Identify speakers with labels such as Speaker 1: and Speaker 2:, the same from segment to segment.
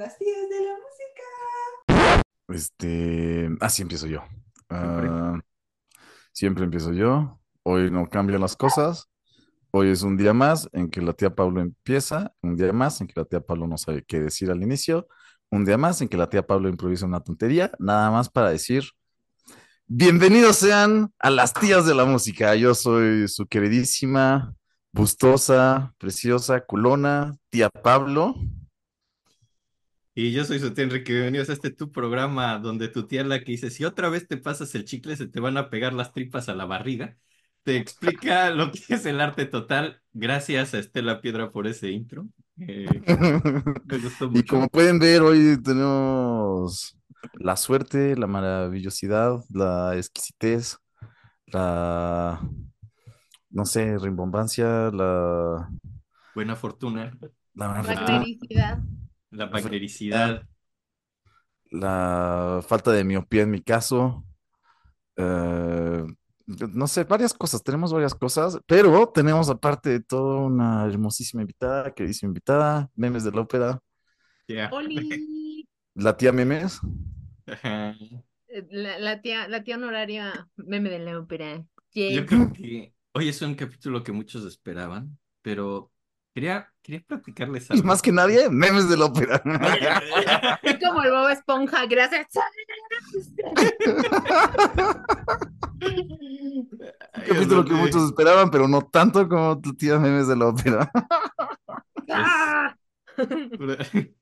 Speaker 1: las tías de la música.
Speaker 2: Este, así empiezo yo. Ah, siempre empiezo yo. Hoy no cambian las cosas. Hoy es un día más en que la tía Pablo empieza, un día más en que la tía Pablo no sabe qué decir al inicio, un día más en que la tía Pablo improvisa una tontería, nada más para decir, bienvenidos sean a las tías de la música. Yo soy su queridísima, bustosa, preciosa, culona, tía Pablo.
Speaker 3: Y yo soy su tía Enrique, bienvenidos a este tu programa donde tu tía es la que dice, si otra vez te pasas el chicle, se te van a pegar las tripas a la barriga. Te explica lo que es el arte total. Gracias a Estela Piedra por ese intro. Eh, me gustó
Speaker 2: Y como pueden ver, hoy tenemos la suerte, la maravillosidad, la exquisitez, la, no sé, rimbombancia, la,
Speaker 3: Buena fortuna,
Speaker 2: la buena fortuna.
Speaker 3: La magnericidad.
Speaker 2: la falta de miopía en mi caso. eh, no sé, varias cosas, tenemos varias cosas, pero tenemos aparte de todo una hermosísima invitada, queridísima invitada, memes de la ópera,
Speaker 3: Ya.
Speaker 4: Oli.
Speaker 2: la tía memes.
Speaker 4: Eh, La, la tía, la tía honoraria meme de la ópera.
Speaker 3: Yo creo que hoy es un capítulo que muchos esperaban, pero quería, quería platicarles
Speaker 2: Y
Speaker 3: algo.
Speaker 2: más que nadie, memes de la ópera.
Speaker 4: Es como el Bob Esponja, gracias.
Speaker 2: Un capítulo que muchos esperaban, pero no tanto como tu tía memes de la ópera.
Speaker 4: ¡Ah!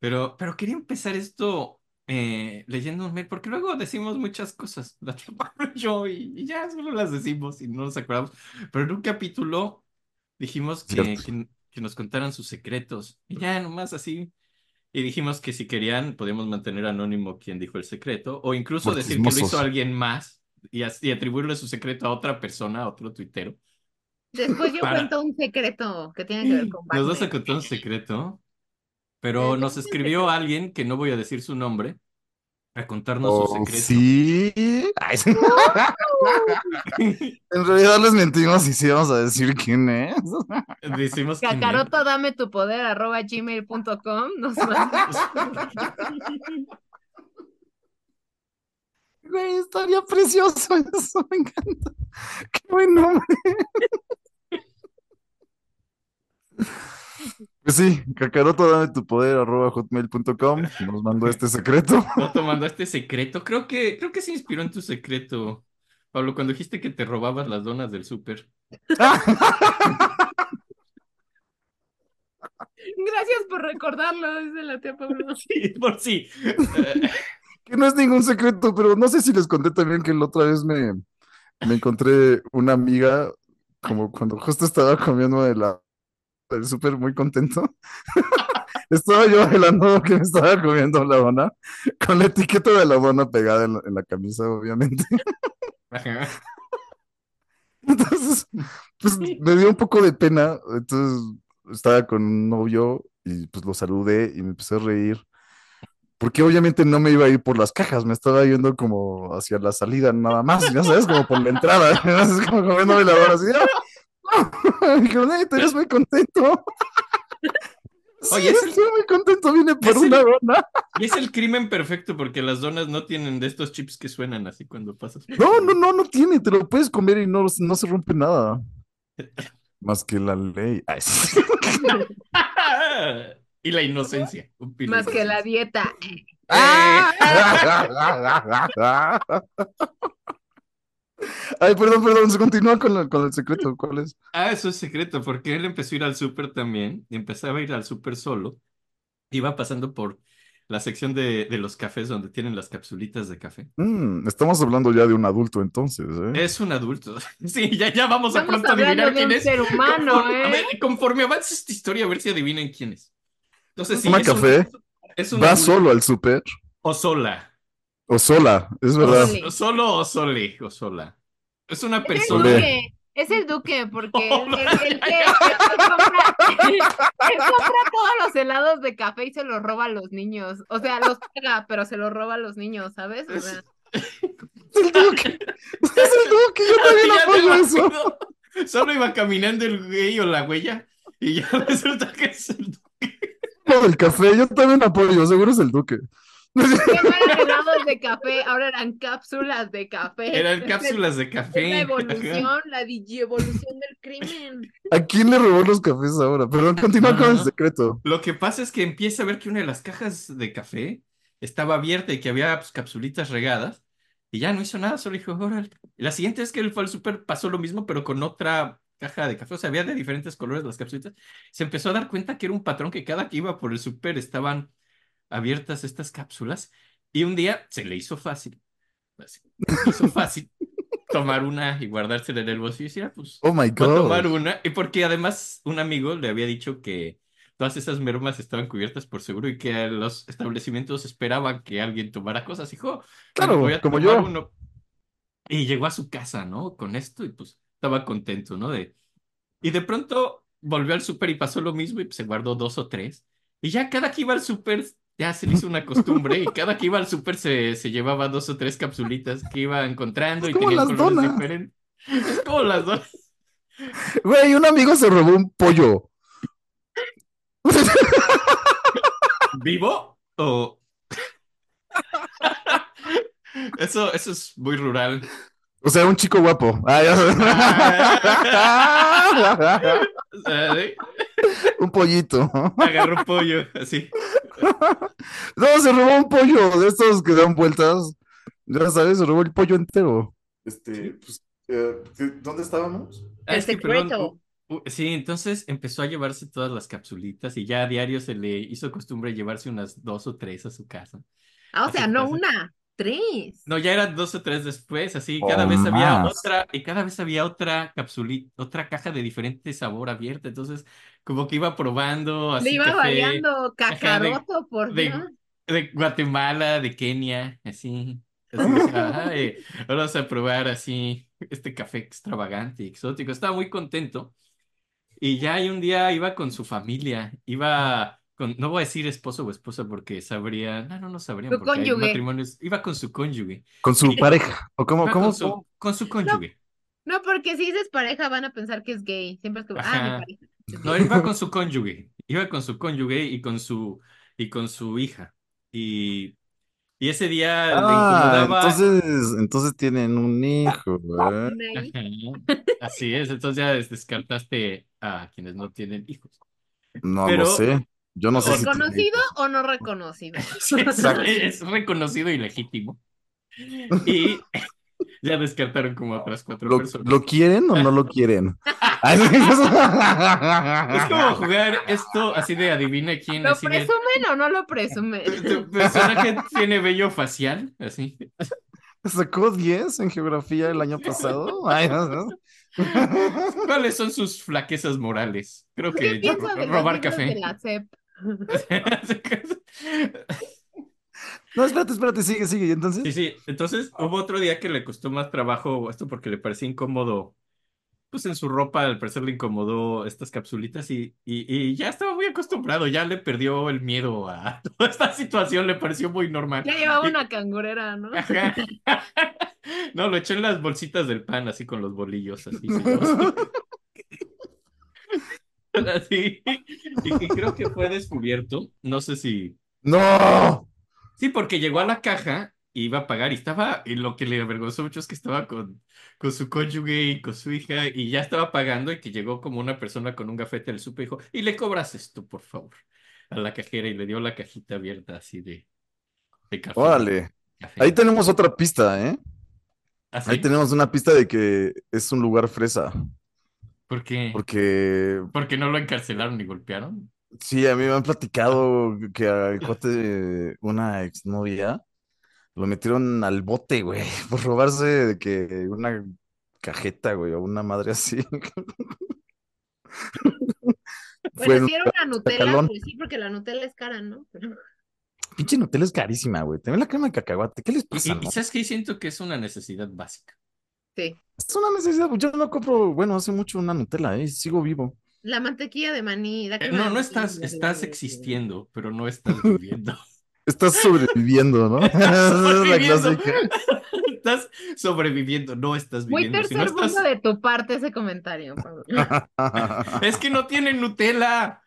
Speaker 3: Pero, pero quería empezar esto eh, leyendo un mail, porque luego decimos muchas cosas, la y yo, y, y ya solo las decimos y no nos acordamos. Pero en un capítulo dijimos que, que, que nos contaran sus secretos, y ya nomás así. Y dijimos que si querían, podíamos mantener anónimo quien dijo el secreto, o incluso decir que lo hizo alguien más y, as- y atribuirle su secreto a otra persona, a otro tuitero.
Speaker 4: Después yo
Speaker 3: Para-
Speaker 4: cuento un secreto que tiene que ver con
Speaker 3: Nos vas a contar un secreto, pero nos
Speaker 4: ¿qué es el
Speaker 3: escribió alguien que no voy a decir su nombre a contarnos su
Speaker 2: Oh,
Speaker 3: secreto.
Speaker 2: sí. Ay, sí. En realidad les mentimos y sí vamos a decir quién es.
Speaker 3: Decimos quién es.
Speaker 4: Cacaroto, dame tu poder, arroba gmail.com. Nos
Speaker 2: Güey, estaría precioso eso, me encanta. Qué buen nombre. Pues sí, Kakaroto, dame tu poder, arroba hotmail.com. Nos mandó este secreto.
Speaker 3: No tomando este secreto. Creo que, creo que se inspiró en tu secreto, Pablo, cuando dijiste que te robabas las donas del súper.
Speaker 4: Gracias por recordarlo, dice la tía Pablo.
Speaker 3: Sí, por sí.
Speaker 2: Que no es ningún secreto, pero no sé si les conté también que la otra vez me, me encontré una amiga, como cuando justo estaba comiendo de la del súper muy contento. Estaba yo bailando que me estaba comiendo la dona, con la etiqueta de la dona pegada en la, en la camisa, obviamente. Entonces, pues me dio un poco de pena. Entonces estaba con un novio y pues lo saludé y me empecé a reír. Porque obviamente no me iba a ir por las cajas, me estaba yendo como hacia la salida nada más, ya sabes, como por la entrada. Entonces, como comiéndome la dona así. ¡ah! Y dije, "Ay, te ves muy contento. Sí,
Speaker 3: Oye, es el-
Speaker 2: estoy muy contento, vine por
Speaker 3: es el-
Speaker 2: una dona.
Speaker 3: Y es el crimen perfecto porque las donas no tienen de estos chips que suenan así cuando pasas.
Speaker 2: No, no, no, no tiene, te lo puedes comer y no, no se rompe nada. Más que la ley. Ay, sí.
Speaker 3: Y la inocencia.
Speaker 4: Más que la dieta.
Speaker 2: Ay, perdón, perdón, se continúa con, la- con el secreto. ¿Cuál es?
Speaker 3: Ah, eso es secreto, porque él empezó a ir al súper también, y empezaba a ir al súper solo, iba pasando por la sección de, de los cafés donde tienen las capsulitas de café.
Speaker 2: Mm, estamos hablando ya de un adulto entonces, ¿eh?
Speaker 3: Es un adulto. Sí, ya, ya vamos a
Speaker 4: Estamos
Speaker 3: pronto a
Speaker 4: hablando
Speaker 3: adivinar
Speaker 4: de
Speaker 3: quién
Speaker 4: un
Speaker 3: es.
Speaker 4: ser humano,
Speaker 3: Conforme, a
Speaker 4: ¿eh?
Speaker 3: ver, conforme avance esta historia, a ver si adivinen quién es. Entonces, sí,
Speaker 2: Toma
Speaker 3: es un-
Speaker 2: café,
Speaker 3: es un
Speaker 2: Va
Speaker 3: adulto.
Speaker 2: solo al súper
Speaker 3: O sola.
Speaker 2: O sola, es verdad.
Speaker 3: O solo o sole, o sola. Es una
Speaker 4: Es el
Speaker 3: persona.
Speaker 4: Duque, es el duque, porque
Speaker 3: Oh,
Speaker 4: el, el- el que, el que compra, el todos los helados de café y se los roba a los niños. O sea, los paga, pero se los roba a los niños, ¿sabes? O sea,
Speaker 2: Es el Duque. Es el Duque, yo también apoyo eso.
Speaker 3: Solo iba caminando el güey o la huella y ya resulta que es el
Speaker 2: tipo del café, yo también apoyo, seguro es el Duque.
Speaker 4: Que no eran helados de café, ahora eran cápsulas de café.
Speaker 3: Eran
Speaker 4: Es
Speaker 3: cápsulas de
Speaker 4: la
Speaker 3: café.
Speaker 4: evolución, la digievolución del crimen.
Speaker 2: ¿A quién le robó los cafés ahora? Perdón, continúa con el secreto.
Speaker 3: Lo que pasa es que empieza a ver que una de las cajas de café estaba abierta y que había pues, capsulitas regadas. Y ya no hizo nada, solo dijo, órale. La siguiente vez que él fue al súper pasó lo mismo, pero con otra caja de café. O sea, había de diferentes colores las capsulitas. Se empezó a dar cuenta que era un patrón que cada que iba por el súper estaban abiertas estas cápsulas. Y un día se le hizo fácil. así, hizo fácil tomar una y guardársela en el bolsillo y ah, pues
Speaker 2: Oh my
Speaker 3: a tomar
Speaker 2: God.
Speaker 3: una, y porque además un amigo le había dicho que todas esas mermas estaban cubiertas por seguro y que los establecimientos esperaban que alguien tomara cosas. Dijo,
Speaker 2: Claro,
Speaker 3: voy a
Speaker 2: como
Speaker 3: tomar
Speaker 2: yo.
Speaker 3: uno. Y llegó a su casa, ¿no? Con esto y pues estaba contento, ¿no? De... Y de pronto volvió al súper y pasó lo mismo y pues, se guardó dos o tres. Y ya cada que iba al súper ya se le hizo una costumbre y cada que iba al súper se, se llevaba dos o tres capsulitas que iba encontrando
Speaker 2: Es
Speaker 3: y
Speaker 2: las
Speaker 3: colores
Speaker 2: donas.
Speaker 3: diferentes. Es como las donas.
Speaker 2: Güey, un amigo se robó un pollo.
Speaker 3: ¿Vivo o...? Eso, eso es muy rural.
Speaker 2: O sea, un chico guapo. Ay,
Speaker 3: ¿eh?
Speaker 2: un pollito.
Speaker 3: Agarró pollo, así.
Speaker 2: No, se robó un pollo de estos que dan vueltas. Ya sabes, se robó el pollo entero. Este, pues, eh, ¿dónde estábamos?
Speaker 3: Ah,
Speaker 4: El
Speaker 3: es que, perdón,
Speaker 4: secreto.
Speaker 3: sí, entonces empezó a llevarse todas las capsulitas y ya a diario se le hizo costumbre llevarse unas dos o tres a su casa.
Speaker 4: Ah, o sea, no una, tres.
Speaker 3: No, ya eran dos o tres después, así,
Speaker 2: O
Speaker 3: cada vez había
Speaker 2: más.
Speaker 3: otra, y cada vez había otra capsulita, otra caja de diferente sabor abierta, entonces como que iba probando
Speaker 4: Le
Speaker 3: así
Speaker 4: iba
Speaker 3: café
Speaker 4: variando cacaroto, por
Speaker 3: de,
Speaker 4: Dios.
Speaker 3: de Guatemala, de Kenia, así. así, ay, vamos a probar así este café extravagante y exótico. Estaba muy contento. Y ya y un día iba con su familia, iba con, no voy a decir esposo o esposa porque sabría, no, no, no sabrían
Speaker 4: Su
Speaker 3: porque hay
Speaker 4: cónyuge.
Speaker 3: matrimonios, iba con su cónyuge,
Speaker 2: Con su pareja. ¿O cómo,
Speaker 3: iba
Speaker 2: cómo?
Speaker 3: con su, con su cónyuge.
Speaker 4: No, porque si dices pareja van a pensar que es gay. Siempre es como, ah, mi
Speaker 3: Ajá.
Speaker 4: pareja.
Speaker 3: No, iba con su cónyuge, iba con su cónyuge y con su, y con su hija. Y, y ese día le
Speaker 2: Ah,
Speaker 3: incomodaba.
Speaker 2: entonces, entonces tienen un hijo, ¿eh?
Speaker 3: Ajá, Así es, entonces ya des- descartaste a quienes no tienen hijos.
Speaker 2: No
Speaker 3: Pero-
Speaker 2: lo sé. Yo no sé si tiene
Speaker 4: ¿Reconocido o no reconocido?
Speaker 3: Es, es reconocido y legítimo. Y ya descartaron como otras cuatro
Speaker 2: ¿Lo,
Speaker 3: personas.
Speaker 2: lo quieren o no lo quieren?
Speaker 3: Es como jugar esto así de adivina quién,
Speaker 4: ¿Lo
Speaker 3: así de
Speaker 4: presumen o no lo presumen?
Speaker 3: tu personaje tiene vello facial, así.
Speaker 2: ¿Sacó 10 en geografía el año pasado? Ay, no, no.
Speaker 3: ¿Cuáles son sus flaquezas morales? Creo
Speaker 4: ¿Qué
Speaker 3: que robar café.
Speaker 4: de la SEP?
Speaker 2: No, espérate, espérate, sigue, sigue. ¿Y entonces?
Speaker 3: Sí, sí. Entonces hubo otro día que le costó más trabajo esto porque le parecía incómodo. Pues en su ropa, al parecer le incomodó estas capsulitas y, y, y ya estaba muy acostumbrado, ya le perdió el miedo a toda esta situación, le pareció muy normal.
Speaker 4: Ya llevaba
Speaker 3: Y-
Speaker 4: una cangurera, ¿no?
Speaker 3: Ajá. No, lo echó en las bolsitas del pan, así con los bolillos, así. Así. Y, y creo que fue descubierto, no sé si...
Speaker 2: ¡No!
Speaker 3: Sí, porque llegó a la caja y iba a pagar y estaba, y lo que le avergonzó mucho es que estaba con, con su cónyuge y con su hija y ya estaba pagando y que llegó como una persona con un gafete al súper y dijo, y le cobras esto, por favor, a la cajera y le dio la cajita abierta así de, de café.
Speaker 2: Órale.
Speaker 3: café.
Speaker 2: Ahí tenemos otra pista, ¿eh?
Speaker 3: ¿Así?
Speaker 2: Ahí tenemos una pista de que es un lugar fresa.
Speaker 3: ¿Por qué?
Speaker 2: Porque
Speaker 3: ¿Porque no lo encarcelaron ni golpearon?
Speaker 2: sí, a mí me han platicado que al cuate de una exnovia lo metieron al bote, güey, por robarse de que una cajeta, güey, o una madre así. Fue en
Speaker 4: Bueno,
Speaker 2: un
Speaker 4: si era una Nutella,
Speaker 2: Tacalón.
Speaker 4: pues sí, porque la Nutella es cara, ¿no? Pero-
Speaker 2: Pinche Nutella es carísima, güey. También la crema de cacahuate. ¿Qué les
Speaker 3: Y,
Speaker 2: pasa,
Speaker 3: y-
Speaker 2: no?
Speaker 3: y ¿sabes qué? Siento que es una necesidad básica.
Speaker 4: Sí.
Speaker 2: Es una necesidad. Yo no compro, bueno, hace mucho una Nutella, ¿eh? Sigo vivo.
Speaker 4: La mantequilla de maní. la
Speaker 3: Eh, no, no estás, estás existiendo, pero no estás viviendo.
Speaker 2: Estás sobreviviendo, ¿no? Esa es la
Speaker 3: sobreviviendo.
Speaker 2: clásica.
Speaker 3: Estás sobreviviendo, no estás
Speaker 4: Muy
Speaker 3: viviendo. Si
Speaker 4: tercer
Speaker 3: no estás...
Speaker 4: mundo de tu parte ese comentario. Pablo.
Speaker 3: Es que no tienen Nutella.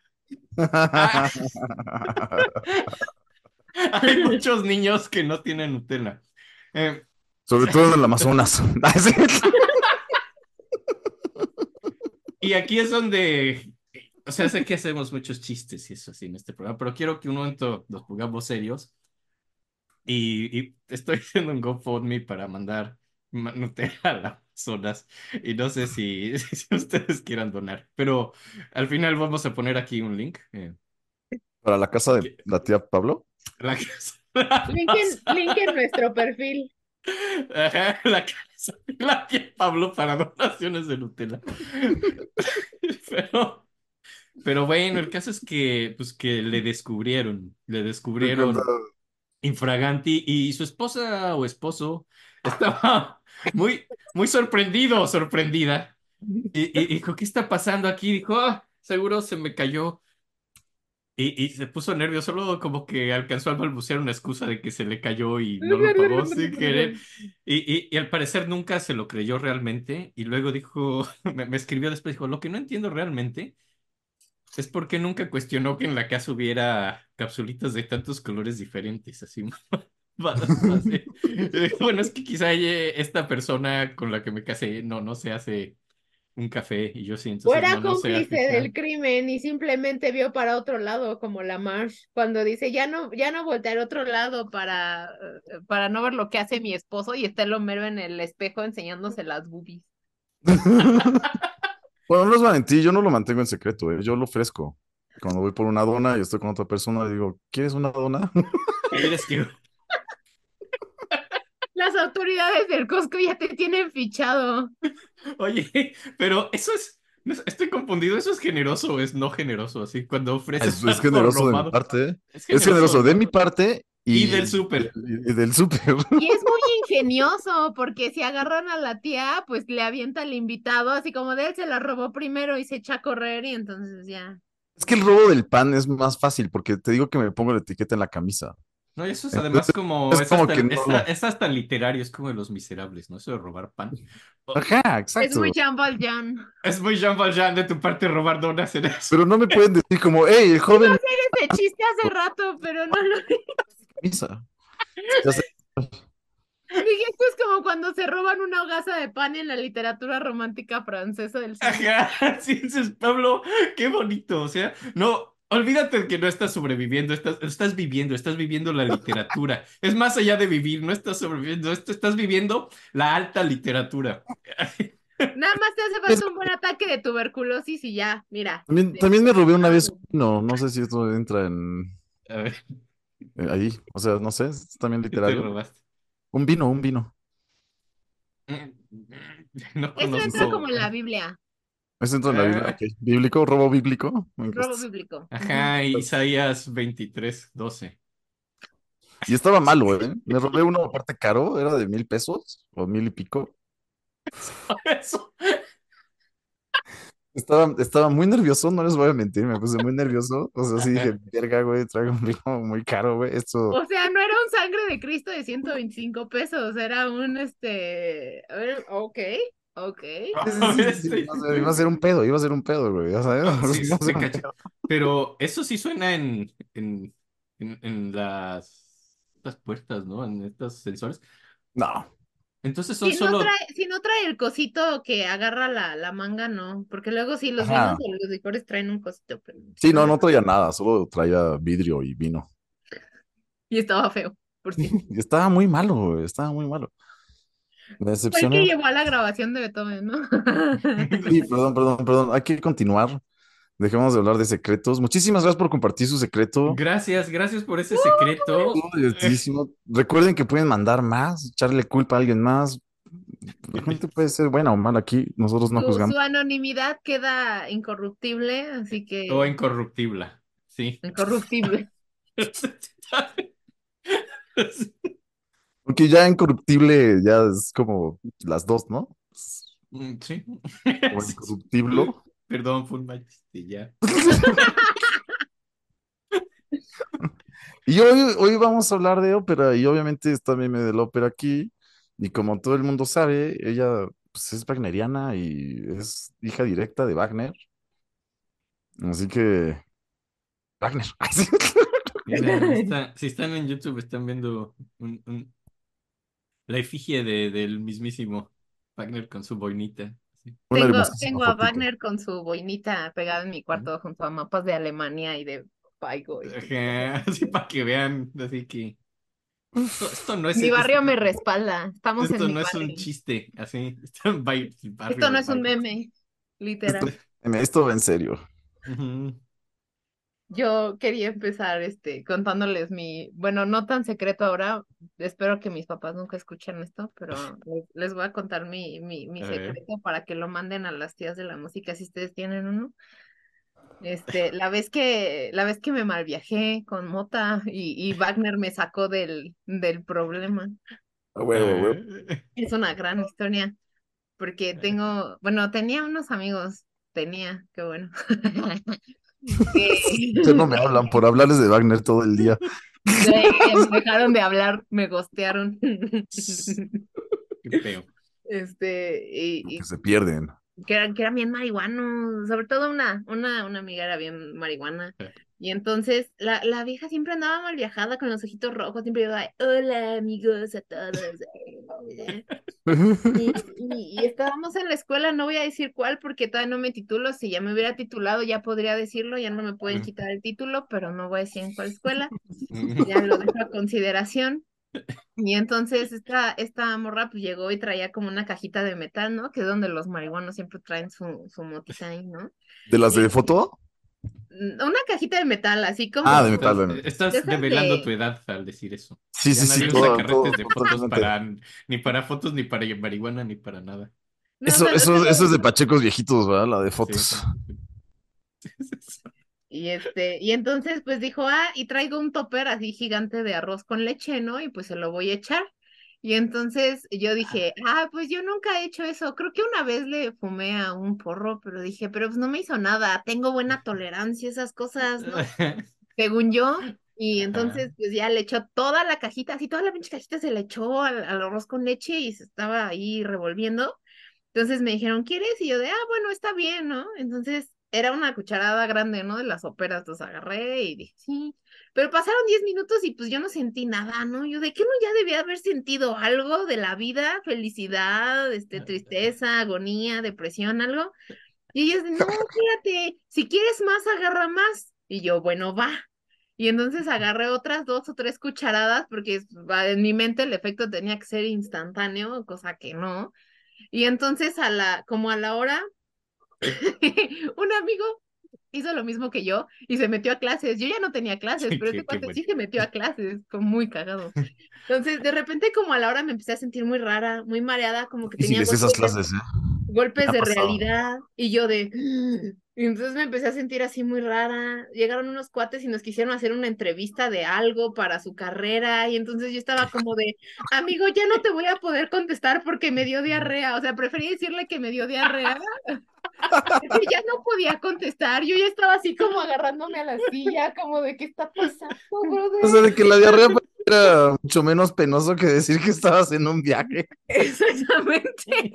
Speaker 3: Hay muchos niños que no tienen Nutella. Eh,
Speaker 2: Sobre todo en el Amazonas.
Speaker 3: y aquí es donde, o sea, sé que hacemos muchos chistes y eso así en este programa, pero quiero que un momento nos pongamos serios. Y, y estoy haciendo un GoFundMe para mandar ma- Nutella a las Amazonas. Y no sé si, si ustedes quieran donar, pero al final vamos a poner aquí un link. eh,
Speaker 2: Para la casa de la tía Pablo.
Speaker 3: la casa-
Speaker 4: Link en, link en nuestro perfil.
Speaker 3: Ajá, la casa la Pablo para donaciones de Nutella. Pero, pero bueno, el caso es que, pues, que le descubrieron, le descubrieron infraganti y su esposa o esposo estaba muy, muy sorprendido o sorprendida. Y dijo, ¿qué está pasando aquí? Dijo, ah, seguro se me cayó. Y, y se puso nervioso, solo como que alcanzó a balbucear una excusa de que se le cayó y no lo pagó sin querer. Y, y, y al parecer nunca se lo creyó realmente. Y luego dijo, me, me escribió después, dijo, lo que no entiendo realmente es por qué nunca cuestionó que en la casa hubiera capsulitas de tantos colores diferentes, así. Bueno, es que quizá esta persona con la que me casé no, no se hace un café y yo sí,
Speaker 4: O
Speaker 3: entonces
Speaker 4: era
Speaker 3: no, no sé
Speaker 4: cómplice del crimen y simplemente vio para otro lado, como la Marsh, cuando dice, ya no, ya no volteé al otro lado para, eh, para no ver lo que hace mi esposo, y está el Homero en el espejo enseñándose las boobies.
Speaker 2: Bueno, no es mentir, yo no lo mantengo en secreto, ¿eh? Yo lo ofrezco. Cuando voy por una dona y estoy con otra persona, digo, ¿quieres una dona?
Speaker 3: ¿Quieres que-
Speaker 4: Las autoridades del Costco ya te tienen fichado.
Speaker 3: Oye, pero eso es, estoy confundido, ¿eso es generoso o es no generoso? Así, cuando ofreces
Speaker 2: Es, generoso de mi parte.
Speaker 3: Es
Speaker 2: Es generoso de mi parte y,
Speaker 3: Y del súper.
Speaker 2: Y, y del súper.
Speaker 4: Y es muy ingenioso, porque si agarran a la tía, pues le avienta al invitado, así como de él se la robó primero y se echa a correr, y entonces ya.
Speaker 2: Es que el robo del pan es más fácil porque te digo que me pongo la etiqueta en la camisa.
Speaker 3: No, eso es además como,
Speaker 2: es
Speaker 3: es,
Speaker 2: como
Speaker 3: hasta,
Speaker 2: que no
Speaker 3: es- es hasta literario, es como de los miserables, ¿no? Eso de robar pan.
Speaker 2: Ajá,
Speaker 4: Es
Speaker 2: exacto.
Speaker 4: muy Jean Valjean.
Speaker 3: Es muy Jean Valjean de tu parte robar donas en eso.
Speaker 2: Pero no me pueden decir como, hey, el joven
Speaker 4: Ese chiste hace rato, pero no lo
Speaker 2: sé.
Speaker 4: dije. Esto es como cuando se roban una hogaza de pan en la literatura romántica francesa del siglo.
Speaker 3: Ajá, sí, dices, Pablo, qué bonito. O sea, no, olvídate que no estás sobreviviendo, estás, estás viviendo, estás viviendo la literatura. Es más allá de vivir, no estás sobreviviendo, esto estás viviendo la alta literatura.
Speaker 4: Nada más te hace falta un buen ataque de tuberculosis y ya, mira.
Speaker 2: También, también me robé una vez un vino. No sé si esto entra en
Speaker 3: A ver,
Speaker 2: eh, ahí. O sea, no sé, es también
Speaker 3: ¿qué te
Speaker 2: literario.
Speaker 3: robaste?
Speaker 2: Un vino, un vino.
Speaker 3: No
Speaker 4: Eso entra como en la Biblia,
Speaker 2: ¿Eso entra en la Biblia? ¿Bíblico? ¿Robo bíblico?
Speaker 4: robo bíblico.
Speaker 3: Ajá, Isaías 23, 12.
Speaker 2: Y estaba malo, ¿eh? Me robé uno aparte caro, era de mil pesos o mil y pico.
Speaker 3: Eso.
Speaker 2: Estaba, estaba muy nervioso, no les voy a mentir, me puse muy nervioso. O sea, sí dije, verga, güey, traigo un vino muy caro, güey. Esto.
Speaker 4: O sea, no era un sangre de Cristo de 125 pesos, era un este. a ver, Ok, ok.
Speaker 2: Sí, sí, sí, iba a ser- un pedo, iba a ser un pedo, güey. ya sabes,
Speaker 3: se
Speaker 2: pedo.
Speaker 3: Pero eso sí suena en, en, en, en las, las puertas, ¿no? En estos sensores.
Speaker 2: No,
Speaker 3: Entonces son
Speaker 4: Si no
Speaker 3: solo.
Speaker 4: trae, si no trae el cosito que agarra la, la manga, no. Porque luego sí, los
Speaker 2: Ajá.
Speaker 4: vinos los licores traen un cosito, pero.
Speaker 2: sí, no, no traía nada, solo traía vidrio y vino.
Speaker 4: Y estaba feo, por cierto.
Speaker 2: Y estaba muy malo, güey, estaba muy malo. Me
Speaker 4: Fue el que llevó a la grabación de Beethoven, ¿no?
Speaker 2: Sí, perdón, perdón, perdón. Hay que continuar. Dejemos de hablar de secretos. Muchísimas gracias por compartir su secreto.
Speaker 3: Gracias, gracias por ese secreto.
Speaker 2: Recuerden que pueden mandar más, echarle culpa a alguien más. La gente puede ser buena o mala aquí. Nosotros no
Speaker 4: Su,
Speaker 2: juzgamos.
Speaker 4: su anonimidad queda incorruptible, así que.
Speaker 3: O incorruptible. Sí.
Speaker 4: Incorruptible.
Speaker 2: Porque ya incorruptible ya es como las dos, ¿no?
Speaker 3: Mm, Sí.
Speaker 2: O incorruptible.
Speaker 3: Perdón, Full Majesty, ya.
Speaker 2: Y hoy, hoy vamos a hablar de ópera y obviamente está meme de la ópera aquí. Y como todo el mundo sabe, ella pues, es wagneriana y es hija directa de Wagner. Así que Wagner.
Speaker 3: Mira, está- si están en YouTube, están viendo un- un- la efigie de, del mismísimo Wagner con su boinita. Sí.
Speaker 4: Tengo, a
Speaker 2: fotito.
Speaker 4: Wagner con su boinita pegada en mi cuarto junto a mapas de Alemania y de Paigo. y-
Speaker 3: Así para que vean, así que esto, esto no es
Speaker 4: Mi barrio
Speaker 3: esto-
Speaker 4: me respalda. Estamos en
Speaker 3: Esto
Speaker 4: mi
Speaker 3: no es un
Speaker 4: barrio.
Speaker 3: chiste, así. Esto, barrio
Speaker 4: no es un meme, literal.
Speaker 2: Esto va en serio.
Speaker 3: Ujú.
Speaker 4: Yo quería empezar este contándoles mi, bueno, no tan secreto ahora, espero que mis papás nunca escuchen esto, pero les, les voy a contar mi, mi, mi secreto para que lo manden a las tías de la música si ustedes tienen uno. Este, la vez que, la vez que me malviajé con Mota y, y Wagner me sacó del, del problema.
Speaker 2: A huevo.
Speaker 4: Es una gran historia, porque tengo, bueno, tenía unos amigos, tenía, qué bueno.
Speaker 2: Ya no me hablan por hablarles de Wagner todo el día.
Speaker 4: me dejaron de hablar, me gostearon.
Speaker 3: Qué feo.
Speaker 4: Este, y, y
Speaker 2: Que se pierden.
Speaker 4: que eran, que eran bien marihuanos, sobre todo una, una, una amiga era bien marihuana. Y entonces la, la vieja siempre andaba mal viajada con los ojitos rojos, siempre iba, hola amigos a todos. Y, y- y estábamos en la escuela, no voy a decir cuál porque todavía no me titulo, si ya me hubiera titulado ya podría decirlo, ya no me pueden
Speaker 3: Ujú.
Speaker 4: quitar el título, pero no voy a decir en cuál escuela, ya lo dejo a consideración. Y entonces esta, esta morra pues llegó y traía como una cajita de metal, ¿no? Que es donde los marihuanos siempre traen su, su motita ahí, ¿no?
Speaker 2: ¿De las de foto?
Speaker 4: Mm, Una cajita de metal, así como...
Speaker 2: Ah, de metal,
Speaker 3: Estás,
Speaker 2: bueno.
Speaker 3: estás
Speaker 4: Esas
Speaker 3: revelando
Speaker 4: de-
Speaker 3: tu edad al decir eso.
Speaker 2: Sí,
Speaker 3: Ya
Speaker 2: sí, sí. todo-
Speaker 3: usa carretes
Speaker 2: todo-
Speaker 3: de fotos
Speaker 2: totalmente.
Speaker 3: para ni para fotos, ni para marihuana, ni para nada.
Speaker 4: No,
Speaker 2: Eso, eso,
Speaker 4: no sé-
Speaker 2: eso es de pachecos viejitos, ¿verdad? La de fotos.
Speaker 3: sí.
Speaker 4: Y este, y entonces pues dijo, ah, y traigo un topper así gigante de arroz con leche, ¿no? Y pues se lo voy a echar. Y entonces yo dije, ah, pues yo nunca he hecho eso. Creo que una vez le fumé a un porro, pero dije, pero pues no me hizo nada. Tengo buena tolerancia esas cosas, ¿no? Según yo. Y entonces
Speaker 3: Ajá.
Speaker 4: pues ya le echó toda la cajita, así toda la pinche cajita se le echó al, al arroz con leche y se estaba ahí revolviendo. Entonces me dijeron, ¿quieres? Y yo de, ah, bueno, está bien, ¿no? Entonces era una cucharada grande, ¿no? De las óperas, entonces agarré y dije, sí. Pero pasaron 10 minutos y pues yo no sentí nada, ¿no? Yo de qué no ya debía haber sentido algo de la vida, felicidad, este, tristeza, agonía, depresión, algo. Y ellos, no, fíjate, si quieres más, agarra más. Y yo, bueno, va. Y entonces agarré otras dos o tres cucharadas porque en mi mente el efecto tenía que ser instantáneo, cosa que no. Y entonces a la, como a la hora, un amigo hizo lo mismo que yo y se metió a clases. Yo ya no tenía clases, pero
Speaker 3: qué
Speaker 4: cuate
Speaker 3: bueno.
Speaker 4: sí se metió a clases, fue muy cagado. Entonces, de repente, como a la hora me empecé a sentir muy rara, muy mareada, como que tenía
Speaker 2: esas
Speaker 4: golpes,
Speaker 2: clases, ¿eh?
Speaker 4: golpes de
Speaker 2: pasado.
Speaker 4: realidad y yo de... Y entonces me empecé a sentir así muy rara. Llegaron unos cuates y nos quisieron hacer una entrevista de algo para su carrera y entonces yo estaba como de, amigo, ya no te voy a poder contestar porque me dio diarrea. O sea, preferí decirle que me dio diarrea. Porque ya no podía contestar. Yo ya estaba así como agarrándome a la silla, como de, ¿qué está pasando, brother?
Speaker 2: O sea, de que la diarrea era mucho menos penoso que decir que estabas en un viaje.
Speaker 4: Exactamente.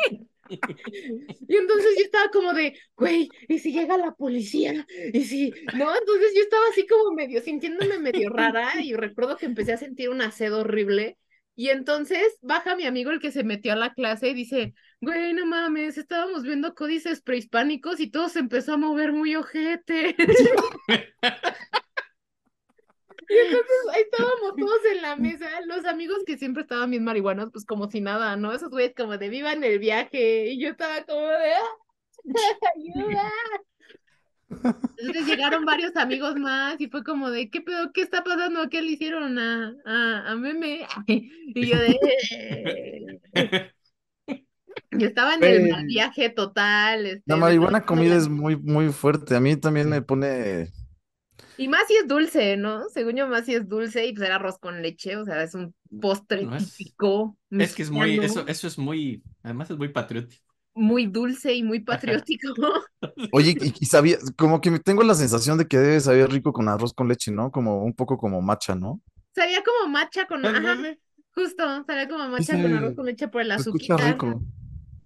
Speaker 4: Y entonces yo estaba como de, güey, ¿y si llega la policía? ¿Y si? No, entonces yo estaba así como medio, sintiéndome medio rara y recuerdo que empecé a sentir una sed horrible. Y entonces baja mi amigo el que se metió a la clase y dice, güey, no mames, estábamos viendo códices prehispánicos y todo se empezó a mover muy ojete. Y entonces ahí estábamos todos en la mesa, los amigos que siempre estaban bien marihuanos, pues como si nada, ¿no? Esos güeyes como de vivan el viaje, y yo estaba como de ¡ah! ayuda. Entonces llegaron varios amigos más y fue como de ¿qué pedo? ¿Qué está pasando? ¿Qué le hicieron a, a, a Meme? Y yo de yo estaba en el mal viaje total. este,
Speaker 2: La marihuana comida
Speaker 4: la-
Speaker 2: es muy, muy fuerte. A mí también me pone.
Speaker 4: Y más si es dulce, ¿no? Según yo, más si es dulce y pues era arroz con leche, o sea, es un postre
Speaker 3: No es-
Speaker 4: típico
Speaker 3: Es que es muy, eso, eso es muy, además es muy patriótico.
Speaker 4: muy dulce y muy patriótico.
Speaker 2: Oye, y, y sabía, como que tengo la sensación de que debe saber rico con arroz con leche, ¿no? Como un poco como matcha, ¿no?
Speaker 4: Sabía como matcha con, ajá, justo, sabía como matcha
Speaker 2: Sí,
Speaker 4: con arroz con leche por el azuquita.
Speaker 2: rico.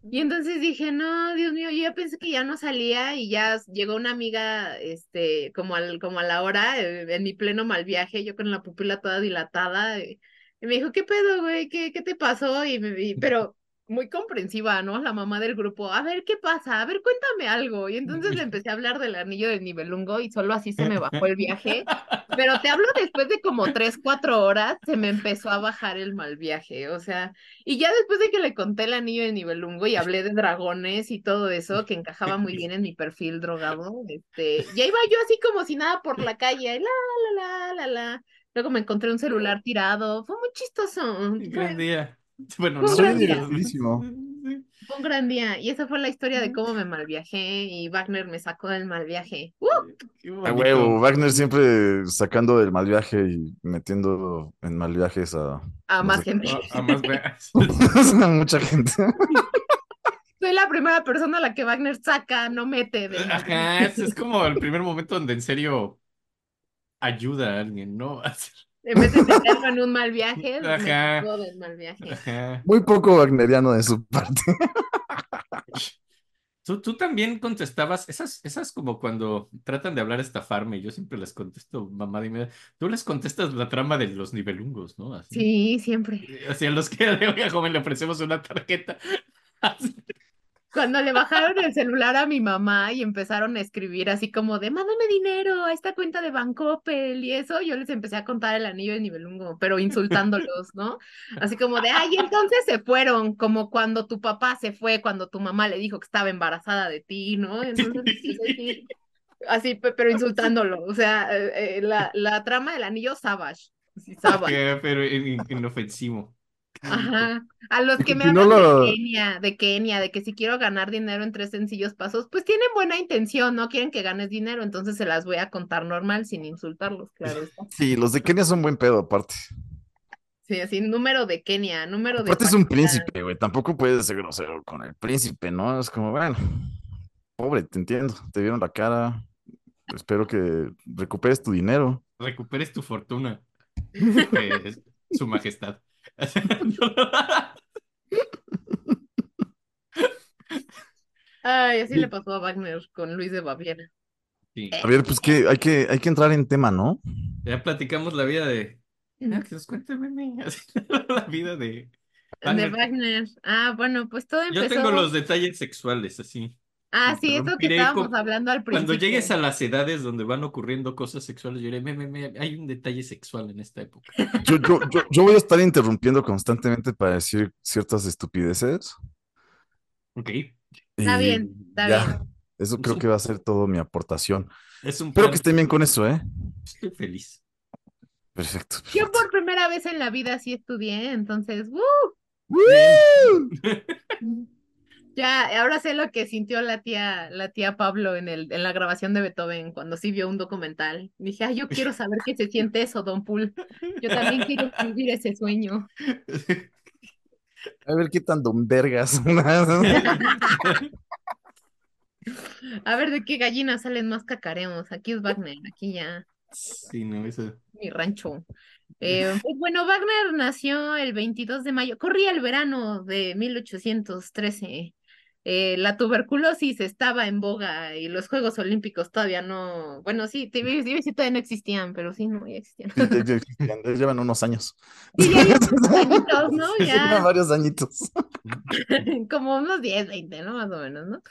Speaker 4: Y entonces dije, no, Dios mío, yo ya pensé que ya no salía y ya llegó una amiga, este, como al, como a la hora, eh, en mi pleno mal viaje, yo con la pupila toda dilatada, eh, y me dijo, ¿qué pedo, güey? ¿Qué, qué te pasó? Y me vi, pero muy comprensiva, ¿no? La mamá del grupo, a ver, ¿qué pasa? A ver, cuéntame algo. Y entonces le empecé a hablar del anillo del Nibelungo y solo así se me bajó el viaje. Pero te hablo después de como tres, cuatro horas, se me empezó a bajar el mal viaje, o sea... Y ya después de que le conté el anillo de Nibelungo y hablé de dragones y todo eso, que encajaba muy bien en mi perfil drogado, este, ya iba yo así como si nada por la calle, la, la, la, la, la. Luego me encontré un celular tirado, fue muy chistoso,
Speaker 3: Gran día. Bueno,
Speaker 4: Fue un
Speaker 3: no.
Speaker 4: gran día.
Speaker 2: divertidísimo.
Speaker 4: fue un gran día. Y esa fue la historia de cómo me malviajé y Wagner me sacó del mal viaje. ¡Uh!
Speaker 3: Qué
Speaker 2: A huevo, Wagner siempre sacando del mal viaje y metiendo en mal viajes a,
Speaker 4: A
Speaker 2: no
Speaker 4: más
Speaker 2: sé,
Speaker 4: gente.
Speaker 3: A, a más veas.
Speaker 2: a mucha gente.
Speaker 4: Soy la primera persona a la que Wagner saca, no mete
Speaker 3: Ajá, es, es como el primer momento donde en serio ayuda a alguien, ¿no?
Speaker 4: En vez de meterlo en un mal viaje, me
Speaker 3: Ajá.
Speaker 4: sacó del mal viaje.
Speaker 3: Ajá.
Speaker 2: Muy poco wagneriano de su parte.
Speaker 3: Tú, tú también contestabas, esas, esas como cuando tratan de hablar estafarme, yo siempre les contesto, mamá, dime, tú les contestas la trama de los nivelungos, ¿no? Así.
Speaker 4: Sí, siempre.
Speaker 3: Así a los que, oiga, joven, le ofrecemos una tarjeta. Así.
Speaker 4: Cuando le bajaron el celular a mi mamá y empezaron a escribir así como de, mándame dinero a esta cuenta de Bancoppel y eso, yo les empecé a contar el anillo de Nibelungo, pero insultándolos, ¿no? Así como de, ay, entonces se fueron, como cuando tu papá se fue, cuando tu mamá le dijo que estaba embarazada de ti, ¿no? Entonces, sí, sí, sí. así, pe- pero insultándolo, o sea, eh, eh, la, la trama del anillo Savage, sí, Savage.
Speaker 3: Ajá, pero in- inofensivo.
Speaker 4: Ajá, a los que me
Speaker 2: Si no
Speaker 4: hablan
Speaker 2: lo-
Speaker 4: de Kenia, de Kenia, de que si quiero ganar dinero en tres sencillos pasos, pues tienen buena intención, no quieren que ganes dinero, entonces se las voy a contar normal sin insultarlos, claro está.
Speaker 2: Sí, los de Kenia son buen pedo, aparte.
Speaker 4: Sí, así, número de Kenia, número de
Speaker 2: Aparte es un
Speaker 4: Pakistán.
Speaker 2: príncipe, güey. Tampoco puedes ser grosero con el príncipe, ¿no? Es como, bueno, pobre, te entiendo. Te vieron la cara. Espero que recuperes tu dinero.
Speaker 3: Recuperes tu fortuna. Eh, su majestad.
Speaker 4: Ay, así le pasó a Wagner con Luis de Baviera.
Speaker 3: Sí.
Speaker 2: A ver, pues que hay que, hay que entrar en tema, ¿no?
Speaker 3: Ya platicamos la vida de. Ah, que nos cuente La vida de.
Speaker 4: De
Speaker 3: Wagner.
Speaker 4: Wagner. Ah, bueno, pues todo
Speaker 3: Yo
Speaker 4: empezó.
Speaker 3: tengo los detalles sexuales, así.
Speaker 4: Ah, sí, eso que estábamos
Speaker 3: con-
Speaker 4: hablando al principio.
Speaker 3: Cuando llegues a las edades donde van ocurriendo cosas sexuales, yo diré, "Me, me, me, hay un detalle sexual en esta época.
Speaker 2: Yo, yo, yo, yo voy a estar interrumpiendo constantemente para decir ciertas estupideces.
Speaker 3: Ok.
Speaker 4: Está bien, está
Speaker 2: ya.
Speaker 4: bien.
Speaker 2: Eso creo que va a ser todo mi aportación.
Speaker 3: Es un
Speaker 2: Espero
Speaker 3: plan.
Speaker 2: que estén bien con eso, ¿eh?
Speaker 3: Estoy feliz.
Speaker 2: Perfecto.
Speaker 4: Yo
Speaker 2: perfecto.
Speaker 4: por primera vez en la vida sí estudié, entonces, ¡uh!
Speaker 2: ¡Woo!
Speaker 4: Ya, ahora sé lo que sintió la tía, la tía Pablo en el, en la grabación de Beethoven, cuando sí vio un documental. Dije, ay, yo quiero saber qué se siente eso, Don Pool. Yo también quiero vivir ese sueño.
Speaker 2: A ver qué tan don vergas.
Speaker 4: A ver de qué gallinas salen más cacareos. Aquí es Wagner, aquí ya,
Speaker 3: Sí, no, eso.
Speaker 4: mi rancho. Eh, pues bueno, Wagner nació el 22 de mayo, corría el verano de 1813. Eh, la tuberculosis estaba en boga y los Juegos Olímpicos todavía no, bueno, sí, sí, todavía no existían, pero sí, no, ya existían.
Speaker 2: Sí, ya- ya existían, ya llevan unos años.
Speaker 4: Sí, ya llevan añitos, ¿no? Ya.
Speaker 2: llevan varios añitos.
Speaker 4: como unos 10, 20, ¿no? Más o menos, ¿no?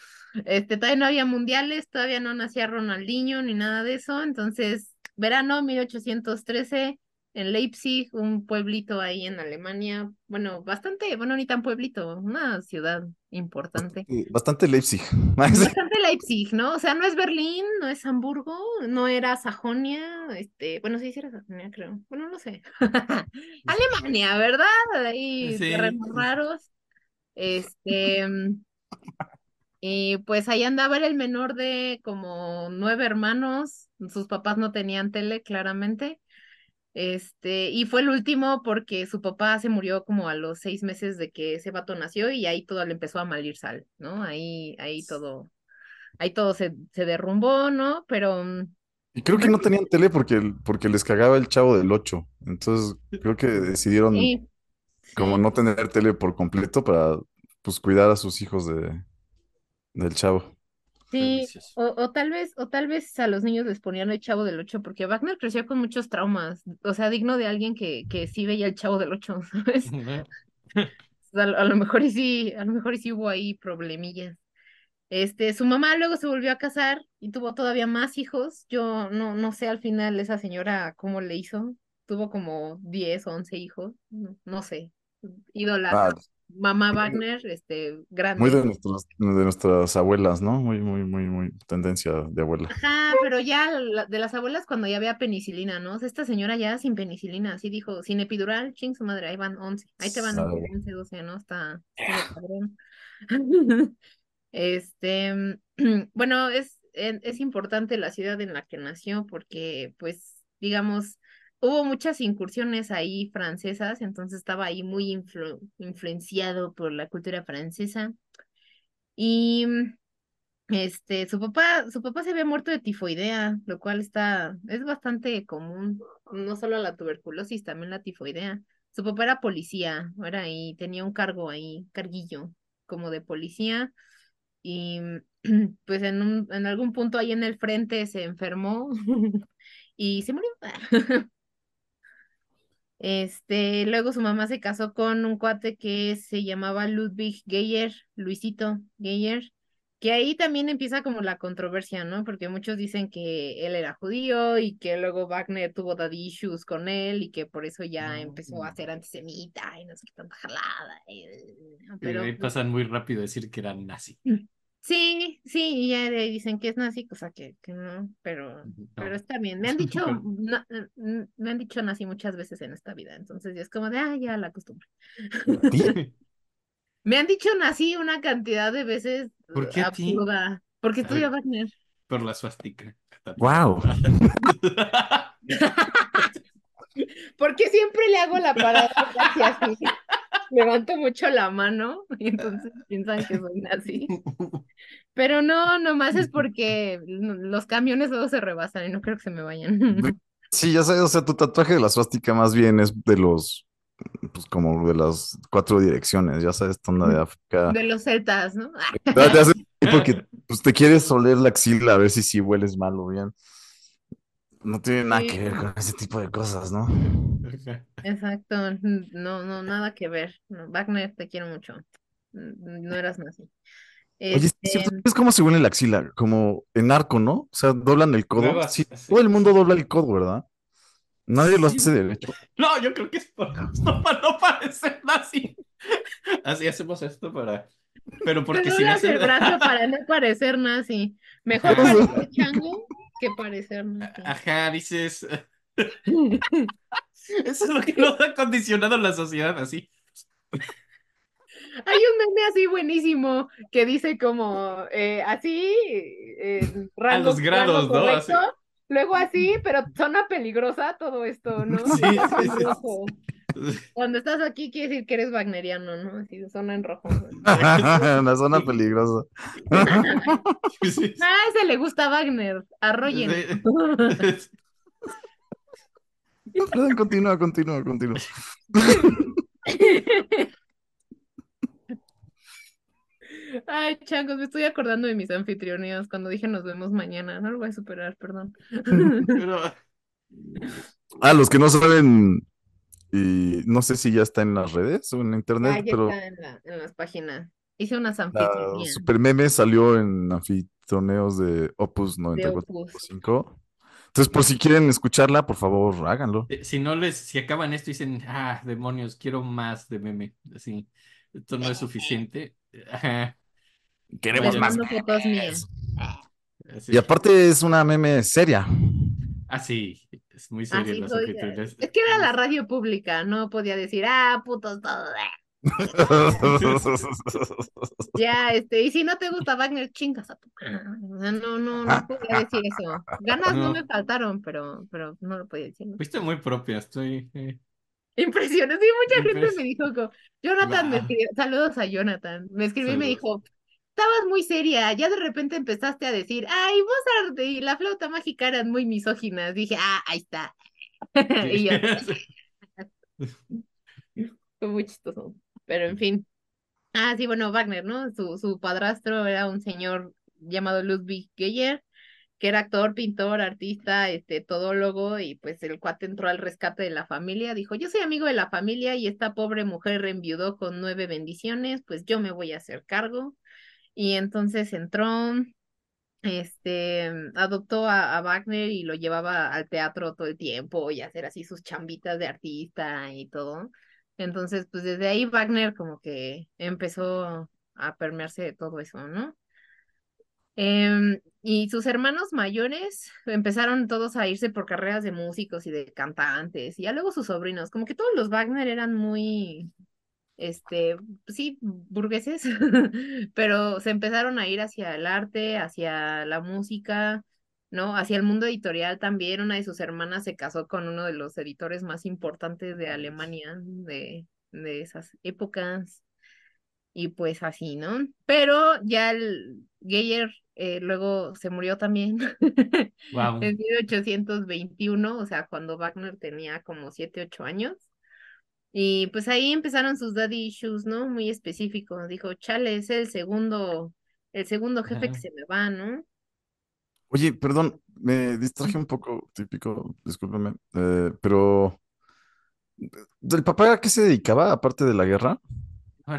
Speaker 4: Este, todavía no había mundiales, todavía no nacía Ronaldinho ni nada de eso, entonces, verano 1813 en Leipzig, un pueblito ahí en Alemania, bueno, bastante, bueno, ni tan pueblito, una ciudad importante.
Speaker 2: Sí, Bastante Leipzig.
Speaker 4: Bastante Leipzig, ¿no? O sea, no es Berlín, no es Hamburgo, no era Sajonia, este, bueno, sí, sí era Sajonia, creo. Bueno, no sé. Alemania, ¿verdad? Ahí
Speaker 3: Sí.
Speaker 4: terrenos raros. Este, y pues ahí andaba era el menor de como nueve hermanos, sus papás no tenían tele, claramente. Este, y fue el último porque su papá se murió como a los seis meses de que ese vato nació y ahí todo le empezó a malir sal, ¿no? Ahí, ahí todo, ahí todo se, se derrumbó, ¿no? Pero mm,
Speaker 2: Y creo que no tenían tele porque, porque les cagaba el chavo del 8. Entonces creo que decidieron
Speaker 4: sí,
Speaker 2: como no tener tele por completo para pues cuidar a sus hijos de, del chavo.
Speaker 4: Sí, o, o tal vez, o tal vez a los niños les ponían el Chavo del Ocho, porque Wagner creció con muchos traumas, o sea, digno de alguien que, que sí veía el Chavo del Ocho, ¿sabes? A, lo mejor y sí, a lo mejor y sí hubo ahí problemillas. Este, su mamá luego se volvió a casar y tuvo todavía más hijos. Yo no, no sé al final esa señora cómo le hizo. Tuvo como 10 o 11 hijos, no, no sé. Ídola,
Speaker 2: Ah,
Speaker 4: mamá Wagner, este, grande.
Speaker 2: muy de, nuestras, de nuestras abuelas, ¿no? Muy, muy, muy, muy tendencia de abuela.
Speaker 4: Ajá, pero ya la- de las abuelas cuando ya había penicilina, ¿no? O sea, esta señora ya sin penicilina, así dijo, sin epidural, ching su madre, ahí van 11, ahí te van
Speaker 2: Sabe.
Speaker 4: 11, 12, ¿no? Está. Este, bueno, es, es importante la ciudad en la que nació porque, pues, digamos, hubo muchas incursiones ahí francesas, entonces estaba ahí muy influ- influenciado por la cultura francesa. Y este, su papá, su papá se había muerto de tifoidea, lo cual está, es bastante común, no solo la tuberculosis, también la tifoidea. Su papá era policía, era ahí, tenía un cargo ahí, carguillo, como de policía, y pues en un, en algún punto ahí en el frente se enfermó y se murió. Este, luego su mamá se casó con un cuate que se llamaba Ludwig Geyer, Luisito Geyer, que ahí también empieza como la controversia, ¿no? Porque muchos dicen que él era judío y que luego Wagner tuvo daddy issues con él y que por eso ya empezó a ser antisemita y no sé qué tanta jalada.
Speaker 3: Pero
Speaker 4: Pero
Speaker 3: ahí pasan muy rápido decir que eran nazi.
Speaker 4: Sí, sí, y ya de ahí dicen que es nazi, cosa que, que no, pero pero está bien. Me han dicho, me han dicho nazi muchas veces en esta vida, entonces ya es como de, ah, ya la costumbre. Me han dicho nazi una cantidad de veces
Speaker 3: ¿Por qué a ti?
Speaker 4: absurda. Porque estudio Wagner.
Speaker 3: Por la suástica.
Speaker 2: ¡Wow!
Speaker 4: Porque siempre le hago la parada así. Levanto mucho la mano y entonces piensan que soy nazi. Pero no, nomás es porque los camiones luego se rebasan y no creo que se me vayan.
Speaker 2: Sí, ya sabes, o sea, tu tatuaje de la suástica más bien es de los, pues como de las cuatro direcciones, ya sabes, esta onda de África.
Speaker 4: De los celtas, ¿no?
Speaker 2: Te porque pues, te quieres oler la axila a ver si sí hueles mal o bien. No tiene nada
Speaker 4: Sí.
Speaker 2: que ver con ese tipo de cosas, ¿no?
Speaker 4: Exacto, no, no, nada que ver. No, Wagner, te quiero mucho. No eras nazi.
Speaker 2: Oye, ¿es
Speaker 4: Este,
Speaker 2: cierto? ¿sabes cómo se huele la axila? Como en arco, ¿no? O sea, doblan el codo. Sí, todo el mundo dobla el codo, ¿verdad? Nadie lo hace derecho.
Speaker 3: No, yo creo que es por- no, para no parecer nazi. Así hacemos esto para. Pero porque si no
Speaker 4: el brazo para no parecer nazi. Mejor
Speaker 3: Ajá.
Speaker 4: parecer chango que parecer nazi.
Speaker 3: Ajá, dices. Eso es lo que nos ha condicionado la sociedad así.
Speaker 4: Hay un meme así buenísimo que dice como eh, así, eh, rango,
Speaker 3: los grados,
Speaker 4: rango
Speaker 3: ¿no?
Speaker 4: correcto,
Speaker 3: Así.
Speaker 4: luego así, pero zona peligrosa todo esto, ¿no?
Speaker 3: Sí, sí, sí.
Speaker 4: Rojo. Cuando estás aquí quiere decir que eres wagneriano, ¿no? Así, zona en rojo.
Speaker 2: Una zona peligrosa.
Speaker 3: Sí.
Speaker 4: Ah, ese le gusta a Wagner, arroyen.
Speaker 2: Perdón, continúa, continúa, continúa.
Speaker 4: Ay, changos, me estoy acordando de mis anfitrionías cuando dije nos vemos mañana. No lo voy a superar, perdón.
Speaker 3: Pero,
Speaker 2: Ah, los que no saben, y no sé si ya está en las redes o en
Speaker 4: Ah,
Speaker 2: internet,
Speaker 4: ya
Speaker 2: pero
Speaker 4: está en, la- en las páginas. Hice unas anfitrionías
Speaker 2: Super Meme salió en anfitrioneos de Opus
Speaker 4: de
Speaker 2: 94.5.
Speaker 4: Opus.
Speaker 2: Entonces, por si quieren escucharla, por favor, háganlo.
Speaker 3: eh, si no les, si acaban esto y dicen, ah, demonios, quiero más de meme. Así, esto no es suficiente. Ajá,
Speaker 2: Queremos
Speaker 3: Vayan.
Speaker 2: más.
Speaker 4: Mando fotos mías.
Speaker 3: así.
Speaker 2: Y aparte es una meme seria.
Speaker 3: Ah, sí, es muy serio
Speaker 4: Así
Speaker 3: las
Speaker 4: soy. Es que era la radio pública, no podía decir, ah, putos todos. eh". Ya, este, y si no te gusta Wagner, chingas a tu madre. O sea, no, no, no podía decir eso. Ganas no
Speaker 3: No.
Speaker 4: me faltaron, pero, pero no lo podía decir. ¿no?
Speaker 3: Fuiste muy propia, estoy. eh,
Speaker 4: Impresiones. Sí, mucha gente me dijo, Jonathan me escribió, saludos a Jonathan, me escribió y me dijo, estabas muy seria, ya de repente empezaste a decir, ay, Mozart y la flauta mágica eran muy misóginas. Dije, ah, ahí está. Y yo, fue muy chistoso. Pero en fin. Ah, sí, bueno, Wagner, ¿no? Su, su padrastro era un señor llamado Ludwig Geyer, que era actor, pintor, artista, este, todólogo, y pues el cuate entró al rescate de la familia, dijo, yo soy amigo de la familia y esta pobre mujer enviudó con nueve bendiciones, pues yo me voy a hacer cargo. Y entonces entró, este, adoptó a, Wagner y lo llevaba al teatro todo el tiempo y hacer así sus chambitas de artista y todo. Entonces, pues desde ahí Wagner como que empezó a permearse de todo eso, ¿no? Em, y sus hermanos mayores empezaron todos a irse por carreras de músicos y de cantantes, y ya luego sus sobrinos, como que todos los Wagner eran muy, este, pues sí, burgueses, pero se empezaron a ir hacia el arte, hacia la música, ¿no? Hacia el mundo editorial también. Una de sus hermanas se casó con uno de los editores más importantes de Alemania de, de esas épocas. Y pues así, ¿no? Pero ya el Geyer eh, luego se murió también
Speaker 3: Wow.
Speaker 4: en 1821, o sea, cuando Wagner tenía como 7, 8 años. Y pues ahí empezaron sus daddy issues, ¿no? Muy específicos. Dijo, chale, es el segundo, el segundo jefe que se me va, ¿no?
Speaker 2: Oye, perdón, me distraje un poco, típico, discúlpeme, eh, pero ¿del papá a qué se dedicaba aparte de la guerra?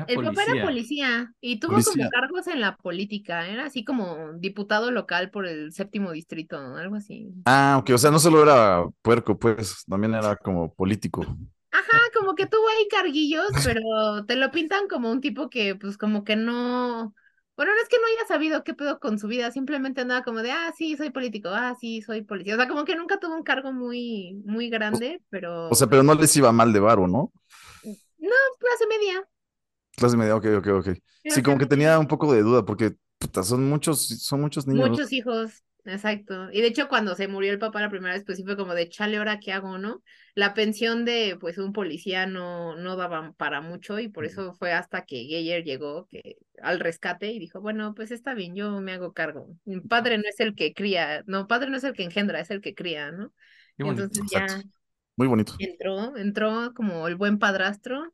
Speaker 4: El papá era
Speaker 3: policía.
Speaker 4: policía y tuvo
Speaker 2: Policía.
Speaker 4: como cargos en la política, era así como diputado local por el séptimo distrito, algo así.
Speaker 2: Ah, ok, o sea, no solo era puerco, pues, también era como político.
Speaker 4: Que tuvo ahí carguillos, pero te lo pintan como un tipo que, pues, como que no. Bueno, no es que no haya sabido qué pedo con su vida, simplemente andaba como de, ah, sí, soy político, ah, sí, soy policía. O sea, como que nunca tuvo un cargo muy, muy grande, pero.
Speaker 2: O sea, pero no les iba mal de varo, ¿no?
Speaker 4: No, clase media.
Speaker 2: Clase media, ok, ok, ok. Sí, como que tenía un poco de duda, porque puta, son muchos, son muchos niños.
Speaker 4: Muchos hijos, exacto. Y de hecho, cuando se murió el papá la primera vez, pues sí fue como de, chale, ¿ahora qué hago, no? La pensión de, pues, un policía no, no daba para mucho y por eso fue hasta que Geyer llegó que, al rescate y dijo, bueno, pues está bien, yo me hago cargo. Mi padre no es el que cría, no, padre no es el que engendra, es el que cría, ¿no?
Speaker 3: Qué bonito.
Speaker 4: Entonces ya
Speaker 2: Exacto. Muy bonito.
Speaker 4: entró, entró como el buen padrastro.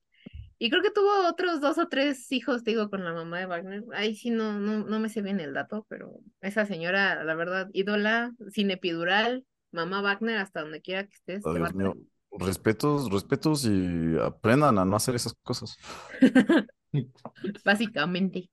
Speaker 4: Y creo que tuvo otros dos o tres hijos, digo, con la mamá de Wagner. Ahí sí no, no, no me sé bien el dato, pero esa señora, la verdad, ídola, sin epidural, mamá Wagner, hasta donde quiera que estés,
Speaker 2: Oh, Dios mío, respetos, respetos y aprendan a no hacer esas cosas.
Speaker 4: básicamente.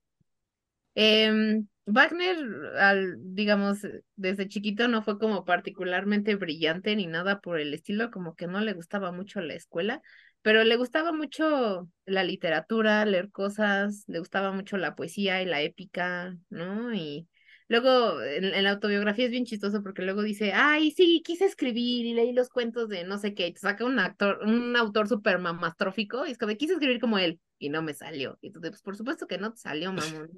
Speaker 4: Em, Wagner, al, digamos, desde chiquito no fue como particularmente brillante ni nada por el estilo, como que no le gustaba mucho la escuela, pero le gustaba mucho la literatura, leer cosas, le gustaba mucho la poesía y la épica, ¿no? Y luego en, en la autobiografía es bien chistoso porque luego dice, ay, sí, quise escribir y leí los cuentos de no sé qué, y te saca un actor, un autor súper mamastrófico, y es como, quise escribir como él, y no me salió. Y entonces, pues por supuesto que no te salió, mamón.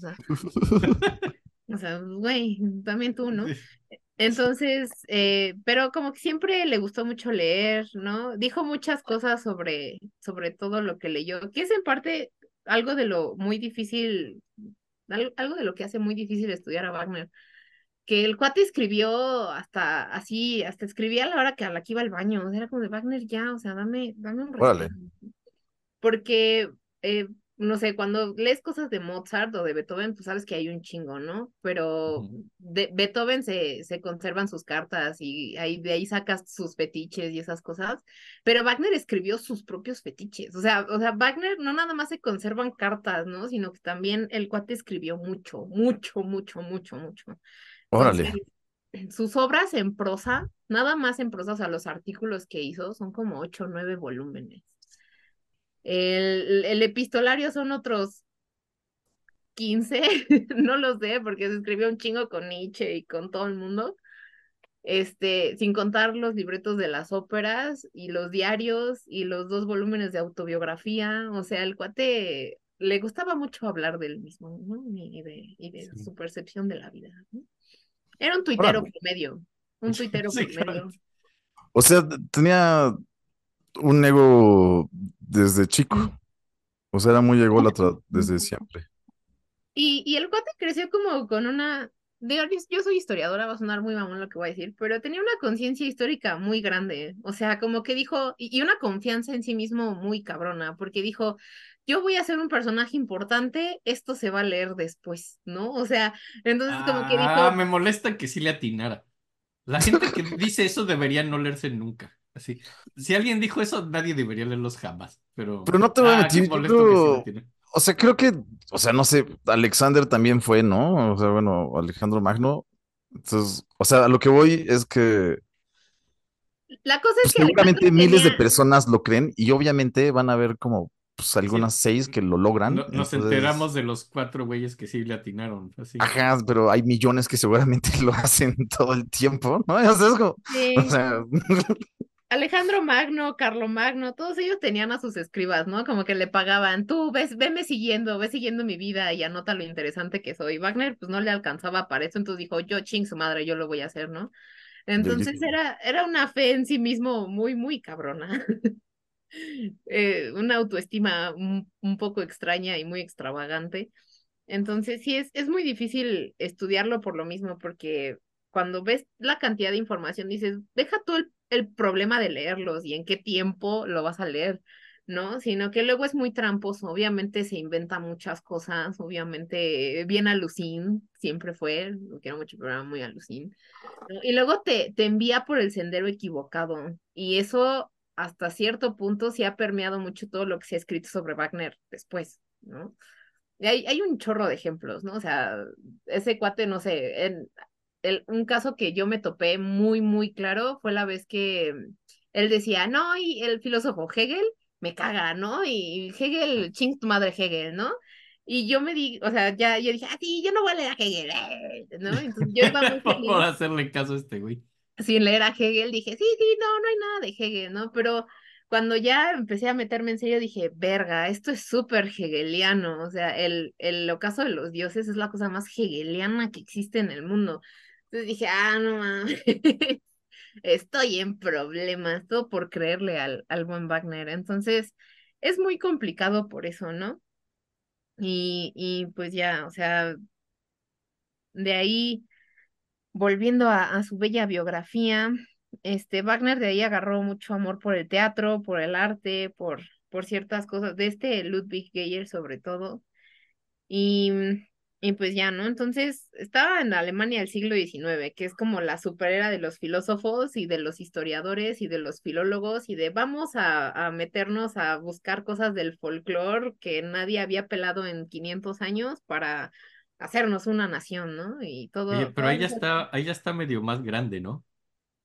Speaker 4: sea, o sea, güey, también tú, ¿no? Entonces, eh, pero como que siempre le gustó mucho leer, ¿no? Dijo muchas cosas sobre, sobre todo lo que leyó, que es en parte algo de lo muy difícil, al- algo de lo que hace muy difícil estudiar a Wagner. Que el cuate escribió hasta así, hasta escribía a la hora que a la que iba al baño. Era como de Wagner ya, o sea, dame, dame un porque, eh, no sé, cuando lees cosas de Mozart o de Beethoven, pues sabes que hay un chingo, ¿no? Pero de Beethoven se, se conservan sus cartas y ahí, de ahí sacas sus fetiches y esas cosas, pero Wagner escribió sus propios fetiches, o sea, o sea, Wagner no nada más se conservan cartas, ¿no? Sino que también el cuate escribió mucho, mucho, mucho, mucho, mucho.
Speaker 2: Órale.
Speaker 4: Entonces, sus obras en prosa, nada más en prosa, o sea, los artículos que hizo son como ocho o nueve volúmenes. El, el epistolario son otros 15, no lo sé, porque se escribió un chingo con Nietzsche y con todo el mundo. Este, sin contar los libretos de las óperas y los diarios y los dos volúmenes de autobiografía. O sea, el cuate le gustaba mucho hablar del mismo, ¿no? Y de, y de
Speaker 3: Sí.
Speaker 4: su percepción de la vida, ¿no? Era un tuitero
Speaker 2: Órale.
Speaker 4: promedio, un tuitero
Speaker 3: Sí,
Speaker 4: promedio.
Speaker 3: claro.
Speaker 2: O sea, tenía un ego desde chico. O sea, era muy ególatra desde siempre.
Speaker 4: Y, y el cuate creció como con una digo, yo- soy historiadora, va a sonar muy mamón lo que voy a decir, pero tenía una conciencia histórica muy grande, o sea, como que dijo, y, y una confianza en sí mismo muy cabrona, porque dijo, yo voy a ser un personaje importante, esto se va a leer después, ¿no? O sea, entonces como que
Speaker 3: Ah,
Speaker 4: dijo,
Speaker 3: me molesta que sí le atinara. La gente que dice eso debería no leerse nunca. Así. Si alguien dijo eso, nadie debería leerlos jamás. Pero,
Speaker 2: Pero no te voy a
Speaker 3: ah,
Speaker 2: mentir,
Speaker 3: que.
Speaker 2: O sea, creo que, o sea, no sé, Alexander también fue, ¿no? O sea, bueno, Alejandro Magno. Entonces, o sea, a lo que voy es que
Speaker 4: la cosa
Speaker 2: pues,
Speaker 4: es que
Speaker 2: seguramente
Speaker 4: Alejandro
Speaker 2: miles de personas lo creen y obviamente van a haber como pues, algunas seis que lo logran.
Speaker 3: No- nos
Speaker 2: entonces-
Speaker 3: enteramos de los cuatro güeyes que sí le atinaron. Así.
Speaker 2: Ajá, pero hay millones que seguramente lo hacen todo el tiempo, ¿no? O sea, es como,
Speaker 4: Sí.
Speaker 2: o sea,
Speaker 4: Alejandro Magno, Carlo Magno, todos ellos tenían a sus escribas, ¿no? Como que le pagaban, tú ves, veme siguiendo, ve siguiendo mi vida y anota lo interesante que soy. Wagner, pues no le alcanzaba para eso, entonces dijo, yo ching su madre, yo lo voy a hacer, ¿no? Entonces era, era una fe en sí mismo muy, muy cabrona. Eh, una autoestima un, un poco extraña y muy extravagante. Entonces sí, es, es muy difícil estudiarlo por lo mismo, porque cuando ves la cantidad de información dices, deja tú el, el problema de leerlos y en qué tiempo lo vas a leer, ¿no? Sino que luego es muy tramposo, obviamente se inventa muchas cosas, obviamente bien alucín, siempre fue, lo quiero mucho, pero era muy alucín, ¿no? Y luego te, te envía por el sendero equivocado y eso hasta cierto punto sí ha permeado mucho todo lo que se ha escrito sobre Wagner después, ¿no? Y hay, hay un chorro de ejemplos, ¿no? O sea, ese cuate, no sé, en el, un caso que yo me topé muy, muy claro fue la vez que él decía, no, y el filósofo Hegel me caga, ¿no? Y Hegel, ching tu madre Hegel, ¿no? Y yo me di, o sea, ya yo dije, ah, sí, yo no voy a leer a Hegel, eh", ¿no? Entonces yo iba muy feliz
Speaker 3: por hacerle caso a este güey.
Speaker 4: Sin leer a Hegel, dije, sí, sí, no, no hay nada de Hegel, ¿no? Pero cuando ya empecé a meterme en serio, dije, verga, esto es súper hegeliano, o sea, el, el ocaso de los dioses es la cosa más hegeliana que existe en el mundo. Entonces dije, ah, no mames, estoy en problemas, todo por creerle al, al buen Wagner. Entonces, es muy complicado por eso, ¿no? Y, y pues ya, o sea, de ahí volviendo a, su bella biografía, este Wagner de ahí agarró mucho amor por el teatro, por el arte, por, por ciertas cosas, de este Ludwig Geyer sobre todo. Y, y pues ya, ¿no? Entonces estaba en Alemania del siglo XIX, que es como la superera de los filósofos y de los historiadores y de los filólogos y de vamos a, a meternos a buscar cosas del folclore que nadie había pelado en 500 años para hacernos una nación, ¿no? Y todo.
Speaker 3: Oye, pero
Speaker 4: todo
Speaker 3: ahí ya
Speaker 4: eso.
Speaker 3: está, ahí ya está medio más grande, ¿no?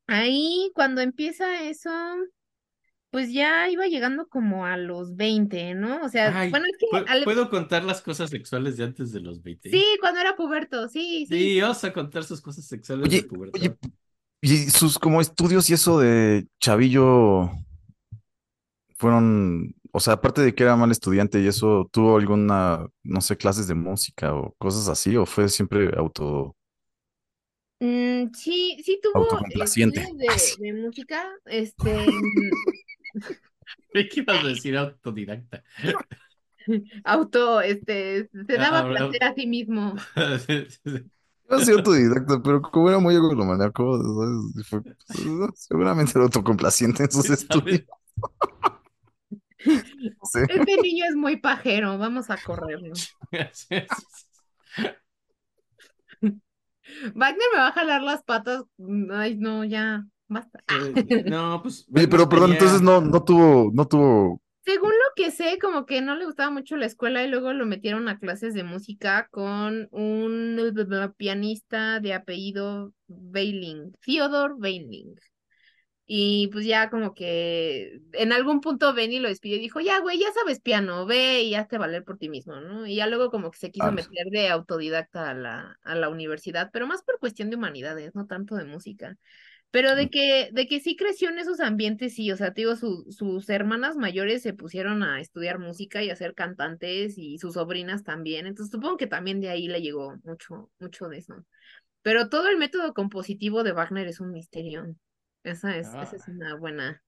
Speaker 4: Ahí, cuando empieza eso, pues ya iba llegando como a los 20, ¿no? O sea,
Speaker 3: Ay,
Speaker 4: bueno, es que
Speaker 3: ¿pu-
Speaker 4: Ale-
Speaker 3: ¿puedo contar las cosas sexuales de antes de los 20?
Speaker 4: sí, cuando era puberto, sí, sí.
Speaker 3: Sí, vamos a contar sus cosas sexuales
Speaker 2: Oye,
Speaker 3: de pubertad.
Speaker 2: oye, y sus como estudios y eso de Chavillo fueron, o sea, aparte de que era mal estudiante y eso, ¿tuvo alguna, no sé, clases de música o cosas así? ¿O fue siempre auto,
Speaker 4: Mm, sí, sí tuvo
Speaker 2: autocomplaciente?
Speaker 4: estudios
Speaker 2: Ay, sí.
Speaker 4: de, de música, este, mm,
Speaker 3: ¿Qué ibas a decir autodidacta?
Speaker 4: auto, este, se
Speaker 3: Ah,
Speaker 4: daba
Speaker 3: ahora-
Speaker 4: placer a sí mismo.
Speaker 2: Yo soy autodidacta, pero como era muy. Fue- pues, seguramente era autocomplaciente en sus
Speaker 3: ¿Sabes?
Speaker 2: estudios.
Speaker 4: Este niño es muy pajero, vamos a correrlo. Wagner me va a jalar las patas. Ay, no, ya, basta.
Speaker 3: Eh, No, pues.
Speaker 2: Oye, pero perdón, entonces no, no tuvo, no tuvo,
Speaker 4: Según lo que sé, como que no le gustaba mucho la escuela y luego lo metieron a clases de música con un pianista de apellido Weiling, Theodor Weiling. Y pues ya como que en algún punto Benny lo despidió y dijo, ya, güey, ya sabes piano, ve y hazte valer por ti mismo, ¿no? Y ya luego como que se quiso
Speaker 2: Ah.
Speaker 4: meter de autodidacta a la, a la universidad, pero más por cuestión de humanidades, no tanto de música. Pero de que, de que sí creció en esos ambientes, sí, o sea, te digo, su- sus hermanas mayores se pusieron a estudiar música y a ser cantantes y sus sobrinas también, entonces supongo que también de ahí le llegó mucho, mucho de eso. Pero todo el método compositivo de Wagner es un misterio. Esa es, esa es
Speaker 3: Ah.
Speaker 4: una buena.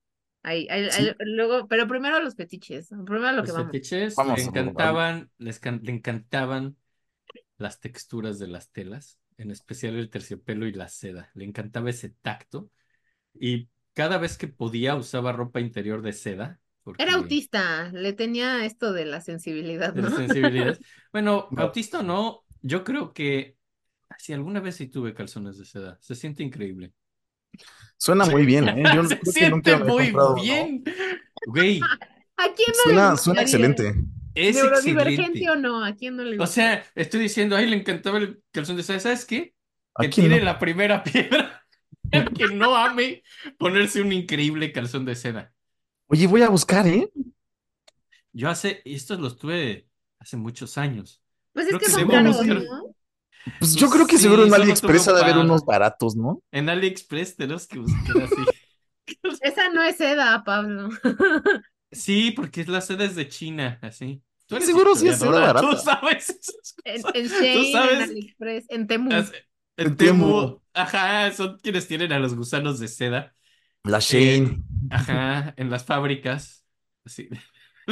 Speaker 4: Ahí, ahí-
Speaker 2: Sí.
Speaker 4: ahí- luego, pero primero los fetiches, primero lo que
Speaker 3: Los
Speaker 4: vamos.
Speaker 3: fetiches
Speaker 2: Vamos,
Speaker 3: le
Speaker 2: vamos,
Speaker 3: encantaban, les can- le encantaban las texturas de las telas. en especial el terciopelo y la seda. Le encantaba ese tacto y cada vez que podía usaba ropa interior de seda. Porque
Speaker 4: Era autista, le tenía esto de la sensibilidad.
Speaker 3: Bueno,
Speaker 2: No.
Speaker 3: autista o no, yo creo que si alguna vez sí tuve calzones de seda, se siente increíble.
Speaker 2: Suena muy bien, ¿eh? Yo
Speaker 3: Se
Speaker 2: creo que nunca
Speaker 3: siente muy
Speaker 2: comprado
Speaker 3: bien. Güey,
Speaker 4: ¿A quién no le
Speaker 2: Suena, suena
Speaker 4: gustaría?
Speaker 2: excelente.
Speaker 3: es
Speaker 4: Neurodivergente
Speaker 3: excelente.
Speaker 4: o no, ¿a quién no le
Speaker 3: O
Speaker 4: gusta?
Speaker 3: sea, estoy diciendo, ay, le encantaba el calzón de seda. ¿Sabes qué?
Speaker 2: ¿A
Speaker 3: Que
Speaker 2: no?
Speaker 3: la primera piedra. El que no ame ponerse un increíble calzón de seda.
Speaker 2: Oye, voy a buscar, ¿eh?
Speaker 3: Yo hace, estos los tuve hace muchos años.
Speaker 4: Pues es
Speaker 3: creo
Speaker 4: que
Speaker 3: que
Speaker 4: son caros, ¿no?
Speaker 2: Pues yo creo que
Speaker 3: sí,
Speaker 2: seguro en AliExpress ha de haber unos baratos, ¿no?
Speaker 3: En AliExpress tenemos que buscar así.
Speaker 4: Esa no es seda, Pablo.
Speaker 3: Sí, porque la seda es de China, así. Tú eres
Speaker 2: Seguro sí es seda
Speaker 3: historiadora, Tú
Speaker 2: barata.
Speaker 3: sabes esas
Speaker 4: En,
Speaker 3: cosas.
Speaker 4: en Shein, en
Speaker 3: sabes?
Speaker 4: AliExpress, en Temu.
Speaker 3: En
Speaker 2: En
Speaker 3: Temu, ajá, son quienes tienen a los gusanos de seda.
Speaker 2: La Shane.
Speaker 3: Ajá, en las fábricas. Así.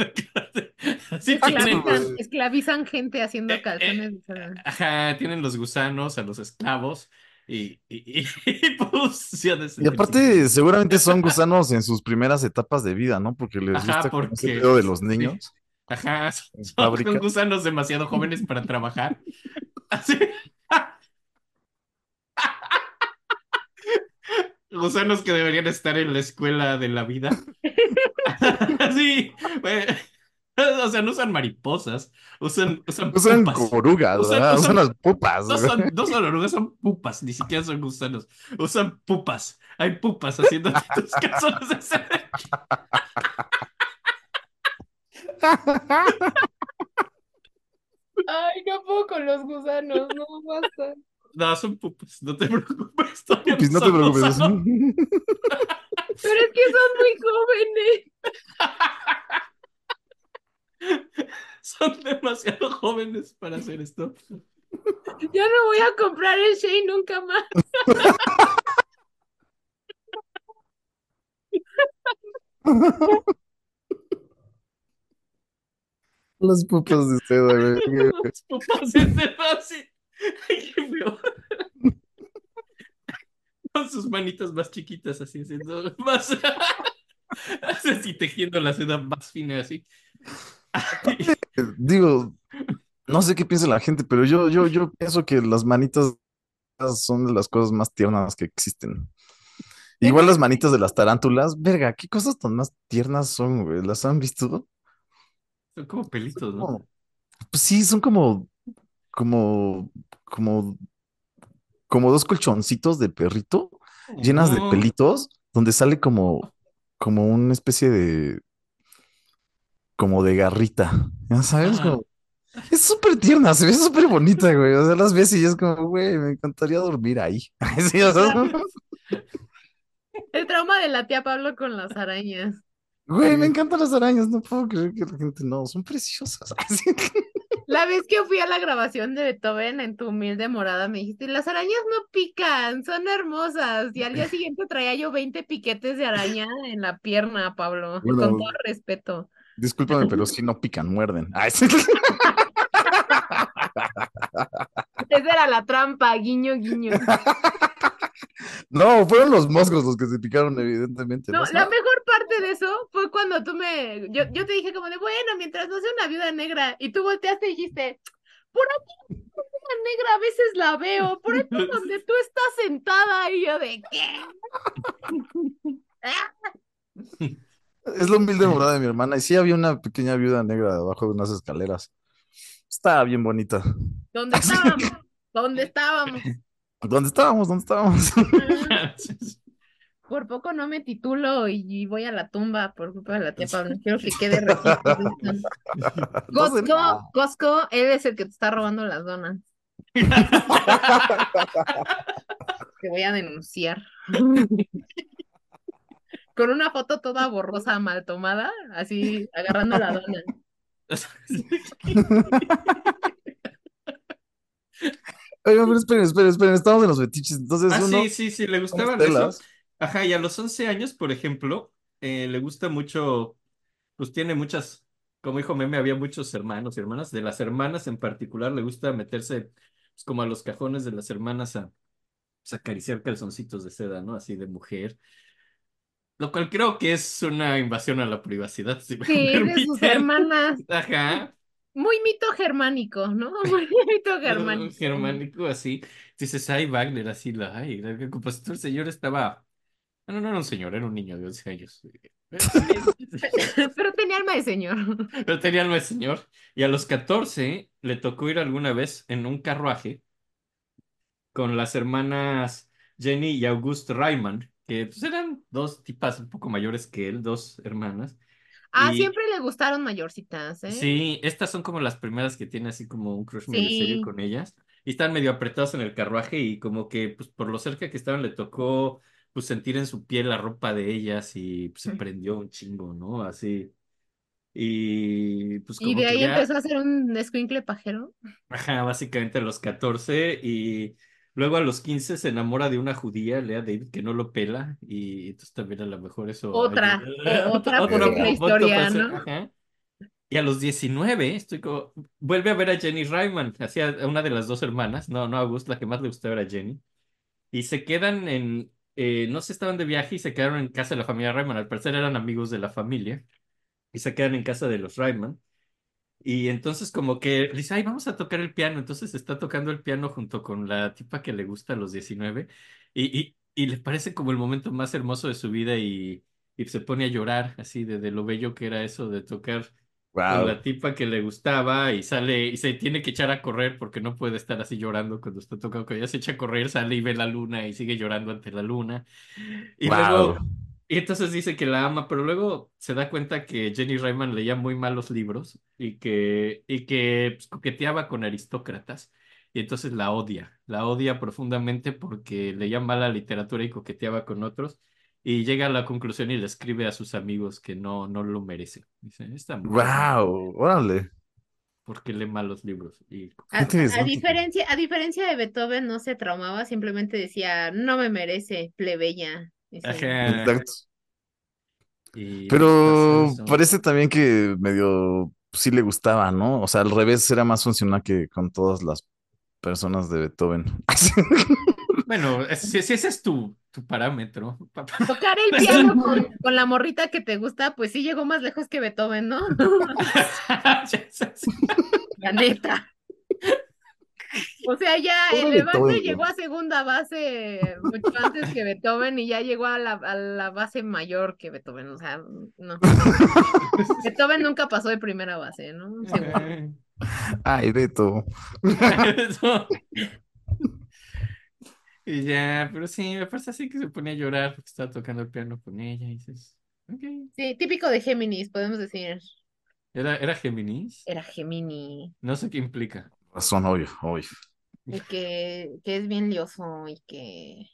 Speaker 3: Tienen.
Speaker 4: Esclavizan, gente haciendo
Speaker 3: Eh,
Speaker 4: calzones de seda.
Speaker 3: Ajá, tienen los gusanos a los esclavos. Y, y, y, y, pues, ya de
Speaker 2: Y aparte, seguramente son gusanos en sus primeras etapas de vida, ¿no? Porque les
Speaker 3: Ajá,
Speaker 2: gusta como ese
Speaker 3: porque-
Speaker 2: pedo de los
Speaker 3: sí.
Speaker 2: niños.
Speaker 3: Ajá, son, gusanos demasiado jóvenes para trabajar. Así. Gusanos que deberían estar en la escuela de la vida. Sí. eh, O sea, no usan mariposas, usan, usan
Speaker 2: Usan
Speaker 3: pupas.
Speaker 2: orugas,
Speaker 3: Usan-
Speaker 2: ¿verdad?
Speaker 3: usan-
Speaker 2: Usan las pupas.
Speaker 3: No son, no son orugas, son pupas, ni siquiera son gusanos. Usan pupas. Hay pupas haciendo tus calzones de.
Speaker 4: Ay, no puedo con los gusanos, no basta.
Speaker 3: No, son pupas, no te preocupes. todavía
Speaker 2: Pupis, no te preocupes.
Speaker 4: Pero es que son muy jóvenes.
Speaker 3: Son demasiado jóvenes para hacer esto.
Speaker 4: Ya no voy a comprar el Shane nunca más.
Speaker 2: Las pupas de seda, güey.
Speaker 3: Las pupas de seda. Ay, qué feo. Con sus manitas más chiquitas, así haciendo más. Así tejiendo la seda más fina, así.
Speaker 2: Digo, no sé qué piensa la gente, pero yo, yo, yo pienso que las manitas son de las cosas más tiernas que existen. Igual las manitas de las tarántulas, verga, qué cosas tan más tiernas son, güey. ¿Las han visto?
Speaker 3: Son como pelitos, ¿no?
Speaker 2: Como- Pues sí, son como, como, como, como dos colchoncitos de perrito llenas de pelitos, donde sale como, como una especie de, como de garrita, ¿ya sabes? Como- es súper tierna, se ve súper bonita, güey. O sea, las ves y es como, güey, me encantaría dormir ahí. Sí, o sea,
Speaker 4: El trauma de la tía Pablo con las arañas.
Speaker 2: güey, me encantan las arañas, no puedo creer que la gente no, son preciosas.
Speaker 4: La vez que fui a la grabación de Beethoven en tu humilde morada, me dijiste, las arañas no pican, son hermosas. Y al día siguiente traía yo 20 piquetes de araña en la pierna, Pablo,
Speaker 2: Bueno.
Speaker 4: con todo respeto.
Speaker 2: Discúlpame, pero si no pican, muerden. Ay, sí.
Speaker 4: Esa era la trampa, guiño, guiño.
Speaker 2: No, fueron los moscos los que se picaron, evidentemente.
Speaker 4: No,
Speaker 2: ¿no?
Speaker 4: la mejor parte de eso fue cuando tú me, yo, yo te dije como de, bueno, mientras no sea una viuda negra, y tú volteaste y dijiste, por aquí, una viuda negra a veces la veo, por aquí donde tú estás sentada, y yo de, ¿qué?
Speaker 2: Es la humilde morada de mi hermana. Y sí había una pequeña viuda negra debajo de unas escaleras. Estaba bien bonita.
Speaker 4: ¿Dónde estábamos? ¿Dónde estábamos?
Speaker 2: ¿Dónde estábamos? ¿Dónde estábamos?
Speaker 4: Por poco no me titulo y, voy a la tumba por culpa de la tía Pablo. Quiero que quede registro. Costco, Costco, él es el que te está robando las donas. Te voy a denunciar. Con una foto toda borrosa, mal tomada, así agarrando la dona.
Speaker 2: Oigan, pero esperen, esperen, esperen. Estamos en los fetiches. Entonces,
Speaker 3: Ah,
Speaker 2: uno,
Speaker 3: sí, sí, sí, le gustaban esos. Ajá, y a los 11 años, por ejemplo, eh, le gusta mucho, pues tiene muchas, como dijo Meme, había muchos hermanos y hermanas. De las hermanas en particular, le gusta meterse pues, como a los cajones de las hermanas a, pues, acariciar calzoncitos de seda, ¿no? Así de mujer. Lo cual creo que es una invasión a la privacidad, si me
Speaker 4: Sí, de sus hermanas.
Speaker 3: Ajá.
Speaker 4: Muy mito germánico, ¿no? Muy mito germánico.
Speaker 3: Germánico, así. Dices, ay, Wagner, así la, ay, el compositor, el señor estaba. No, no era un señor, era un niño de 11 años.
Speaker 4: Pero tenía alma de señor.
Speaker 3: Pero tenía alma de señor. Y a los 14 le tocó ir alguna vez en un carruaje con las hermanas Jenny y Auguste Reimann, que pues, eran dos tipas un poco mayores que él, dos hermanas.
Speaker 4: Ah,
Speaker 3: Y-
Speaker 4: siempre le gustaron mayorcitas, ¿eh?
Speaker 3: Sí, estas son como las primeras que tiene así como un crush medio serio
Speaker 4: Sí.
Speaker 3: con ellas. Y están medio apretados en el carruaje y como que pues por lo cerca que estaban le tocó pues sentir en su piel la ropa de ellas y pues, se
Speaker 4: Mm.
Speaker 3: prendió un chingo, ¿no? Así. Y pues
Speaker 4: Y
Speaker 3: como
Speaker 4: de
Speaker 3: que
Speaker 4: ahí
Speaker 3: ya,
Speaker 4: empezó a ser un escuincle pajero.
Speaker 3: ajá, básicamente a los 14 y luego a los 15 se enamora de una judía, Lea David, que no lo pela y entonces también a lo mejor eso
Speaker 4: Otra,
Speaker 3: ayuda.
Speaker 4: o- otra
Speaker 2: posible
Speaker 3: punto
Speaker 4: historia, ¿no?
Speaker 3: ajá. Y a los 19, estoy como, vuelve a ver a Jenny Reimann, hacía una de las dos hermanas, no, no a August, la que más le gustaba era Jenny, y se quedan en, eh, no sé, estaban de viaje y se quedaron en casa de la familia Reimann, al parecer eran amigos de la familia, y se quedan en casa de los Reimann, y entonces como que dice, ay, vamos a tocar el piano, entonces está tocando el piano junto con la tipa que le gusta a los 19, y, y, y le parece como el momento más hermoso de su vida y, y se pone a llorar así de, de lo bello que era eso de tocar con la tipa que le gustaba y sale y se tiene que echar a correr porque no puede estar así llorando cuando está tocando, que ella se echa a correr, sale y ve la luna y sigue llorando ante la luna. Y luego,
Speaker 2: Wow.
Speaker 3: Y entonces dice que la ama, pero luego se da cuenta que Jenny Rayman leía muy mal los libros y que, y que pues, coqueteaba con aristócratas. Y entonces la odia, la odia profundamente porque leía mal la literatura y coqueteaba con otros. Y llega a la conclusión y le escribe a sus amigos que no, no lo merece. Dice, esta mujer
Speaker 2: Wow. Órale.
Speaker 3: porque lee mal los libros. Y
Speaker 4: A, diferencia, a diferencia de Beethoven, no se traumaba, simplemente decía, no me merece, plebeya.
Speaker 2: Exacto.
Speaker 3: Y
Speaker 2: Pero
Speaker 3: pasa eso.
Speaker 2: parece también que medio sí le gustaba, ¿no? O sea, al revés era más funcional que con todas las personas de Beethoven.
Speaker 3: Bueno, si, si ese es tu, tu parámetro. pa- pa-
Speaker 4: Tocar el piano con, con la morrita que te gusta, pues sí llegó más lejos que Beethoven, ¿no? La neta. O sea, ya el Levante llegó a segunda base mucho antes que Beethoven y ya llegó a la, a la base mayor que Beethoven. O sea, no. Beethoven nunca pasó de primera base, ¿no? Seguro.
Speaker 2: Ay, Beto.
Speaker 3: Y ya, pero sí, me parece así que se ponía a llorar porque estaba tocando el piano con ella y dices, ok.
Speaker 4: Sí, típico de Géminis, podemos decir.
Speaker 3: ¿Era, era Géminis?
Speaker 4: Era Gemini,
Speaker 3: No sé qué implica.
Speaker 2: Razón, obvio, obvio.
Speaker 4: y que, que es bien lioso y que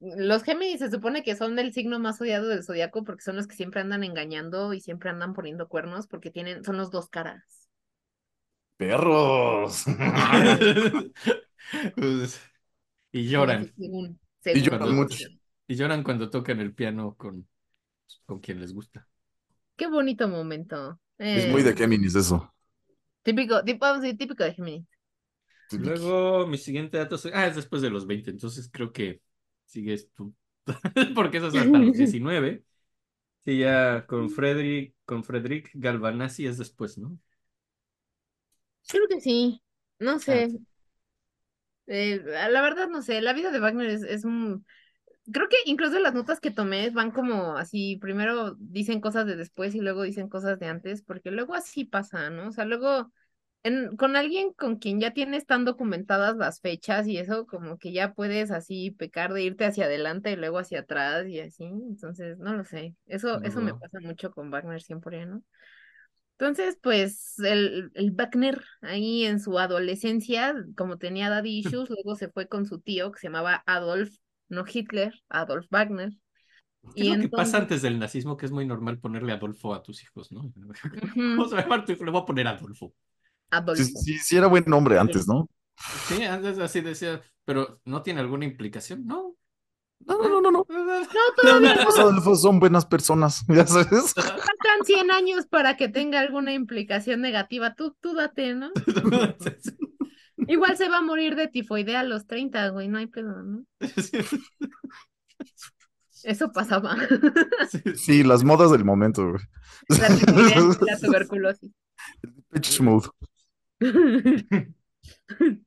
Speaker 4: los Géminis se supone que son el signo más odiado del zodiaco porque son los que siempre andan engañando y siempre andan poniendo cuernos porque tienen, son los dos caras.
Speaker 2: Perros.
Speaker 3: Pues, y lloran.
Speaker 4: Según,
Speaker 2: Y
Speaker 4: según
Speaker 2: lloran
Speaker 4: los
Speaker 2: mucho.
Speaker 4: Géminis.
Speaker 3: Y lloran cuando tocan el piano con, con quien les gusta.
Speaker 4: Qué bonito momento.
Speaker 2: Es muy de
Speaker 4: Eh,
Speaker 2: Géminis eso.
Speaker 4: Típico, tipo, vamos a decir, típico de Géminis.
Speaker 3: Luego, mi siguiente dato es, ah, es después de los 20, entonces creo que sigues tú. Porque eso es hasta los 19. Sí, ya con Frederick, con Frederick Galvanasi es después, ¿no?
Speaker 4: Creo que sí. No
Speaker 3: Ah,
Speaker 4: sé. Eh, la verdad no sé. La vida de Wagner es, es un... Creo que incluso las notas que tomé van como así, primero dicen cosas de después y luego dicen cosas de antes, porque luego así pasa, ¿no? O sea, luego en, con alguien con quien ya tienes tan documentadas las fechas y eso, como que ya puedes así pecar de irte hacia adelante y luego hacia atrás y así. Entonces, no lo sé. Eso, eso me pasa mucho con Wagner siempre, ¿no? Entonces, pues el, el Wagner ahí en su adolescencia, como tenía daddy issues, luego se fue con su tío que se llamaba Adolf, no Hitler, Adolf Wagner.
Speaker 3: ¿Qué es
Speaker 4: Y
Speaker 3: lo que
Speaker 4: entonces,
Speaker 3: pasa antes del nazismo? Que es muy normal ponerle Adolfo a tus hijos, ¿no?
Speaker 4: Ujú.
Speaker 3: ¿Cómo se va a llamar tu hijo? Le voy a poner Adolfo.
Speaker 4: Adolfo.
Speaker 2: Sí, sí, sí era buen nombre antes, ¿no?
Speaker 3: Sí, antes así decía, pero ¿no tiene alguna implicación? No.
Speaker 2: No, no, no, no. no.
Speaker 4: No, todavía
Speaker 2: Los Adolfos son buenas personas, ya sabes.
Speaker 4: faltan 100 años para que tenga alguna implicación negativa. Tú, tú date, ¿no? Igual se va a morir de tifoidea a los 30, güey, no hay pedo, ¿no? Eso pasaba.
Speaker 2: Sí, las modas del momento, güey.
Speaker 4: La la tuberculosis.
Speaker 2: Pitch mode.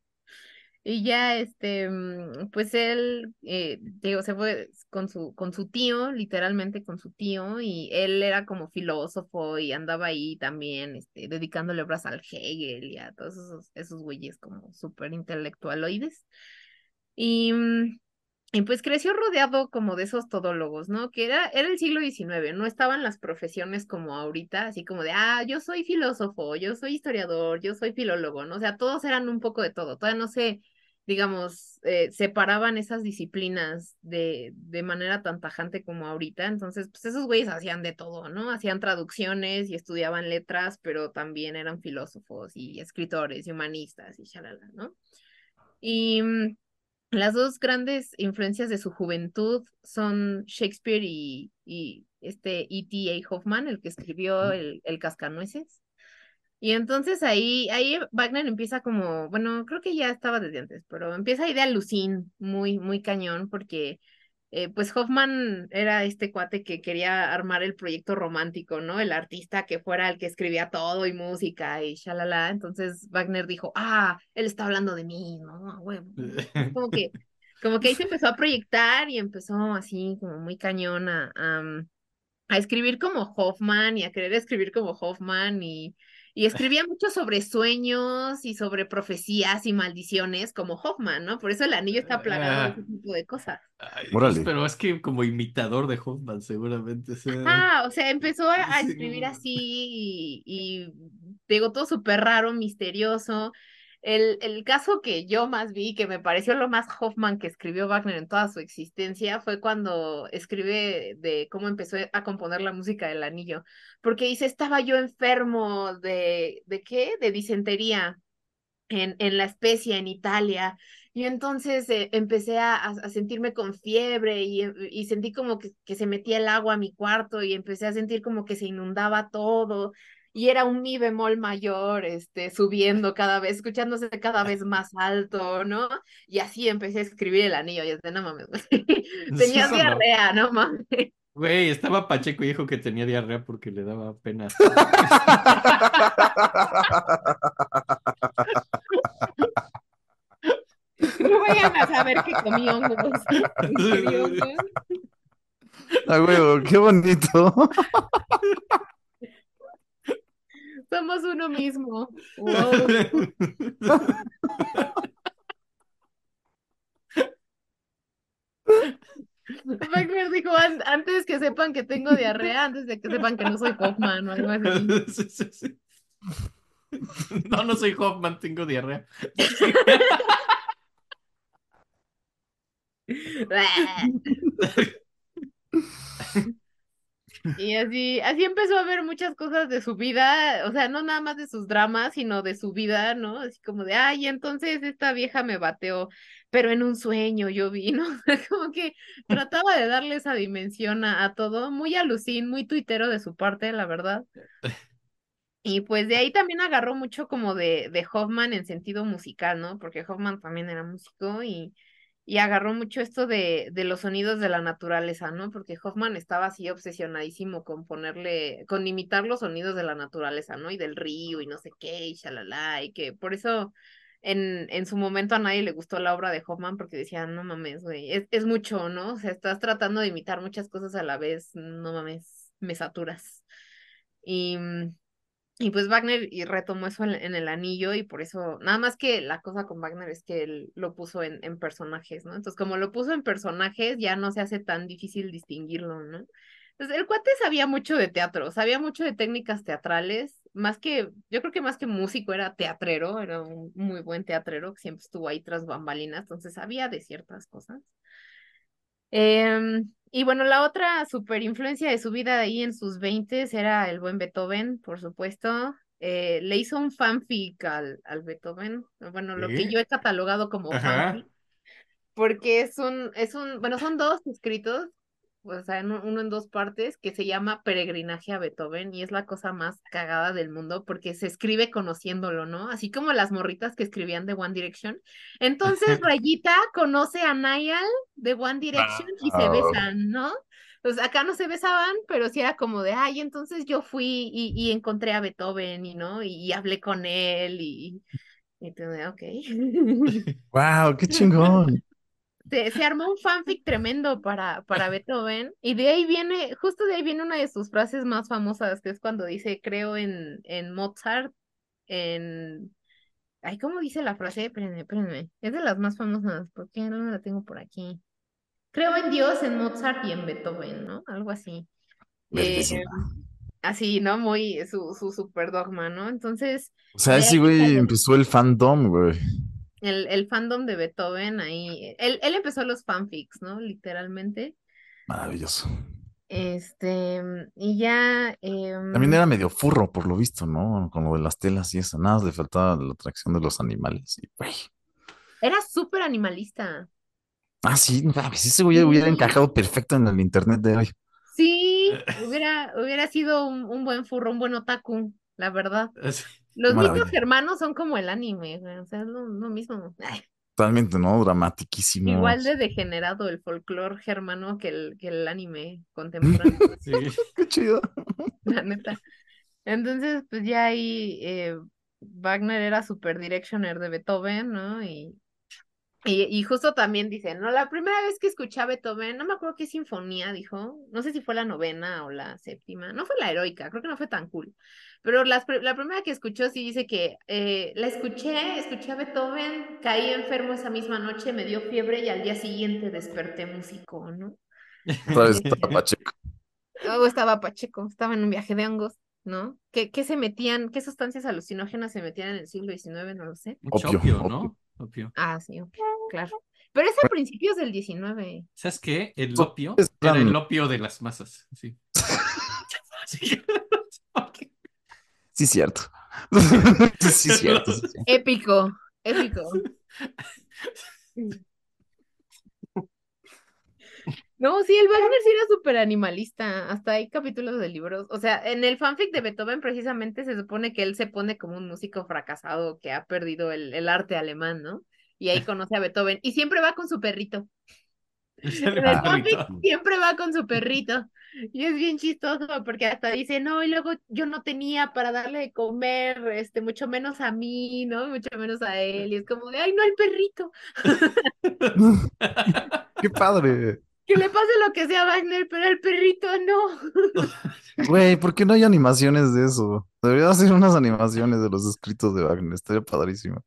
Speaker 4: Y ya, este, mm, pues él, eh, digo, se fue con su, con su tío, literalmente con su tío, y él era como filósofo y andaba ahí también, este, dedicándole obras al Hegel y a todos esos, esos güeyes como súper intelectualoides. Y, mm, y pues creció rodeado como de esos todólogos, ¿no? Que era, era el siglo XIX, no estaban las profesiones como ahorita, así como de, ah, yo soy filósofo, yo soy historiador, yo soy filólogo, ¿no? O sea, todos eran un poco de todo, todavía no se, digamos, eh, separaban esas disciplinas de, de manera tan tajante como ahorita, entonces, pues esos güeyes hacían de todo, ¿no? Hacían traducciones y estudiaban letras, pero también eran filósofos y escritores y humanistas y shalala, ¿no? Y... las dos grandes influencias de su juventud son Shakespeare y, y este E.T.A. Hoffman, el que escribió el, el Cascanueces. Y entonces ahí, ahí Wagner empieza como, bueno, creo que ya estaba desde antes, pero empieza ahí de alucín, muy, muy cañón, porque eh, pues Hoffman era este cuate que quería armar el proyecto romántico, ¿no? El artista que fuera el que escribía todo y música y shalala. Entonces Wagner dijo, ah, él está hablando de mí, ¿no? Es como que, como que ahí se empezó a proyectar y empezó así como muy cañón a, a, a escribir como Hoffman y a querer escribir como Hoffman y, y escribía mucho sobre sueños y sobre profecías y maldiciones como Hoffman, ¿no? Por eso el anillo está plagado de ese tipo de cosas.
Speaker 3: Ay, pues, pero es que como imitador de Hoffman, seguramente. sea,
Speaker 4: Ah, o sea, empezó a, escribir así y, y digo, todo súper raro, misterioso. El, el caso que yo más vi, que me pareció lo más Hoffman que escribió Wagner en toda su existencia, fue cuando escribe de cómo empezó a componer la música del anillo. Porque dice, estaba yo enfermo de, ¿de qué? De disentería en, en la Spezia, en Italia. Y entonces eh, empecé a- a sentirme con fiebre y, y sentí como que, que se metía el agua a mi cuarto y empecé a sentir como que se inundaba todo. Y era un mi bemol mayor, este, subiendo cada vez, escuchándose cada vez más alto, ¿no? Y así empecé a escribir el anillo. Y desde no mames, güey. Tenía
Speaker 3: Eso
Speaker 4: diarrea, no mames.
Speaker 3: Güey, estaba Pacheco y dijo que tenía diarrea porque le daba pena.
Speaker 4: No vayan a saber que comí hongos. Güey.
Speaker 2: Ah, huevo, qué bonito.
Speaker 4: Somos uno mismo. Wow. Dijo "An- antes que sepan que tengo diarrea, antes de que sepan que no soy Hoffman o algo así.
Speaker 3: Sí, sí, sí. No, no soy Hoffman, tengo diarrea.
Speaker 4: Y así, así empezó a ver muchas cosas de su vida, o sea, no nada más de sus dramas, sino de su vida, ¿no? Así como de, ay, entonces esta vieja me bateó, pero en un sueño yo vi, ¿no? Como que trataba de darle esa dimensión a, a todo, muy alucín, muy tuitero de su parte, la verdad. Y pues de ahí también agarró mucho como de, de Hoffman en sentido musical, ¿no? Porque Hoffman también era músico y, y agarró mucho esto de, de los sonidos de la naturaleza, ¿no? Porque Hoffman estaba así obsesionadísimo con ponerle, con imitar los sonidos de la naturaleza, ¿no? Y del río y no sé qué, y shalala, y que por eso en, en su momento a nadie le gustó la obra de Hoffman porque decían, no mames, güey, es, es mucho, ¿no? O sea, estás tratando de imitar muchas cosas a la vez, no mames, me saturas. Y, mm, y pues Wagner y retomó eso en, el anillo y por eso, nada más que la cosa con Wagner es que él lo puso en, en personajes, ¿no? Entonces, como lo puso en personajes, ya no se hace tan difícil distinguirlo, ¿no? Entonces, el cuate sabía mucho de teatro, sabía mucho de técnicas teatrales, más que, yo creo que más que músico era teatrero, era un muy buen teatrero, que siempre estuvo ahí tras bambalinas, entonces sabía de ciertas cosas. Em, y bueno, la otra super influencia de su vida ahí en sus 20 era el buen Beethoven, por supuesto. Eh, le hizo un fanfic al, al Beethoven, bueno, lo que yo he catalogado como
Speaker 3: Ajá.
Speaker 4: fanfic, porque es un, es un, bueno, son dos escritos o sea, en uno en dos partes, que se llama Peregrinaje a Beethoven y es la cosa más cagada del mundo porque se escribe conociéndolo, ¿no? Así como las morritas que escribían de One Direction. Entonces Rayita conoce a Niall de One Direction y se
Speaker 2: Wow.
Speaker 4: besan, ¿no? Pues acá no se besaban, pero sí era como de, ay, entonces yo fui y, y encontré a Beethoven y, ¿no? Y, y hablé con él y, y tú ok.
Speaker 2: ¡Wow! ¡Qué chingón!
Speaker 4: Se, se armó un fanfic tremendo para, para Beethoven y de ahí viene, justo de ahí viene una de sus frases más famosas, que es cuando dice, creo en, en Mozart, en... Ay, ¿cómo dice la frase? Espérenme, espérenme. Es de las más famosas, porque no la tengo por aquí. Creo en Dios, en Mozart y en Beethoven, ¿no? Algo así. Eh, así, ¿no? Muy su, su super dogma, ¿no? Entonces,
Speaker 2: O sea, ese güey empezó el fandom, güey.
Speaker 4: El, el fandom de Beethoven ahí, él, él empezó los fanfics, ¿no? Literalmente.
Speaker 2: Maravilloso.
Speaker 4: Este, y ya, em,
Speaker 2: También era medio furro, por lo visto, ¿no? Con lo de las telas y eso. Nada, más le faltaba la atracción de los animales. Y, güey.
Speaker 4: era súper animalista.
Speaker 2: Ah, sí, ese güey hubiera
Speaker 4: Sí.
Speaker 2: encajado perfecto en el internet de hoy.
Speaker 4: Sí, hubiera, hubiera sido un, un buen furro, un buen otaku, la verdad. Los
Speaker 2: maravilla.
Speaker 4: mitos germanos son como el anime, güey, o sea, es lo, lo mismo. Ay,
Speaker 2: Totalmente, ¿no? Dramatiquísimo.
Speaker 4: igual de degenerado el folclore germano que el, que el anime contemporáneo.
Speaker 3: Sí.
Speaker 2: Qué chido.
Speaker 4: la neta. Entonces, pues ya ahí eh, Wagner era super directioner de Beethoven, ¿no? Y, y, y justo también dice, ¿no? La primera vez que escuché a Beethoven, no me acuerdo qué sinfonía dijo, no sé si fue la novena o la séptima, no fue la heroica, creo que no fue tan cool, pero las la primera que escuchó sí dice que eh, la escuché, escuché a Beethoven, caí enfermo esa misma noche, me dio fiebre y al día siguiente desperté músico, ¿no?
Speaker 2: Estaba Pacheco.
Speaker 4: O estaba Pacheco, estaba en un viaje de hongos, ¿no? ¿Qué, qué se metían, qué sustancias alucinógenas se metían en el siglo XIX? No lo sé.
Speaker 3: Mucho
Speaker 2: Opio,
Speaker 3: opio,
Speaker 2: opio.
Speaker 3: ¿no? Opio.
Speaker 4: Ah, sí, ok, claro. Pero es a principios del XIX.
Speaker 3: ¿Sabes qué? El opio
Speaker 2: es
Speaker 3: era el opio de las masas. Sí. Sí.
Speaker 2: Sí, cierto. sí, cierto. sí, cierto.
Speaker 4: Épico, épico. No, sí, el Wagner sí era súper animalista. Hasta hay capítulos de libros. O sea, en el fanfic de Beethoven, precisamente se supone que él se pone como un músico fracasado que ha perdido el, el arte alemán, ¿no? Y ahí conoce a Beethoven. Y siempre va con su perrito. En el siempre va con su perrito. Y es bien chistoso porque hasta dice, no, y luego yo no tenía para darle de comer, este, mucho menos a mí, ¿no? Mucho menos a él. Y es como de, ay, no al perrito.
Speaker 2: Qué padre.
Speaker 4: Que le pase lo que sea a Wagner, pero al perrito no.
Speaker 2: Güey, ¿por qué no hay animaciones de eso? Debería hacer unas animaciones de los escritos de Wagner. Estaría padrísimo.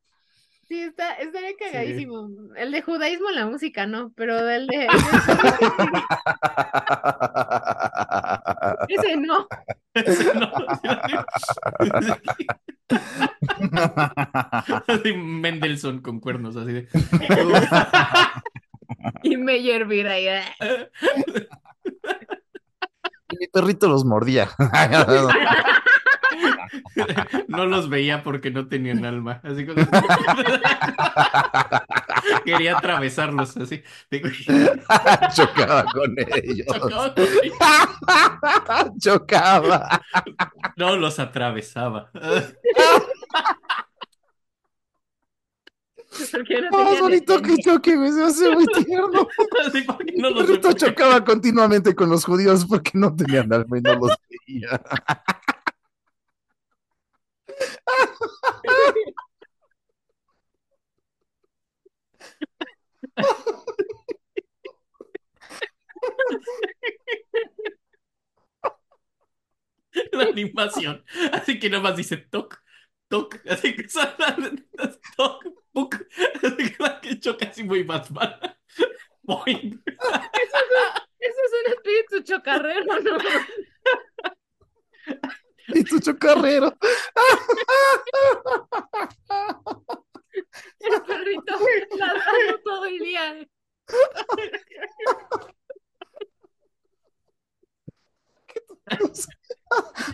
Speaker 4: Sí, está, estaría cagadísimo. El de judaísmo en la música, no, pero el de, ese no.
Speaker 3: Ese no. Así, Mendelssohn con cuernos, así de.
Speaker 4: Y Meyerbeer ahí.
Speaker 2: Mi perrito los mordía.
Speaker 3: No los veía porque no tenían alma. Así como... Quería atravesarlos así.
Speaker 2: Chocaba con ellos. Chocaba.
Speaker 3: No los atravesaba.
Speaker 4: Porque no
Speaker 2: Más bonito que choque, güey. Se hace muy tierno.
Speaker 3: Así, ¿por qué
Speaker 2: Mi
Speaker 3: no los
Speaker 2: perrito chocaba continuamente con los judíos porque no tenían alma y no los veía.
Speaker 3: La animación. Así que nada más dice toc, toc. Así que toc, puc. Que choca así muy Batman. Boing.
Speaker 4: Eso es un espíritu chocarrero, ¿no?
Speaker 2: Y tu chocarrero.
Speaker 4: El perrito ladrando todo el día.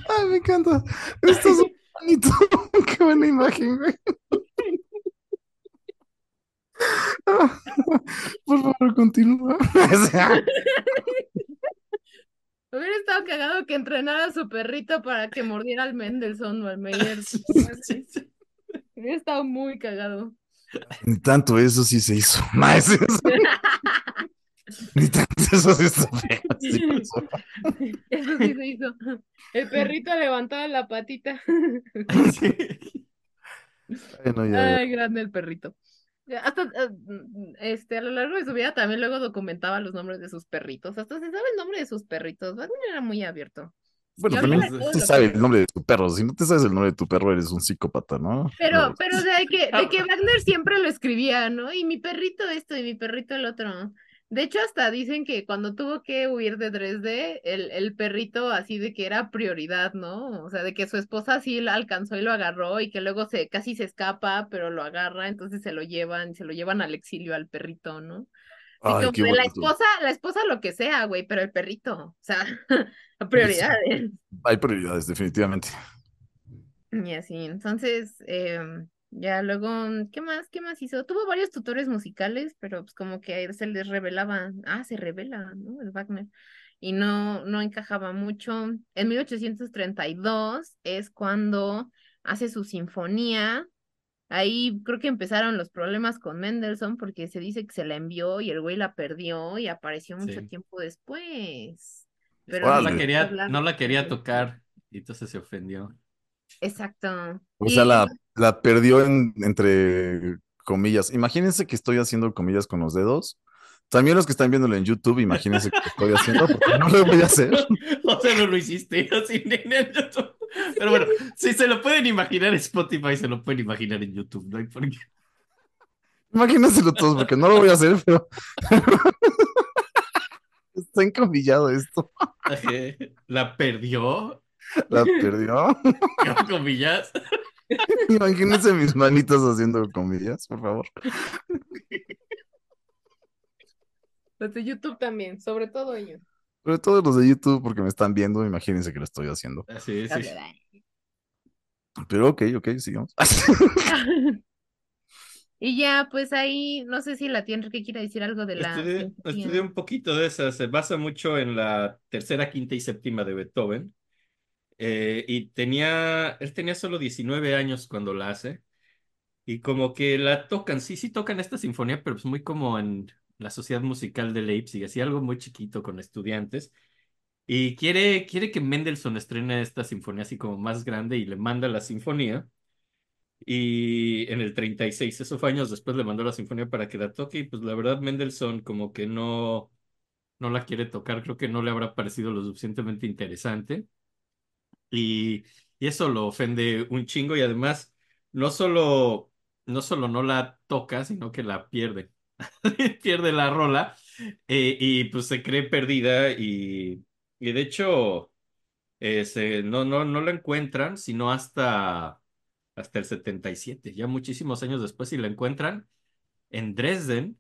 Speaker 2: Ay, me encanta. Esto es bonito. Qué buena imagen, güey. Por favor, continúa.
Speaker 4: Hubiera estado cagado que entrenara a su perrito para que mordiera al Mendelssohn o al Meyer.
Speaker 3: Sí, sí.
Speaker 4: Hubiera estado muy cagado.
Speaker 2: Ni tanto eso sí se hizo. Eso. Ni tanto eso sí está feo. Sí.
Speaker 4: Eso sí se hizo. El perrito levantaba la patita.
Speaker 2: Ya, ya.
Speaker 4: Ay, grande el perrito. Hasta eh, este, a lo largo de su vida también luego documentaba los nombres de sus perritos. Hasta se sabe el nombre de sus perritos. Wagner era muy abierto.
Speaker 2: Bueno, también
Speaker 4: ahorita todo
Speaker 2: se
Speaker 4: lo
Speaker 2: sabe
Speaker 4: que-
Speaker 2: el nombre de tu perro. Si no te sabes el nombre de tu perro, eres un psicópata, ¿no?
Speaker 4: Pero,
Speaker 2: No.
Speaker 4: pero de que, de que Wagner siempre lo escribía, ¿no? Y mi perrito esto y mi perrito el otro. De hecho, hasta dicen que cuando tuvo que huir de Dresde, el, el perrito así de que era prioridad, ¿no? O sea, de que su esposa sí la alcanzó y lo agarró y que luego se casi se escapa, pero lo agarra, entonces se lo llevan, se lo llevan al exilio al perrito, ¿no?
Speaker 2: Ay,
Speaker 4: como la esposa, la esposa lo que sea, güey, pero el perrito, o sea, prioridades.
Speaker 2: Hay prioridades, definitivamente.
Speaker 4: Y así, entonces, em, ya luego, ¿qué más? ¿Qué más hizo? Tuvo varios tutores musicales, pero pues como que se les revelaba, ah, se revela, ¿no? El Wagner. Y no, no encajaba mucho. En 1832 es cuando hace su sinfonía. Ahí creo que empezaron los problemas con Mendelssohn porque se dice que se la envió y el güey la perdió y apareció mucho
Speaker 3: Sí.
Speaker 4: tiempo después.
Speaker 3: No
Speaker 4: Pero
Speaker 2: Órale.
Speaker 3: la
Speaker 4: no
Speaker 3: quería, no la quería tocar y entonces se ofendió.
Speaker 4: Exacto.
Speaker 2: O sea,
Speaker 4: Y-
Speaker 2: la, la perdió en- entre comillas. Imagínense que estoy haciendo comillas con los dedos. También los que están viéndolo en YouTube, imagínense que estoy haciendo, porque no lo voy a hacer.
Speaker 3: O sea, no lo hiciste así en el YouTube. Pero bueno, si se lo pueden imaginar en Spotify, se lo pueden imaginar en YouTube, ¿no? hay por qué.
Speaker 2: Imagínenselo todos, porque no lo voy a hacer, pero. Está encomillado esto.
Speaker 3: La perdió,
Speaker 2: La perdió.
Speaker 3: con comillas.
Speaker 2: Imagínense mis manitas haciendo comillas, por favor.
Speaker 4: Los de YouTube también, sobre todo ellos.
Speaker 2: Sobre todo los de YouTube, porque me están viendo, imagínense que lo estoy haciendo.
Speaker 3: Así es, sí.
Speaker 2: Pero ok, ok, sigamos.
Speaker 4: Y ya, pues ahí, no sé si la tía Enrique quiere decir algo de la
Speaker 3: Estudié, estudié un poquito de esa, se basa mucho en la tercera, quinta y séptima de Beethoven. Eh, y tenía, él tenía solo 19 años cuando la hace. Y como que la tocan, sí, sí tocan esta sinfonía, pero pues muy como en la Sociedad Musical de Leipzig, así algo muy chiquito con estudiantes. Y quiere, quiere que Mendelssohn estrene esta sinfonía así como más grande y le manda la sinfonía. Y en el 36, eso fue años después, le mandó la sinfonía para que la toque. Y pues la verdad, Mendelssohn como que no, no la quiere tocar, creo que no le habrá parecido lo suficientemente interesante. Y, y eso lo ofende un chingo y además no solo, no solo no la toca, sino que la pierde. Pierde la rola eh, y pues se cree perdida y, y de hecho se- no, no, no la encuentran sino hasta, hasta el 77, ya muchísimos años después y la encuentran en Dresden,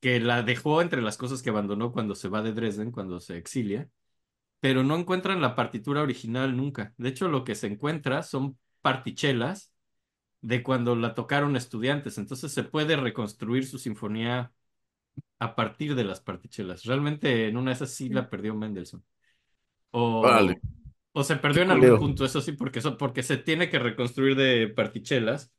Speaker 3: que la dejó entre las cosas que abandonó cuando se va de Dresden, cuando se exilia pero no encuentran la partitura original nunca. De hecho, lo que se encuentra son partichelas de cuando la tocaron estudiantes. Entonces se puede reconstruir su sinfonía a partir de las partichelas. Realmente en una de esas sí la perdió Mendelssohn. O,
Speaker 2: Órale.
Speaker 3: o se perdió en algún punto, eso sí, porque, eso, porque se tiene que reconstruir de partichelas.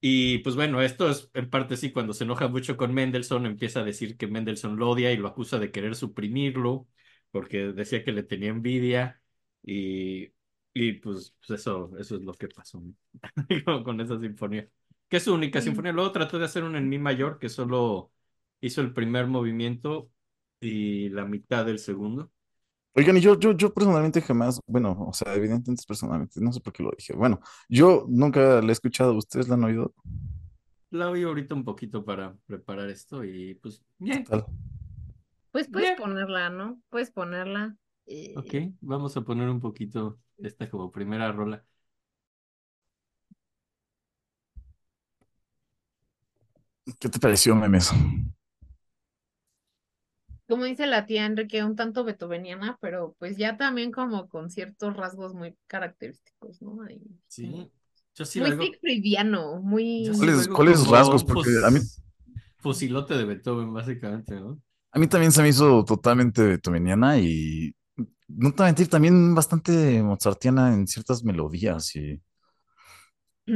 Speaker 3: Y pues bueno, esto es en parte sí, cuando se enoja mucho con Mendelssohn, empieza a decir que Mendelssohn lo odia y lo acusa de querer suprimirlo, porque decía que le tenía envidia. Y, y pues, pues eso, eso es lo que pasó ¿no? con esa sinfonía. Que es su única
Speaker 4: Mm.
Speaker 3: sinfonía. Luego trató de hacer una en mi mayor, que solo hizo el primer movimiento y la mitad del segundo.
Speaker 2: Oigan, y yo, yo, yo personalmente jamás, bueno, o sea, evidentemente personalmente, no sé por qué lo dije. Bueno, yo nunca la he escuchado, ¿ustedes la han oído?
Speaker 3: La oí ahorita un poquito para preparar esto y pues, bien.
Speaker 2: Tal.
Speaker 4: Pues puedes ponerla, ¿no? Puedes ponerla. Eh,
Speaker 3: Ok, vamos a poner un poquito esta como primera rola.
Speaker 2: ¿Qué te pareció, memes?
Speaker 4: Como dice la tía Enrique, un tanto beethoveniana, pero pues ya también como con ciertos rasgos muy característicos, ¿no? Ahí,
Speaker 3: Sí, yo sí
Speaker 4: Muy
Speaker 3: la hago-
Speaker 4: Siegfriediano, muy...
Speaker 2: ¿Cuáles- cuáles rasgos? Porque a mí-
Speaker 3: Fusilote de Beethoven, básicamente, ¿no?
Speaker 2: A mí también se me hizo totalmente beethoveniana y no te voy a mentir, también bastante mozartiana en ciertas melodías y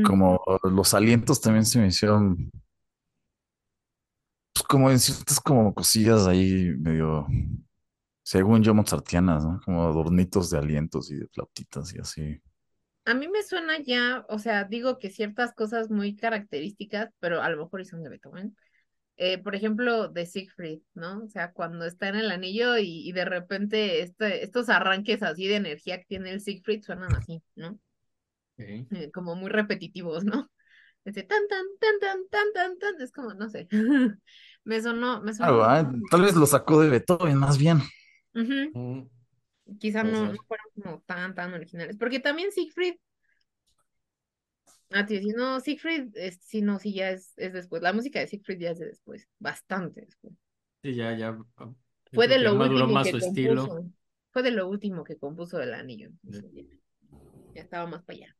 Speaker 2: como los alientos también se me hicieron, pues como en ciertas como cosillas ahí medio, según yo, mozartianas, ¿no? Como adornitos de alientos y de flautitas y así.
Speaker 4: A mí me suena ya, o sea, digo que ciertas cosas muy características, pero a lo mejor son de Beethoven. Eh, por ejemplo, de Siegfried, ¿no? O sea, cuando está en el anillo y, y de repente este, estos arranques así de energía que tiene el Siegfried suenan así, ¿no?
Speaker 3: Ok.
Speaker 4: Eh, como muy repetitivos, ¿no? Ese tan, tan, tan, tan, tan, tan, tan, es como, no sé. Me sonó, me
Speaker 2: Ah,
Speaker 4: sonó.
Speaker 2: ah, tal vez lo sacó de Beethoven, más bien.
Speaker 3: Mm,
Speaker 4: Quizá no, no fueron como tan, tan originales. Porque también Siegfried. Ah, tío, si no, Siegfried, es, sí, no, sí, ya es, es después. La música de Siegfried ya es de después, bastante después.
Speaker 3: Sí, ya, ya. ah,
Speaker 4: Fue de lo último
Speaker 3: más
Speaker 4: que
Speaker 3: su estilo.
Speaker 4: compuso. Fue de lo último que compuso del anillo. entonces ya, ya estaba más para allá.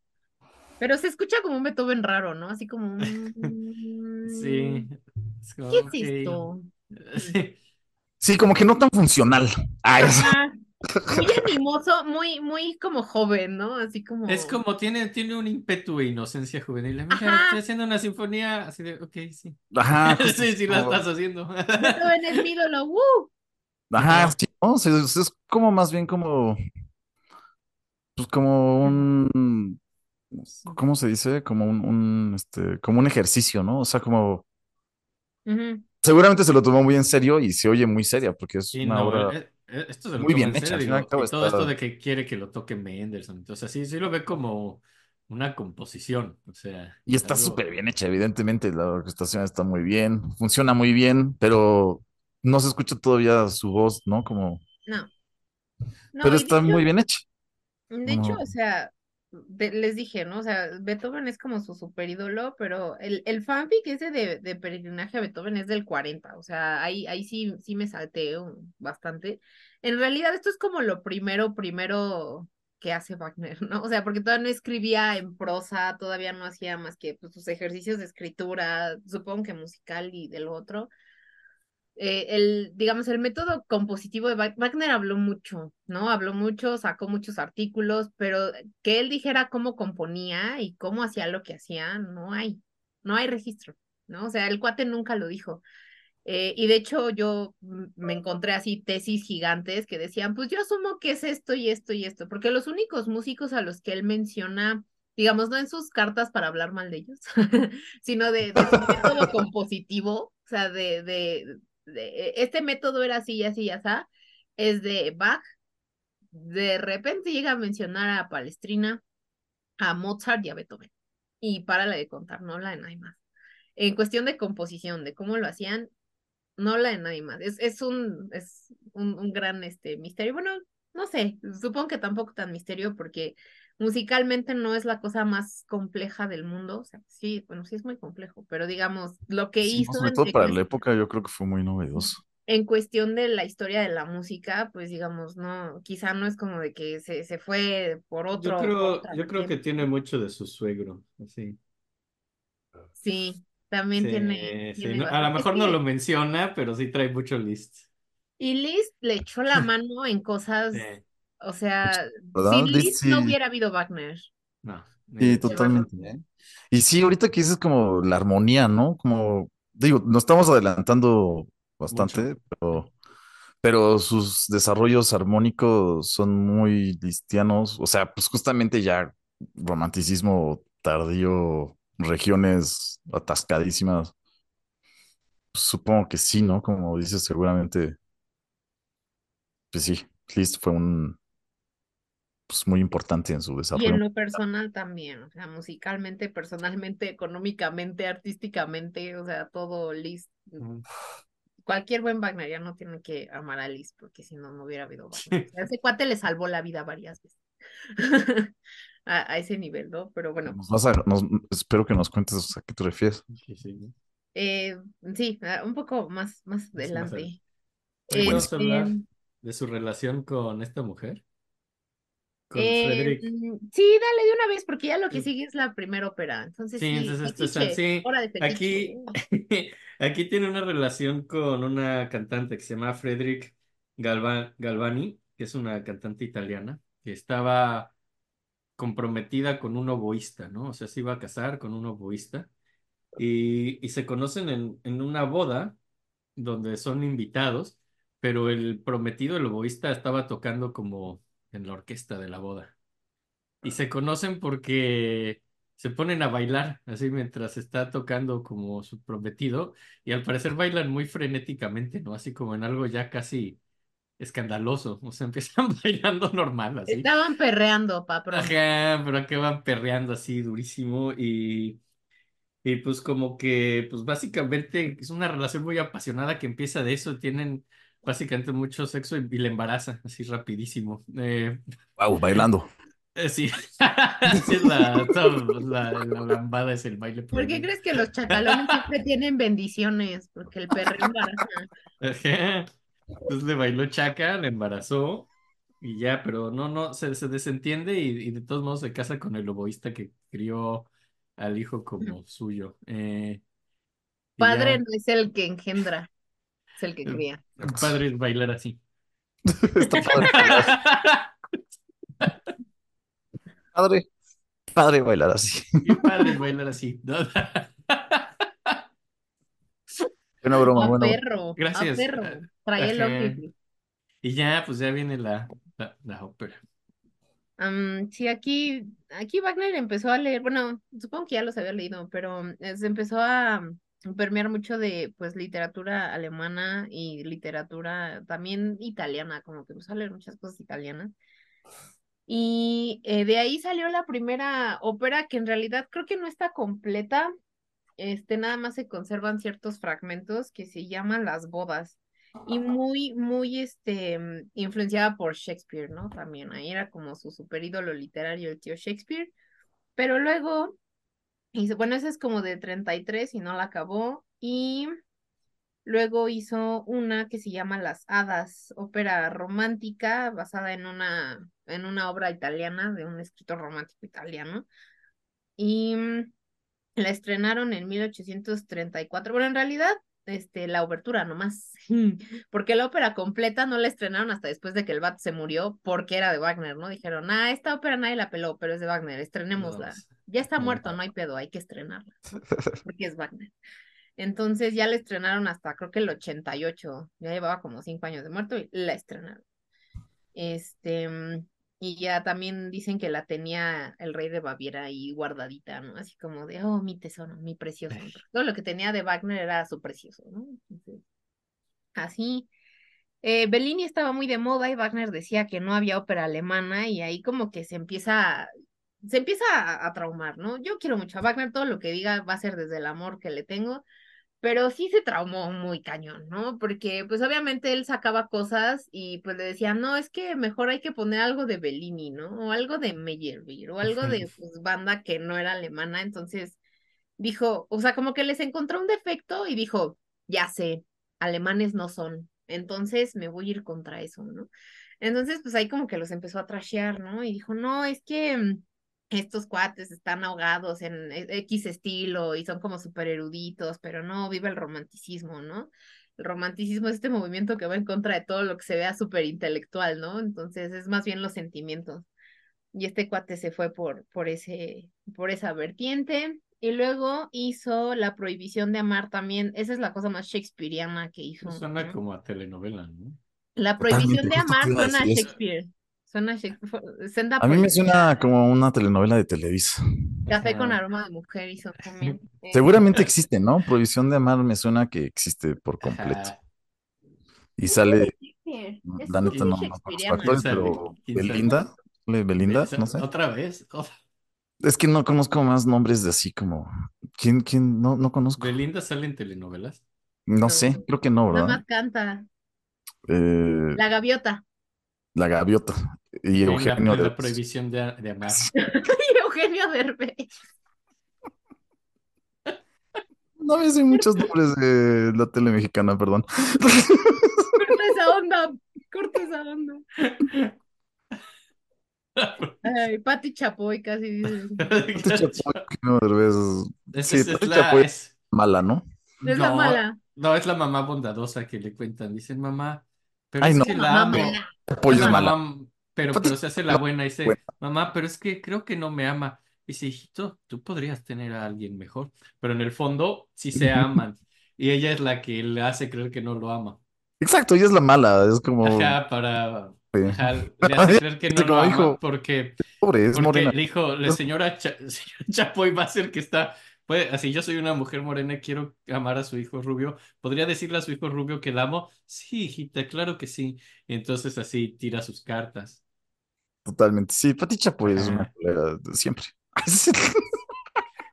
Speaker 4: Pero se escucha como un Beethoven raro, ¿no? Así como un...
Speaker 3: Sí. Es como,
Speaker 4: ¿Qué es esto?
Speaker 3: Sí.
Speaker 2: Sí, como que no tan funcional. Ah.
Speaker 4: Muy animoso, muy, muy como joven, ¿no? Así como...
Speaker 3: Es como tiene, tiene un ímpetu e inocencia juvenil. Mira,
Speaker 4: Ajá.
Speaker 3: estoy haciendo una sinfonía así de, ok, sí.
Speaker 2: Ajá, justo
Speaker 3: Sí, sí, la
Speaker 2: como-
Speaker 3: estás haciendo.
Speaker 4: Beethoven es mi ídolo, ¡woo!
Speaker 2: Ajá,
Speaker 3: Ajá.
Speaker 2: sí, ¿no? Es, es como más bien como, pues como un, ¿cómo se dice? Como un, un, este, como un ejercicio, ¿no? O sea, como, seguramente se lo tomó muy en serio y se oye muy seria porque es
Speaker 3: Sí,
Speaker 2: una
Speaker 3: no,
Speaker 2: obra
Speaker 3: eh, eh, esto se lo
Speaker 2: muy bien
Speaker 3: en
Speaker 2: hecha.
Speaker 3: Digo, y todo esto de que quiere que lo toque Mendelssohn, o sea, sí, sí lo ve como una composición, o sea,
Speaker 2: y está
Speaker 3: algo-
Speaker 2: súper bien hecha, evidentemente. La orquestación está muy bien, funciona muy bien, pero no se escucha todavía su voz, ¿no? Como,
Speaker 4: No. No,
Speaker 2: pero está
Speaker 4: hecho,
Speaker 2: muy bien hecha.
Speaker 4: de hecho, o sea, les dije, ¿no? O sea, Beethoven es como su super ídolo, pero el, el fanfic ese de, de Peregrinaje a Beethoven es del 40, o sea, ahí, ahí sí, sí me salté bastante. En realidad, esto es como lo primero, primero que hace Wagner, ¿no? O sea, porque todavía no escribía en prosa, todavía no hacía más que pues, sus ejercicios de escritura, supongo que musical y del otro. Eh, el, digamos, el método compositivo de Wag- Wagner habló mucho, ¿no? Habló mucho, sacó muchos artículos, pero que él dijera cómo componía y cómo hacía lo que hacía, no hay, no hay registro, ¿no? O sea, el cuate nunca lo dijo. Eh, y de hecho yo me encontré así tesis gigantes que decían, pues yo asumo que es esto y esto y esto, porque los únicos músicos a los que él menciona, digamos, no en sus cartas para hablar mal de ellos, sino de, su método compositivo, o sea, de, de- este método era así así así, es de Bach, de repente llega a mencionar a Palestrina, a Mozart y a Beethoven, y párale de contar, no la de nadie más. En cuestión de composición, de cómo lo hacían, no la de nadie más. Es, es un, es un, un gran este, misterio. Bueno, no sé, supongo que tampoco tan misterio porque musicalmente no es la cosa más compleja del mundo. O sea, sí, bueno, sí es muy complejo, pero digamos, lo que
Speaker 2: Sí,
Speaker 4: hizo
Speaker 2: sobre todo para la época, yo creo que fue muy novedoso.
Speaker 4: en cuestión de la historia de la música, pues digamos, no, quizá no es como de que se, se fue por
Speaker 3: Yo
Speaker 4: otro, por
Speaker 3: creo,
Speaker 4: otra
Speaker 3: yo creo que tiene mucho de su suegro, así.
Speaker 4: Sí, también
Speaker 3: Sí,
Speaker 4: tiene,
Speaker 3: sí,
Speaker 4: tiene
Speaker 3: no, a lo mejor no lo menciona, pero sí trae mucho list.
Speaker 4: Y Liszt le echó la mano en cosas,
Speaker 3: Sí,
Speaker 4: o sea,
Speaker 2: ¿Verdad?
Speaker 4: sin
Speaker 2: Liszt
Speaker 4: no hubiera habido Wagner.
Speaker 3: no,
Speaker 2: sí, totalmente. ¿eh? Y sí, ahorita que dices como la armonía, ¿no? Como, digo, nos estamos adelantando bastante,
Speaker 3: Mucho.
Speaker 2: pero, pero sus desarrollos armónicos son muy listianos. O sea, pues justamente ya romanticismo tardío, regiones atascadísimas. Pues supongo que sí, ¿no? Como dices, seguramente, pues sí, Liszt fue un, pues muy importante en su
Speaker 4: Y en
Speaker 2: desarrollo.
Speaker 4: lo personal también, o sea, musicalmente, personalmente, económicamente, artísticamente, o sea, todo Liszt.
Speaker 3: Ujú.
Speaker 4: Cualquier buen wagneriano tiene que amar a Liszt, porque si no, no hubiera habido Wagner. O sea, ese cuate le salvó la vida varias veces. a, a ese nivel, ¿no? Pero bueno,
Speaker 2: Nos vas a- nos- espero que nos cuentes a qué te refieres.
Speaker 3: Sí, sí.
Speaker 4: eh, sí, ah, un poco más, más
Speaker 3: Más- más
Speaker 4: adelante.
Speaker 3: vamos a
Speaker 4: Este,
Speaker 3: hablar de su relación con esta mujer, con
Speaker 4: Eh, mm, sí, dale de una vez, porque ya lo que
Speaker 3: Sí.
Speaker 4: sigue es la primera ópera. Entonces,
Speaker 3: Sí,
Speaker 4: sí,
Speaker 3: entonces esto
Speaker 4: fetiche.
Speaker 3: Aquí, aquí tiene una relación con una cantante que se llama Frederick Galva- Galvani. que es una cantante italiana, que estaba comprometida con un oboísta, ¿no? O sea, se iba a casar con un oboísta y, y se conocen en, en una boda donde son invitados, pero el prometido, el oboísta, estaba tocando como en la orquesta de la boda. Y se conocen porque se ponen a bailar así mientras está tocando como su prometido y al parecer bailan muy frenéticamente, ¿no? Así como en algo ya casi escandaloso, o sea, empiezan bailando normal, así.
Speaker 4: Estaban perreando, pa, pronto.
Speaker 3: Ajá, pero que van perreando así durísimo y, y pues como que, pues básicamente es una relación muy apasionada que empieza de eso, tienen básicamente mucho sexo y, y le embaraza así rapidísimo. Eh,
Speaker 2: Wow, bailando.
Speaker 3: eh, sí, Sí, es la, la, la lambada es el baile
Speaker 4: ¿Por qué crees que los chacalones siempre tienen bendiciones? Porque el perreo embaraza.
Speaker 3: Entonces le bailó Chaca, le embarazó y ya, pero no, no, se, se desentiende y, y de todos modos se casa con el oboísta que crió al hijo como suyo. Eh,
Speaker 4: Padre
Speaker 3: ya,
Speaker 4: no es el que engendra, es el que cría.
Speaker 3: el padre es bailar así.
Speaker 2: Está padre. Padre, padre bailar así.
Speaker 3: Padre es bailar así.
Speaker 2: Buena broma,
Speaker 4: A
Speaker 2: broma.
Speaker 4: perro, a
Speaker 3: Gracias.
Speaker 4: perro. Trae el.
Speaker 3: Y ya, pues ya viene la, la, la ópera.
Speaker 4: Sí, aquí, aquí Wagner empezó a leer, bueno, supongo que ya los había leído, pero eh, se empezó a permear mucho de pues literatura alemana y literatura también italiana, como que empezó a leer muchas cosas italianas. Y eh, de ahí salió la primera ópera que en realidad creo que no está completa, este, nada más se conservan ciertos fragmentos que se llaman Las Bodas y muy, muy, este, mm, influenciada por Shakespeare, ¿no? También ahí era como su super ídolo literario, el tío Shakespeare, pero luego, hizo, bueno, esa es como de 33 y no la acabó, y luego hizo una que se llama Las Hadas, ópera romántica basada en una, en una obra italiana de un escritor romántico italiano, y mm, la estrenaron en 1834. Bueno, en realidad, este, la obertura nomás, porque la ópera completa no la estrenaron hasta después de que el vato se murió, porque era de Wagner, ¿no? Dijeron, ah, esta ópera nadie la peló, pero es de Wagner, estrenémosla. Ya está muerto, no hay pedo, hay que estrenarla, porque es Wagner. Entonces ya la estrenaron hasta creo que el 88, ya llevaba como cinco años de muerto y la estrenaron. Este, mm, y ya también dicen que la tenía el rey de Baviera ahí guardadita, ¿no? Así como de, oh, mi tesoro, mi precioso. Todo lo que tenía de Wagner era su precioso, ¿no? Entonces, así. Eh, Bellini estaba muy de moda y Wagner decía que no había ópera alemana y ahí como que se empieza, se empieza a, a traumar, ¿no? Yo quiero mucho a Wagner, todo lo que diga va a ser desde el amor que le tengo, pero sí se traumó muy cañón, ¿no? Porque pues obviamente él sacaba cosas y pues le decían, no, es que mejor hay que poner algo de Bellini, ¿no? O algo de Meyerbeer, o algo de pues, banda que no era alemana, entonces dijo, o sea, como que les encontró un defecto y dijo, ya sé, alemanes no son, entonces me voy a ir contra eso, ¿no? Entonces, pues ahí como que los empezó a trashear, ¿no? Y dijo, no, es que mm, estos cuates están ahogados en e- X estilo y son como súper eruditos, pero no, vive el romanticismo, ¿no? El romanticismo es este movimiento que va en contra de todo lo que se vea súper intelectual, ¿no? Entonces es más bien los sentimientos. Y este cuate se fue por, por ese, por esa vertiente. Y luego hizo La prohibición de amar también. Esa es la cosa más shakespeariana que hizo.
Speaker 3: Suena
Speaker 4: ¿no?
Speaker 3: como a telenovela, ¿no?
Speaker 4: La
Speaker 2: Totalmente,
Speaker 4: prohibición de
Speaker 2: justo
Speaker 4: amar suena a. Shakespeare. Suena. Senda
Speaker 2: A mí me suena como una telenovela de Televisa.
Speaker 4: Café con aroma de mujer hizo también. Eh,
Speaker 2: Seguramente existe, ¿no? Prohibición de amar me suena que existe por completo.
Speaker 3: Ajá.
Speaker 2: Y sale.
Speaker 4: Es
Speaker 2: la neta no, no conozco
Speaker 4: shakespeariana.
Speaker 2: actores,
Speaker 3: ¿Quién sale?
Speaker 2: pero. Belinda, ¿sale Belinda, no sé.
Speaker 3: ¿Otra vez? Otra-
Speaker 2: Es que no conozco más nombres de así como. ¿Quién, quién? No, no conozco.
Speaker 3: ¿Belinda sale en telenovelas?
Speaker 2: No sé, creo que no,
Speaker 4: Nada
Speaker 2: ¿verdad?
Speaker 4: más canta.
Speaker 2: Eh,
Speaker 4: La gaviota.
Speaker 2: La gaviota y
Speaker 3: En la,
Speaker 2: Eugenio
Speaker 3: en la
Speaker 2: Derbez.
Speaker 3: prohibición de, de amar.
Speaker 4: Y Eugenio Derbez.
Speaker 2: No me sé muchos nombres de la tele mexicana, perdón.
Speaker 4: Corta esa onda. Corta esa onda. Ay, Pati Chapoy casi dice.
Speaker 2: Pati Chapoy, Eugenio Derbez.
Speaker 3: Es,
Speaker 2: Sí,
Speaker 3: es-
Speaker 2: Pati
Speaker 3: la,
Speaker 2: Chapoy es
Speaker 3: es-
Speaker 2: mala, ¿no?
Speaker 4: Es la
Speaker 3: no,
Speaker 4: mala.
Speaker 3: no, es la mamá bondadosa que le cuentan. Dicen, mamá, pero
Speaker 2: Ay,
Speaker 3: es
Speaker 2: no.
Speaker 3: que
Speaker 4: La
Speaker 3: la
Speaker 4: mamá
Speaker 3: amo.
Speaker 4: mala.
Speaker 2: Chapoy es
Speaker 3: Ajá,
Speaker 2: mala.
Speaker 3: pero, pero se hace la buena y dice, mamá, pero es que creo que no me ama. Y dice, hijito, tú podrías tener a alguien mejor. Pero en el fondo sí se aman. Y ella es la que le hace creer que no lo ama.
Speaker 2: Exacto, ella es la mala, es como,
Speaker 3: Ajá, para...
Speaker 2: Sí.
Speaker 3: ajá, le hace creer que no
Speaker 2: Como
Speaker 3: lo ama
Speaker 2: hijo.
Speaker 3: porque,
Speaker 2: pobre, es
Speaker 3: porque
Speaker 2: morena.
Speaker 3: le dijo, la señora, Cha- señora Chapoy va a ser que está... Puede, así yo soy una mujer morena y quiero amar a su hijo rubio. ¿Podría decirle a su hijo rubio que la amo? Sí, hijita, claro que sí. Entonces así tira sus cartas.
Speaker 2: Totalmente. Sí, Pati Chapoy es una culera de siempre.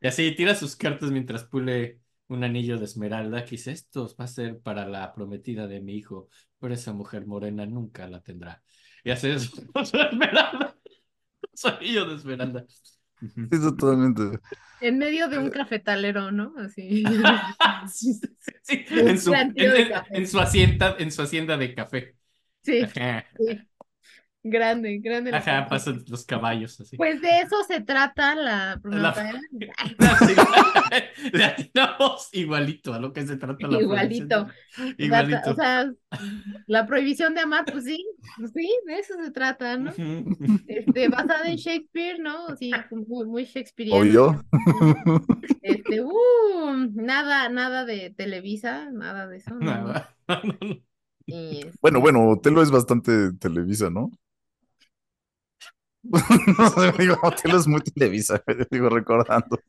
Speaker 3: Y así tira sus cartas mientras pule un anillo de esmeralda que dice, esto va a ser para la prometida de mi hijo, pero esa mujer morena nunca la tendrá. Y hace eso su esmeralda, su anillo de esmeralda.
Speaker 2: Sí, totalmente.
Speaker 4: En medio de un cafetalero, ¿no? Así.
Speaker 3: Sí, sí, sí,
Speaker 4: Un
Speaker 3: En su, en, en- su hacienda, en su hacienda de café.
Speaker 4: Sí, sí. Grande, grande.
Speaker 3: ajá, pasan los caballos así.
Speaker 4: Pues de eso se trata la
Speaker 3: La- Le atinamos igualito a lo que se trata la
Speaker 4: Igualito. O o sea, la prohibición de amar, pues sí, pues sí, de eso se trata, ¿no? Este, basada en Shakespeare, ¿no? Sí, muy, muy shakespeariano.
Speaker 2: Obvio.
Speaker 4: Este, uh, nada, nada de Televisa, nada de eso, ¿no?
Speaker 3: Nada. No, no, no.
Speaker 4: Y, este,
Speaker 2: Bueno, bueno, Telo es bastante Televisa, ¿no? No sé, digo, Telo es muy Televisa, digo, recordando.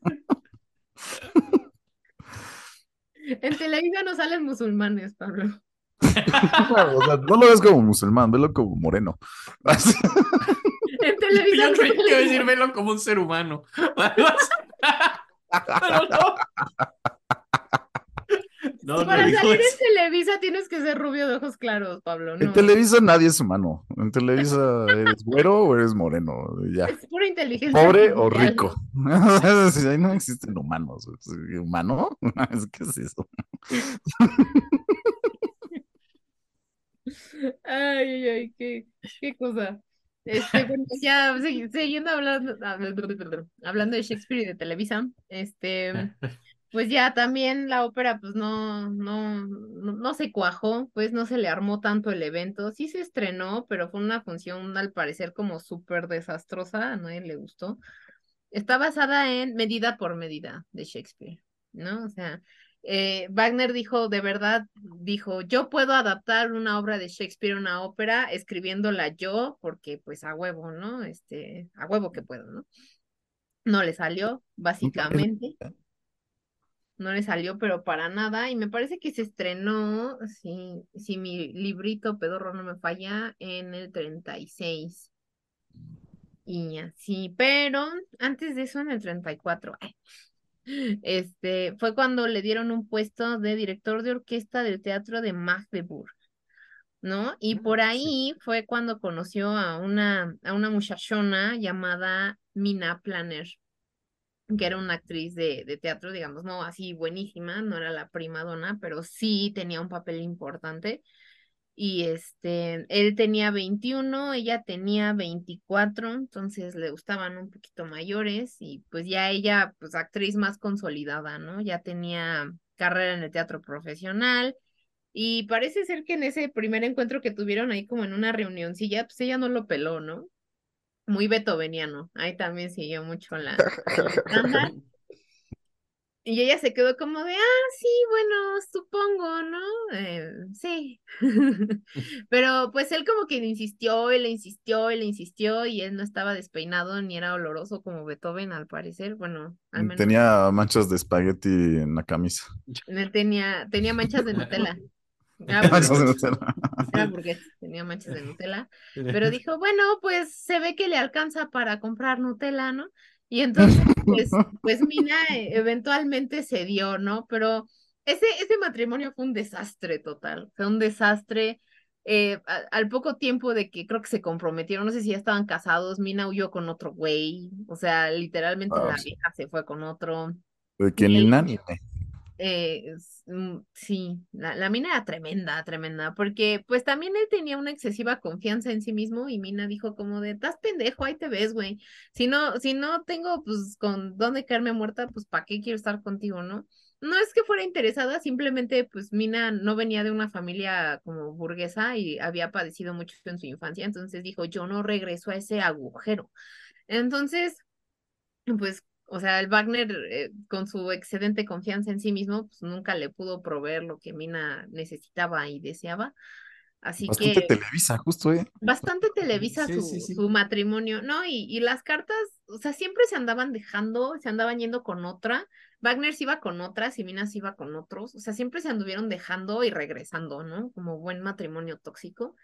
Speaker 4: En Televisa no salen musulmanes, Pablo.
Speaker 2: O sea, no lo ves como musulmán, velo como moreno.
Speaker 4: En Televisa
Speaker 3: Yo
Speaker 4: no
Speaker 3: a decir velo como un ser humano. Pero no. No,
Speaker 4: Para salir
Speaker 3: eso.
Speaker 4: en Televisa tienes que ser rubio de ojos claros, Pablo,
Speaker 2: En. Televisa nadie es humano. En Televisa eres güero o eres moreno, ya.
Speaker 4: Es pura inteligencia
Speaker 2: Pobre o rico. Ahí no existen humanos. ¿Humano? ¿Qué es eso?
Speaker 4: Ay, ay, ay, qué, qué cosa. Este, bueno, ya siguiendo hablando, hablando de Shakespeare y de Televisa, este, pues ya también la ópera, pues no, no, no, no se cuajó, pues no se le armó tanto el evento. Sí se estrenó, pero fue una función al parecer como súper desastrosa, a nadie le gustó. Está basada en Medida por Medida de Shakespeare, ¿no? O sea, eh, Wagner dijo, de verdad, dijo, yo puedo adaptar una obra de Shakespeare a una ópera escribiéndola yo, porque pues a huevo, ¿no? Este, a huevo que puedo, ¿no? No le salió, básicamente. No le salió, pero para nada. Y me parece que se estrenó, si, si mi librito pedorro no me falla, en el 36. Y así, pero antes de eso, en el 34, ay, este, fue cuando le dieron un puesto de director de orquesta del Teatro de Magdeburg, ¿no? Y por ahí fue cuando conoció a una, a una muchachona llamada Mina Planner, que era una actriz de, de teatro, digamos, no así buenísima, no era la prima donna, pero sí tenía un papel importante. Y este, él tenía 21, ella tenía 24, entonces le gustaban un poquito mayores y pues ya ella, pues actriz más consolidada, ¿no? Ya tenía carrera en el teatro profesional y parece ser que en ese primer encuentro que tuvieron ahí como en una reunioncilla, pues ella no lo peló, ¿no? Muy beethoveniano, ahí también siguió mucho la. Y ella se quedó como de, ah, sí, bueno, supongo, ¿no? Eh, sí. Pero pues él como que le insistió y le insistió y le insistió y él no estaba despeinado ni era oloroso como Beethoven al parecer. Bueno, al menos
Speaker 2: Tenía manchas de espagueti en la camisa.
Speaker 4: tenía, tenía manchas de Nutella. Era burgués, tenía manchas de Nutella. Pero dijo, bueno, pues se ve que le alcanza para comprar Nutella, ¿no? Y entonces, pues, pues Mina eh, eventualmente cedió, ¿no? Pero ese, ese matrimonio fue un desastre total, fue un desastre. eh, a- al poco tiempo de que creo que se comprometieron, no sé si ya estaban casados, Mina huyó con otro güey, o sea, literalmente
Speaker 2: Ah,
Speaker 4: la
Speaker 2: sí.
Speaker 4: vieja se fue con otro.
Speaker 2: De ni.
Speaker 4: Eh, mm, sí, la, la mina era tremenda, tremenda, porque pues también él tenía una excesiva confianza en sí mismo y Mina dijo como de, estás pendejo, ahí te ves, güey. Si no, si no tengo pues con dónde caerme muerta, pues ¿para qué quiero estar contigo, no? no es que fuera interesada, simplemente pues Mina no venía de una familia como burguesa y había padecido mucho en su infancia, entonces dijo, yo no regreso a ese agujero. Entonces, pues, o sea, el Wagner eh, con su excedente confianza en sí mismo, pues nunca le pudo proveer lo que Mina necesitaba y deseaba. Así
Speaker 2: Bastante
Speaker 4: que
Speaker 2: Televisa, justo, ¿eh?
Speaker 4: bastante televisa
Speaker 3: Sí,
Speaker 4: su,
Speaker 3: sí, sí.
Speaker 4: su matrimonio, ¿no? Y, y las cartas, o sea, siempre se andaban dejando, se andaban yendo con otra. Wagner se iba con otras y Mina se iba con otros. O sea, siempre se anduvieron dejando y regresando, ¿no? Como buen matrimonio tóxico.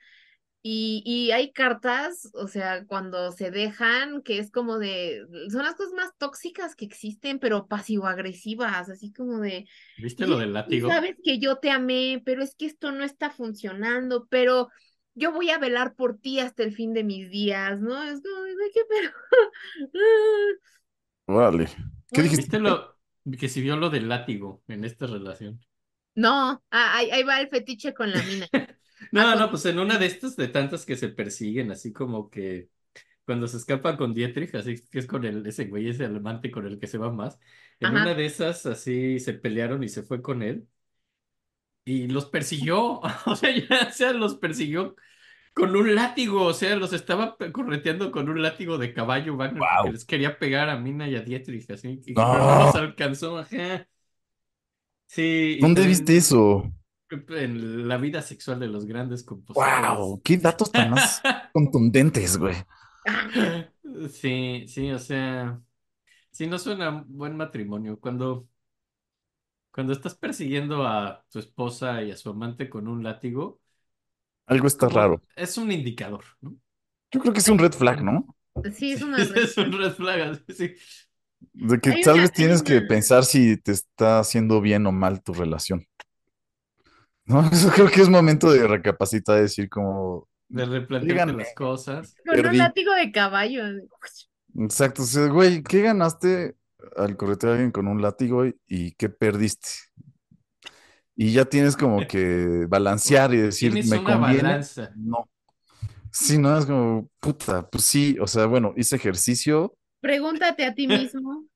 Speaker 4: Y, y hay cartas, o sea, cuando se dejan, que es como de, son las cosas más tóxicas que existen, pero pasivo-agresivas, así como de,
Speaker 3: ¿Viste lo del
Speaker 4: "Sí,
Speaker 3: látigo?
Speaker 4: Sabes que yo te amé, pero es que esto no está funcionando, pero yo voy a velar por ti hasta el fin de mis días, ¿no? Es como, de, "Güey, ¿qué pero?
Speaker 2: Órale. ¿Qué dijiste?
Speaker 3: ¿Viste lo que si vio lo del látigo en esta relación?
Speaker 4: No, ah, ahí, ahí va el fetiche con la mina.
Speaker 3: No,
Speaker 4: Ah,
Speaker 3: no,
Speaker 4: con-
Speaker 3: pues en una de estas de tantas que se persiguen, así como que cuando se escapa con Dietrich, así que es con el, ese güey, ese amante con el que se va más, en
Speaker 4: Ajá.
Speaker 3: una de esas así se pelearon y se fue con él y los persiguió, o sea, ya o sea, los persiguió con un látigo, o sea, los estaba correteando con un látigo de caballo Wagner porque
Speaker 2: Wow.
Speaker 3: les quería pegar a Mina y a Dietrich, así, y,
Speaker 2: No.
Speaker 3: pero no los alcanzó, ajá. Sí, y
Speaker 2: ¿Dónde
Speaker 3: también
Speaker 2: viste eso?
Speaker 3: En la vida sexual de los grandes compositores.
Speaker 2: ¡Wow! ¡Qué datos tan más contundentes, güey!
Speaker 3: Sí, sí, o sea, sí, no suena un buen matrimonio. Cuando, cuando estás persiguiendo a tu esposa y a su amante con un látigo,
Speaker 2: Algo está
Speaker 3: como-
Speaker 2: raro.
Speaker 3: es un indicador, ¿no?
Speaker 2: Yo creo que es un red flag, ¿no?
Speaker 4: Sí, es una red
Speaker 3: Es un red flag, sí.
Speaker 2: De que tal vez tienes que pensar si te está haciendo bien o mal tu relación. ¿No? Eso creo que es momento de recapacitar, decir como...
Speaker 3: De replantearte
Speaker 2: Díganme.
Speaker 3: las cosas.
Speaker 4: Con un látigo de caballo.
Speaker 2: Exacto, o sea, güey, ¿qué ganaste al corretear a alguien con un látigo y, y qué perdiste? Y ya tienes como que balancear y decir,
Speaker 3: Tienes
Speaker 2: ¿me
Speaker 3: una
Speaker 2: conviene?
Speaker 3: balanza.
Speaker 2: No. Sí, no, es como, puta, pues sí, o sea, bueno, hice ejercicio.
Speaker 4: Pregúntate a ti mismo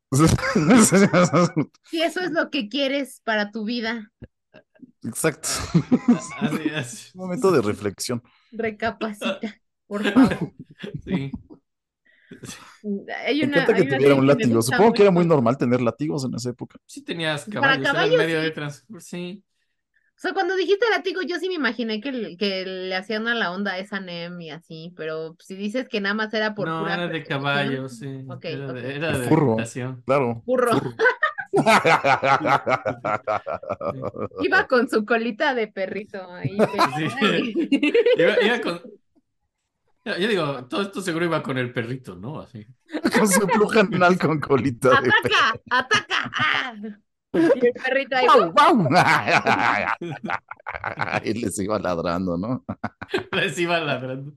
Speaker 4: si eso es lo que quieres para tu vida.
Speaker 2: Exacto.
Speaker 3: Así, así,
Speaker 2: Un momento de reflexión.
Speaker 4: Recapacita, por favor.
Speaker 3: sí.
Speaker 4: Hay
Speaker 2: Me
Speaker 4: una,
Speaker 2: encanta que
Speaker 4: hay
Speaker 2: tuviera un
Speaker 4: me
Speaker 2: látigo. Supongo que era muy normal tener látigos en esa época.
Speaker 3: Sí tenías
Speaker 4: Para
Speaker 3: caballos, el
Speaker 4: caballos,
Speaker 3: medio
Speaker 4: sí.
Speaker 3: de transporte, sí.
Speaker 4: O sea, cuando dijiste látigo, yo sí me imaginé que, le- que le hacían a la onda esa NEM y así, pero si dices que nada más era por
Speaker 3: No,
Speaker 4: pura
Speaker 3: era de
Speaker 4: persecución,
Speaker 3: caballo, sí.
Speaker 4: Ok,
Speaker 3: Era de, era
Speaker 2: De furro. Claro.
Speaker 4: Burro.
Speaker 2: furro.
Speaker 4: Iba con su colita de perrito ahí.
Speaker 3: Sí. Iba, iba con... Yo digo, todo esto seguro iba con el perrito, ¿no? Así.
Speaker 2: Con su pluja anal con colita de perro.
Speaker 4: ¡Ataca! ¡Ataca! ¡Ah! Y el perrito ahí.
Speaker 2: ¡Guau, guau! Y les iba ladrando, ¿no?
Speaker 3: Les iba ladrando.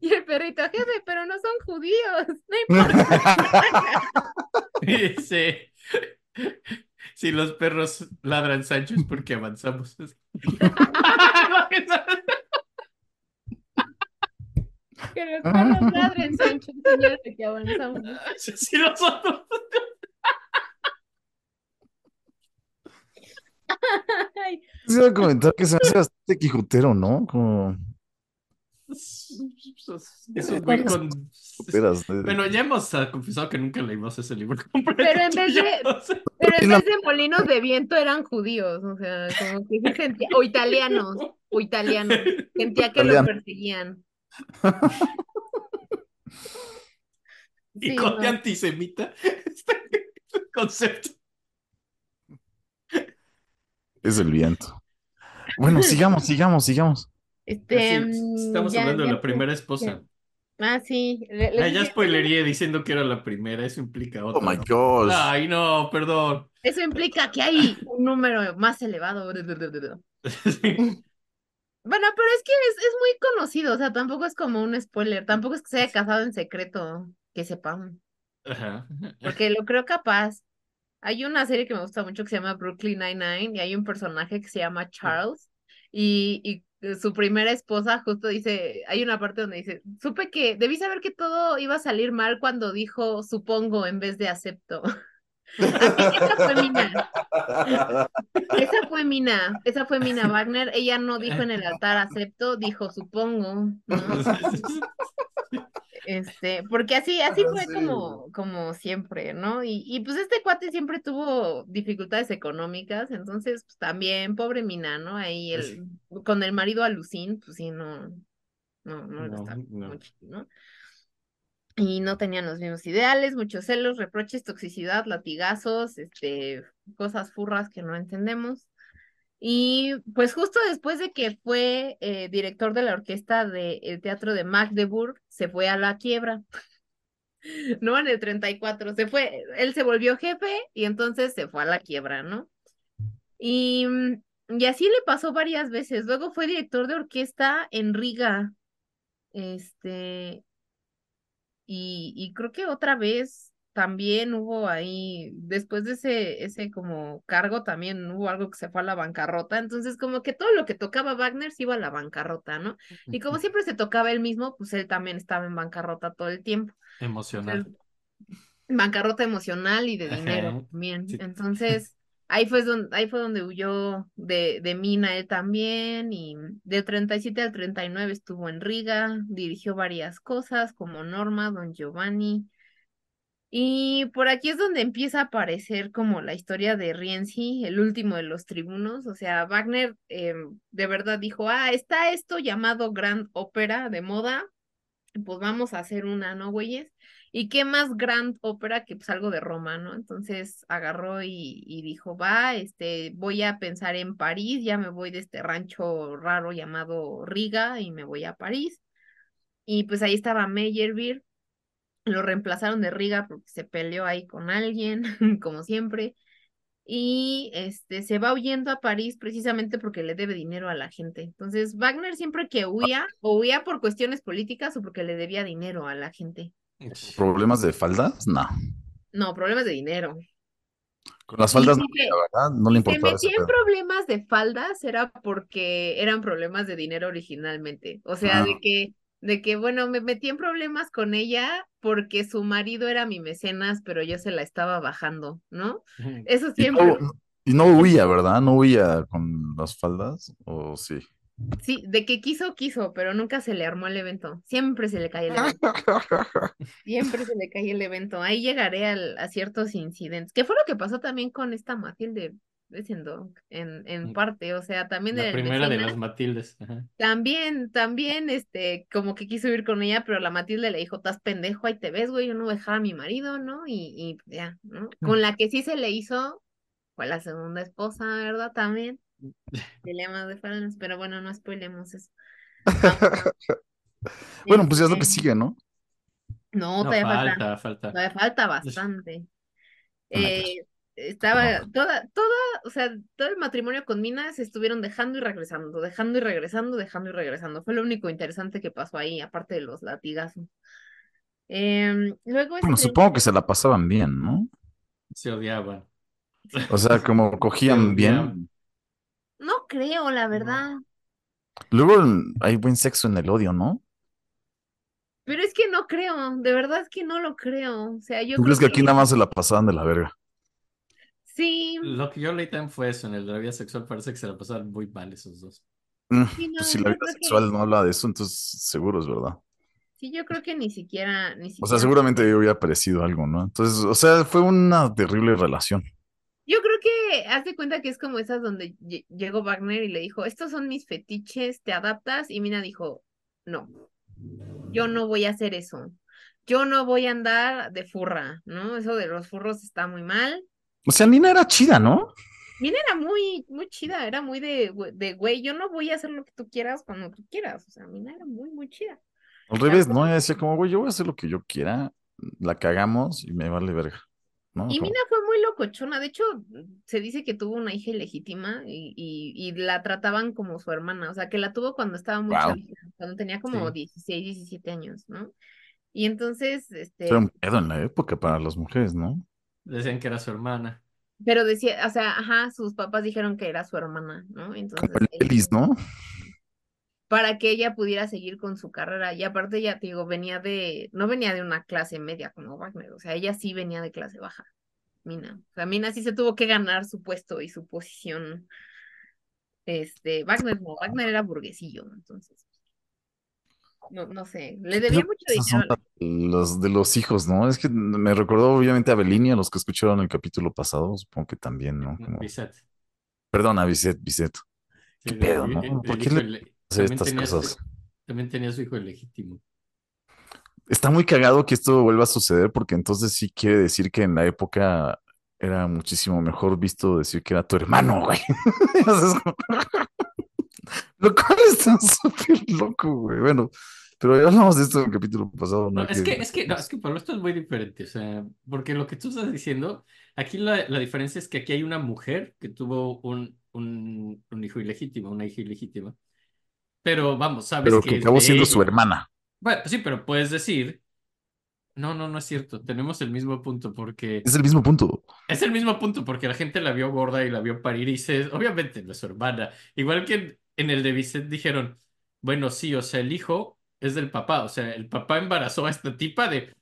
Speaker 4: Y el perrito, jefe, pero no son judíos. No importa.
Speaker 3: Dice, si los perros ladran Sancho es porque avanzamos.
Speaker 4: Que los perros ladren, Sancho, señal de que avanzamos.
Speaker 3: Si los otros...
Speaker 4: Ay,
Speaker 2: Se iba a comentar que se hace bastante quijotero, ¿no? Como
Speaker 3: Es un güey con...
Speaker 2: ¿eh?
Speaker 3: Bueno, ya hemos ah, confesado que nunca leímos ese libro completo.
Speaker 4: Pero en vez de-
Speaker 3: yo no sé.
Speaker 4: Pero en vez de molinos de viento eran judíos, o sea, como que sentía, o italianos, o italianos, sentía que los perseguían.
Speaker 3: Y
Speaker 4: Sí,
Speaker 3: con
Speaker 4: no.
Speaker 3: de antisemita. Este concepto.
Speaker 2: Es el viento. Bueno, sigamos, sigamos, sigamos.
Speaker 4: Este, mm,
Speaker 3: estamos
Speaker 4: ya-
Speaker 3: hablando de la primera esposa.
Speaker 4: Ah, sí. le- le
Speaker 3: Ah, ya spoilería diciendo que era la primera, eso implica
Speaker 2: Oh
Speaker 3: otra.
Speaker 2: my
Speaker 3: ¿no?
Speaker 2: gosh.
Speaker 3: Ay, no, perdón.
Speaker 4: Eso implica que hay un número más elevado.
Speaker 3: Sí.
Speaker 4: Bueno, pero es que es, es muy conocido, o sea, tampoco es como un spoiler, tampoco es que se haya casado en secreto, que sepamos,
Speaker 3: Ajá.
Speaker 4: porque lo creo capaz. Hay una serie que me gusta mucho que se llama Brooklyn Nine-Nine y hay un personaje que se llama Charles y, y su primera esposa justo dice, hay una parte donde dice, supe que debí saber que todo iba a salir mal cuando dijo supongo en vez de acepto. Así, esa fue Mina. Esa fue Mina, esa fue Mina Wagner. Ella no dijo en el altar acepto, dijo supongo. Este, porque así, así fue
Speaker 2: sí.
Speaker 4: como, como siempre, ¿no? Y, y pues este cuate siempre tuvo dificultades económicas, entonces pues también, pobre Mina, ¿no? Ahí el, con el marido alucín, pues sí, no, no, no,
Speaker 3: No,
Speaker 4: está
Speaker 3: no.
Speaker 4: chido, ¿no? Y no tenían los mismos ideales, muchos celos, reproches, toxicidad, latigazos, este, cosas furras que no entendemos. Y pues justo después de que fue eh, director de la orquesta del teatro de Magdeburg, se fue a la quiebra. No, en el 34, se fue, él se volvió jefe y entonces se fue a la quiebra, ¿no? Y, mm, y así le pasó varias veces. Luego fue director de orquesta en Riga. Este, y, y creo que otra vez también hubo ahí, después de ese, ese como cargo, también hubo algo que se fue a la bancarrota. Entonces, como que todo lo que tocaba Wagner se iba a la bancarrota, ¿no? Y como siempre se tocaba él mismo, pues él también estaba en bancarrota todo el tiempo.
Speaker 3: Emocional.
Speaker 4: Bancarrota emocional y de dinero también.
Speaker 3: sí.
Speaker 4: Entonces, ahí fue donde, ahí fue donde huyó de, de Mina él también. Y del 37 al 39 estuvo en Riga, dirigió varias cosas como Norma, Don Giovanni. Y por aquí es donde empieza a aparecer como la historia de Rienzi, el último de los tribunos. O sea, Wagner eh, de verdad dijo, ah, está esto llamado Grand Ópera de moda, pues vamos a hacer una, ¿no, güeyes? ¿Y qué más Grand Ópera que pues algo de Roma, ¿no? Entonces agarró y, y dijo, va, este, voy a pensar en París, ya me voy de este rancho raro llamado Riga y me voy a París. Y pues ahí estaba Meyerbeer, lo reemplazaron de Riga porque se peleó ahí con alguien, como siempre. Y este se va huyendo a París precisamente porque le debe dinero a la gente. Entonces, Wagner siempre que huía, o huía por cuestiones políticas o porque le debía dinero a la gente.
Speaker 2: ¿Problemas de faldas? No.
Speaker 4: No, problemas de dinero.
Speaker 2: Con las faldas
Speaker 4: si
Speaker 2: no, la verdad, no le
Speaker 4: Si
Speaker 2: importaba ese
Speaker 4: metía en
Speaker 2: pedo.
Speaker 4: problemas de faldas era porque eran problemas de dinero originalmente. O sea, de
Speaker 2: Ah.
Speaker 4: que, de que, bueno, me metí en problemas con ella porque su marido era mi mecenas, pero yo se la estaba bajando, ¿no? Eso
Speaker 2: Y
Speaker 4: siempre.
Speaker 2: no, y no huía, ¿verdad? No huía con las faldas, ¿o sí?
Speaker 4: Sí, de que quiso, quiso, pero nunca se le armó el evento. Siempre se le cae el evento. Siempre se le cae el evento. Ahí llegaré al- a ciertos incidentes. ¿Qué fue lo que pasó también con esta Matilde Wessendonck? En, en
Speaker 3: Mm.
Speaker 4: parte, o sea, también
Speaker 3: La primera de las Matildes. Ajá.
Speaker 4: También, también, este, como que quiso ir con ella, pero la Matilde le dijo, estás pendejo, ahí te ves, güey, yo no voy a dejar a mi marido, ¿no? Y, y ya, ¿no? Con la que sí se le hizo, fue la segunda esposa, ¿verdad? También. Dilemas de faldas, pero bueno, no spoilemos eso.
Speaker 2: Bueno, pues ya es lo que
Speaker 4: Este,
Speaker 2: sigue, ¿no?
Speaker 4: No,
Speaker 3: No,
Speaker 4: todavía falta,
Speaker 3: falta, falta.
Speaker 4: todavía falta bastante. Eh, estaba toda, toda, o sea, todo el matrimonio con Mina se estuvieron dejando y regresando, dejando y regresando, dejando y regresando. Fue lo único interesante que pasó ahí, aparte de los latigazos. Em, luego
Speaker 2: Bueno,
Speaker 4: este,
Speaker 2: supongo que se la pasaban bien, ¿no?
Speaker 3: Se odiaban.
Speaker 2: O sea, como cogían bien.
Speaker 4: no creo, la verdad.
Speaker 2: Luego hay buen sexo en el odio, ¿no?
Speaker 4: Pero es que no creo, de verdad es que no lo creo. O sea, yo
Speaker 2: ¿Tú
Speaker 4: creo
Speaker 2: crees que aquí nada más se la pasaban de la verga?
Speaker 4: Sí,
Speaker 3: Lo que yo leí también fue eso. En el de la vida sexual parece que se la pasaban muy mal esos dos.
Speaker 2: Mm,
Speaker 4: Sí, no,
Speaker 2: pues si la vida
Speaker 4: que-
Speaker 2: sexual no habla de eso, entonces seguro es verdad.
Speaker 4: sí, yo creo que ni siquiera, ni
Speaker 2: O
Speaker 4: siquiera.
Speaker 2: sea, seguramente yo hubiera parecido algo, ¿no? Entonces, o sea, fue una terrible relación.
Speaker 4: Yo creo que haz de cuenta que es como esas donde lle- llegó Wagner y le dijo, estos son mis fetiches, ¿te adaptas? Y Mina dijo, no, yo no voy a hacer eso. Yo no voy a andar de furra, ¿no? Eso de los furros está muy mal.
Speaker 2: O sea, Nina era chida, ¿no?
Speaker 4: Mina era muy, muy chida, era muy de, de güey, yo no voy a hacer lo que tú quieras cuando tú quieras. O sea, Mina era muy, muy chida.
Speaker 2: Al revés, ¿no? Ella decía como, güey, yo voy a hacer lo que yo quiera, la cagamos y me vale verga, ¿no?
Speaker 4: Y Mina fue muy locochona, de hecho, se dice que tuvo una hija ilegítima y, y, y la trataban como su hermana, o sea, que la tuvo cuando estaba muy
Speaker 2: Wow.
Speaker 4: chavita, cuando tenía como
Speaker 3: Sí.
Speaker 4: 16, 17 años, ¿no? Y entonces, este,
Speaker 2: Era un pedo en la época para las mujeres, ¿no?
Speaker 3: Decían que era su hermana.
Speaker 4: pero decía, o sea, ajá, sus papás dijeron que era su hermana, ¿no? Entonces,
Speaker 2: Como el Ellis, ¿no?
Speaker 4: para que ella pudiera seguir con su carrera, y aparte ya te digo, venía de, no venía de una clase media como Wagner, o sea, ella sí venía de clase baja. Mina. O sea, Mina sí se tuvo que ganar su puesto y su posición. Este, Wagner no, Wagner era burguesillo, entonces. No, no sé, le debía mucho dinero.
Speaker 2: los de los hijos, ¿no? Es que me recordó obviamente a Bellini, a los que escucharon el capítulo pasado, supongo que también, ¿no? Como,
Speaker 3: Bizet.
Speaker 2: perdón, a Bizet, Bizet. ¿Qué
Speaker 3: Sí,
Speaker 2: pedo,
Speaker 3: el-
Speaker 2: no?
Speaker 3: el-
Speaker 2: ¿Por
Speaker 3: el
Speaker 2: qué le hace estas
Speaker 3: tenía su-
Speaker 2: cosas?
Speaker 3: también tenía su hijo ilegítimo.
Speaker 2: Está muy cagado que esto vuelva a suceder porque entonces sí quiere decir que en la época era muchísimo mejor visto decir que era tu hermano, güey. Lo cual está súper loco, güey. Bueno, pero ya hablamos de esto en el capítulo pasado.
Speaker 3: No,
Speaker 2: No,
Speaker 3: es que, es que, no, es que Pablo, esto es muy diferente, o sea, porque lo que tú estás diciendo, aquí la, la diferencia es que aquí hay una mujer que tuvo un, un, un hijo ilegítimo, una hija ilegítima, pero vamos, sabes
Speaker 2: Pero
Speaker 3: que
Speaker 2: que acabó siendo su
Speaker 3: ella.
Speaker 2: hermana.
Speaker 3: Bueno, sí, pero puedes decir, no, no, no es cierto, tenemos el mismo punto porque
Speaker 2: Es el mismo punto.
Speaker 3: es el mismo punto porque la gente la vio gorda y la vio parir y dices, obviamente no es su hermana, igual que en, en el de Vicente dijeron, bueno, sí, o sea, el hijo es del papá, o sea, el papá embarazó a esta tipa de...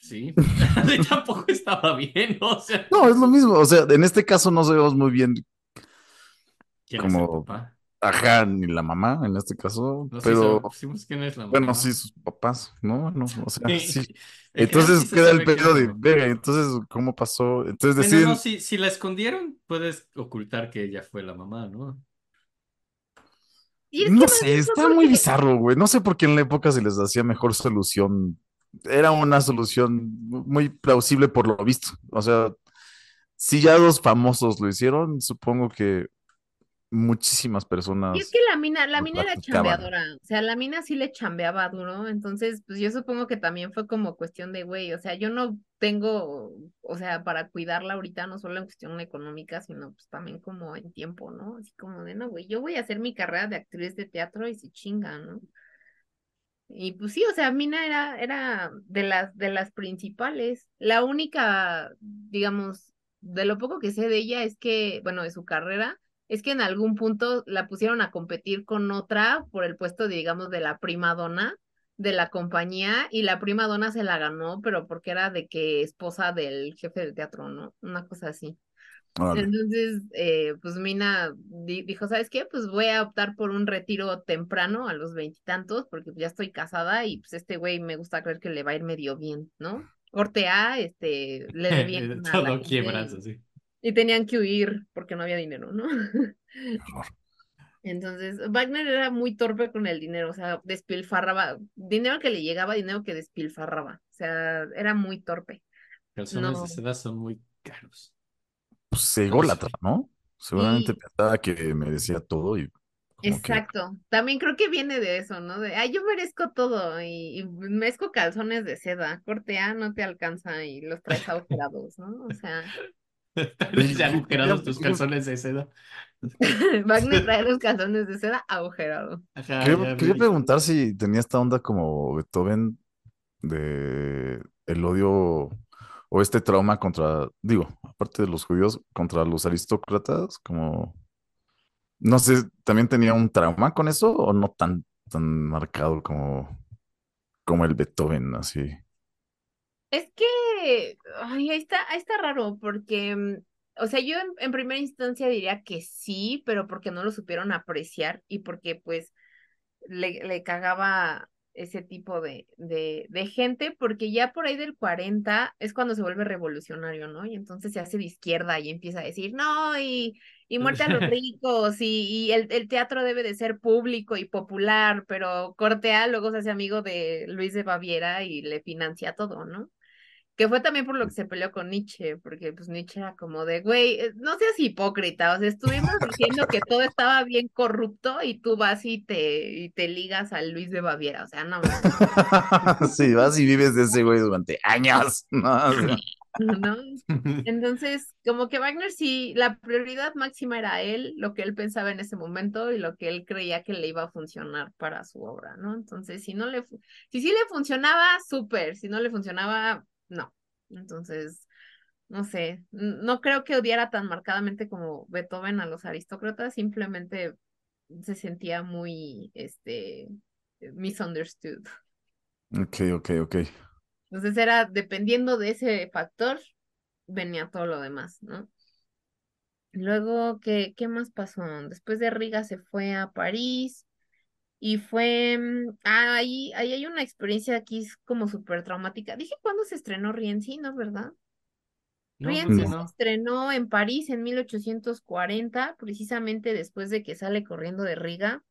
Speaker 3: Sí, tampoco estaba bien, o sea,
Speaker 2: No, es lo mismo. O sea, en este caso no sabemos muy bien,
Speaker 3: ¿quién es el
Speaker 2: como-
Speaker 3: papá?
Speaker 2: ajá, ni la mamá en este caso,
Speaker 3: No sé,
Speaker 2: pero
Speaker 3: sabemos quién es la
Speaker 2: bueno,
Speaker 3: mamá.
Speaker 2: sí, sus papás, ¿no? No, o sea, sí. Entonces queda el pedo de, verga, entonces, ¿cómo pasó? Entonces
Speaker 3: Bueno,
Speaker 2: deciden,
Speaker 3: no, si, si la escondieron, puedes ocultar que ella fue la mamá, ¿no?
Speaker 4: Es
Speaker 2: no sé, está muy bizarro, güey. No sé por qué en la época se les hacía mejor solución. Era una solución muy plausible por lo visto. O sea, si ya dos famosos lo hicieron, supongo que muchísimas
Speaker 4: Y es
Speaker 2: personas.
Speaker 4: que la mina, la mina era chambeadora, o sea, la mina sí le chambeaba duro, entonces, pues yo supongo que también fue como cuestión de, güey, o sea, yo no tengo, o sea, para cuidarla ahorita, no solo en cuestión económica, sino pues también como en tiempo, ¿no? Así como de, no, güey, yo voy a hacer mi carrera de actriz de teatro y se chinga, ¿no? Y pues sí, o sea, Mina era, era de las, de las principales. La única, digamos, de lo poco que sé de ella es que, bueno, de su carrera, es que en algún punto la pusieron a competir con otra por el puesto, de, digamos, de la prima donna de la compañía y la prima donna se la ganó, pero porque era de que esposa del jefe del teatro, ¿no? Una cosa así. Entonces, eh, pues Mina di- dijo, ¿sabes qué? Pues voy a optar por un retiro temprano a los veintitantos, porque ya estoy casada y pues este güey me gusta creer que le va a ir medio bien, ¿no? Corte A, este, le la
Speaker 3: Todo quiebras así.
Speaker 4: Y tenían que huir porque no había dinero, ¿no? Entonces, Wagner era muy torpe con el dinero, o sea, despilfarraba, dinero que le llegaba, dinero que despilfarraba, o sea, era muy torpe.
Speaker 3: Calzones
Speaker 4: No.
Speaker 3: de seda son muy caros.
Speaker 2: Pues se ególatra, ¿no? Seguramente
Speaker 4: Y-
Speaker 2: pensaba que merecía todo y que
Speaker 4: Exacto, también creo que viene de eso, ¿no? De, ay, yo merezco todo y, y merezco calzones de seda, corte A no te alcanza y los traes agujerados, ¿no? O sea,
Speaker 3: Ya agujerados tus calzones de seda.
Speaker 4: Wagner trae los calzones de seda agujerados.
Speaker 3: Ajá,
Speaker 2: Quería, quería preguntar si tenía esta onda como Beethoven de el odio o este trauma contra, digo, aparte de los judíos, contra los aristócratas, como, no sé, ¿también tenía un trauma con eso o no tan, tan marcado como, como el Beethoven, así?
Speaker 4: Es que, ay, ahí está, ahí está raro, porque, mm, o sea, yo en, en primera instancia diría que sí, pero porque no lo supieron apreciar y porque pues le, le cagaba ese tipo de, de, de gente, porque ya por ahí del 40 es cuando se vuelve revolucionario, ¿no? Y entonces se hace de izquierda y empieza a decir, no, y, y muerte a los ricos, y, y el, el teatro debe de ser público y popular, pero Cortea luego se hace amigo de Luis de Baviera y le financia todo, ¿no? Que fue también por lo que se peleó con Nietzsche, porque pues Nietzsche era como de, güey, eh, no seas hipócrita, o sea, estuvimos diciendo que todo estaba bien corrupto y tú vas y te, y te ligas al Luis de Baviera, o sea, no,
Speaker 2: Sí, vas y vives de ese güey durante años, ¿no?
Speaker 4: Entonces, como que Wagner sí, la prioridad máxima era él, lo que él pensaba en ese momento y lo que él creía que le iba a funcionar para su obra, ¿no? Entonces, si no le, si sí le funcionaba, súper, si no le funcionaba, no. Entonces, no sé, no creo que odiara tan marcadamente como Beethoven a los aristócratas, simplemente se sentía muy, este, misunderstood.
Speaker 2: Ok, ok, ok.
Speaker 4: Entonces era dependiendo de ese factor, venía todo lo demás, ¿no? Luego, ¿qué, qué más pasó? Después de Riga se fue a París y fue, mm, ah, ahí, ahí hay una experiencia aquí es como súper traumática. Dije cuándo se estrenó Rienzi, ¿no es verdad?
Speaker 3: No,
Speaker 4: Rienzi se estrenó en París en 1840, precisamente después de que sale corriendo de Riga.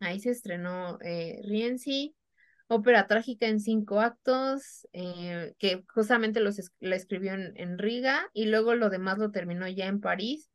Speaker 4: Ahí se estrenó eh, Rienzi, ópera trágica en cinco actos, eh, que justamente los la escribió en, en Riga y luego lo demás lo terminó ya en París.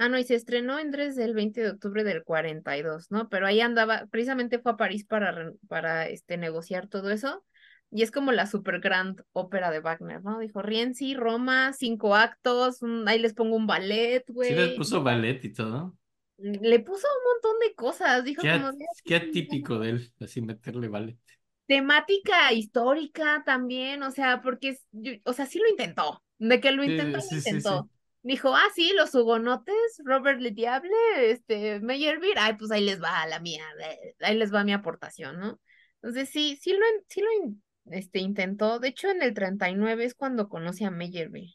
Speaker 4: Ah, no, y se estrenó en Dresde el 20 de octubre del 42, ¿no? Pero ahí andaba, precisamente fue a París para, para este, negociar todo eso. Y es como la super grand ópera de Wagner, ¿no? Dijo Rienzi, Roma, cinco actos, un- ahí les pongo un ballet,
Speaker 3: Sí les
Speaker 4: güey.
Speaker 3: puso ballet y todo.
Speaker 4: Le puso un montón de cosas, dijo
Speaker 3: Qué,
Speaker 4: como
Speaker 3: qué atípico de él, así meterle ballet.
Speaker 4: temática histórica también, o sea, porque, o sea, sí lo intentó, de que lo intentó,
Speaker 3: Sí,
Speaker 4: lo
Speaker 3: sí, sí,
Speaker 4: intentó. Dijo, ah, sí, los hugonotes, Robert Le Diable, este, Meyerbeer, ay, pues ahí les va la mía, eh, ahí les va mi aportación, ¿no? Entonces sí, sí lo, sí lo este, intentó, de hecho en el 39 es cuando conoce a Meyerbeer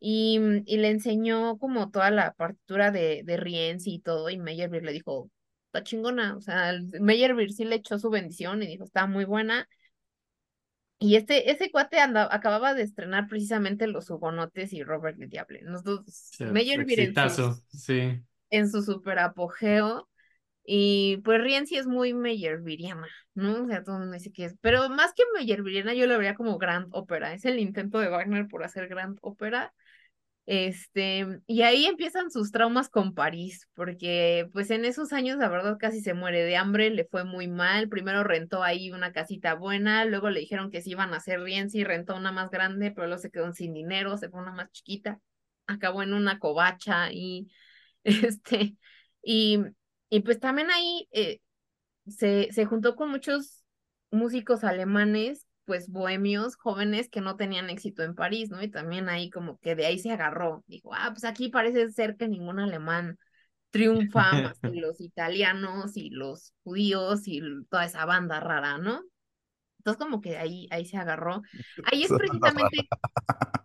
Speaker 4: y, mm, y le enseñó como toda la partitura de, de Rienzi y todo, y Meyerbeer le dijo, está chingona, o sea, Meyerbeer sí le echó su bendición y dijo, está muy buena, y este, ese cuate anda, acababa de estrenar precisamente Los Hugonotes y Robert el Diable. Los dos,
Speaker 3: sea,
Speaker 4: Meyerbeer en su,
Speaker 3: sí.
Speaker 4: en su super apogeo. Y pues Rienzi es muy Meyerbeeriana, ¿no? O sea, todo el mundo dice que es. Pero más que Meyerbeeriana, yo lo vería como Grand Ópera. Es el intento de Wagner por hacer Grand Ópera. Este, y ahí empiezan sus traumas con París, porque pues en esos años la verdad casi se muere de hambre, le fue muy mal, primero rentó ahí una casita buena, luego le dijeron que se iban a hacer Rienzi, rentó una más grande, pero luego se quedó sin dinero, se fue una más chiquita, acabó en una covacha y este, y, y pues también ahí eh, se, se juntó con muchos músicos alemanes, pues bohemios, jóvenes que no tenían éxito en París, ¿no? Y también ahí como que de ahí se agarró. Dijo, ah, pues aquí parece ser que ningún alemán triunfa más que los italianos y los judíos y toda esa banda rara, ¿no? Entonces como que ahí, ahí se agarró. Ahí es precisamente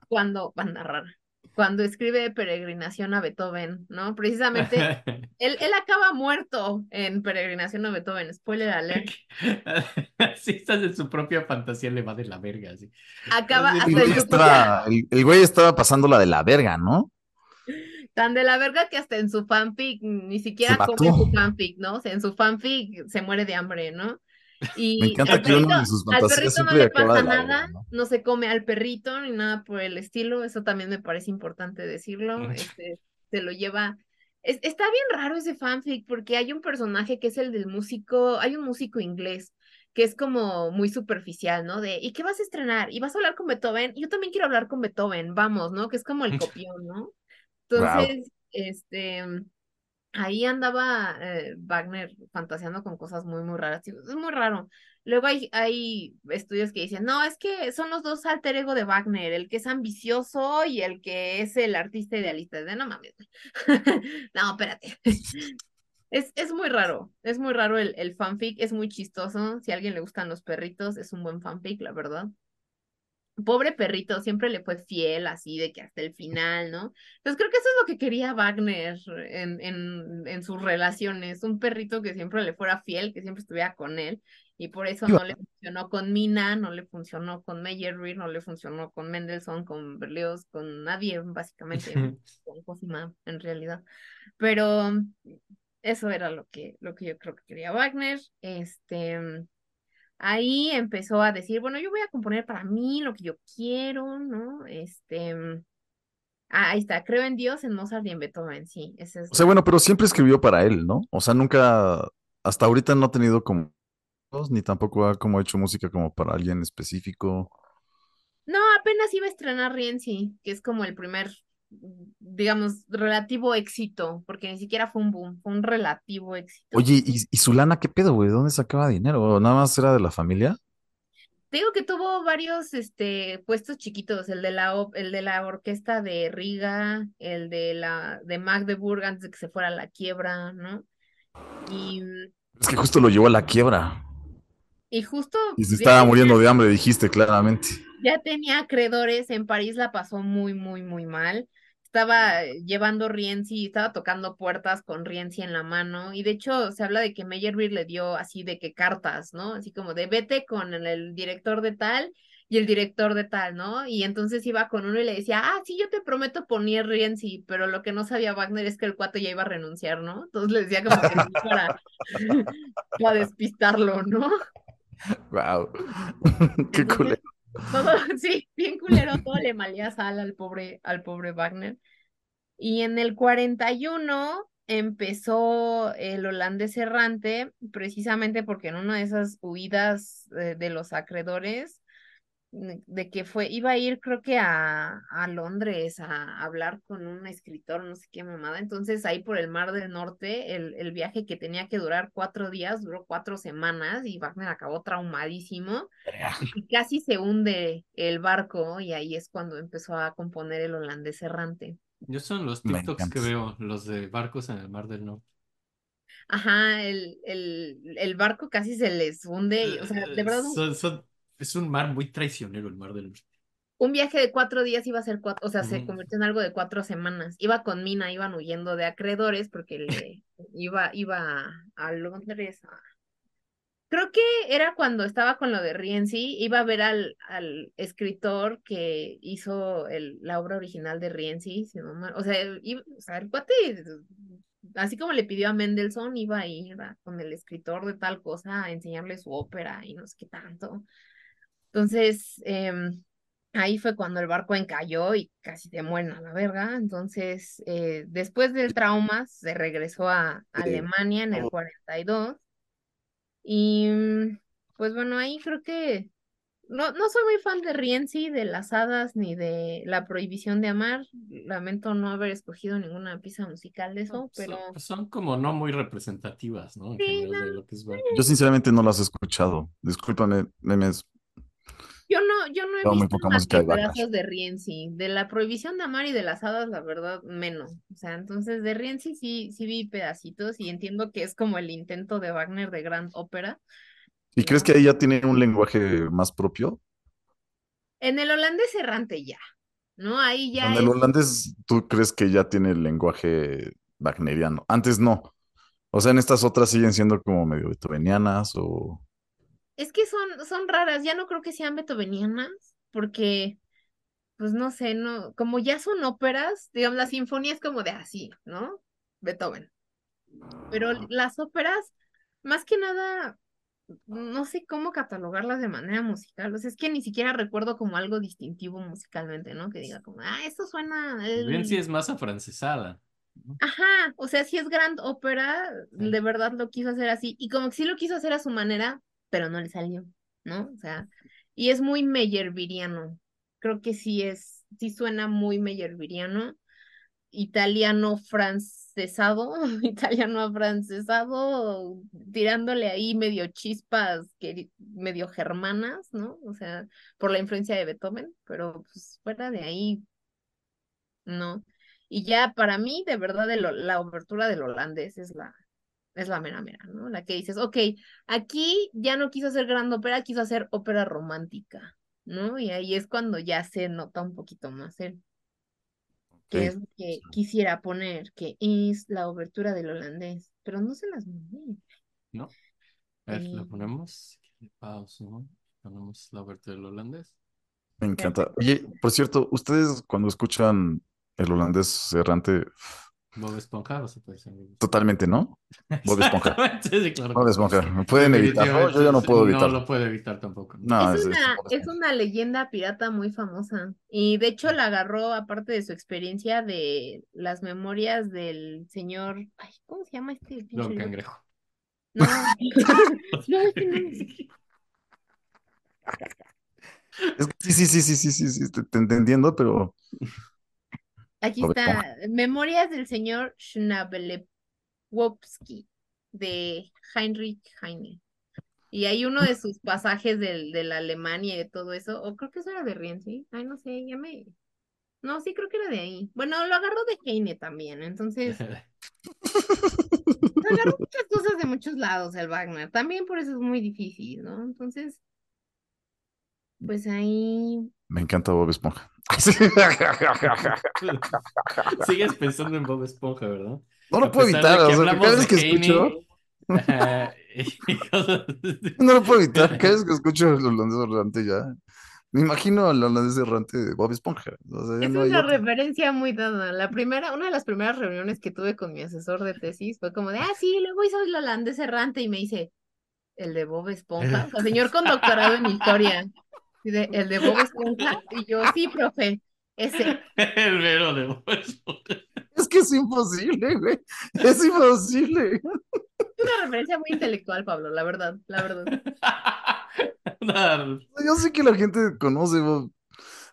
Speaker 4: cuando, banda rara, cuando escribe Peregrinación a Beethoven, ¿no? Precisamente él, él acaba muerto en Peregrinación a Beethoven, spoiler alert.
Speaker 3: Sí, estás en su propia fantasía, le va de la verga, así.
Speaker 4: Acaba
Speaker 3: Así,
Speaker 4: hasta
Speaker 2: El
Speaker 3: güey,
Speaker 2: estaba, el, el güey estaba pasándola de la verga, ¿no?
Speaker 4: tan de la verga que hasta en su fanfic ni siquiera come su fanfic, ¿no? O sea, en su fanfic se muere de hambre, ¿no?
Speaker 2: Me
Speaker 4: Y
Speaker 2: encanta
Speaker 4: al
Speaker 2: uno
Speaker 4: perrito,
Speaker 2: de sus
Speaker 4: al
Speaker 2: fantasías
Speaker 4: perrito no le pasa nada,
Speaker 2: ¿no?
Speaker 4: no se come al perrito ni nada por el estilo, eso también me parece importante decirlo, este, se lo lleva, es- está bien raro ese fanfic porque hay un personaje que es el del músico, hay un músico inglés que es como muy superficial, ¿no? De, ¿y qué vas a estrenar? ¿Y vas a hablar con Beethoven? Yo también quiero hablar con Beethoven, vamos, ¿no? Que es como el copión, ¿no?
Speaker 2: Wow.
Speaker 4: Entonces, este, ahí andaba eh, Wagner fantaseando con cosas muy, muy raras. Es muy raro. Luego hay, hay estudios que dicen, no, es que son los dos alter ego de Wagner, el que es ambicioso y el que es el artista idealista. De no mames. No, espérate. Es, es muy raro, es muy raro el, el fanfic, es muy chistoso. Si a alguien le gustan los perritos, es un buen fanfic, la verdad. Pobre perrito, siempre le fue fiel, así de que hasta el final, ¿no? Entonces creo que eso es lo que quería Wagner en, en, en sus relaciones, un perrito que siempre le fuera fiel, que siempre estuviera con él, y por eso no le funcionó con Mina, no le funcionó con Meyerbeer, no le funcionó con Mendelssohn, con Berlioz, con nadie, básicamente, con Cosima, en realidad. Pero eso era lo que, lo que yo creo que quería Wagner. Este, ahí empezó a decir, bueno, yo voy a componer para mí lo que yo quiero, ¿no? Este, ah, ahí está, creo en Dios, en Mozart y en Beethoven, sí, ese es
Speaker 2: O sea,
Speaker 4: la-
Speaker 2: bueno, pero siempre escribió para él, ¿no? O sea, nunca, hasta ahorita no ha tenido como, ni tampoco ha como hecho música como para alguien específico.
Speaker 4: No, apenas iba a estrenar Rienzi, que es como el primer, digamos, relativo éxito, porque ni siquiera fue un boom, fue un relativo éxito.
Speaker 2: Oye, ¿y, y su lana qué pedo, güey? ¿De dónde sacaba dinero? ¿O ¿Nada más era de la familia?
Speaker 4: Te digo que tuvo varios este, puestos chiquitos, el de la, el de la orquesta de Riga, el de la de Magdeburg antes de que se fuera a la quiebra, ¿no? Y,
Speaker 2: Es que justo lo llevó a la quiebra.
Speaker 4: y justo
Speaker 2: Y se estaba muriendo de hambre, dijiste claramente.
Speaker 4: ya tenía acreedores, en París la pasó muy, muy, muy mal. Estaba llevando Rienzi, estaba tocando puertas con Rienzi en la mano, y de hecho se habla de que Meyerbeer le dio así de que cartas, ¿no? Así como de vete con el, director de tal y el director de tal, ¿no? Y entonces iba con uno y le decía, ah, sí, yo te prometo poner Rienzi, pero lo que no sabía Wagner es que el cuate ya iba a renunciar, ¿no? Entonces le decía como que sí para, para despistarlo, ¿no?
Speaker 2: Wow. Qué culero.
Speaker 4: Todo, sí, bien culero, todo le malía sal al pobre, al pobre Wagner. Y en el 41 empezó el holandés errante, precisamente porque en una de esas huidas eh, de los acreedores, de que fue, iba a ir creo que a, a Londres a hablar con un escritor, no sé qué mamada. Entonces ahí por el Mar del Norte, el, el viaje que tenía que durar cuatro días, duró cuatro semanas y Wagner acabó traumadísimo y casi se hunde el barco y ahí es cuando empezó a componer el holandés errante.
Speaker 3: Yo son los TikToks que veo, los de barcos en el Mar del Norte.
Speaker 4: Ajá, el, el, el barco casi se les hunde, y, o sea, de
Speaker 3: Eh,
Speaker 4: verdad
Speaker 3: son- son- es un mar muy traicionero el Mar del Norte.
Speaker 4: un viaje de cuatro días iba a ser cuatro, o sea, se convirtió en algo de cuatro semanas. Iba con Mina, iban huyendo de acreedores porque le iba, iba a Londres a- Creo que era cuando estaba con lo de Rienzi, iba a ver al, al escritor que hizo el, la obra original de Rienzi, si no mal- o sea, iba- o sea, el cuate, así como le pidió a Mendelssohn, iba a ir a- con el escritor de tal cosa a enseñarle su ópera y no sé qué tanto. Entonces, em, ahí fue cuando el barco encalló y casi se mueren a la verga. Entonces, eh, después del trauma, se regresó a. Alemania en el 42. Y mm, pues bueno, ahí creo que no, no soy muy fan de Rienzi, de las hadas, ni de la prohibición de amar. Lamento no haber escogido ninguna pieza musical de eso,
Speaker 3: Son,
Speaker 4: pero
Speaker 3: son como no muy representativas, ¿no? En
Speaker 4: Sí,
Speaker 3: general de lo que es barco.
Speaker 2: Yo sinceramente no las he escuchado. Discúlpame, memes.
Speaker 4: Yo no, yo no he visto
Speaker 2: poca
Speaker 4: más que
Speaker 2: de
Speaker 4: pedazos de Rienzi. De la prohibición de amar y de las hadas, la verdad, menos. O sea, entonces de Rienzi sí, sí vi pedacitos y entiendo que es como el intento de Wagner de gran ópera.
Speaker 2: ¿Y crees que ahí ya tiene un lenguaje más propio?
Speaker 4: En el holandés errante ya, ¿no? Ahí ya
Speaker 2: En el holandés, ¿tú crees que ya tiene el lenguaje wagneriano? Antes no. O sea, en estas otras siguen siendo como medio beethovenianas o...
Speaker 4: Es que son, son raras, ya no creo que sean beethovenianas, porque, pues no sé, no, como ya son óperas, digamos, la sinfonía es como de así, ¿no? Beethoven. Pero las óperas, más que nada, no sé cómo catalogarlas de manera musical, o sea, es que ni siquiera recuerdo como algo distintivo musicalmente, ¿no? Que diga como, ah, esto suena
Speaker 3: Bien, sí
Speaker 4: el...
Speaker 3: es más afrancesada.
Speaker 4: Ajá, o sea, si es grand ópera,
Speaker 3: Sí.
Speaker 4: de verdad lo quiso hacer así, y como que sí lo quiso hacer a su manera, pero no le salió, ¿no? O sea, y es muy meyerbeeriano, creo que sí es, sí suena muy meyerbeeriano, italiano francesado, italiano afrancesado, tirándole ahí medio chispas, que, medio germanas, ¿no? O sea, por la influencia de Beethoven, pero pues fuera de ahí, no. Y ya para mí, de verdad, el la obertura del holandés es la, es la mera mera, ¿no? La que dices, ok, aquí ya no quiso hacer gran ópera, quiso hacer ópera romántica, ¿no? Y ahí es cuando ya se nota un poquito más él, que es lo que quisiera poner, que es la obertura del holandés, pero no se las mandé.
Speaker 3: ¿No? A ver, la
Speaker 4: Eh,
Speaker 3: ponemos. Pausa, ¿no? Ponemos la obertura del holandés.
Speaker 2: Me encanta. Oye, por cierto, ustedes cuando escuchan el holandés errante,
Speaker 3: Bob Esponja, o se puede decir.
Speaker 2: totalmente, ¿no? Bob Esponja.
Speaker 3: Sí, claro.
Speaker 2: Bob Esponja. ¿Pueden evitarlo? Yo ya no puedo
Speaker 3: sí,
Speaker 2: evitarlo.
Speaker 3: No lo puedo evitar tampoco. ¿no?
Speaker 4: Es
Speaker 2: es, es
Speaker 4: una, es una leyenda pirata muy famosa y de hecho la agarró aparte de su experiencia de las memorias del señor, ay, ¿cómo se llama este
Speaker 3: Don? Cangrejo.
Speaker 4: No, no, este no es.
Speaker 2: Es que sí, sí, sí, sí, sí, sí, sí, te, te entiendo, pero
Speaker 4: Aquí está, Memorias del señor Schnabelewowski de Heinrich Heine. Y hay uno de sus pasajes del, de la Alemania y de todo eso, o creo que eso era de Rienzi, ay, no sé, ya me... No, sí creo que era de ahí. Bueno, lo agarró de Heine también, entonces agarró muchas cosas de muchos lados el Wagner, también por eso es muy difícil, ¿no? Entonces, Pues ahí.
Speaker 2: Me encanta Bob Esponja.
Speaker 3: Sigues pensando en Bob Esponja, ¿verdad?
Speaker 2: No lo
Speaker 3: A
Speaker 2: puedo evitar, o sea, cada vez que escucho, no lo puedo evitar, cada vez que escucho el holandés errante ya, me imagino al holandés errante de Bob Esponja, o sea,
Speaker 4: Es
Speaker 2: no
Speaker 4: una referencia muy dada. La primera, una de las primeras reuniones que tuve con mi asesor de tesis fue como de, ah, sí, luego hizo el holandés errante y me dice, ¿el de Bob Esponja? O sea, señor con doctorado en historia. Y de, ¿el de Bob Esponja? Y yo, sí, profe, ese.
Speaker 3: El vero de Bob Esponja.
Speaker 2: Es que es imposible, güey, es imposible.
Speaker 4: Es una referencia muy intelectual, Pablo, la verdad, la verdad.
Speaker 2: Yo sé que la gente conoce, Bob-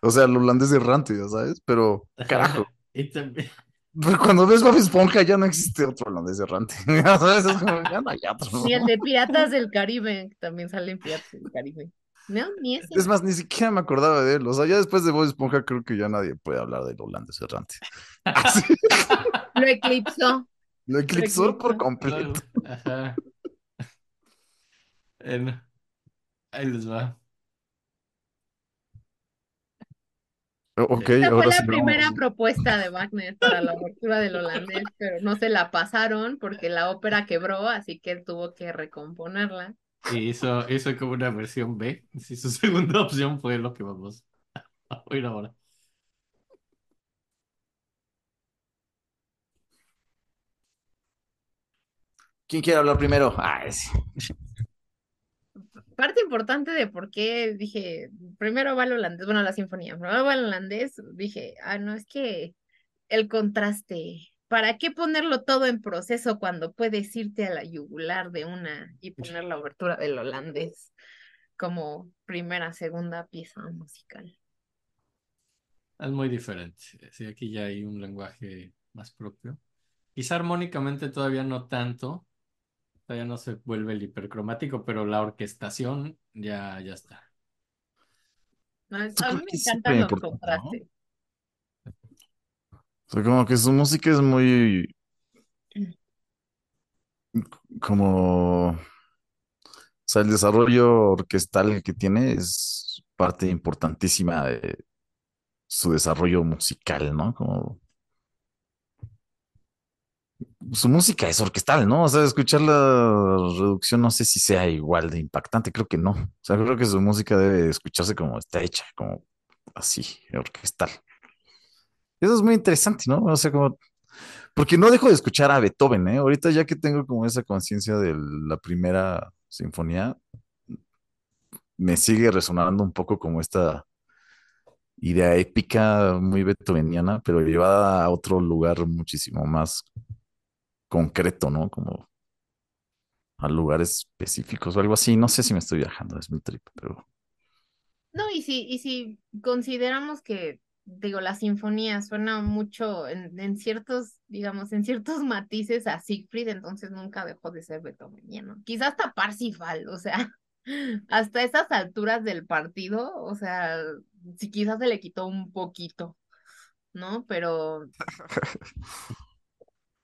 Speaker 2: o sea, el holandés errante, ya sabes, pero carajo,
Speaker 3: Y
Speaker 2: pero cuando ves Bob Esponja ya no existe otro holandés errante, ya sabes, es como, ya no hay otro.
Speaker 4: Ni el de Piratas del Caribe, también sale en Piratas del Caribe. No, ni ese.
Speaker 2: Es más, ni siquiera me acordaba de él. O sea, ya después de Bob Esponja creo que ya nadie puede hablar del holandés errante.
Speaker 4: Lo eclipsó.
Speaker 2: lo eclipsó por completo.
Speaker 3: Ajá. En- ahí les va.
Speaker 2: Ok,
Speaker 4: Esta fue la
Speaker 2: sí
Speaker 4: primera
Speaker 2: vamos.
Speaker 4: propuesta de Wagner para la abertura del holandés, pero no se la pasaron porque la ópera quebró, así que él tuvo que recomponerla.
Speaker 3: Y hizo, hizo como una versión B. Si su segunda opción fue lo que vamos a oír ahora.
Speaker 2: ¿Quién quiere hablar primero? Ah, sí.
Speaker 4: Parte importante de por qué dije, primero va el holandés, bueno, la sinfonía, primero va el holandés, dije, ah, no, es que el contraste, ¿para qué ponerlo todo en proceso cuando puedes irte a la yugular de una y poner la abertura del holandés como primera, segunda pieza musical?
Speaker 3: Es muy diferente. Sí, aquí ya hay un lenguaje más propio. Quizá armónicamente todavía no tanto. Todavía no se vuelve el hipercromático, pero la orquestación ya, ya está.
Speaker 4: No, a mí me encantan los contrastes.
Speaker 2: O como que su música es muy como, o sea, el desarrollo orquestal que tiene es parte importantísima de su desarrollo musical, ¿no? Como su música es orquestal, ¿no? O sea, escuchar la reducción no sé si sea igual de impactante, creo que no. O sea, creo que su música debe escucharse como está hecha, como así, orquestal. Eso es muy interesante, ¿no? O sea, como, porque no dejo de escuchar a Beethoven, ¿eh? Ahorita ya que tengo como esa conciencia de la primera sinfonía, me sigue resonando un poco como esta idea épica muy beethoveniana, pero llevada a otro lugar muchísimo más concreto, ¿no? Como a lugares específicos o algo así. No sé si me estoy viajando, es mi trip, pero
Speaker 4: No, y si, y si consideramos que, digo, la sinfonía suena mucho en, en ciertos, digamos, en ciertos matices a Siegfried, entonces nunca dejó de ser beethoveniano. Quizás hasta Parsifal, o sea, hasta esas alturas del partido, o sea, si quizás se le quitó un poquito, ¿no? Pero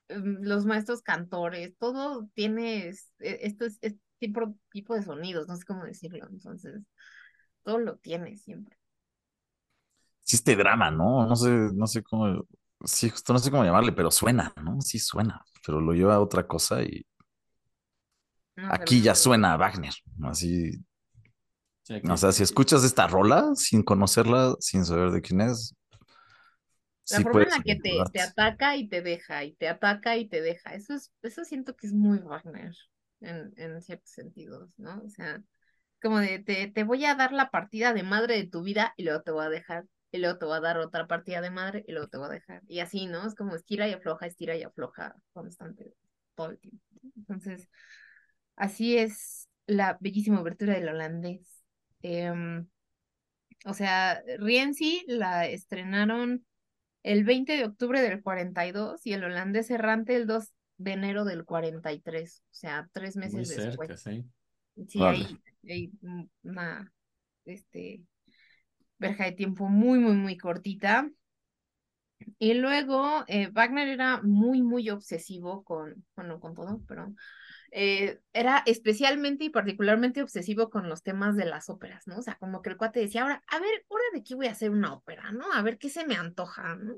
Speaker 4: mm, los maestros cantores, todo tiene e- esto es, es tipo, tipo de sonidos, no sé cómo decirlo, entonces, todo lo tiene siempre.
Speaker 2: Sí este drama, ¿no? No sé, no sé cómo, sí, justo no sé cómo llamarle, pero suena, ¿no? Sí suena, pero lo lleva a otra cosa y
Speaker 4: No,
Speaker 2: aquí ya suena a Wagner, así,
Speaker 3: Sí, aquí-
Speaker 2: o sea, si escuchas esta rola sin conocerla, sin saber de quién es,
Speaker 4: La
Speaker 2: sí
Speaker 4: forma en la que te, te ataca y te deja, y te ataca y te deja, eso es, eso siento que es muy Wagner en, en ciertos sentidos, ¿no? O sea, como de te, te voy a dar la partida de madre de tu vida y luego te voy a dejar, y luego te voy a dar otra partida de madre y luego te voy a dejar. Y así, ¿no? Es como estira y afloja, estira y afloja constante todo el tiempo. Entonces, así es la bellísima obertura del holandés. Em, o sea, Rienzi la estrenaron el 20 de octubre del 42 y el holandés errante el 2 de enero del 43, o sea, tres
Speaker 3: Muy
Speaker 4: meses
Speaker 3: cerca,
Speaker 4: después.
Speaker 3: sí.
Speaker 4: Sí,
Speaker 2: Vale.
Speaker 4: hay, hay un- una este, verja de tiempo muy, muy, muy cortita. Y luego eh, Wagner era muy, muy obsesivo con, bueno, con todo, pero eh, era especialmente y particularmente obsesivo con los temas de las óperas, ¿no? O sea, como que el cuate decía, ahora, a ver, ahora de qué voy a hacer una ópera, ¿no? A ver qué se me antoja, ¿no?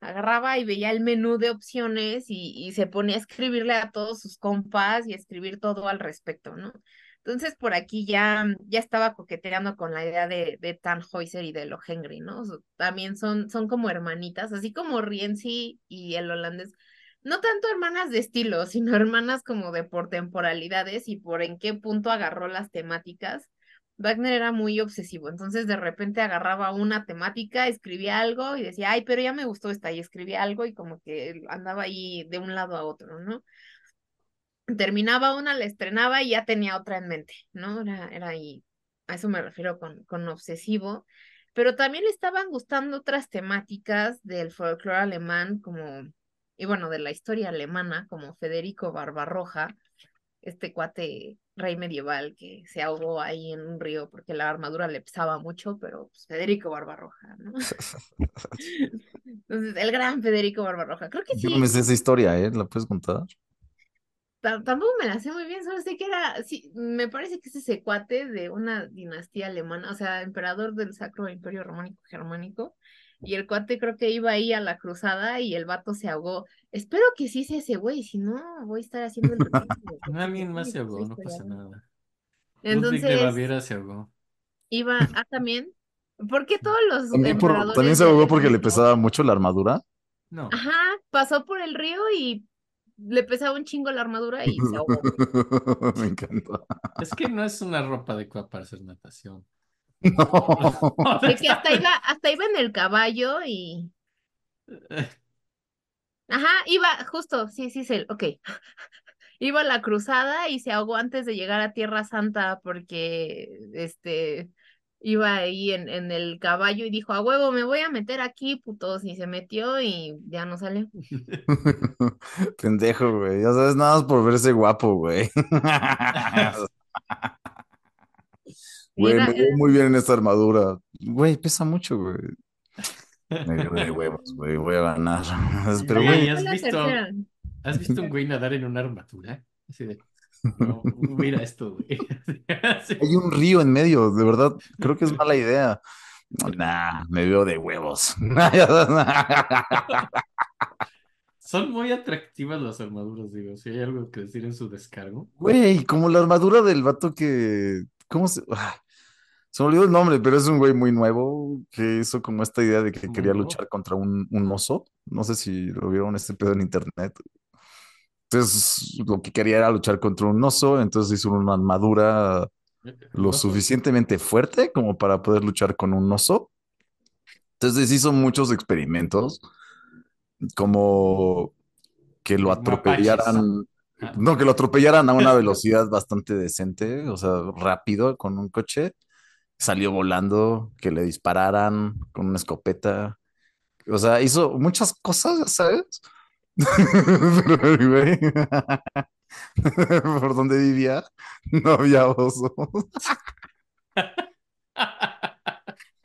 Speaker 4: Agarraba y veía el menú de opciones y, y se ponía a escribirle a todos sus compas y a escribir todo al respecto, ¿no? Entonces por aquí ya, ya estaba coqueteando con la idea de, de Tannhäuser y de Lohengrin, ¿no? También son, son como hermanitas, así como Rienzi y el holandés, no tanto hermanas de estilo, sino hermanas como de por temporalidades y por en qué punto agarró las temáticas. Wagner era muy obsesivo, entonces de repente agarraba una temática, escribía algo y decía, ay, pero ya me gustó esta, y escribía algo y como que andaba ahí de un lado a otro, ¿no? Terminaba una, la estrenaba y ya tenía otra en mente, ¿no? Era, era ahí, a eso me refiero con, con obsesivo, pero también le estaban gustando otras temáticas del folclore alemán, como, y bueno, de la historia alemana, como Federico Barbarroja, este cuate rey medieval que se ahogó ahí en un río porque la armadura le pesaba mucho, pero pues, Federico Barbarroja, ¿no? Entonces, el gran Federico Barbarroja, creo que
Speaker 2: Yo
Speaker 4: sí.
Speaker 2: no me sé esa historia, ¿eh? ¿La puedes contar?
Speaker 4: Tampoco me la sé muy bien, solo sé que era, sí, me parece que es ese cuate de una dinastía alemana, o sea, emperador del Sacro Imperio Románico Germánico, y el cuate creo que iba ahí a la cruzada y el vato se ahogó. Espero que sí sea ese güey, si no, voy a estar haciendo el
Speaker 3: Alguien más se ahogó, no pasa nada. Ludwig de
Speaker 4: Entonces,
Speaker 3: Baviera se ahogó.
Speaker 4: iba, ah, también, ¿por qué todos los
Speaker 2: También, por- también se ahogó porque le pesaba mucho la armadura.
Speaker 3: No,
Speaker 4: Ajá, pasó por el río y le pesaba un chingo la armadura y se ahogó.
Speaker 2: Me encanta.
Speaker 3: es que no es una ropa adecuada para hacer natación.
Speaker 2: No.
Speaker 4: De que hasta iba, hasta iba en el caballo y Ajá, iba, justo, sí, sí, sí, ok. Iba a la cruzada y se ahogó antes de llegar a Tierra Santa porque, este, iba ahí en, en el caballo y dijo, a huevo, me voy a meter aquí, putos, y se metió y ya no salió.
Speaker 2: Pendejo, güey. Ya sabes, nada más por verse guapo, güey. Güey, me veo muy bien en esta armadura. Güey, pesa mucho, güey. Me dio de huevos, güey. Voy a ganar. Pero,
Speaker 3: Güey, ¿has visto? ¿Has visto un güey nadar en una armadura? Así de, no, mira esto, güey.
Speaker 2: Hay un río en medio. De verdad, creo que es mala idea. Nah, me veo de huevos.
Speaker 3: Son muy atractivas las armaduras, digo. Si hay algo que decir en su descargo.
Speaker 2: Güey, como la armadura del vato que. ¿Cómo se.? Ah, se me olvidó el nombre, pero es un güey muy nuevo que hizo como esta idea de que quería
Speaker 3: nuevo.
Speaker 2: luchar contra un, un oso. No sé si lo vieron este pedo en internet. Entonces, lo que quería era luchar contra un oso, entonces hizo una armadura lo suficientemente fuerte como para poder luchar con un oso. Entonces hizo muchos experimentos, como que lo atropellaran,
Speaker 3: Ah.
Speaker 2: no, que lo atropellaran a una velocidad bastante decente, o sea, rápido con un coche. Salió volando, que le dispararan con una escopeta. O sea, hizo muchas cosas, ¿sabes? Pero, güey, por donde vivía, no había osos.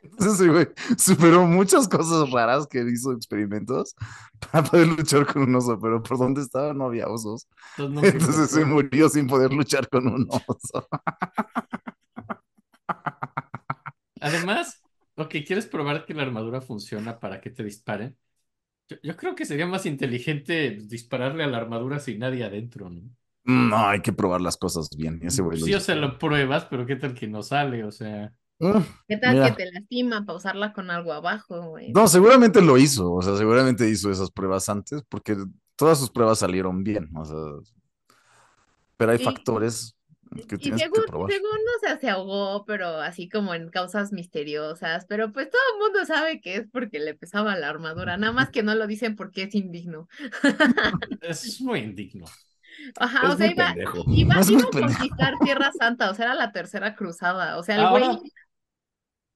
Speaker 2: Entonces, güey, superó muchas cosas raras que hizo experimentos para poder luchar con un oso, pero por donde estaba no había osos.
Speaker 3: Entonces, nunca
Speaker 2: Entonces se murió sin poder luchar con un oso.
Speaker 3: Además, ok, ¿quieres probar que la armadura funciona para que te disparen? Yo, yo creo que sería más inteligente dispararle a la armadura sin nadie adentro, ¿no?
Speaker 2: No, hay que probar las cosas bien. Ese güey lo
Speaker 3: Sí, o sea, lo pruebas, pero ¿qué tal que no sale? O sea,
Speaker 2: Mm,
Speaker 4: ¿Qué tal
Speaker 2: Mira.
Speaker 4: que te lastima pausarla con algo abajo, güey?
Speaker 2: No, seguramente lo hizo. O sea, seguramente hizo esas pruebas antes porque todas sus pruebas salieron bien. O sea, pero hay factores que
Speaker 4: Y
Speaker 2: tienes que
Speaker 4: según,
Speaker 2: probar.
Speaker 4: según, o sea, se ahogó, pero así como en causas misteriosas, pero pues todo el mundo sabe que es porque le pesaba la armadura, nada más que no lo dicen porque es indigno.
Speaker 3: es muy indigno.
Speaker 4: Ajá,
Speaker 2: Es
Speaker 4: o sea, iba, iba, a conquistar Tierra Santa, o sea, era la tercera cruzada, o sea, el
Speaker 3: Ahora,
Speaker 4: güey,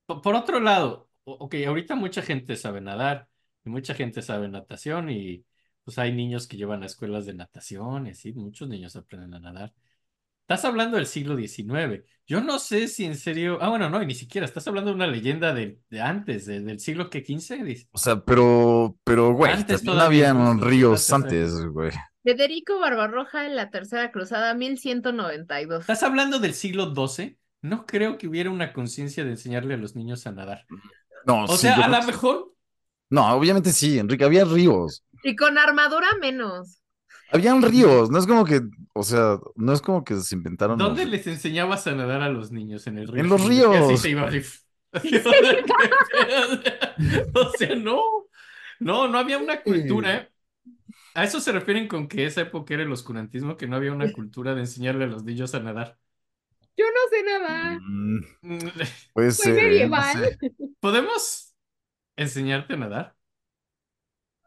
Speaker 3: po- por otro lado, o- ok, ahorita mucha gente sabe nadar y mucha gente sabe natación y pues hay niños que llevan a escuelas de natación y así, muchos niños aprenden a nadar. Estás hablando del siglo XIX. Yo no sé si en serio. Ah, bueno, no, y ni siquiera. Estás hablando de una leyenda de, de antes, de- del siglo que XV. dice.
Speaker 2: O sea, pero, pero, güey,
Speaker 3: Antes
Speaker 2: habían
Speaker 3: justo,
Speaker 2: ríos
Speaker 3: antes,
Speaker 2: güey.
Speaker 4: Federico Barbarroja en la Tercera Cruzada, 1192.
Speaker 3: ¿Estás hablando del siglo XII? No creo que hubiera una conciencia de enseñarle a los niños a nadar.
Speaker 2: No,
Speaker 3: O
Speaker 2: sí,
Speaker 3: sea, a lo
Speaker 2: que-
Speaker 3: mejor
Speaker 2: No, obviamente sí, Enrique, había ríos.
Speaker 4: Y con armadura menos.
Speaker 2: Habían ríos, no es como que, o sea, no es como que se inventaron.
Speaker 3: ¿Dónde
Speaker 2: los-
Speaker 3: les enseñabas a nadar a los niños? En el río.
Speaker 2: En los?
Speaker 3: Que así
Speaker 2: ríos.
Speaker 3: se iba así. O sea, no. No, no había una cultura. ¿eh? A eso se refieren con que esa época era el oscurantismo, que no había una cultura de enseñarle a los niños a nadar.
Speaker 4: Yo no sé nadar.
Speaker 2: Mm. No
Speaker 4: medieval.
Speaker 2: sé.
Speaker 3: ¿Podemos enseñarte a nadar?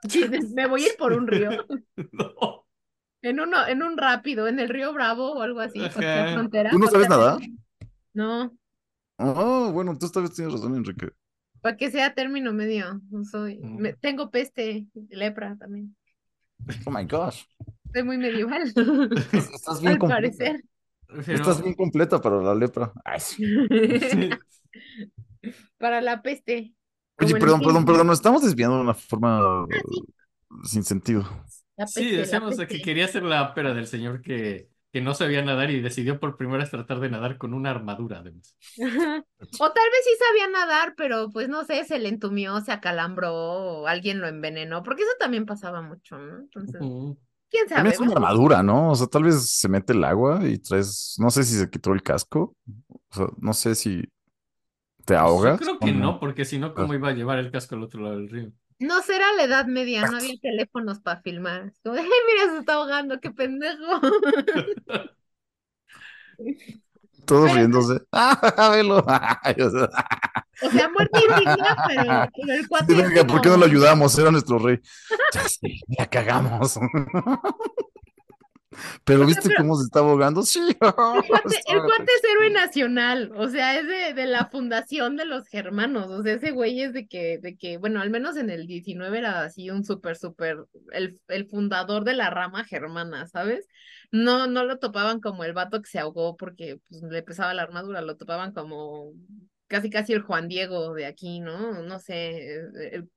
Speaker 4: Sí, me voy a ir por un río.
Speaker 3: No.
Speaker 4: En uno, en un rápido, en el río Bravo o algo así, frontera.
Speaker 2: ¿Tú no sabes nadar?
Speaker 4: No,
Speaker 2: Oh, bueno, tú esta vez tienes razón, Enrique.
Speaker 4: para que sea término medio. No soy,
Speaker 3: Mm.
Speaker 4: me- tengo peste, lepra también.
Speaker 2: Oh my gosh.
Speaker 4: Soy muy medieval,
Speaker 2: Estás, bien
Speaker 4: al
Speaker 2: completa.
Speaker 4: parecer.
Speaker 2: Estás bien completa para la lepra. Ay, sí.
Speaker 4: Para la peste.
Speaker 2: Oye, perdón, perdón, perdón, nos estamos desviando de una forma
Speaker 4: sí.
Speaker 2: sin sentido.
Speaker 4: La
Speaker 3: Sí,
Speaker 4: la
Speaker 3: decíamos de que quería ser la ópera del señor que, que no sabía nadar y decidió por primera vez tratar de nadar con una armadura, además.
Speaker 4: Ajá. O tal vez sí sabía nadar, pero pues no sé, se le entumió, se acalambró, o alguien lo envenenó, porque eso también pasaba mucho, ¿no? Entonces, quién sabe.
Speaker 2: También es una armadura, ¿no? O sea, tal vez se mete el agua y traes, no sé si se quitó el casco. O sea, no sé si te
Speaker 3: Yo
Speaker 2: ahogas.
Speaker 3: creo
Speaker 2: o
Speaker 3: que no, porque si no, ¿cómo iba a llevar el casco al otro lado del río?
Speaker 4: No será la Edad Media, no había teléfonos para filmar. Como, "Ay, mira, se está ahogando, qué pendejo.
Speaker 2: Todos
Speaker 4: Pero-
Speaker 2: riéndose. ¡Ah, velo! O sea,
Speaker 4: muerte indigna, pero, pero el cuate
Speaker 2: ¿Por qué no lo ayudamos? Era nuestro rey. Ya la cagamos. Pero ¿viste
Speaker 4: pero-
Speaker 2: cómo se está ahogando? Sí.
Speaker 4: El cuate, el
Speaker 2: Estaba-
Speaker 4: cuate es héroe nacional, o sea, es de, de la fundación de los germanos, o sea, ese güey es de que, de que, bueno, al menos en el 19 era así un súper, súper, el, el fundador de la rama germana, ¿sabes? No, no lo topaban como el vato que se ahogó porque pues, le pesaba la armadura, lo topaban como casi, casi el Juan Diego de aquí, ¿no? No sé, el-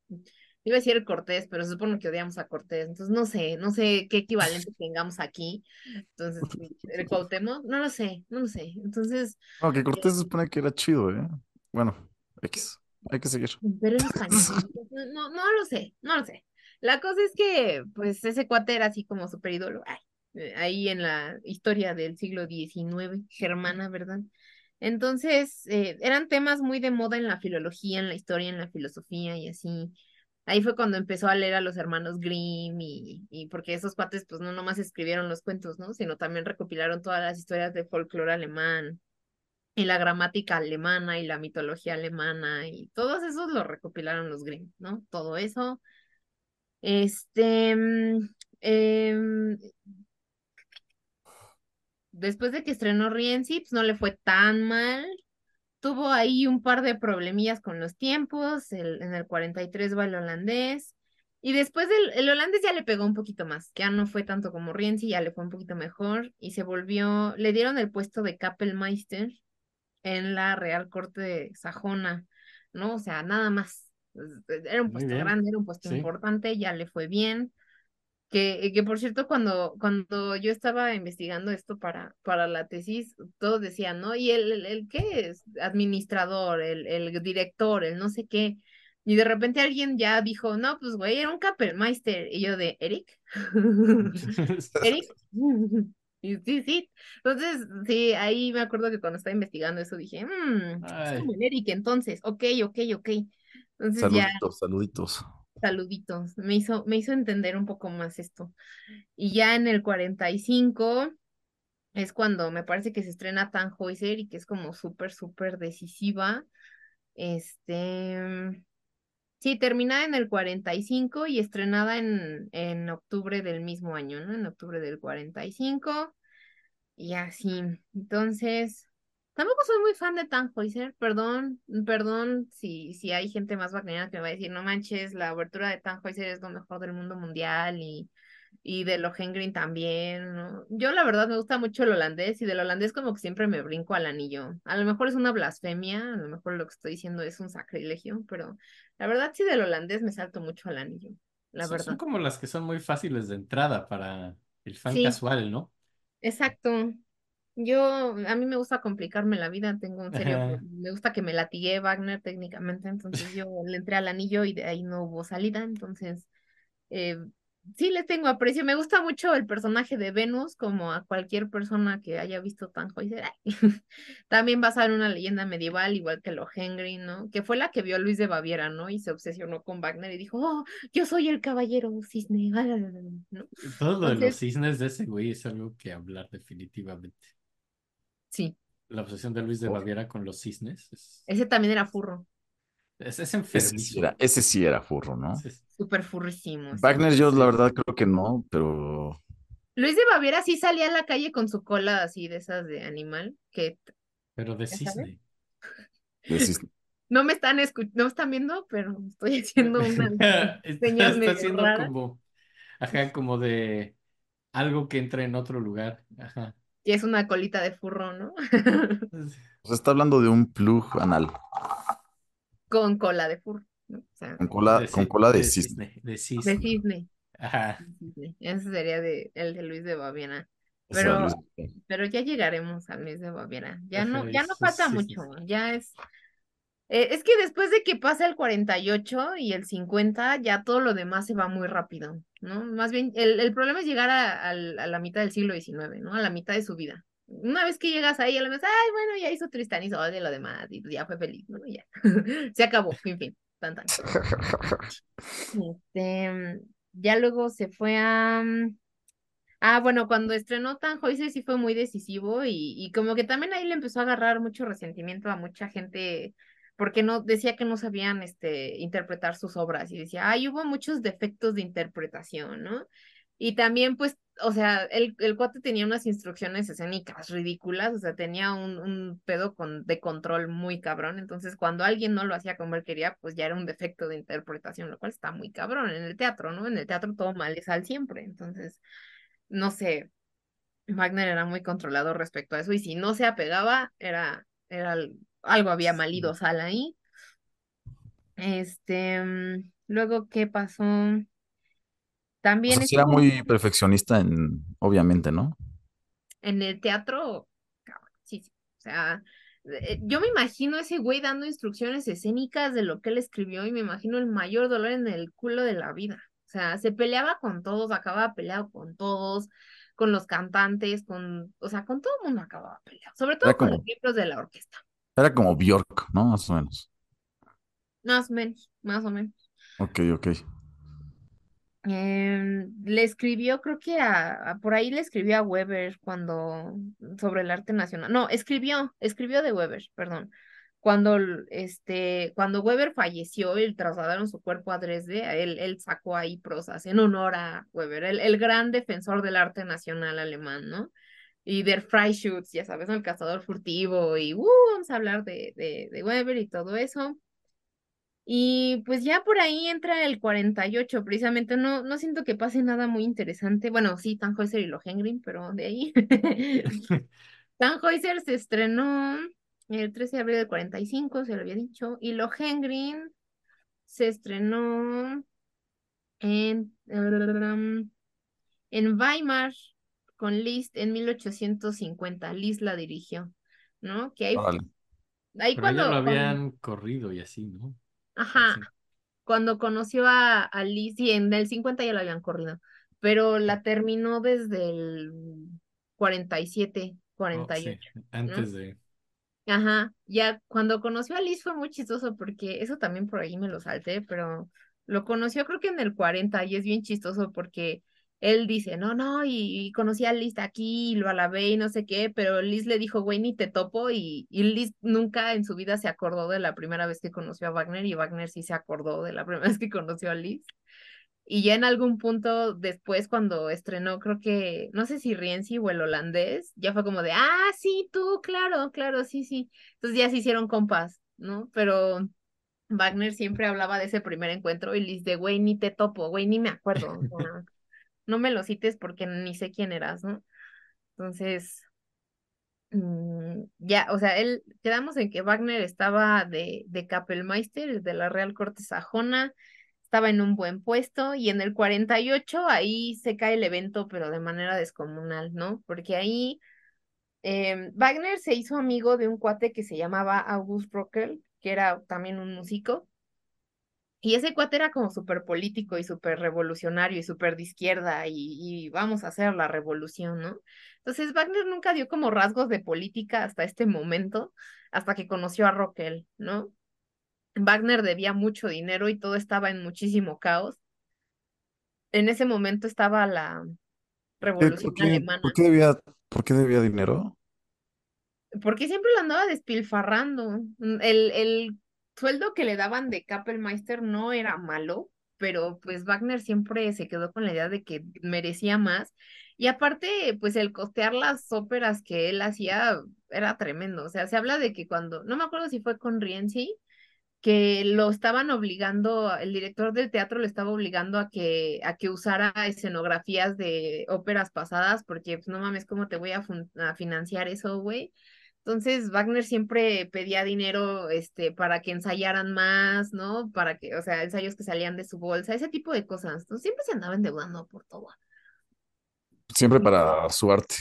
Speaker 4: iba a decir el Cortés, pero se supone que odiamos a Cortés, entonces no sé, no sé qué equivalente tengamos aquí. Entonces, el Cuauhtémoc, no lo sé, no lo sé. Entonces,
Speaker 2: No, que Cortés se supone que era chido, ¿eh? Bueno, X. Hay que seguir.
Speaker 4: pero en español, no, no, no lo sé, no lo sé. La cosa es que, pues, ese cuate era así como super ídolo, ay, eh, ahí en la historia del siglo XIX, germana, ¿verdad? Entonces, eh, eran temas muy de moda en la filología, en la historia, en la filosofía y así. Ahí fue cuando empezó a leer a los hermanos Grimm y, y porque esos cuates pues no nomás escribieron los cuentos, ¿no? Sino también recopilaron todas las historias de folclore alemán y la gramática alemana y la mitología alemana y todos esos lo recopilaron los Grimm, ¿no? Todo eso. Este, mm, em, después de que estrenó Rienzi, pues no le fue tan mal. Tuvo ahí un par de problemillas con los tiempos. el- en el 43 va el holandés. Y después el, el holandés ya le pegó un poquito más. Ya no fue tanto como Rienzi, ya le fue un poquito mejor. Y se volvió, le dieron el puesto de Kapellmeister en la Real Corte de Sajona, ¿no? O sea, nada más. Era un puesto grande, era un puesto
Speaker 3: Sí.
Speaker 4: importante, ya le fue bien. Que, que por cierto, cuando, cuando yo estaba investigando esto para, para la tesis, todos decían, ¿no? ¿Y el, el, el qué es? Administrador, el, el director, el no sé qué. Y de repente alguien ya dijo, no, pues güey, era un Kapellmeister. Y yo de, ¿Eric? ¿Eric? Y sí, sí. Entonces, sí, ahí me acuerdo que cuando estaba investigando eso dije, mmm, es
Speaker 3: Ay.
Speaker 4: como el Eric, entonces, ok, ok, ok. Entonces ya,
Speaker 2: Saluditos, saluditos.
Speaker 4: me hizo, me hizo entender un poco más esto. Y ya en el 45 es cuando me parece que se estrena Tannhäuser y que es como súper, súper decisiva. Este, sí, terminada en el 45 y estrenada en, en octubre del mismo año, ¿no? En octubre del 45 y así. Entonces, tampoco soy muy fan de Tannhäuser, perdón, perdón si, si hay gente más bacana que me va a decir, no manches, la abertura de Tannhäuser es lo mejor del mundo mundial y, y de Lohengrin también, ¿no? Yo la verdad me gusta mucho el holandés y del holandés como que siempre me brinco al anillo. A lo mejor es una blasfemia, a lo mejor lo que estoy diciendo es un sacrilegio, pero la verdad sí del holandés me salto mucho al anillo, la
Speaker 3: Son-
Speaker 4: verdad.
Speaker 3: Son como las que son muy fáciles de entrada para, El fan
Speaker 4: Sí.
Speaker 3: casual, ¿no?
Speaker 4: Exacto. Yo, a mí me gusta complicarme la vida, tengo un serio,
Speaker 3: Ajá.
Speaker 4: me gusta que me latigué Wagner técnicamente, entonces yo le entré al anillo y de ahí no hubo salida, entonces eh, sí le tengo aprecio, me gusta mucho el personaje de Venus, como a cualquier persona que haya visto Tannhäuser, ay, también basado en una leyenda medieval, igual que Lohengrin, ¿no? Que fue la que vio a Luis de Baviera, ¿no? Y se obsesionó con Wagner y dijo, oh, yo soy el caballero cisne, ¿no?
Speaker 3: Todo lo de los cisnes de ese güey es algo que hablar definitivamente.
Speaker 4: Sí,
Speaker 3: La obsesión de Luis de. Baviera con los cisnes es,
Speaker 4: ese también era furro,
Speaker 3: es, es
Speaker 2: Ese sí
Speaker 3: enfermizo.
Speaker 2: era, ese sí era furro, ¿no?
Speaker 3: Es- es-
Speaker 4: súper furrísimo.
Speaker 2: Wagner, yo la verdad creo que no, pero
Speaker 4: Luis de Baviera sí salía a la calle con su cola así de esas de animal, que
Speaker 3: pero de
Speaker 4: ¿Ya sabes?
Speaker 3: cisne.
Speaker 2: decís-
Speaker 4: no me están escu- no me están viendo, pero estoy haciendo una
Speaker 3: Está,
Speaker 4: señal
Speaker 3: está
Speaker 4: rara.
Speaker 3: como, ajá, como de algo que entra en otro lugar. Ajá.
Speaker 4: Y es una colita de furro, ¿no?
Speaker 2: o sea, está hablando de un plug anal,
Speaker 4: Con cola de furro, ¿no? O sea,
Speaker 2: con cola,
Speaker 3: De
Speaker 2: con cola de
Speaker 3: de
Speaker 2: cisne.
Speaker 3: cisne. De
Speaker 4: de
Speaker 3: cisne. Ajá.
Speaker 4: de cisne. Ese sería de, el de Luis de Baviera. Pero, pero ya llegaremos a Luis de Baviera. Ya
Speaker 3: Ajá,
Speaker 4: no, ya no falta mucho. Ya es. eh, es que después de que pasa el 48 y el 50, ya todo lo demás se va muy rápido, ¿no? Más bien, el, el problema es llegar a, al- a la mitad del siglo XIX, ¿no? A la mitad de su vida. Una vez que llegas ahí, a la vez, ay, bueno, ya hizo Tristan y Isolde y lo demás, y ya fue feliz, ¿no? Ya. Se acabó, en fin, tan tan. Este, ya luego se fue a... mm, Ah, bueno, cuando estrenó Tannhäuser sí fue muy decisivo y, y como que también ahí le empezó a agarrar mucho resentimiento a mucha gente porque no decía que no sabían este interpretar sus obras y decía, ay, hubo muchos defectos de interpretación, ¿no? Y también pues, o sea, el, el cuate tenía unas instrucciones escénicas ridículas, o sea, tenía un, un pedo con, de control muy cabrón, entonces cuando alguien no lo hacía como él quería, pues ya era un defecto de interpretación, lo cual está muy cabrón en el teatro, ¿no? En el teatro todo mal es al siempre, entonces no sé, Wagner era muy controlado respecto a eso y si no se apegaba, era, era algo había mal ido sal ahí. Este, mm, luego, ¿qué pasó?
Speaker 2: O
Speaker 4: También
Speaker 2: sea, sí era muy perfeccionista en, obviamente, ¿no?
Speaker 4: en el teatro, sí, sí. O sea, eh, yo me imagino ese güey dando instrucciones escénicas de lo que él escribió y me imagino el mayor dolor en el culo de la vida. O sea, se peleaba con todos, acababa peleado con todos, con los cantantes, con, o sea, con todo el mundo acababa peleado, sobre todo con los miembros de la orquesta.
Speaker 2: Era como Bjork, ¿no? Más o menos.
Speaker 4: Más o menos, más o menos.
Speaker 2: Ok, ok.
Speaker 4: Em, le escribió, creo que a, a- por ahí le escribió a Weber cuando sobre el arte nacional. No, escribió, escribió de Weber, perdón. Cuando este, cuando Weber falleció y trasladaron su cuerpo a Dresde, él, él sacó ahí prosas en honor a Weber, el, el gran defensor del arte nacional alemán, ¿no? Y Der Freischütz, ya sabes. El cazador furtivo, y uh, vamos a hablar de, de, de Weber y todo eso. Y pues ya por ahí entra el 48, precisamente no, no siento que pase nada muy interesante. Bueno, sí, Tannhäuser y Lohengrin, pero de ahí. Tannhäuser se estrenó el 13 de abril del 45, se lo había dicho, y Lohengrin se estrenó en, en Weimar con Liszt en 1850. Liszt la dirigió, ¿no? Que ahí,
Speaker 2: Órale.
Speaker 4: ahí
Speaker 3: Pero ya
Speaker 4: cuando,
Speaker 3: lo
Speaker 4: cuando-
Speaker 3: habían corrido y así, ¿no?
Speaker 4: Ajá,
Speaker 3: Así.
Speaker 4: cuando conoció a, a Liz, y en el 50 ya la habían corrido, pero la terminó desde el 47,
Speaker 3: Oh,
Speaker 4: 48.
Speaker 3: sí, antes de...
Speaker 4: Ajá, ya cuando conoció a Liz fue muy chistoso porque eso también por ahí me lo salté, pero lo conoció creo que en el 40 y es bien chistoso porque él dice, no, no, y, y conocí a Liz aquí y lo alabé y no sé qué, pero Liz le dijo, güey, ni te topo y, y Liz nunca en su vida se acordó de la primera vez que conoció a Wagner y Wagner sí se acordó de la primera vez que conoció a Liz. Y ya en algún punto después, cuando estrenó, creo que, no sé si Rienzi o el holandés, ya fue como de, ah, sí, tú, claro, claro, sí, sí. Entonces ya se hicieron compas, ¿no? Pero Wagner siempre hablaba de ese primer encuentro y Liz de, güey, ni te topo, güey, ni me acuerdo. No me lo cites porque ni sé quién eras, ¿no? Entonces, mm, ya, o sea, él, quedamos en que Wagner estaba de, de Kapellmeister, de la Real Corte Sajona, estaba en un buen puesto y en el 48 ahí se cae el evento, pero de manera descomunal, ¿no? Porque ahí em, Wagner se hizo amigo de un cuate que se llamaba August Rockel, que era también un músico. Y ese cuate era como súper político y súper revolucionario y súper de izquierda y, y vamos a hacer la revolución, ¿no? Entonces Wagner nunca dio como rasgos de política hasta este momento, hasta que conoció a Rockel, ¿no? Wagner debía mucho dinero y todo estaba en muchísimo caos. En ese momento estaba la
Speaker 2: ¿Qué-
Speaker 4: revolución
Speaker 2: ¿Por qué,
Speaker 4: alemana,
Speaker 2: por qué debía, por qué debía dinero?
Speaker 4: porque siempre lo andaba despilfarrando. Mm, El, el sueldo que le daban de Kapellmeister no era malo, pero pues Wagner siempre se quedó con la idea de que merecía más. Y aparte, pues el costear las óperas que él hacía era tremendo. O sea, se habla de que cuando, no me acuerdo si fue con Rienzi, que lo estaban obligando, el director del teatro lo estaba obligando a que, a que usara escenografías de óperas pasadas, porque pues no mames, ¿cómo te voy a, a financiar eso, güey? Entonces Wagner siempre pedía dinero este, para que ensayaran más, ¿no? Para que, o sea, ensayos que salían de su bolsa, ese tipo de cosas. Entonces siempre se andaba endeudando por todo.
Speaker 2: Siempre para su arte.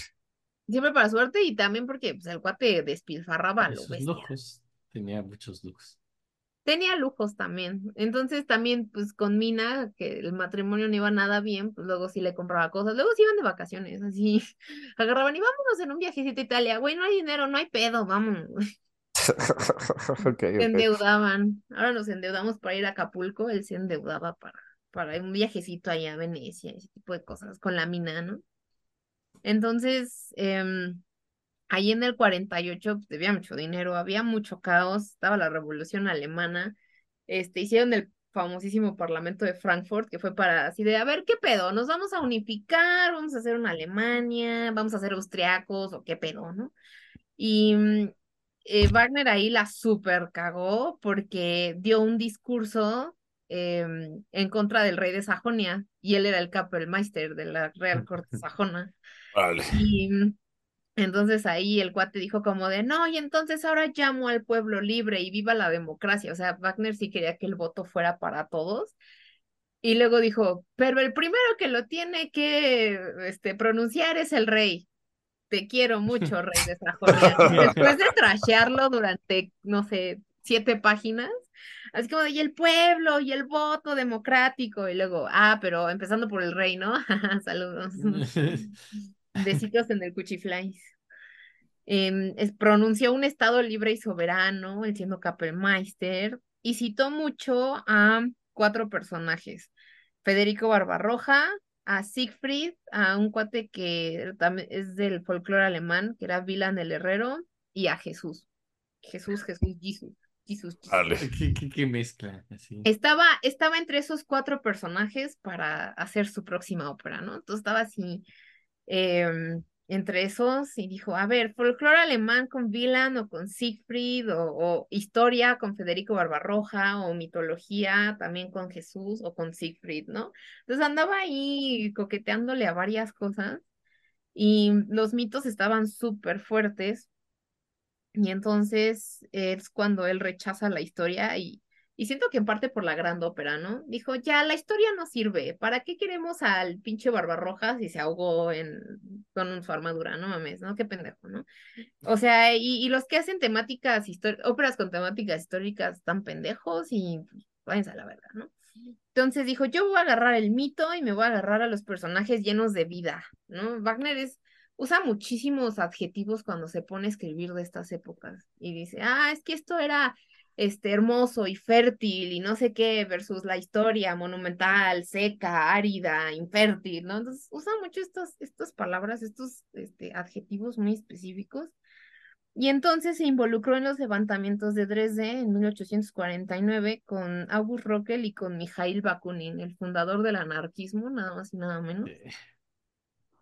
Speaker 4: Siempre para suerte y también porque pues, el cuate despilfarraba
Speaker 3: sus lujos. Tenía muchos lujos.
Speaker 4: Tenía lujos también. Entonces también, pues con Mina, que el matrimonio no iba nada bien, pues luego sí le compraba cosas. Luego se iban de vacaciones, así. Agarraban y vámonos en un viajecito a Italia. Güey, no hay dinero, no hay pedo, vamos.
Speaker 2: Ok,
Speaker 4: Se endeudaban. Ahora nos endeudamos para ir a Acapulco, él se endeudaba para, para un viajecito allá a Venecia, ese tipo de cosas, con la Mina, ¿no? Entonces, em, Ahí en el 48 pues, debía mucho dinero, había mucho caos, estaba la revolución alemana, este, hicieron el famosísimo Parlamento de Frankfurt, que fue para así de, a ver, ¿qué pedo? ¿Nos vamos a unificar? ¿Vamos a hacer una Alemania? ¿Vamos a ser austriacos? ¿O qué pedo, no? Y mm, eh, Wagner ahí la super cagó porque dio un discurso em, en contra del rey de Sajonia, y él era el Kapellmeister de la Real Corte Sajona.
Speaker 2: Vale.
Speaker 4: Y mm, entonces ahí el cuate dijo como de, no, y entonces ahora llamo al pueblo libre y viva la democracia. O sea, Wagner sí quería que el voto fuera para todos. Y luego dijo, pero el primero que lo tiene que este, pronunciar es el rey. Te quiero mucho, rey de Sajonia. Después de trashearlo durante, no sé, siete páginas, así como de, y el pueblo, y el voto democrático, y luego, ah, pero empezando por el rey, ¿no? Saludos. Besitos en el cuchiflais. Em, es- pronunció un estado libre y soberano, él siendo Kapellmeister, y citó mucho a cuatro personajes. Federico Barbarroja, a Siegfried, a un cuate que también es del folclore alemán, que era Wieland el Herrero, y a Jesús. Jesús, Jesús, Jesús, Jesús, Jesús.
Speaker 3: ¿Qué, qué, qué mezcla? Así.
Speaker 4: Estaba, estaba entre esos cuatro personajes para hacer su próxima ópera, ¿no? Entonces estaba así em, entre esos y dijo, a ver, folclore alemán con Wieland o con Siegfried o, o historia con Federico Barbarroja o mitología también con Jesús o con Siegfried, ¿no? Entonces andaba ahí coqueteándole a varias cosas y los mitos estaban súper fuertes y entonces es cuando él rechaza la historia y, y siento que en parte por la gran ópera, ¿no? Dijo, ya, la historia no sirve, ¿para qué queremos al pinche Barbarroja si se ahogó en, con su armadura? No mames, ¿no? Qué pendejo, ¿no? O sea, y, los que hacen temáticas, óperas con temáticas históricas están pendejos y pues, váyanse a la verga, ¿no? Entonces dijo, yo voy a agarrar el mito y me voy a agarrar a los personajes llenos de vida, ¿no? Wagner es, usa muchísimos adjetivos cuando se pone a escribir de estas épocas y dice, ah, es que esto era este hermoso y fértil y no sé qué versus la historia monumental, seca, árida, infértil, ¿no? Entonces usa mucho estos, estas palabras, estos este, adjetivos muy específicos. Y entonces se involucró en los levantamientos de Dresde en 1849 con August Rockel y con Mikhail Bakunin, el fundador del anarquismo, nada más y nada menos.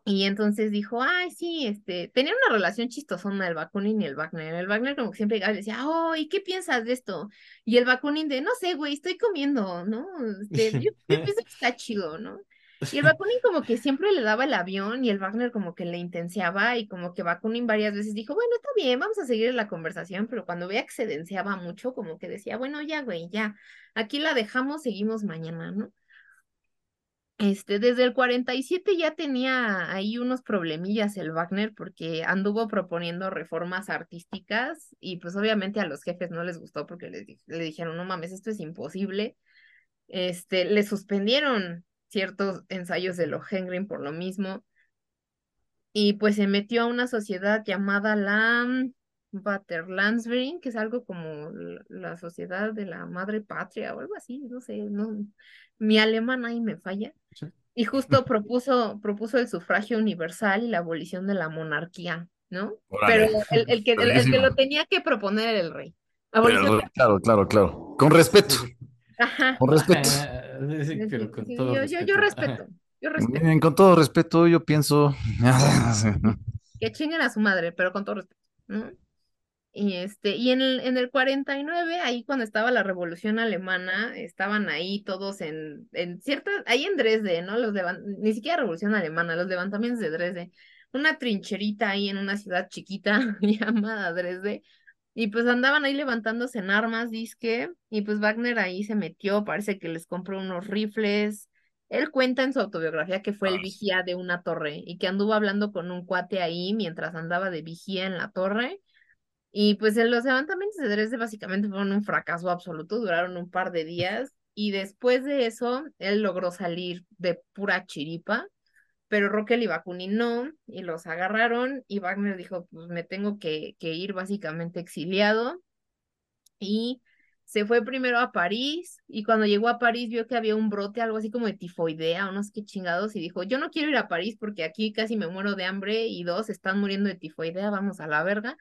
Speaker 4: Y entonces dijo, ay, sí, este, tenía una relación chistosona el Bakunin y el Wagner. El Wagner como que siempre llegaba y decía, oh, ¿y qué piensas de esto? Y el Bakunin de, no sé, güey, estoy comiendo, ¿no? Este, yo, yo pienso que está chido, ¿no? Y el Bakunin como que siempre le daba el avión y el Wagner como que le intensiaba y como que Bakunin varias veces dijo, bueno, está bien, vamos a seguir la conversación, pero cuando veía que se denseaba mucho, como que decía, bueno, ya, güey, ya, aquí la dejamos, seguimos mañana, ¿no? Este, desde el 47 ya tenía ahí unos problemillas el Wagner porque anduvo proponiendo reformas artísticas y pues obviamente a los jefes no les gustó porque les, le dijeron, no mames, esto es imposible. Este, le suspendieron ciertos ensayos de Lohengrin por lo mismo y pues se metió a una sociedad llamada la Vaterlandsverein, que es algo como la sociedad de la madre patria o algo así, no sé, no, mi alemán ahí me falla. Y justo propuso, propuso el sufragio universal y la abolición de la monarquía, ¿no? Pero el, el que, el, que lo tenía que proponer era el rey.
Speaker 2: claro, claro, claro. Con respeto.
Speaker 4: Ajá.
Speaker 2: Con respeto.
Speaker 3: Pero con todo
Speaker 4: yo,
Speaker 3: respeto.
Speaker 4: yo, yo respeto. Yo respeto.
Speaker 2: Miren, con todo respeto, yo pienso.
Speaker 4: Que chinguen a su madre, pero con todo respeto, ¿no? Y este, y en el, en el 49, ahí cuando estaba la revolución alemana, estaban ahí todos en, en ciertas, ahí en Dresde, ¿no? Los ni siquiera revolución alemana, los levantamientos de Dresde, una trincherita ahí en una ciudad chiquita llamada Dresde, y pues andaban ahí levantándose en armas, disque, y pues Wagner ahí se metió, parece que les compró unos rifles. Él cuenta en su autobiografía que fue el vigía de una torre y que anduvo hablando con un cuate ahí mientras andaba de vigía en la torre y pues en los levantamientos de Dresde básicamente fueron un fracaso absoluto, duraron un par de días y después de eso él logró salir de pura chiripa, pero Rockel y Bakunin no, y los agarraron y Wagner dijo, pues me tengo que, que ir básicamente exiliado y se fue primero a París y cuando llegó a París vio que había un brote, algo así como de tifoidea o no sé qué chingados y dijo, yo no quiero ir a París porque aquí casi me muero de hambre y dos están muriendo de tifoidea, vamos a la verga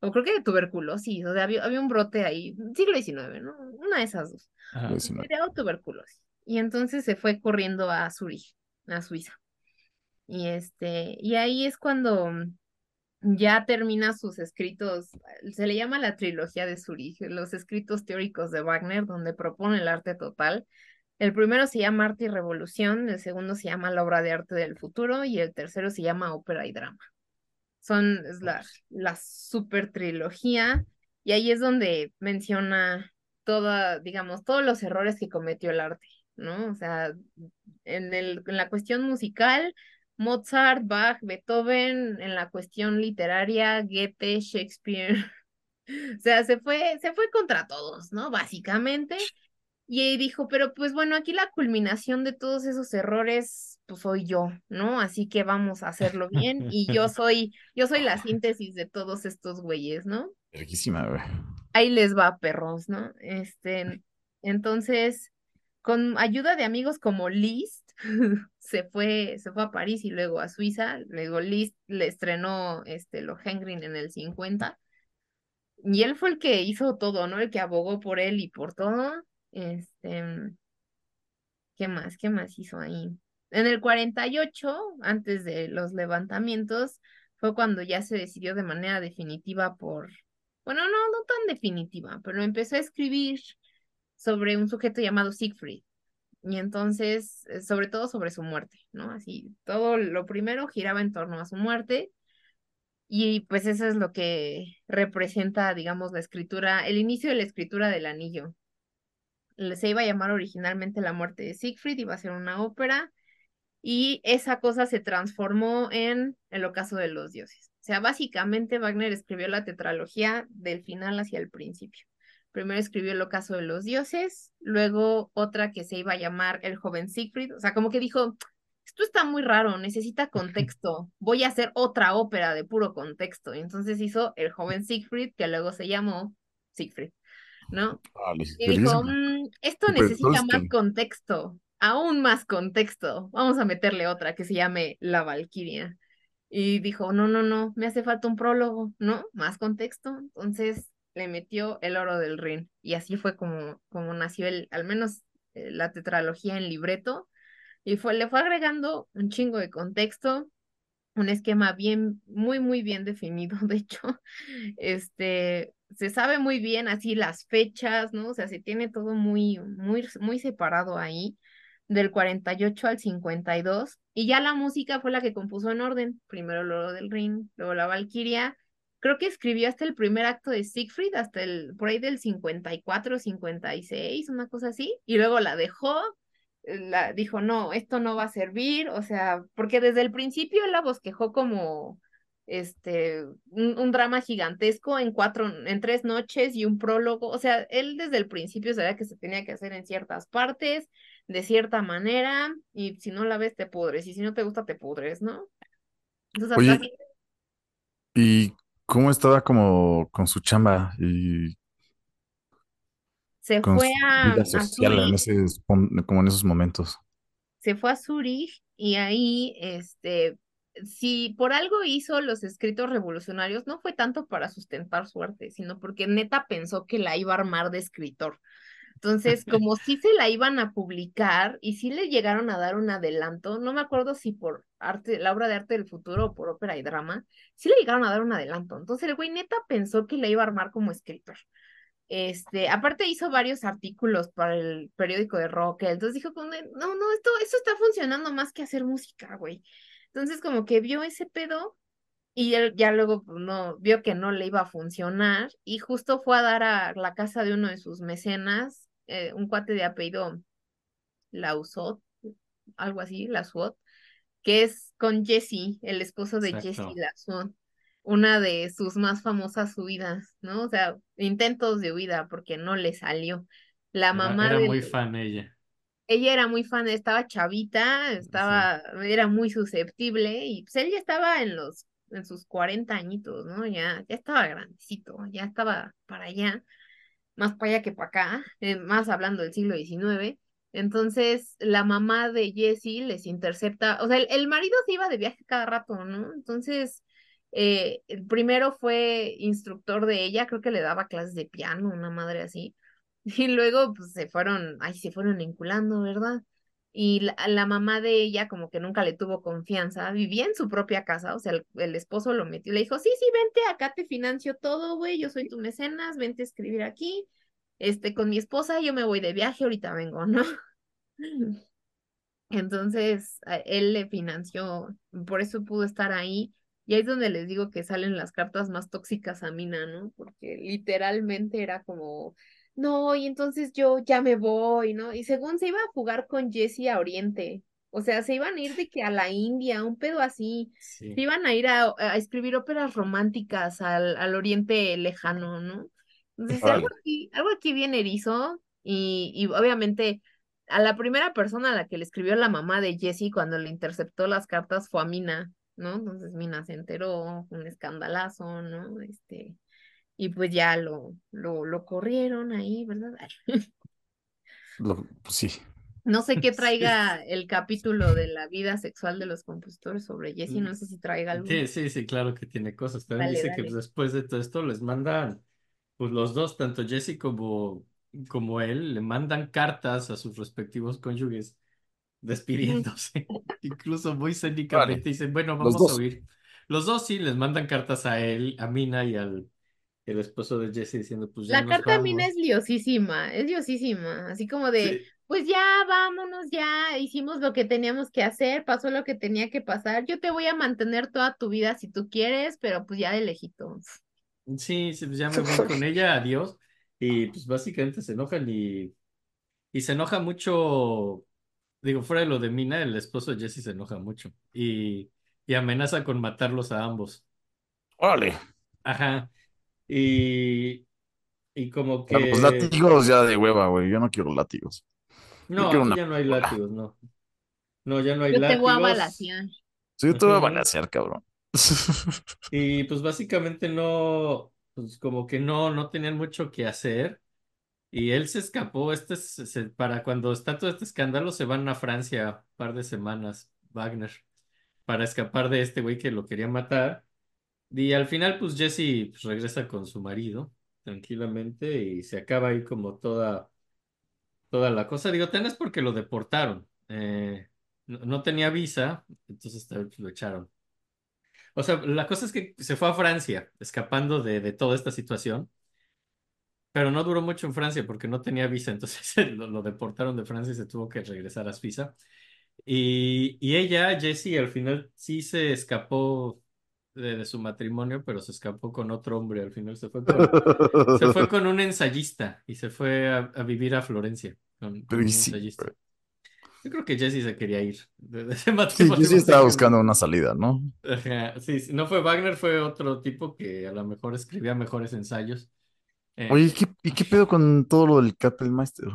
Speaker 4: o creo que de tuberculosis, o sea, había, había un brote ahí, siglo XIX, ¿no? Una de esas dos. Era tuberculosis. Y entonces se fue corriendo a Zurich, a Suiza. Y este, y ahí es cuando ya termina sus escritos, se le llama la trilogía de Zurich, los escritos teóricos de Wagner, donde propone el arte total. El primero se llama Arte y Revolución, el segundo se llama La obra de arte del futuro y el tercero se llama Ópera y Drama son es la, la super trilogía, y ahí es donde menciona toda, digamos, todos los errores que cometió el arte, ¿no? O sea, en, el, en la cuestión musical, Mozart, Bach, Beethoven, en la cuestión literaria, Goethe, Shakespeare. O sea, se fue, se fue contra todos, ¿no? Básicamente. Y dijo, pero pues bueno, aquí la culminación de todos esos errores, pues soy yo, ¿no? Así que vamos a hacerlo bien. Y yo soy, yo soy la síntesis de todos estos güeyes, ¿no?
Speaker 2: Riquísima, güey.
Speaker 4: Ahí les va, perros, ¿no? Este, entonces, con ayuda de amigos como Liszt, se fue, se fue a París y luego a Suiza. Luego Liszt le estrenó este Lohengrin en el 50. Y él fue el que hizo todo, ¿no? El que abogó por él y por todo. Este, ¿qué más? ¿Qué más hizo ahí? En el 48, antes de los levantamientos, fue cuando ya se decidió de manera definitiva por, bueno, no, no tan definitiva, pero empezó a escribir sobre un sujeto llamado Siegfried. Y entonces, eh, sobre todo sobre su muerte, ¿no? Así, todo lo primero giraba en torno a su muerte. Y pues eso es lo que representa, digamos, la escritura, el inicio de la escritura del anillo, se iba a llamar originalmente La muerte de Siegfried, iba a ser una ópera, y esa cosa se transformó en El ocaso de los dioses. O sea, básicamente Wagner escribió la tetralogía del final hacia el principio. Primero escribió El ocaso de los dioses, luego otra que se iba a llamar El joven Siegfried, o sea, como que dijo, esto está muy raro, necesita contexto, voy a hacer otra ópera de puro contexto. Y entonces hizo El joven Siegfried, que luego se llamó Siegfried. ¿no?
Speaker 2: Vale,
Speaker 4: Y dijo. "Mm, esto necesita más contexto, aún más contexto. Vamos a meterle otra que se llame La Valquiria. Y dijo, no, no, no, me hace falta un prólogo, ¿no? Más contexto. Entonces le metió el oro del Rin. Y así fue como, como nació el, al menos eh, la tetralogía en libreto. Y fue, le fue agregando un chingo de contexto, un esquema bien, muy, muy bien definido, de hecho. Este, se sabe muy bien así las fechas, ¿no? O sea, se tiene todo muy, muy, muy separado ahí. Del 48 al 52, y ya la música fue la que compuso en orden, primero Loro del Ring, luego La Valquiria, creo que escribió hasta el primer acto de Siegfried, hasta el, por ahí del 54, 56, una cosa así, y luego la dejó, eh, la, dijo, no, esto no va a servir, o sea, porque desde el principio la bosquejó como este, un, un, drama gigantesco en cuatro, en tres noches y un prólogo, o sea, él desde el principio sabía que se tenía que hacer en ciertas partes, de cierta manera, y si no la ves te pudres, y si no te gusta te pudres, ¿no? Entonces,
Speaker 2: Oye,
Speaker 4: hasta aquí-
Speaker 2: ¿y cómo estaba como con su chamba y
Speaker 4: se
Speaker 2: con
Speaker 4: fue
Speaker 2: su
Speaker 4: a,
Speaker 2: vida
Speaker 4: a
Speaker 2: social en
Speaker 4: Zurich,
Speaker 2: ese, como en esos momentos?
Speaker 4: se fue a Zurich y ahí, este, si por algo hizo los escritos revolucionarios, no fue tanto para sustentar su arte, sino porque neta pensó que la iba a armar de escritor. Entonces, como sí se la iban a publicar y sí le llegaron a dar un adelanto, no me acuerdo si por arte, la obra de arte del futuro o por ópera y drama, sí le llegaron a dar un adelanto. Entonces el güey neta pensó que la iba a armar como escritor. Este, aparte hizo varios artículos para el periódico de rock, entonces dijo no, no, esto, esto está funcionando más que hacer música, güey. Entonces como que vio ese pedo y él ya luego pues, no, vio que no le iba a funcionar y justo fue a dar a la casa de uno de sus mecenas, eh, un cuate de apellido Lausot, algo así, Lausot, que es con Jesse, el esposo de Jesse. Lausot, una de sus más famosas huidas, ¿no? O sea, intentos de huida porque no le salió. La mamá
Speaker 3: era muy
Speaker 4: del,
Speaker 3: fan ella.
Speaker 4: ella era muy fan, estaba chavita, estaba, era muy susceptible y pues él ya estaba en los, en sus 40 añitos, ¿no? Ya, ya estaba grandecito, ya estaba para allá, más para allá que para acá, eh, más hablando del siglo XIX. Entonces, la mamá de Jesse les intercepta, o sea, el, el marido se iba de viaje cada rato, ¿no? Entonces, eh, el primero fue instructor de ella, creo que le daba clases de piano, una madre así. Y luego pues se fueron, ay, se fueron vinculando, ¿verdad? Y la, mamá de ella como que nunca le tuvo confianza, vivía en su propia casa, o sea, el, el esposo lo metió, le dijo, sí, sí, vente, acá te financio todo, güey, yo soy tu mecenas, vente a escribir aquí, este, con mi esposa, yo me voy de viaje, ahorita vengo, ¿no? Entonces, él le financió, por eso pudo estar ahí. Y ahí es donde les digo que salen las cartas más tóxicas a Mina, ¿no? Porque literalmente era como, no, y entonces yo ya me voy, ¿no? Y según se iba a jugar con Jesse a Oriente, o sea, se iban a ir de que a la India, un pedo así, se iban a ir a, a escribir óperas románticas al, al Oriente lejano, ¿no? Entonces, algo aquí, algo aquí bien erizo, y, y obviamente a la primera persona a la que le escribió la mamá de Jesse cuando le interceptó las cartas fue a Mina, ¿no? Entonces Mina se enteró, fue un escandalazo, ¿no? Este, y pues ya lo, lo, lo corrieron ahí, ¿verdad?
Speaker 2: Lo- pues sí.
Speaker 4: No sé qué
Speaker 3: Sí,
Speaker 4: traiga el capítulo de la vida sexual de los compositores sobre Jesse, no sé si traiga algo.
Speaker 3: Sí, sí, sí, claro que tiene cosas. También
Speaker 4: Dale,
Speaker 3: dice que pues, después de todo esto les mandan, pues los dos, tanto Jesse como, como él, le mandan cartas a sus respectivos cónyuges despidiéndose. Incluso muy cénicamente dicen, bueno, vamos a huir. Los dos sí les mandan cartas a él, a Mina y al el esposo de Jesse diciendo, pues ya
Speaker 4: La
Speaker 3: nos
Speaker 4: carta a Mina
Speaker 3: vamos.
Speaker 4: es liosísima, es liosísima, así como de,
Speaker 3: Sí,
Speaker 4: pues ya vámonos, ya hicimos lo que teníamos que hacer, pasó lo que tenía que pasar, yo te voy a mantener toda tu vida si tú quieres, pero pues ya de lejitos.
Speaker 3: sí, sí, pues ya me voy con ella, adiós. Y pues básicamente se enojan y, y se enoja mucho. Digo, fuera de lo de Mina, el esposo de Jesse se enoja mucho y, y amenaza con matarlos a ambos.
Speaker 2: Órale.
Speaker 3: Ajá. Y, y como
Speaker 2: Pero los
Speaker 3: que...
Speaker 2: látigos ya de hueva, güey. Yo no quiero látigos. Yo
Speaker 3: No,
Speaker 2: quiero
Speaker 3: aquí
Speaker 2: una
Speaker 3: ya no hay
Speaker 2: pistola.
Speaker 3: látigos, no. No, ya no hay
Speaker 4: Yo te voy a
Speaker 3: látigos.
Speaker 4: balasear.
Speaker 2: Sí, yo te voy a
Speaker 3: Ujú.
Speaker 2: balancear, cabrón.
Speaker 3: Y pues básicamente no, pues como que no, no tenían mucho que hacer. Y él se escapó, este es- se- para cuando está todo este escándalo, se van a Francia un par de semanas, Wagner, para escapar de este güey que lo quería matar. Y al final, pues Jesse pues, regresa con su marido, tranquilamente, y se acaba ahí como toda, toda la cosa. Digo, ten es porque lo deportaron. Eh, no, tenía visa, entonces lo echaron. O sea, la cosa es que se fue a Francia, escapando de, de toda esta situación. Pero no duró mucho en Francia porque no tenía visa, entonces lo, lo deportaron de Francia y se tuvo que regresar a Suiza. Y, y ella, Jessie, al final sí se escapó de, de su matrimonio, pero se escapó con otro hombre. Al final se fue con, se fue con un ensayista y se fue a, a vivir a Florencia con, con
Speaker 2: Pero y
Speaker 3: un
Speaker 2: sí,
Speaker 3: ensayista.
Speaker 2: güey.
Speaker 3: Yo creo que Jessie se quería ir de, ese matrimonio.
Speaker 2: sí estaba
Speaker 3: porque-
Speaker 2: buscando una salida, ¿no?
Speaker 3: Ajá, sí, sí, no fue Wagner, fue otro tipo que a lo mejor escribía mejores ensayos. Eh,
Speaker 2: Oye, ¿y qué, y qué pedo con todo lo del Kapellmeister?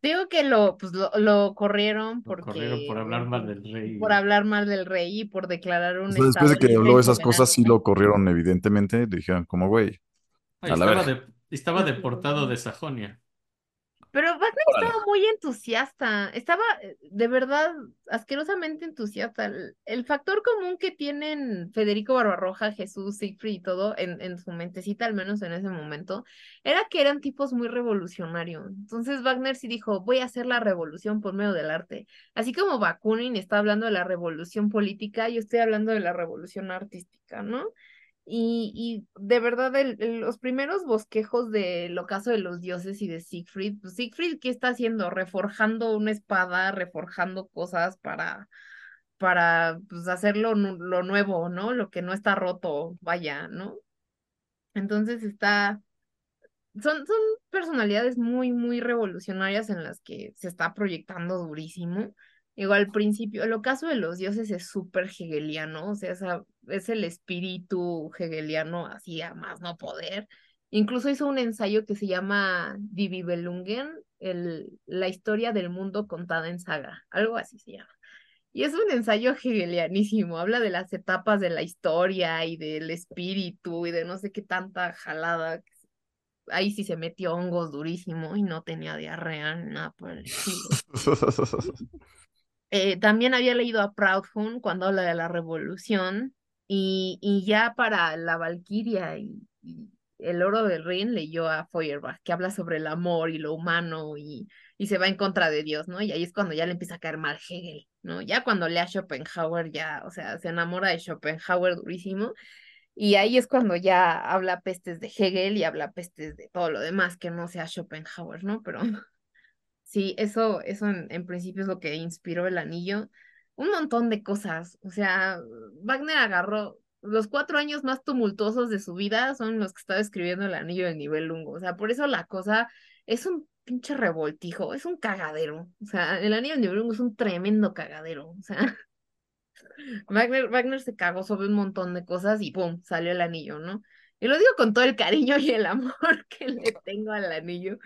Speaker 4: Digo que lo, pues lo, lo corrieron
Speaker 3: lo
Speaker 4: porque
Speaker 3: corrieron por hablar mal del rey.
Speaker 4: por hablar mal del rey y por declarar un
Speaker 2: O sea, después de que habló esas cosas, sí lo corrieron, evidentemente. Le dijeron, como, güey,
Speaker 3: Ay,
Speaker 2: a la
Speaker 3: estaba,
Speaker 2: verga.
Speaker 3: de- estaba deportado de Sajonia.
Speaker 4: Pero Wagner
Speaker 2: Órale.
Speaker 4: estaba muy entusiasta, estaba eh, de verdad asquerosamente entusiasta. El, el factor común que tienen Federico Barbarroja, Jesús, Siegfried y todo en, en su mentecita, al menos en ese momento, era que eran tipos muy revolucionarios. Entonces Wagner sí dijo, voy a hacer la revolución por medio del arte. Así como Bakunin está hablando de la revolución política, yo estoy hablando de la revolución artística, ¿no? Y, y de verdad, los primeros bosquejos del ocaso de los dioses y de Siegfried, pues Siegfried, ¿qué está haciendo? Reforjando una espada, reforjando cosas para, para pues, hacer lo, nu- lo nuevo, ¿no? Lo que no está roto, vaya, ¿no? Entonces está, son, son personalidades muy, muy revolucionarias en las que se está proyectando durísimo. Igual al principio, el ocaso de los dioses es súper hegeliano, o sea, esa- es el espíritu hegeliano así a más no poder. Incluso hizo un ensayo que se llama Die Bibelungen, el, la historia del mundo contada en saga, algo así se llama. Y es un ensayo hegelianísimo, habla de las etapas de la historia y del espíritu y de no sé qué tanta jalada. Ahí sí se metió hongos durísimo y no tenía diarrea ni nada por el estilo. Eh, también había leído a Proudhon cuando habla de la revolución y, y ya para la Valquiria y, el oro del Rin leyó a Feuerbach que habla sobre el amor y lo humano y, y se va en contra de Dios, ¿no? Y ahí es cuando ya le empieza a caer mal Hegel, ¿no? Ya cuando lee a Schopenhauer ya, o sea, se enamora de Schopenhauer durísimo y ahí es cuando ya habla pestes de Hegel y habla pestes de todo lo demás que no sea Schopenhauer, ¿no? Pero Sí, eso, eso en principio es lo que inspiró el anillo. Un montón de cosas. O sea, Wagner agarró los cuatro años más tumultuosos de su vida son los que estaba escribiendo el anillo del nivel lungo. O sea, por eso la cosa es un pinche revoltijo, es un cagadero. O sea, el anillo del nivel lungo es un tremendo cagadero. O sea, Wagner, Wagner se cagó sobre un montón de cosas y ¡pum! salió el anillo, ¿no? Y lo digo con todo el cariño y el amor que le tengo al anillo.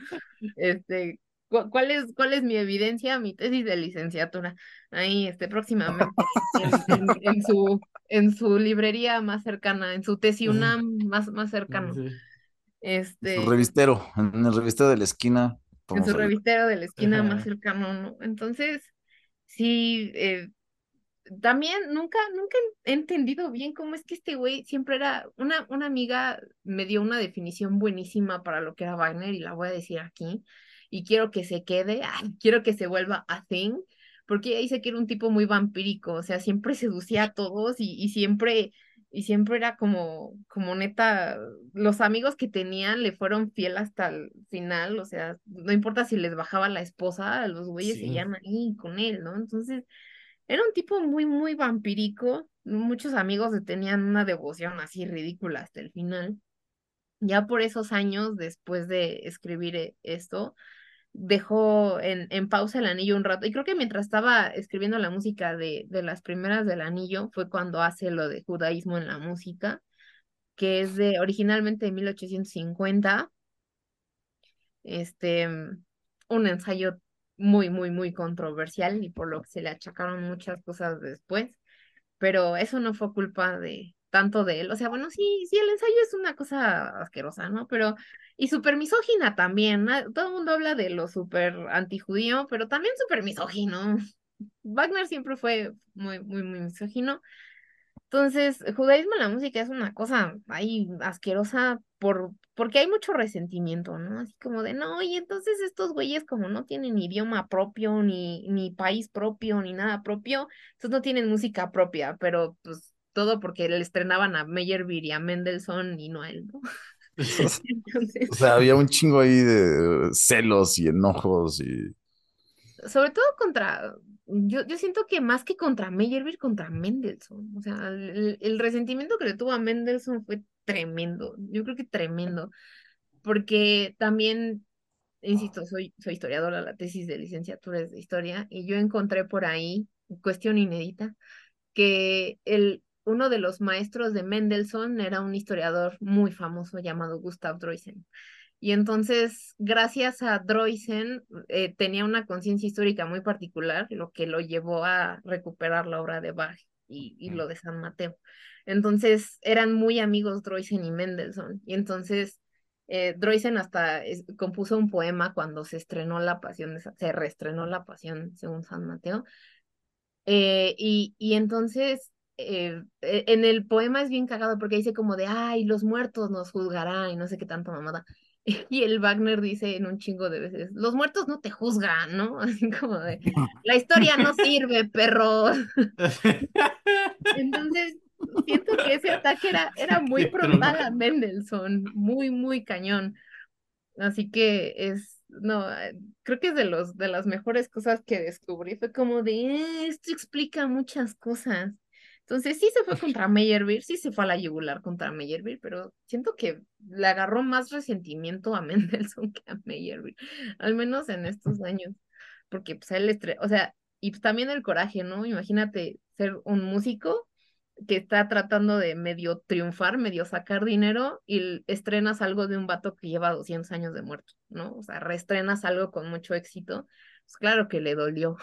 Speaker 4: Este, ¿cu- ¿cuál es, cuál es mi evidencia? Mi tesis de licenciatura. Ahí, este, próximamente, en, en- en su, en su librería más cercana, en su tesis UNAM más, más cercano.
Speaker 3: Sí.
Speaker 4: Este,
Speaker 2: Su revistero, en el revistero de la esquina.
Speaker 4: en su revistero de la esquina
Speaker 3: Ajá.
Speaker 4: más cercano, ¿no? Entonces, sí, eh, también nunca, nunca he entendido bien cómo es que este güey siempre era, una, una amiga me dio una definición buenísima para lo que era Wagner y la voy a decir aquí, y quiero que se quede, ay, quiero que se vuelva a thing, porque ella dice que era un tipo muy vampírico, o sea, siempre seducía a todos y, y siempre, y siempre era como, como neta, los amigos que tenían le fueron fiel hasta el final, o sea, no importa si les bajaba la esposa, los güeyes
Speaker 3: Sí.
Speaker 4: seguían ahí con él, ¿no? Entonces, era un tipo muy, muy vampírico. Muchos amigos le tenían una devoción así ridícula hasta el final. Ya por esos años, después de escribir eh, esto, dejó en, en pausa el anillo un rato. Y creo que mientras estaba escribiendo la música de, de las primeras del anillo, fue cuando hace lo de judaísmo en la música, que es de originalmente de 1850. Este, un ensayo muy, muy, muy controversial y por lo que se le achacaron muchas cosas después, pero eso no fue culpa de tanto de él. O sea, bueno, sí, sí, el ensayo es una cosa asquerosa, ¿no? Pero, y súper misógina también. Todo el mundo habla de lo súper antijudío, pero también súper misógino. Wagner siempre fue muy, muy, muy misógino. Entonces, judaísmo en la música es una cosa ahí asquerosa por, porque hay mucho resentimiento, ¿no? Así como de, no, y entonces estos güeyes como no tienen idioma propio, ni, ni país propio, ni nada propio, entonces no tienen música propia, pero pues todo porque le estrenaban a Meyerbeer y a Mendelssohn y no a él, ¿no? Entonces,
Speaker 2: O sea, había un chingo ahí de celos y enojos y...
Speaker 4: sobre todo contra, yo, yo siento que más que contra Meyerbeer, contra Mendelssohn. O sea, el, el resentimiento que le tuvo a Mendelssohn fue tremendo. Yo creo que tremendo. Porque también, insisto, soy, soy historiadora, la tesis de licenciatura es de historia, y yo encontré por ahí, cuestión inédita, que el, uno de los maestros de Mendelssohn era un historiador muy famoso llamado Gustav Droysen. Y entonces, gracias a Droysen, eh, tenía una conciencia histórica muy particular, lo que lo llevó a recuperar la obra de Bach y, y lo de San Mateo. Entonces, eran muy amigos Droysen y Mendelssohn. Y entonces, eh, Droysen hasta es- compuso un poema cuando se estrenó La Pasión, de se reestrenó La Pasión según San Mateo. Eh, y, y entonces, eh, e- en el poema es bien cagado porque dice como de, ay, los muertos nos juzgarán y no sé qué tanta mamada. Y el Wagner dice en un chingo de veces, los muertos no te juzgan, ¿no? Así como de, la historia no sirve, perro. Entonces, siento que ese ataque era, era muy frontal a Mendelssohn, muy, muy cañón. Así que es, no, eh, creo que es de los, de las mejores cosas que descubrí, fue como de, "Eh, esto explica muchas cosas. Entonces sí se fue contra Meyerbeer, sí se fue a la yugular contra Meyerbeer, pero siento que le agarró más resentimiento a Mendelssohn que a Meyerbeer, al menos en estos años, porque pues él, estre- o sea, y pues, también el coraje, ¿no? Imagínate ser un músico que está tratando de medio triunfar, medio sacar dinero y estrenas algo de un vato que lleva 200 años de muerto, ¿no? O sea, reestrenas algo con mucho éxito, pues claro que le dolió.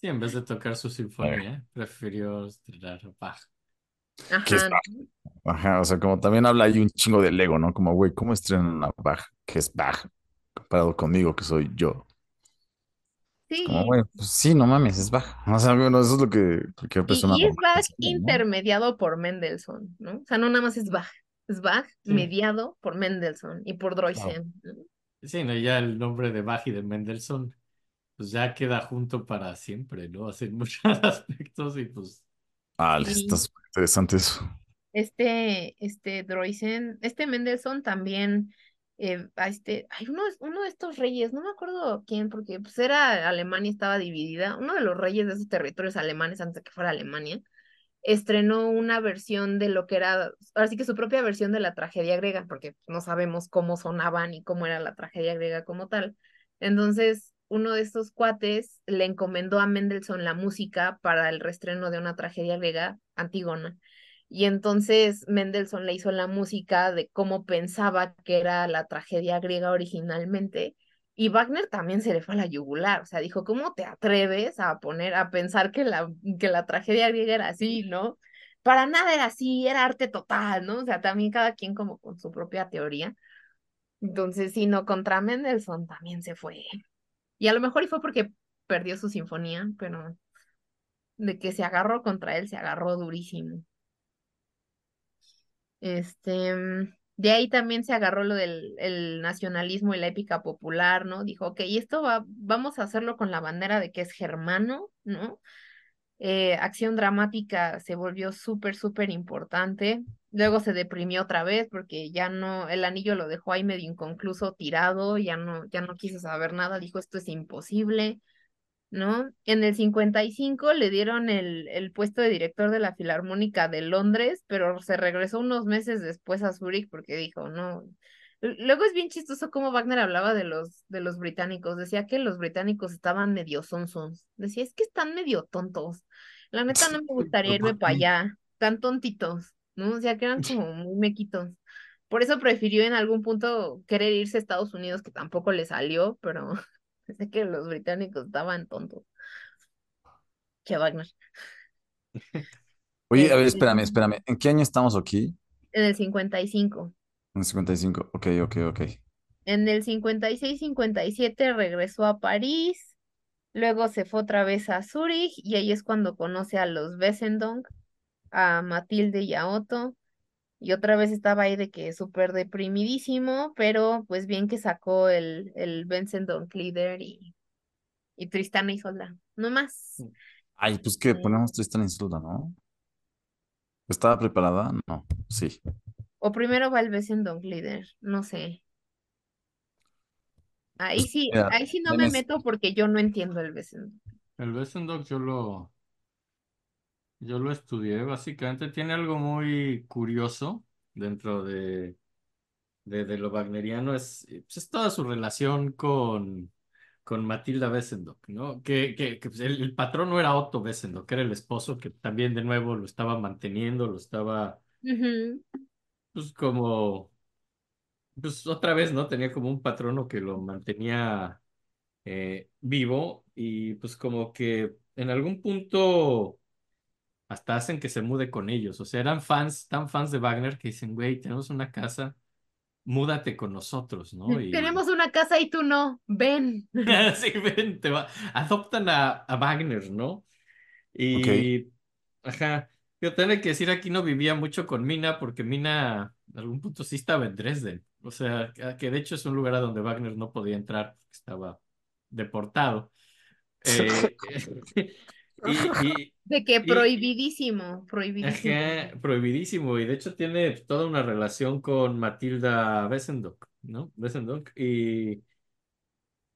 Speaker 3: Sí, en vez de tocar su sinfonía, prefirió estrenar Bach.
Speaker 2: ¿Qué es
Speaker 4: Ajá.
Speaker 2: Bach? Ajá, o sea, como también habla ahí un chingo del ego, ¿no? Como, güey, ¿cómo estrenan a Bach? ¿Qué es Bach? Comparado conmigo, que soy yo. Como,
Speaker 4: Sí,
Speaker 2: güey, pues sí, no mames, es Bach. O sea, bueno, eso es lo que cualquier
Speaker 4: y,
Speaker 2: persona
Speaker 4: y es
Speaker 2: normal
Speaker 4: Bach intermediado por Mendelssohn, ¿no? O sea, no nada más es Bach, es Bach
Speaker 3: Sí.
Speaker 4: mediado por Mendelssohn y por. Droysen. ¿no?
Speaker 3: Sí, no, ya el nombre de Bach y de Mendelssohn, pues ya queda junto para siempre, ¿no? Así en muchos aspectos y pues
Speaker 2: Ah,
Speaker 4: Sí.
Speaker 2: está súper interesante eso.
Speaker 4: Este, este Droysen, este Mendelssohn también, eh, a este, hay uno, uno de estos reyes, no me acuerdo quién, porque pues era Alemania, estaba dividida, uno de los reyes de esos territorios alemanes antes de que fuera Alemania, estrenó una versión de lo que era, ahora sí que su propia versión de la tragedia griega, porque no sabemos cómo sonaban y cómo era la tragedia griega como tal. Entonces, uno de estos cuates le encomendó a Mendelssohn la música para el reestreno de una tragedia griega, Antígona. Y entonces Mendelssohn le hizo la música de cómo pensaba que era la tragedia griega originalmente. Y Wagner también se le fue a la yugular, o sea, dijo, ¿cómo te atreves a poner, a pensar que la, que la tragedia griega era así, ¿no? Para nada era así, era arte total, ¿no? O sea, también cada quien como con su propia teoría. Entonces, sí, no, contra Mendelssohn también se fue. Y a lo mejor y fue porque perdió su sinfonía, pero de que se agarró contra él, se agarró durísimo. Este, mm, de ahí también se agarró lo del el nacionalismo y la épica popular, ¿no? Dijo, ok, esto va, vamos a hacerlo con la bandera de que es germano, ¿no? Eh, acción dramática se volvió súper, súper importante. Luego se deprimió otra vez porque ya no, el anillo lo dejó ahí medio inconcluso, tirado, ya no, ya no quiso saber nada, dijo, esto es imposible. ¿no? En el 55 le dieron el, el puesto de director de la Filarmónica de Londres, pero se regresó unos meses después a Zúrich porque dijo, no. Luego es bien chistoso cómo Wagner hablaba de los, de los británicos. Decía que los británicos estaban medio sonsons. Decía, es que están medio tontos. La neta no me gustaría irme para allá. Tan tontitos, ¿no? O sea, que eran como muy mequitos. Por eso prefirió en algún punto querer irse a Estados Unidos, que tampoco le salió, pero Pensé que los británicos estaban tontos. Che Wagner.
Speaker 2: Oye, a ver,
Speaker 4: Este,
Speaker 2: espérame, espérame. ¿En qué año estamos aquí?
Speaker 4: En el 55.
Speaker 2: En 55. Ok, ok, ok.
Speaker 4: En el 56-57 regresó a París. Luego se fue otra vez a Zúrich y ahí es cuando conoce a los Wessendonck, a Matilde y a Otto. Y otra vez estaba ahí de que súper deprimidísimo, pero pues bien que sacó el, el Wessendonck Lieder y, y Tristana y Isolda. No más.
Speaker 2: Ay, pues que
Speaker 4: Sí.
Speaker 2: ponemos Tristan y Isolda, ¿no? ¿Estaba preparada? No, sí.
Speaker 4: O primero va el Wesendonck líder, no sé. Ahí sí,
Speaker 2: Mira,
Speaker 4: ahí sí no me meto porque yo no entiendo el Wesendonck.
Speaker 3: El Wesendonck yo lo, yo lo estudié, básicamente tiene algo muy curioso dentro de, de, de lo wagneriano, es, pues, es toda su relación con, con Matilda Wesendonck, ¿no? Que, que, que, pues, el, el patrón no era Otto Wesendonck, era el esposo que también de nuevo lo estaba manteniendo, lo estaba, pues como, pues otra vez, ¿no? Tenía como un patrono que lo mantenía eh, vivo y pues como que en algún punto hasta hacen que se mude con ellos. O sea, eran fans, tan fans de Wagner que dicen, güey, tenemos una casa, múdate con nosotros, ¿no? Y
Speaker 4: Tenemos una casa y tú no, ven.
Speaker 3: sí, ven, te va- adoptan a, a Wagner, ¿no? Y, ajá, yo tengo que decir, aquí no vivía mucho con Mina porque Mina en algún punto sí estaba en Dresden. O sea, que que de hecho es un lugar a donde Wagner no podía entrar porque estaba deportado. Eh, y, y,
Speaker 4: De que prohibidísimo, prohibidísimo.
Speaker 3: Ajá, prohibidísimo. Y de hecho tiene toda una relación con Matilda Wesendonck, ¿no? Wesendonck. Y,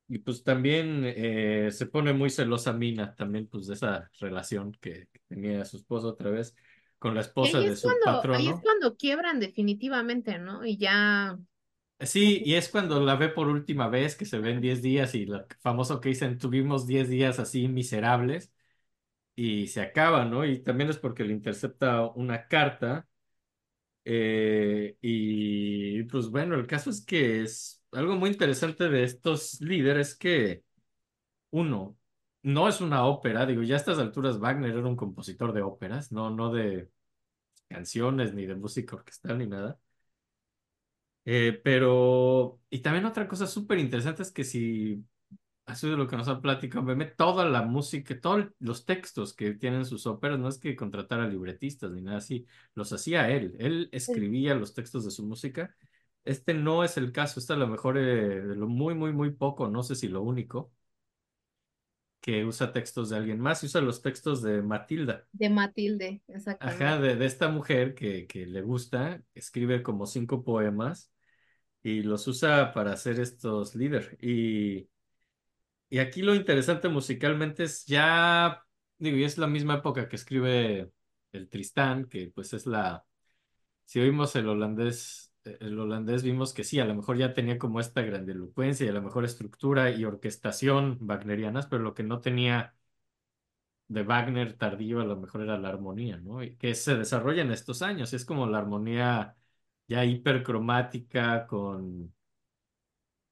Speaker 3: y pues también eh, se pone muy celosa Mina, también pues de esa relación que, que tenía su esposo otra vez con la esposa de su
Speaker 4: cuando, ahí es
Speaker 3: patrono.
Speaker 4: cuando quiebran definitivamente, ¿no? Y ya,
Speaker 3: Sí, y es cuando la ve por última vez, que se ven 10 días y lo famoso que dicen, tuvimos 10 días así miserables y se acaba, ¿no? Y también es porque le intercepta una carta Eh, y pues bueno, el caso es que es algo muy interesante de estos líderes que, uno, no es una ópera, digo, ya a estas alturas Wagner era un compositor de óperas, no, no de canciones ni de música orquestal ni nada. Eh, pero, y también otra cosa súper interesante es que si ha sido lo que nos han platicado, Meme, toda la música, todos los textos que tienen sus óperas, no es que contratara libretistas ni nada así, los hacía él, él escribía los textos de su música. Este no es el caso, este a lo mejor eh, de lo muy, muy, muy poco, no sé si lo único, que usa textos de alguien más y usa los textos de Matilda.
Speaker 4: de Matilde, exactamente.
Speaker 3: Ajá, de, de esta mujer que, que le gusta, escribe como cinco poemas y los usa para hacer estos líderes. Y, y aquí lo interesante musicalmente es ya, digo, y es la misma época que escribe el Tristán, que pues es la, si oímos el holandés, el holandés vimos que sí, a lo mejor ya tenía como esta grandilocuencia y a lo mejor estructura y orquestación wagnerianas, pero lo que no tenía de Wagner tardío a lo mejor era la armonía, ¿no? Y que se desarrolla en estos años, es como la armonía ya hipercromática con,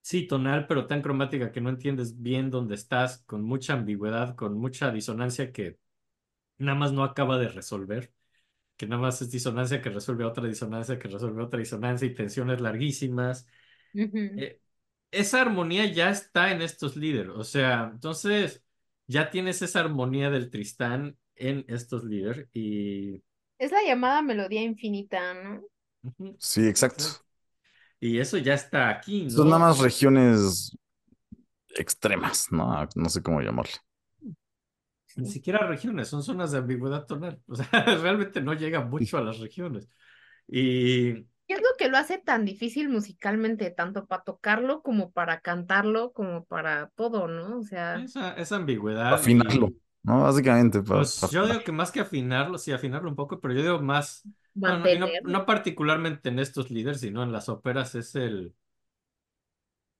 Speaker 3: sí, tonal, pero tan cromática que no entiendes bien dónde estás, con mucha ambigüedad, con mucha disonancia que nada más no acaba de resolver, que nada más es disonancia que resuelve otra disonancia, que resuelve otra disonancia y tensiones larguísimas. Eh, esa armonía ya está en estos líderes, o sea, entonces ya tienes esa armonía del Tristán en estos líderes y,
Speaker 4: Es la llamada melodía infinita, ¿no?
Speaker 2: Sí, exacto.
Speaker 3: Y eso ya está aquí,
Speaker 2: Son nada más regiones extremas, ¿no? No sé cómo llamarle.
Speaker 3: Ni siquiera regiones, son zonas de ambigüedad tonal, o sea, realmente no llega mucho a las regiones. Y
Speaker 4: ¿Qué es lo que lo hace tan difícil musicalmente, tanto para tocarlo como para cantarlo, como para todo, ¿no? O sea,
Speaker 3: esa, esa ambigüedad
Speaker 2: Afinarlo,
Speaker 3: y-
Speaker 2: ¿no? Básicamente, para,
Speaker 3: Pues
Speaker 2: para
Speaker 3: yo digo que más que afinarlo, sí, afinarlo un poco, pero yo digo más, no, y particularmente en estos líderes, sino en las óperas, es el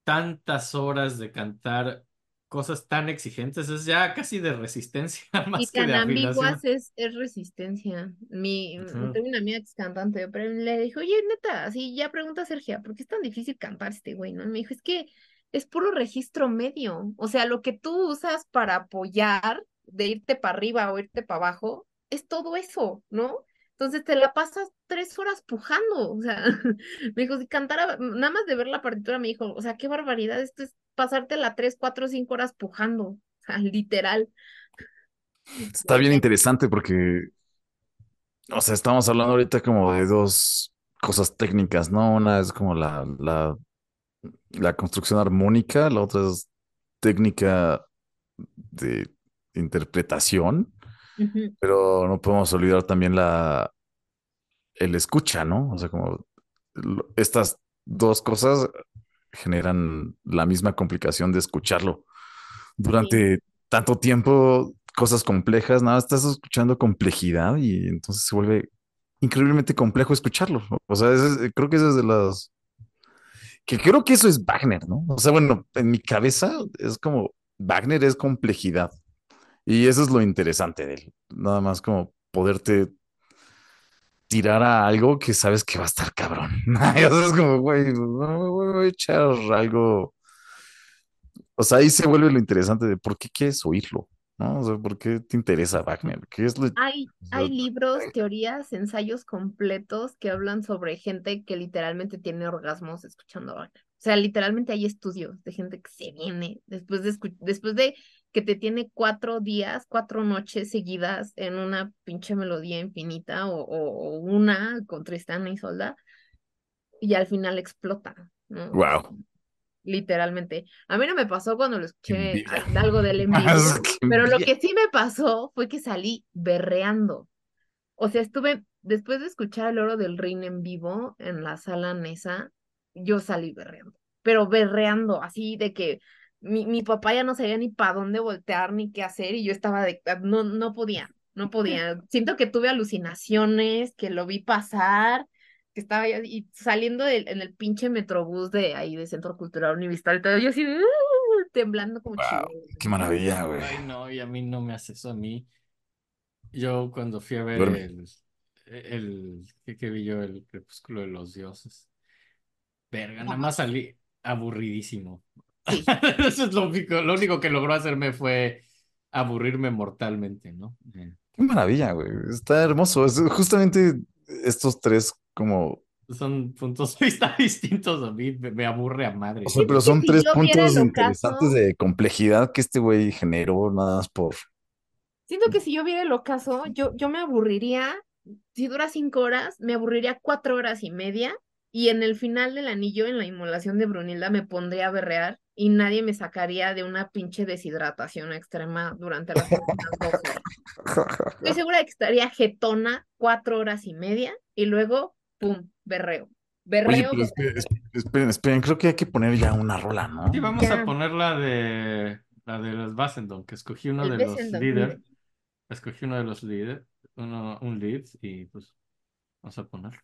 Speaker 3: tantas horas de cantar cosas tan exigentes, es ya casi de resistencia
Speaker 4: Y
Speaker 3: más que
Speaker 4: tan
Speaker 3: de
Speaker 4: ambiguas es, es resistencia. Mi, tengo una amiga que es cantante, pero le dijo, oye, neta, así ya pregunta a Sergia, ¿por qué es tan difícil cantar este güey, no? Y me dijo, es que es puro registro medio. O sea, lo que tú usas para apoyar, de irte para arriba o irte para abajo, es todo eso, ¿no? Entonces te la pasas tres horas pujando. O sea, me dijo, si cantara, nada más de ver la partitura, me dijo, o sea, qué barbaridad, esto es pasártela tres, cuatro, cinco horas pujando. O sea, literal.
Speaker 2: Está bien interesante porque, o sea, estamos hablando ahorita como de dos cosas técnicas, ¿no? Una es como la, la, la construcción armónica, la otra es técnica de interpretación, pero no podemos olvidar también la, el escucha, ¿no? O sea, como estas dos cosas generan la misma complicación de escucharlo durante tanto tiempo, cosas complejas, nada, estás escuchando complejidad y entonces se vuelve increíblemente complejo escucharlo. O sea, es- creo que eso es de las que creo que eso es Wagner, ¿no? O sea, bueno, en mi cabeza es como Wagner es complejidad y eso es lo interesante de él. Nada más como poderte tirar a algo que sabes que va a estar cabrón. Es como, güey, voy a echar algo. O sea, ahí se vuelve lo interesante de por qué quieres oírlo, ¿no? O sea, ¿por qué te interesa Wagner? ¿Qué es lo...
Speaker 4: Hay,
Speaker 2: o sea,
Speaker 4: hay libros, teorías, ensayos completos que hablan sobre gente que literalmente tiene orgasmos escuchando a Wagner. O sea, literalmente hay estudios de gente que se viene después de, después de que te tiene cuatro días, cuatro noches seguidas en una pinche melodía infinita o, o- o una con Tristán y Isolda y al final explota, ¿no?
Speaker 2: Wow.
Speaker 4: Literalmente. A mí no me pasó cuando lo escuché algo del en vivo.
Speaker 2: Qué
Speaker 4: Pero lo que sí me pasó fue que salí berreando. O sea, estuve, después de escuchar el oro del Rin en vivo en la sala Nesa, yo salí berreando. Pero berreando, así de que mi, mi papá ya no sabía ni para dónde voltear ni qué hacer y yo estaba de, ah, no, no podía, no podía. Siento que tuve alucinaciones, que lo vi pasar, que estaba ya- y saliendo del- en el pinche metrobús de ahí de Centro Cultural Universitario, todo, yo así, "Ah", temblando como
Speaker 2: Wow,
Speaker 4: chihuahua.
Speaker 2: qué maravilla, güey.
Speaker 3: Ay, no, y a mí no me hace eso a mí. Yo cuando fui a ver
Speaker 2: Duerme.
Speaker 3: el, el, ¿qué, qué vi yo? El Crepúsculo de los Dioses. Verga, nada más salí aburridísimo.
Speaker 4: Sí.
Speaker 3: Eso es lo único, lo único que logró hacerme fue aburrirme mortalmente, ¿no?
Speaker 2: Qué maravilla, güey. Está hermoso. Es justamente estos tres como...
Speaker 3: Son puntos de vista distintos a mí, me, me aburre a madre.
Speaker 2: O sea, pero son
Speaker 4: si
Speaker 2: tres puntos interesantes de complejidad que este güey generó nada más por...
Speaker 4: Siento que si yo viera el ocaso, yo, yo me aburriría, si dura cinco horas, me aburriría cuatro horas y media, y en el final del anillo, en la inmolación de Brunilda, me pondría a berrear y nadie me sacaría de una pinche deshidratación extrema durante las próximas dos horas. Estoy segura de que estaría jetona cuatro horas y media, y luego, pum, berreo.
Speaker 2: Oye,
Speaker 4: Berreo,
Speaker 2: pero esperen, esperen, esperen, creo que hay que poner ya una rola, ¿no?
Speaker 3: Sí, vamos
Speaker 4: Ya.
Speaker 3: a poner la de la de los Bassendon, que escogí uno
Speaker 4: El
Speaker 3: de los líderes. Escogí uno de los líderes, uno, un lead, y pues vamos a poner.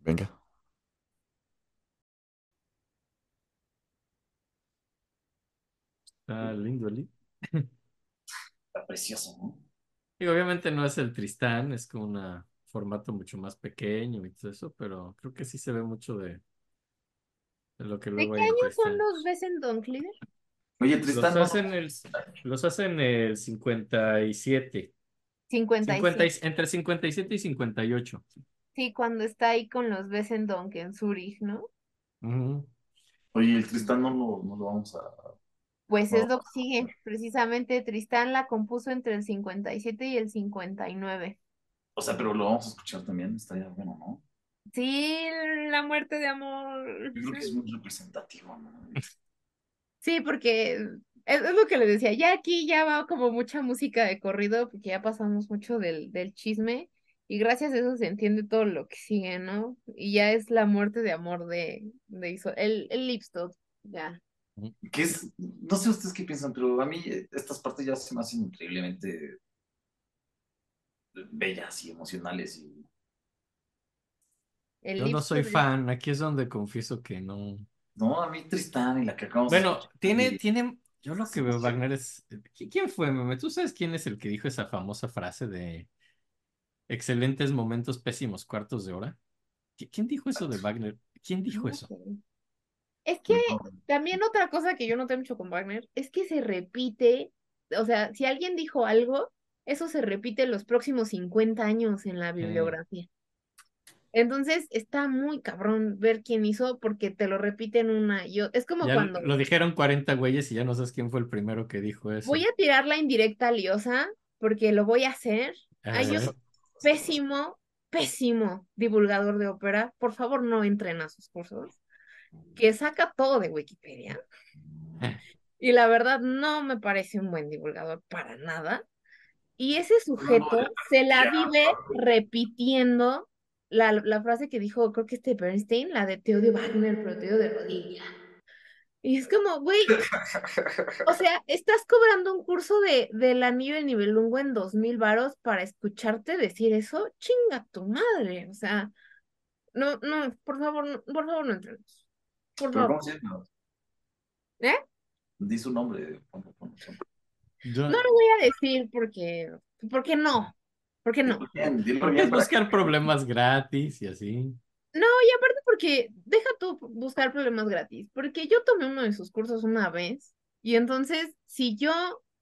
Speaker 2: Venga.
Speaker 3: Está lindo el.
Speaker 2: Está precioso, ¿no?
Speaker 3: Y obviamente no es el Tristán, es como un formato mucho más pequeño y todo eso, pero creo que sí se ve mucho de, de lo que
Speaker 4: ¿De
Speaker 3: luego
Speaker 4: qué
Speaker 3: hay en
Speaker 4: años son
Speaker 3: Tristán.
Speaker 4: los Bessendon, Cleaver?
Speaker 2: Oye,
Speaker 3: Los hacen el, los hacen el 57. 50
Speaker 4: 57.
Speaker 3: y- entre 57 y 58.
Speaker 4: Sí, cuando está ahí con los Bessendon que en Zurich, ¿no?
Speaker 2: Oye, el Tristán no lo, no lo vamos a...
Speaker 4: Pues es
Speaker 2: No.
Speaker 4: lo que sigue. Precisamente Tristán la compuso entre el 57 y el 59.
Speaker 2: O sea, pero lo vamos a escuchar también, estaría bueno, ¿no?
Speaker 4: Sí, la muerte de amor.
Speaker 2: Yo creo que es muy representativo, ¿no?
Speaker 4: Sí, porque es, es lo que le decía. Ya aquí ya va como mucha música de corrido, porque ya pasamos mucho del, del chisme. Y gracias a eso se entiende todo lo que sigue, ¿no? Y ya es la muerte de amor de, de Iso- el, el ya.
Speaker 2: Que es, no sé ustedes qué piensan, pero a mí eh, estas partes ya se me hacen increíblemente bellas y emocionales y
Speaker 4: El
Speaker 3: Yo no soy fan, aquí es donde confieso que no.
Speaker 2: no, a mí Tristán y la que acabamos de
Speaker 3: Bueno,
Speaker 2: escuchar,
Speaker 3: tiene,
Speaker 2: y-
Speaker 3: tiene, yo lo que veo,
Speaker 2: Sí.
Speaker 3: Wagner, es, ¿qui- ¿quién fue, meme? ¿Tú sabes quién es el que dijo esa famosa frase de excelentes momentos, pésimos cuartos de hora? ¿Qui- ¿Quién dijo eso de Wagner? ¿Quién dijo
Speaker 4: No
Speaker 3: eso?
Speaker 4: Es que también otra cosa que yo noté mucho con Wagner es que se repite, o sea, si alguien dijo algo, eso se repite en los próximos 50 años en la bibliografía. Entonces está muy cabrón ver quién hizo porque te lo repiten una y otra. Es como
Speaker 3: Ya
Speaker 4: cuando
Speaker 3: lo dijeron 40 güeyes y ya no sabes quién fue el primero que dijo eso.
Speaker 4: voy a tirar la indirecta liosa porque lo voy a hacer. Un pésimo, pésimo divulgador de ópera. Por favor, no entren a sus cursos. Que saca todo de Wikipedia. Y la verdad no me parece un buen divulgador para nada. Y ese sujeto se la vive repitiendo la, la frase que dijo, creo que este Bernstein, la de te odio Wagner, pero te odio de rodilla. Y es como, güey, o sea, estás cobrando un curso de, del anillo de nivelungo en dos mil varos para escucharte decir eso, chinga tu madre, o sea, no, no, por favor, no, por favor, no entremos. Por
Speaker 5: Pero
Speaker 4: favor.
Speaker 5: ¿cómo se llama?
Speaker 4: ¿Eh?
Speaker 5: Di su nombre. ponlo, ponlo, ponlo.
Speaker 3: Yo-
Speaker 4: No lo voy a decir porque, porque no, porque no.
Speaker 5: Dilo
Speaker 3: Porque
Speaker 5: bien
Speaker 3: es buscar problemas gratis y así.
Speaker 4: No, y aparte porque deja tú buscar problemas gratis, porque yo tomé uno de sus cursos una vez y entonces si yo,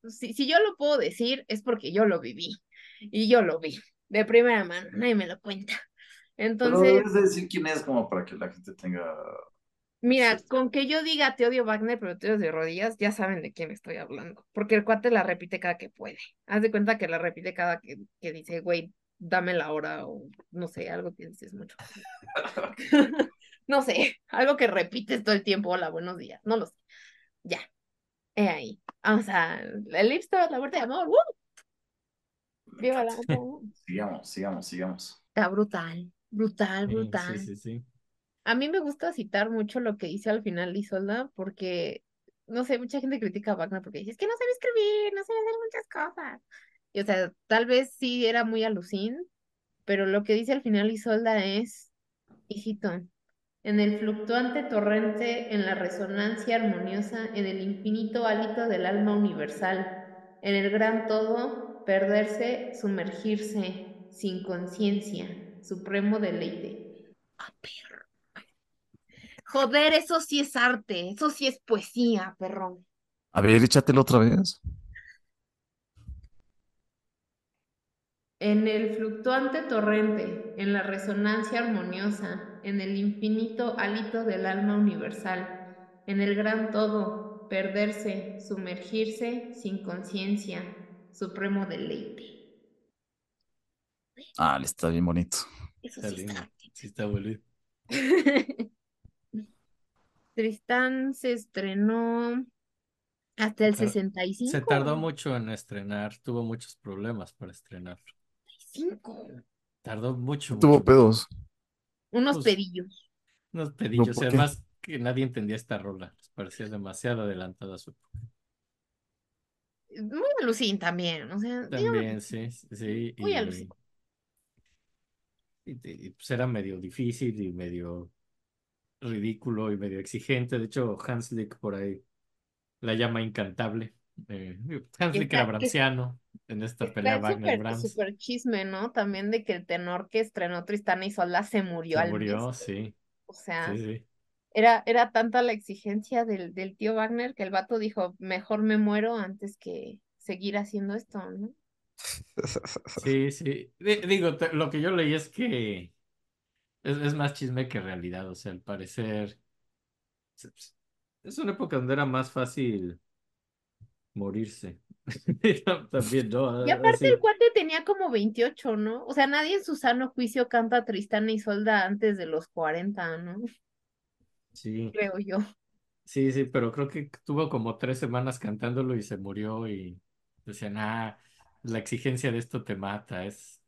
Speaker 4: si, si yo lo puedo decir es porque yo lo viví y yo lo vi de primera mano, nadie me lo cuenta.
Speaker 5: Pero
Speaker 4: Entonces,
Speaker 5: debes de decir quién es como para que la gente tenga...
Speaker 4: mira,
Speaker 5: sí.
Speaker 4: con que yo diga te odio Wagner, pero te odio de rodillas, ya saben de quién estoy hablando, porque el cuate la repite cada que puede. Haz de cuenta que la repite cada que, que dice, güey, dame la hora o no sé, algo que dices mucho. No sé, algo que repites todo el tiempo. Hola, buenos días. No lo sé. Ya. He ahí. Vamos a. El Lipstone, la muerte de amor. ¡Woo! Viva la amor.
Speaker 5: Sigamos, sigamos, sigamos.
Speaker 4: Está brutal. Brutal, brutal.
Speaker 3: sí, sí, sí.
Speaker 4: A mí me gusta citar mucho lo que dice al final Isolda, porque, no sé, mucha gente critica a Wagner porque dice, es que no sabe escribir, no sabe hacer muchas cosas. Y, o sea, tal vez sí era muy alucín, pero lo que dice al final Isolda es, hijito, en el fluctuante torrente, en la resonancia armoniosa, en el infinito hálito del alma universal, en el gran todo, perderse, sumergirse, sin conciencia, supremo deleite. ¡Ah, perro! Joder, eso sí es arte, eso sí es poesía, perrón.
Speaker 2: A ver, échatelo otra vez.
Speaker 4: En el fluctuante torrente, en la resonancia armoniosa, en el infinito hálito del alma universal, en el gran todo, perderse, sumergirse sin conciencia, supremo deleite.
Speaker 2: Ah, le está bien bonito.
Speaker 4: Eso
Speaker 3: Está
Speaker 4: sí
Speaker 3: lindo. Sí, está bonito.
Speaker 4: Tristán se estrenó hasta el
Speaker 3: Pero
Speaker 4: 65.
Speaker 3: Se tardó mucho en estrenar, tuvo muchos problemas para estrenar.
Speaker 4: 65.
Speaker 3: Tardó mucho,
Speaker 2: Tuvo
Speaker 3: mucho.
Speaker 2: pedos.
Speaker 4: Unos
Speaker 3: Pues,
Speaker 4: pedillos.
Speaker 3: Unos pedillos,
Speaker 2: ¿por
Speaker 3: y
Speaker 2: qué?
Speaker 3: además que nadie entendía esta rola. Les parecía demasiado adelantada a su época.
Speaker 4: Muy alucín también, o sea, digamos,
Speaker 3: También, sí, sí,
Speaker 4: muy
Speaker 3: y, y, pues era medio difícil y medio ridículo y medio exigente. De hecho, Hanslick por ahí la llama incantable. Eh, Hanslick
Speaker 4: Está-
Speaker 3: era Brahmsiano en esta pelea
Speaker 4: el
Speaker 3: Wagner
Speaker 4: súper
Speaker 3: Brahms.
Speaker 4: súper chisme, ¿no? También de que el tenor que estrenó Tristana y Isolda se murió
Speaker 3: Se
Speaker 4: al
Speaker 3: murió,
Speaker 4: mes.
Speaker 3: sí,
Speaker 4: O sea,
Speaker 3: sí, sí.
Speaker 4: era, era tanta la exigencia del, del tío Wagner que el vato dijo, mejor me muero antes que seguir haciendo esto, ¿no?
Speaker 3: Sí, sí. Di- Digo, lo que yo leí es que es, es más chisme que realidad. O sea, al parecer es es una época donde era más fácil morirse. También, ¿no?
Speaker 4: Y aparte el cuate tenía como 28, ¿no? O sea, nadie en su sano juicio canta Tristana y Isolda antes de los 40, ¿no?
Speaker 3: Sí,
Speaker 4: Creo yo.
Speaker 3: sí, sí, pero creo que tuvo como tres semanas cantándolo y se murió y decían, ah, la exigencia de esto te mata, es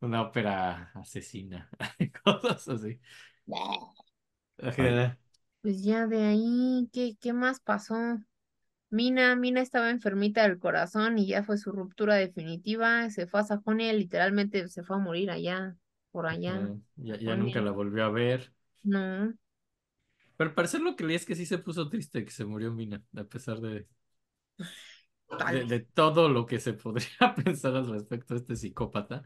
Speaker 3: una ópera asesina, cosas así. Ajá.
Speaker 4: Pues ya de ahí, ¿qué, qué más pasó? Mina, Mina estaba enfermita del corazón y ya fue su ruptura definitiva. Se fue a Sajonia, literalmente se fue a morir allá, por allá.
Speaker 3: Ajá. Ya, nunca la volvió a ver.
Speaker 4: No,
Speaker 3: Pero al parecer lo que leí es que sí se puso triste que se murió Mina, a pesar de, de,
Speaker 4: tal.
Speaker 3: de todo lo que se podría pensar al respecto de este psicópata.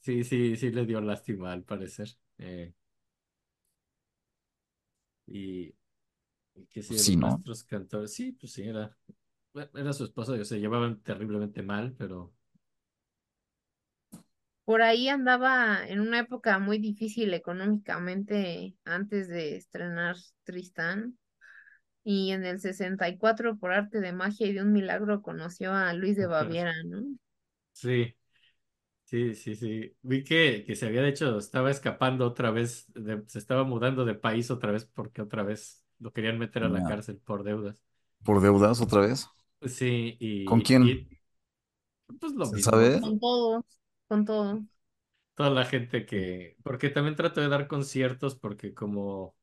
Speaker 3: Sí, sí, sí le dio lástima al parecer. Eh, y, y que sí, de
Speaker 2: Sí,
Speaker 3: los
Speaker 2: ¿no?
Speaker 3: maestros cantores, sí, pues sí, era, era su esposa, y se llevaban terriblemente mal, pero
Speaker 4: Por ahí andaba en una época muy difícil económicamente antes de estrenar Tristán. Y en el 64, por arte de magia y de un milagro, conoció a Luis de Baviera, ¿no?
Speaker 3: sí, sí, sí, sí. Vi que, que se había hecho, estaba escapando otra vez, de- se estaba mudando de país otra vez porque otra vez lo querían meter a la
Speaker 2: Ya.
Speaker 3: cárcel por deudas.
Speaker 2: ¿Por deudas otra vez?
Speaker 3: Sí, y...
Speaker 2: ¿Con quién?
Speaker 3: y- pues lo
Speaker 2: ¿Se
Speaker 3: mismo.
Speaker 2: sabe?
Speaker 4: Con todos, con todos.
Speaker 3: toda la gente que, porque también trato de dar conciertos porque como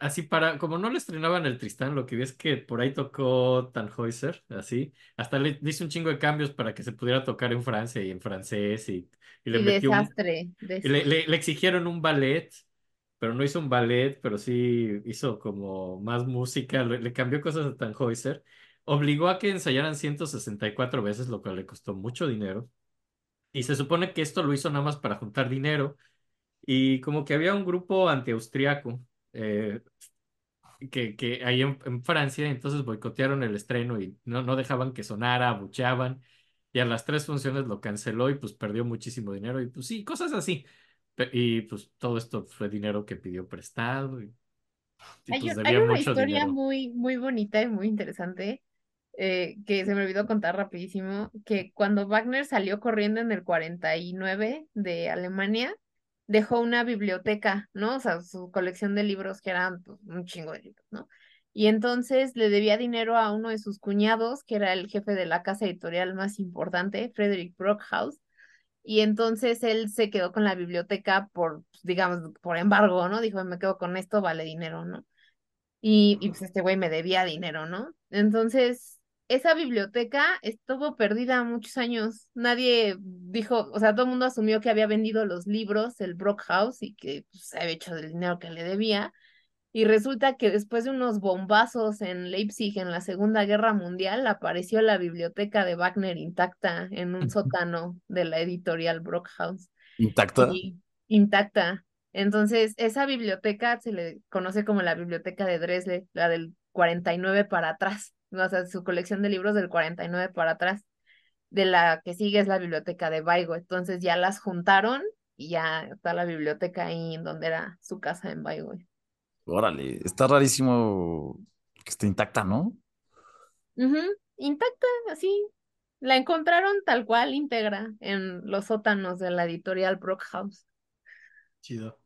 Speaker 3: así para, como no le estrenaban el Tristán, lo que vi es que por ahí tocó Tannhäuser, así, hasta le hice un chingo de cambios para que se pudiera tocar en Francia y en francés y, y le
Speaker 4: Y
Speaker 3: metí un,
Speaker 4: desastre.
Speaker 3: y le, le- le exigieron un ballet, pero no hizo un ballet, pero sí hizo como más música, le, le cambió cosas a Tannhäuser, obligó a que ensayaran 164 veces, lo cual le costó mucho dinero. Y se supone que esto lo hizo nada más para juntar dinero. Y como que había un grupo antiaustriaco eh, que, que ahí en, en Francia, entonces boicotearon el estreno y no, no dejaban que sonara, abucheaban. Y a las tres funciones lo canceló y pues perdió muchísimo dinero. Y pues sí, cosas así. Y pues todo esto fue dinero que pidió prestado y, y
Speaker 4: Hay,
Speaker 3: pues
Speaker 4: hay
Speaker 3: debía
Speaker 4: una historia
Speaker 3: dinero.
Speaker 4: muy, muy bonita y muy interesante eh, que se me olvidó contar rapidísimo, que cuando Wagner salió corriendo en el 49 de Alemania, dejó una biblioteca, ¿no? O sea, su colección de libros que eran pues, un chingo de libros, ¿no? Y entonces le debía dinero a uno de sus cuñados, que era el jefe de la casa editorial más importante, Frederick Brockhaus, y entonces él se quedó con la biblioteca por, pues, digamos, por embargo, ¿no? Dijo, me quedo con esto, vale dinero, ¿no? Y, y pues este güey me debía dinero, ¿no? Entonces, esa biblioteca estuvo perdida muchos años. Nadie dijo, o sea, todo el mundo asumió que había vendido los libros, el Brockhaus, y que pues, se había hecho del dinero que le debía. Y resulta que después de unos bombazos en Leipzig en la Segunda Guerra Mundial, apareció la biblioteca de Wagner intacta en un sótano de la editorial Brockhaus
Speaker 2: ¿Intacta?
Speaker 4: y intacta. Entonces, esa biblioteca se le conoce como la biblioteca de Dresde, la del 49 para atrás. O sea, su colección de libros del 49 para atrás. De la que sigue es la biblioteca de Baigorria. Entonces ya las juntaron y ya está la biblioteca ahí en donde era su casa en Baigorria.
Speaker 2: Órale, está rarísimo que esté intacta, ¿no?
Speaker 4: Intacta, así. La encontraron tal cual, íntegra, en los sótanos de la editorial Brockhaus,
Speaker 3: Chido.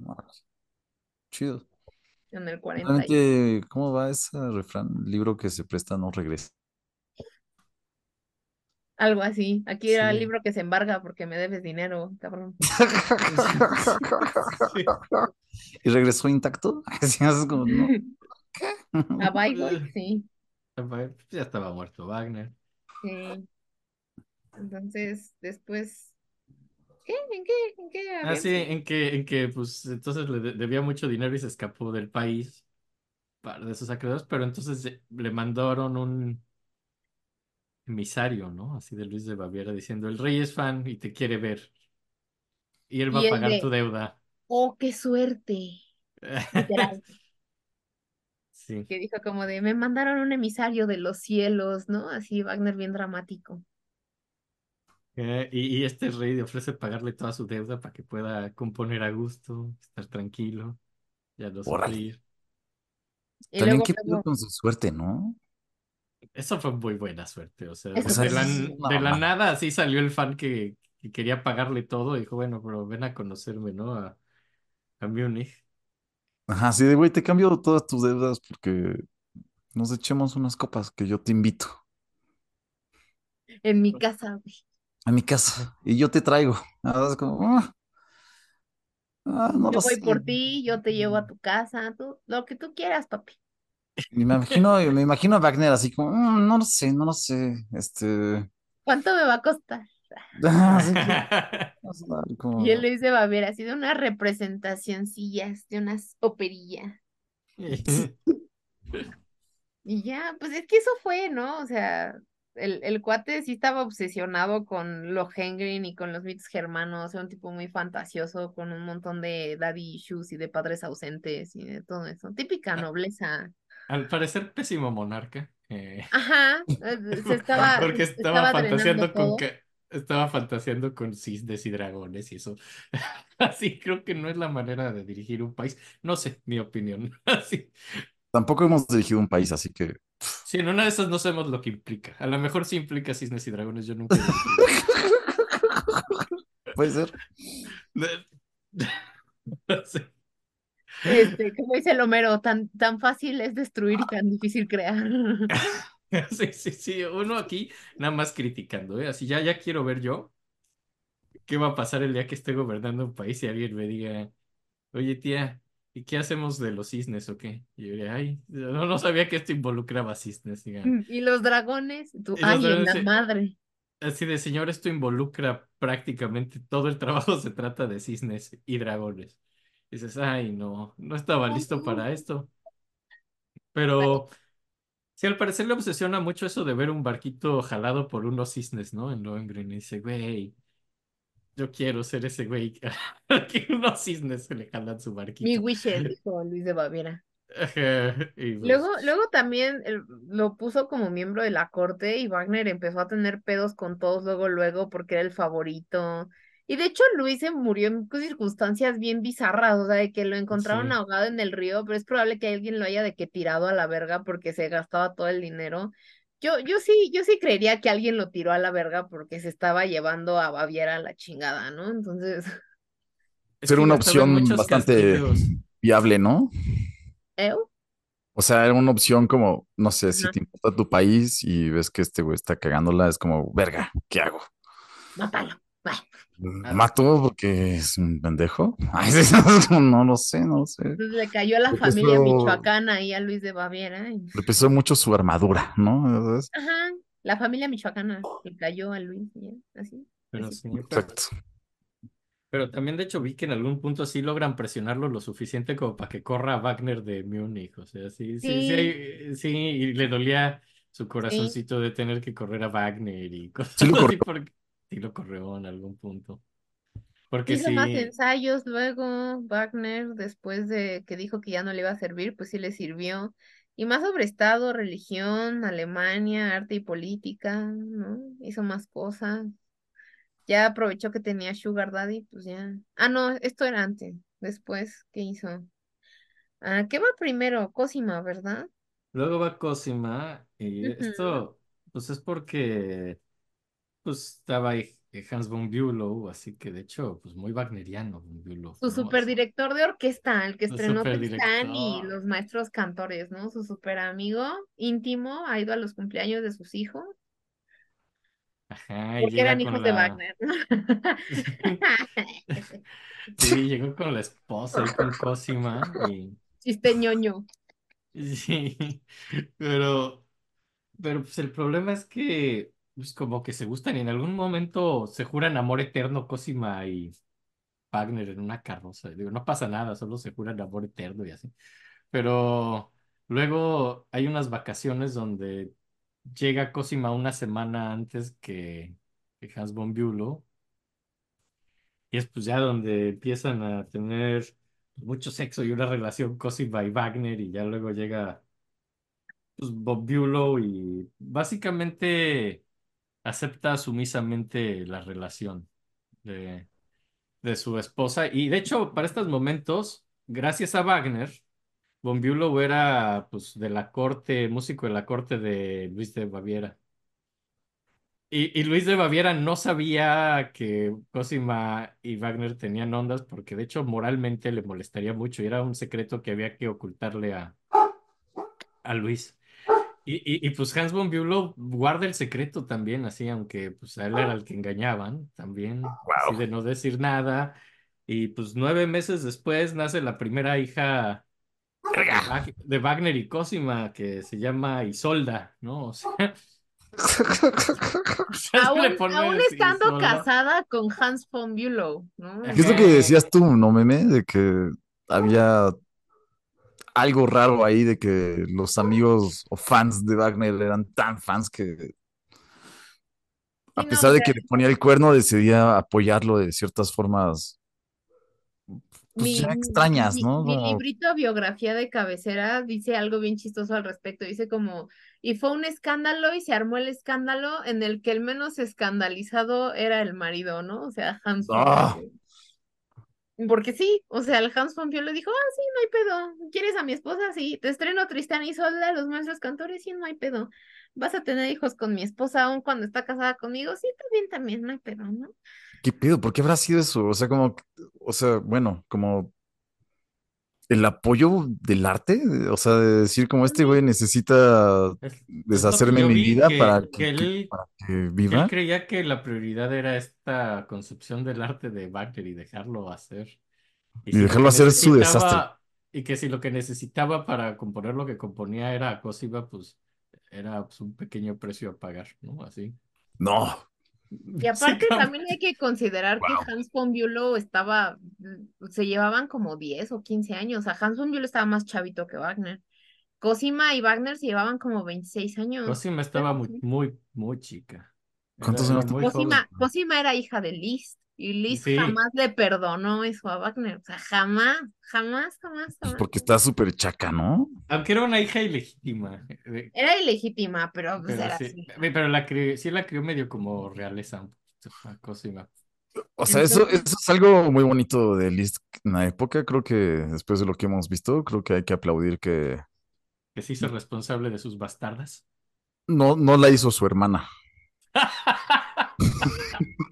Speaker 2: Chido.
Speaker 4: En el 40. y-
Speaker 2: Realmente, ¿cómo va ese refrán? Libro que se presta no regresa.
Speaker 4: Algo así. Aquí era el libro que se embarga porque me debes dinero, cabrón.
Speaker 2: ¿Y regresó intacto? Así es como, no.
Speaker 4: A Bayreuth, sí,
Speaker 3: Ya estaba muerto Wagner.
Speaker 4: sí. Entonces, después, ¿qué? ¿En qué? ¿En qué
Speaker 3: Ah, sí, en que, en que pues entonces le de- debía mucho dinero y se escapó del país para de sus acreedores, pero entonces le mandaron un emisario, ¿no? Así de Luis de Baviera diciendo, el rey es fan y te quiere ver y él va
Speaker 4: Y
Speaker 3: a pagar tu
Speaker 4: de,
Speaker 3: deuda.
Speaker 4: oh, qué suerte, literal,
Speaker 3: Sí.
Speaker 4: que dijo como de, me mandaron un emisario de los cielos, ¿no? Así Wagner bien dramático.
Speaker 3: Eh, y, y este rey le ofrece pagarle toda su deuda para que pueda componer a gusto, estar tranquilo, ya no sufrir.
Speaker 4: Y
Speaker 2: También qué pedo con su suerte, ¿no?
Speaker 3: Eso fue muy buena suerte, o sea,
Speaker 4: Eso
Speaker 2: O sea,
Speaker 3: de la, de nada así salió el fan que, que quería pagarle todo y dijo, bueno, pero ven a conocerme, ¿no? A, a Múnich.
Speaker 2: Ajá, sí, de güey, te cambio todas tus deudas porque nos echemos unas copas que yo te invito
Speaker 4: en mi casa, güey.
Speaker 2: A mi casa y yo te traigo. Es como, ah, ah, no
Speaker 4: Yo voy
Speaker 2: sé.
Speaker 4: por ti, yo te llevo a tu casa, tú, lo que tú quieras, papi.
Speaker 2: Y me imagino, me imagino a Wagner así como, "Mm, no lo sé, no lo sé. Este,
Speaker 4: ¿Cuánto me va a costar?
Speaker 2: ah, que- como-
Speaker 4: Y él le dice, va a ver, ha sido una representacioncillas de unas operillas. Y ya, pues es que eso fue, ¿no? O sea, el, el cuate sí estaba obsesionado con Lohengrin y con los mitos germanos, era un tipo muy fantasioso, con un montón de daddy issues y de padres ausentes y de todo eso. Típica nobleza.
Speaker 3: Al parecer, pésimo monarca. eh,
Speaker 4: Ajá, eh, se estaba,
Speaker 3: porque estaba fantaseando con
Speaker 4: todo.
Speaker 3: que estaba fantaseando con cisnes y dragones y eso. Así creo que no es la manera de dirigir un país. No sé, mi opinión. Así.
Speaker 2: Tampoco hemos dirigido un país, así que
Speaker 3: Sí, en una de esas no sabemos lo que implica. A lo mejor sí implica cisnes y dragones. Yo nunca
Speaker 2: puede ser.
Speaker 3: Sí.
Speaker 4: Este, como dice el Homero, tan, tan fácil es destruir y tan difícil crear.
Speaker 3: Sí, sí, sí. Uno aquí nada más criticando, ¿eh? Así ya, ya quiero ver yo qué va a pasar el día que esté gobernando un país y alguien me diga, oye tía, ¿y qué hacemos de los cisnes o qué? Y yo diría, ay, no, no sabía que esto involucraba cisnes.
Speaker 4: Y los dragones, tú,
Speaker 3: Y los
Speaker 4: ay, en la madre.
Speaker 3: Así de, señor, esto involucra prácticamente todo el trabajo se trata de cisnes y dragones. Dices, ay, no, no estaba listo para esto. Pero sí, al parecer le obsesiona mucho eso de ver un barquito jalado por unos cisnes, ¿no? En Lohengrin. Y dice, güey, yo quiero ser ese güey que unos cisnes se le jalan su
Speaker 4: Mi
Speaker 3: barquito.
Speaker 4: Wisher, dijo Luis de Baviera.
Speaker 3: Y pues,
Speaker 4: Luego, luego también el- lo puso como miembro de la corte y Wagner empezó a tener pedos con todos luego, luego, porque era el favorito. Y de hecho Luis se murió en circunstancias bien bizarras, o sea, de que lo encontraron
Speaker 3: Sí.
Speaker 4: ahogado en el río, pero es probable que alguien lo haya de que tirado a la verga porque se gastaba todo el dinero. Yo, yo sí, yo sí creería que alguien lo tiró a la verga porque se estaba llevando a Baviera a la chingada, ¿no? Entonces,
Speaker 3: es
Speaker 2: Era una opción bastante viable, ¿no?
Speaker 4: ¿eu?
Speaker 2: O sea, era una opción como, no sé, si te importa tu país y ves que este güey está cagándola, es como, verga, ¿qué hago?
Speaker 4: Mátalo. Bah.
Speaker 2: ¿Mato porque es un pendejo? Ay, sí, no lo sé, no lo sé.
Speaker 4: Entonces le cayó a la familia michoacana ahí a Luis de Baviera. y-
Speaker 2: Le pesó mucho su armadura, ¿no?
Speaker 4: Ajá, la familia michoacana le cayó a Luis y ya, así.
Speaker 3: Pero
Speaker 4: así.
Speaker 3: sí, pero-
Speaker 2: Exacto.
Speaker 3: Pero también, de hecho, vi que en algún punto sí logran presionarlo lo suficiente como para que corra a Wagner de Múnich. O sea, sí, sí, sí,
Speaker 4: Sí.
Speaker 3: hay- sí, y le dolía su corazoncito de tener que correr a Wagner y cosas
Speaker 2: Sí
Speaker 3: así, porque sí lo corrió en algún punto. Porque
Speaker 4: Hizo
Speaker 3: sí,
Speaker 4: más ensayos luego, Wagner, después de que dijo que ya no le iba a servir, pues sí le sirvió. Y más sobre Estado, religión, Alemania, arte y política, ¿no? Hizo más cosas. Ya aprovechó que tenía Sugar Daddy, pues ya. Ah, no, esto era antes. Después, ¿qué hizo? Ah, ¿qué va primero? Cosima, ¿verdad?
Speaker 3: luego va Cosima y esto, pues es porque pues estaba ahí Hans von Bülow, así que de hecho, pues muy wagneriano von Bülow,
Speaker 4: Su
Speaker 3: ¿no?
Speaker 4: superdirector de orquesta, el que estrenó Tristán y los maestros cantores, ¿no? Su super amigo íntimo, ha ido a los cumpleaños de sus hijos,
Speaker 3: Ajá,
Speaker 4: porque eran hijos de. Wagner.
Speaker 3: Sí, llegó con la esposa y con Cosima y
Speaker 4: Chiste ñoño.
Speaker 3: sí, pero, pero pues el problema es que pues como que se gustan y en algún momento se juran amor eterno Cosima y Wagner en una carroza. Digo, no pasa nada, solo se juran amor eterno y así. Pero luego hay unas vacaciones donde llega Cosima una semana antes que, Hans von Bülow y es pues ya donde empiezan a tener mucho sexo y una relación Cosima y Wagner y ya luego llega pues, Bob Bülow y básicamente acepta sumisamente la relación de, de su esposa y de hecho para estos momentos, gracias a Wagner, Von era pues de la corte, músico de la corte de Luis de Baviera. Y, y Luis de Baviera no sabía que Cosima y Wagner tenían ondas porque de hecho moralmente le molestaría mucho y era un secreto que había que ocultarle a, a Luis. Y, y, y, pues Hans von Bülow guarda el secreto también, así, aunque pues a él era el que engañaban, también, así de no decir nada. Y pues nueve meses después nace la primera hija de, Wag- de Wagner y Cosima, que se llama Isolda, ¿no? O sea,
Speaker 4: Aún, aún estando
Speaker 3: Isolda.
Speaker 4: casada con Hans von Bülow, ¿no?
Speaker 2: ¿Qué es lo que decías tú, no meme? De que había algo raro ahí de que los amigos o fans de Wagner eran tan fans que a
Speaker 4: Sí, no,
Speaker 2: pesar de que le ponía el cuerno decidía apoyarlo de ciertas formas pues
Speaker 4: Mi,
Speaker 2: ya extrañas,
Speaker 4: mi-
Speaker 2: ¿no?
Speaker 4: mi librito biografía de cabecera dice algo bien chistoso al respecto. Dice como, y fue un escándalo y se armó el escándalo en el que el menos escandalizado era el marido, ¿no? O sea, Hans. Bülow. Porque sí, o sea, el Hans Bülow le dijo, ah, sí, no hay pedo. ¿Quieres a mi esposa? Sí. Te estreno Tristán y Isolda, los maestros cantores, sí, no hay pedo. Vas a tener hijos con mi esposa aún cuando está casada conmigo, sí, también, también, no hay pedo, ¿no?
Speaker 2: ¿Qué pedo? ¿Por qué habrá sido eso? O sea, como, o sea, bueno, como el apoyo del arte, o sea, de decir como este güey necesita
Speaker 3: Es-
Speaker 2: deshacerme mi
Speaker 3: vi,
Speaker 2: vida
Speaker 3: que-
Speaker 2: para
Speaker 3: que
Speaker 2: que,
Speaker 3: él-
Speaker 2: que- para que
Speaker 3: que él
Speaker 2: viva.
Speaker 3: creía que la prioridad era esta concepción del arte de Wagner y dejarlo hacer.
Speaker 2: Y
Speaker 3: si
Speaker 2: dejarlo hacer su desastre.
Speaker 3: Y que si lo que necesitaba para componer lo que componía era Cosima, pues era pues, un pequeño precio a pagar, ¿no? Así.
Speaker 2: No,
Speaker 4: Y aparte también hay que considerar
Speaker 2: Wow.
Speaker 4: que Hans von Bülow estaba, se llevaban como 10 o 15 años, o sea, Hans von Bülow estaba más chavito que Wagner. Cosima y Wagner se llevaban como 26 años.
Speaker 3: Cosima estaba muy, muy, muy chica.
Speaker 2: ¿Cuántos años
Speaker 4: Cosima. Cosima era hija de Liszt y
Speaker 3: Sí.
Speaker 4: jamás le perdonó eso a Wagner, o sea, jamás, jamás, jamás,
Speaker 2: pues
Speaker 4: jamás.
Speaker 2: porque está súper chaca, ¿no?
Speaker 3: Aunque era una hija ilegítima. eh,
Speaker 4: Era ilegítima, pero pues
Speaker 3: Pero
Speaker 4: era
Speaker 3: sí,
Speaker 4: así.
Speaker 3: eh, pero la crió, sí la crió medio como realeza, un poquito, a Cosima.
Speaker 2: O sea, eso,
Speaker 4: Entonces-
Speaker 2: eso es algo muy bonito de Liszt en la época. Creo que después de lo que hemos visto, creo que hay que aplaudir que
Speaker 3: que se hizo responsable de sus bastardas.
Speaker 2: no, no la hizo su hermana.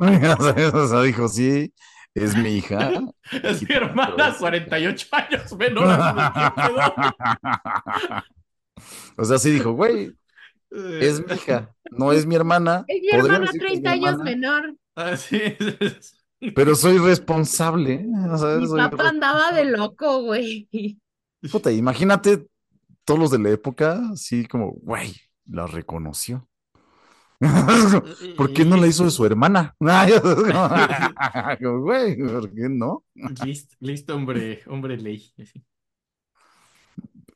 Speaker 2: O sea, dijo, sí, es mi hija.
Speaker 3: Es mi hermana,
Speaker 2: pero-
Speaker 3: 48 años menor.
Speaker 2: O sea, sí dijo, güey,
Speaker 3: ¿qué pedo?
Speaker 2: es mi hija, no es mi hermana.
Speaker 4: Es mi hermana
Speaker 2: decir que es
Speaker 4: 30
Speaker 2: mi
Speaker 4: años
Speaker 2: hermana,
Speaker 4: menor.
Speaker 3: Ah, sí, es-
Speaker 2: Pero soy responsable. O sea,
Speaker 4: Mi
Speaker 2: soy
Speaker 4: papá andaba de loco, güey.
Speaker 2: Puta, imagínate todos los de la época, así como, güey, la reconoció. ¿Por qué no la hizo de su hermana? Como, Güey, ¿por qué no?
Speaker 3: Listo, listo, hombre, hombre ley.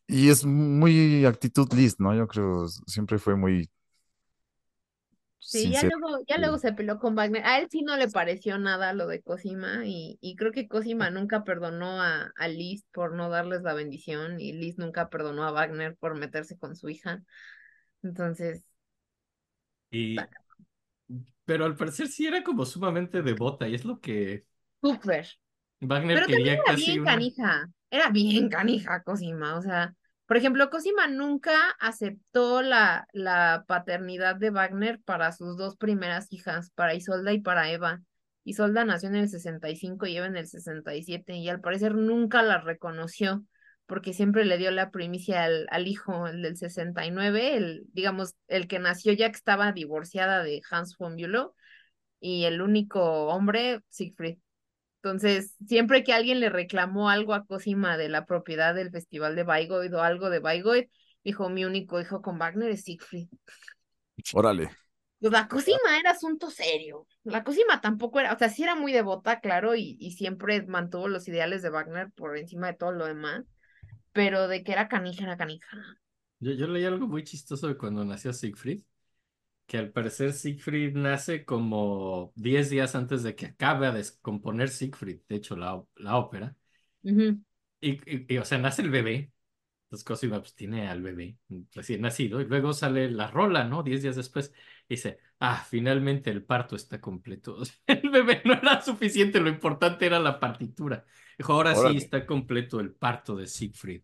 Speaker 2: Y es muy actitud list, ¿no? Yo creo, siempre fue muy
Speaker 4: Sí, ya
Speaker 2: sincero.
Speaker 4: luego, ya luego se peleó con Wagner. A él sí no le pareció nada lo de Cosima y, y creo que Cosima nunca perdonó a, a Liszt por no darles la bendición y Liszt nunca perdonó a Wagner por meterse con su hija. Entonces,
Speaker 3: Y, pero al parecer sí era como sumamente devota y es lo que
Speaker 4: súper.
Speaker 3: Wagner
Speaker 4: Pero
Speaker 3: quería
Speaker 4: era
Speaker 3: casi
Speaker 4: bien
Speaker 3: una...
Speaker 4: canija, era bien canija Cosima, o sea, por ejemplo, Cosima nunca aceptó la, la paternidad de Wagner para sus dos primeras hijas, para Isolda y para Eva. Isolda nació en el 65 y Eva en el 67 y al parecer nunca la reconoció porque siempre le dio la primicia al, al hijo, el del 69, el, digamos, el que nació ya que estaba divorciada de Hans von Bülow y el único hombre, Siegfried. Entonces, siempre que alguien le reclamó algo a Cosima de la propiedad del Festival de Bayreuth o algo de Bayreuth, dijo, mi único hijo con Wagner es Siegfried.
Speaker 2: Órale.
Speaker 4: Pues la Cosima era asunto serio. La Cosima tampoco era, o sea, sí era muy devota, claro, y, y siempre mantuvo los ideales de Wagner por encima de todo lo demás, pero de que era canija, era canija.
Speaker 3: Yo, yo leí algo muy chistoso de cuando nació Siegfried, que al parecer Siegfried nace como 10 días antes de que acabe de componer Siegfried, de hecho la, la ópera,
Speaker 4: Ujú.
Speaker 3: y, y- y, o sea, nace el bebé, entonces Cosima pues tiene al bebé recién nacido, y luego sale la rola, ¿no? 10 días después, y dice, ah, finalmente el parto está completo. O sea, el bebé no era suficiente, lo importante era la partitura. Dijo, ahora sí está completo el parto de Siegfried.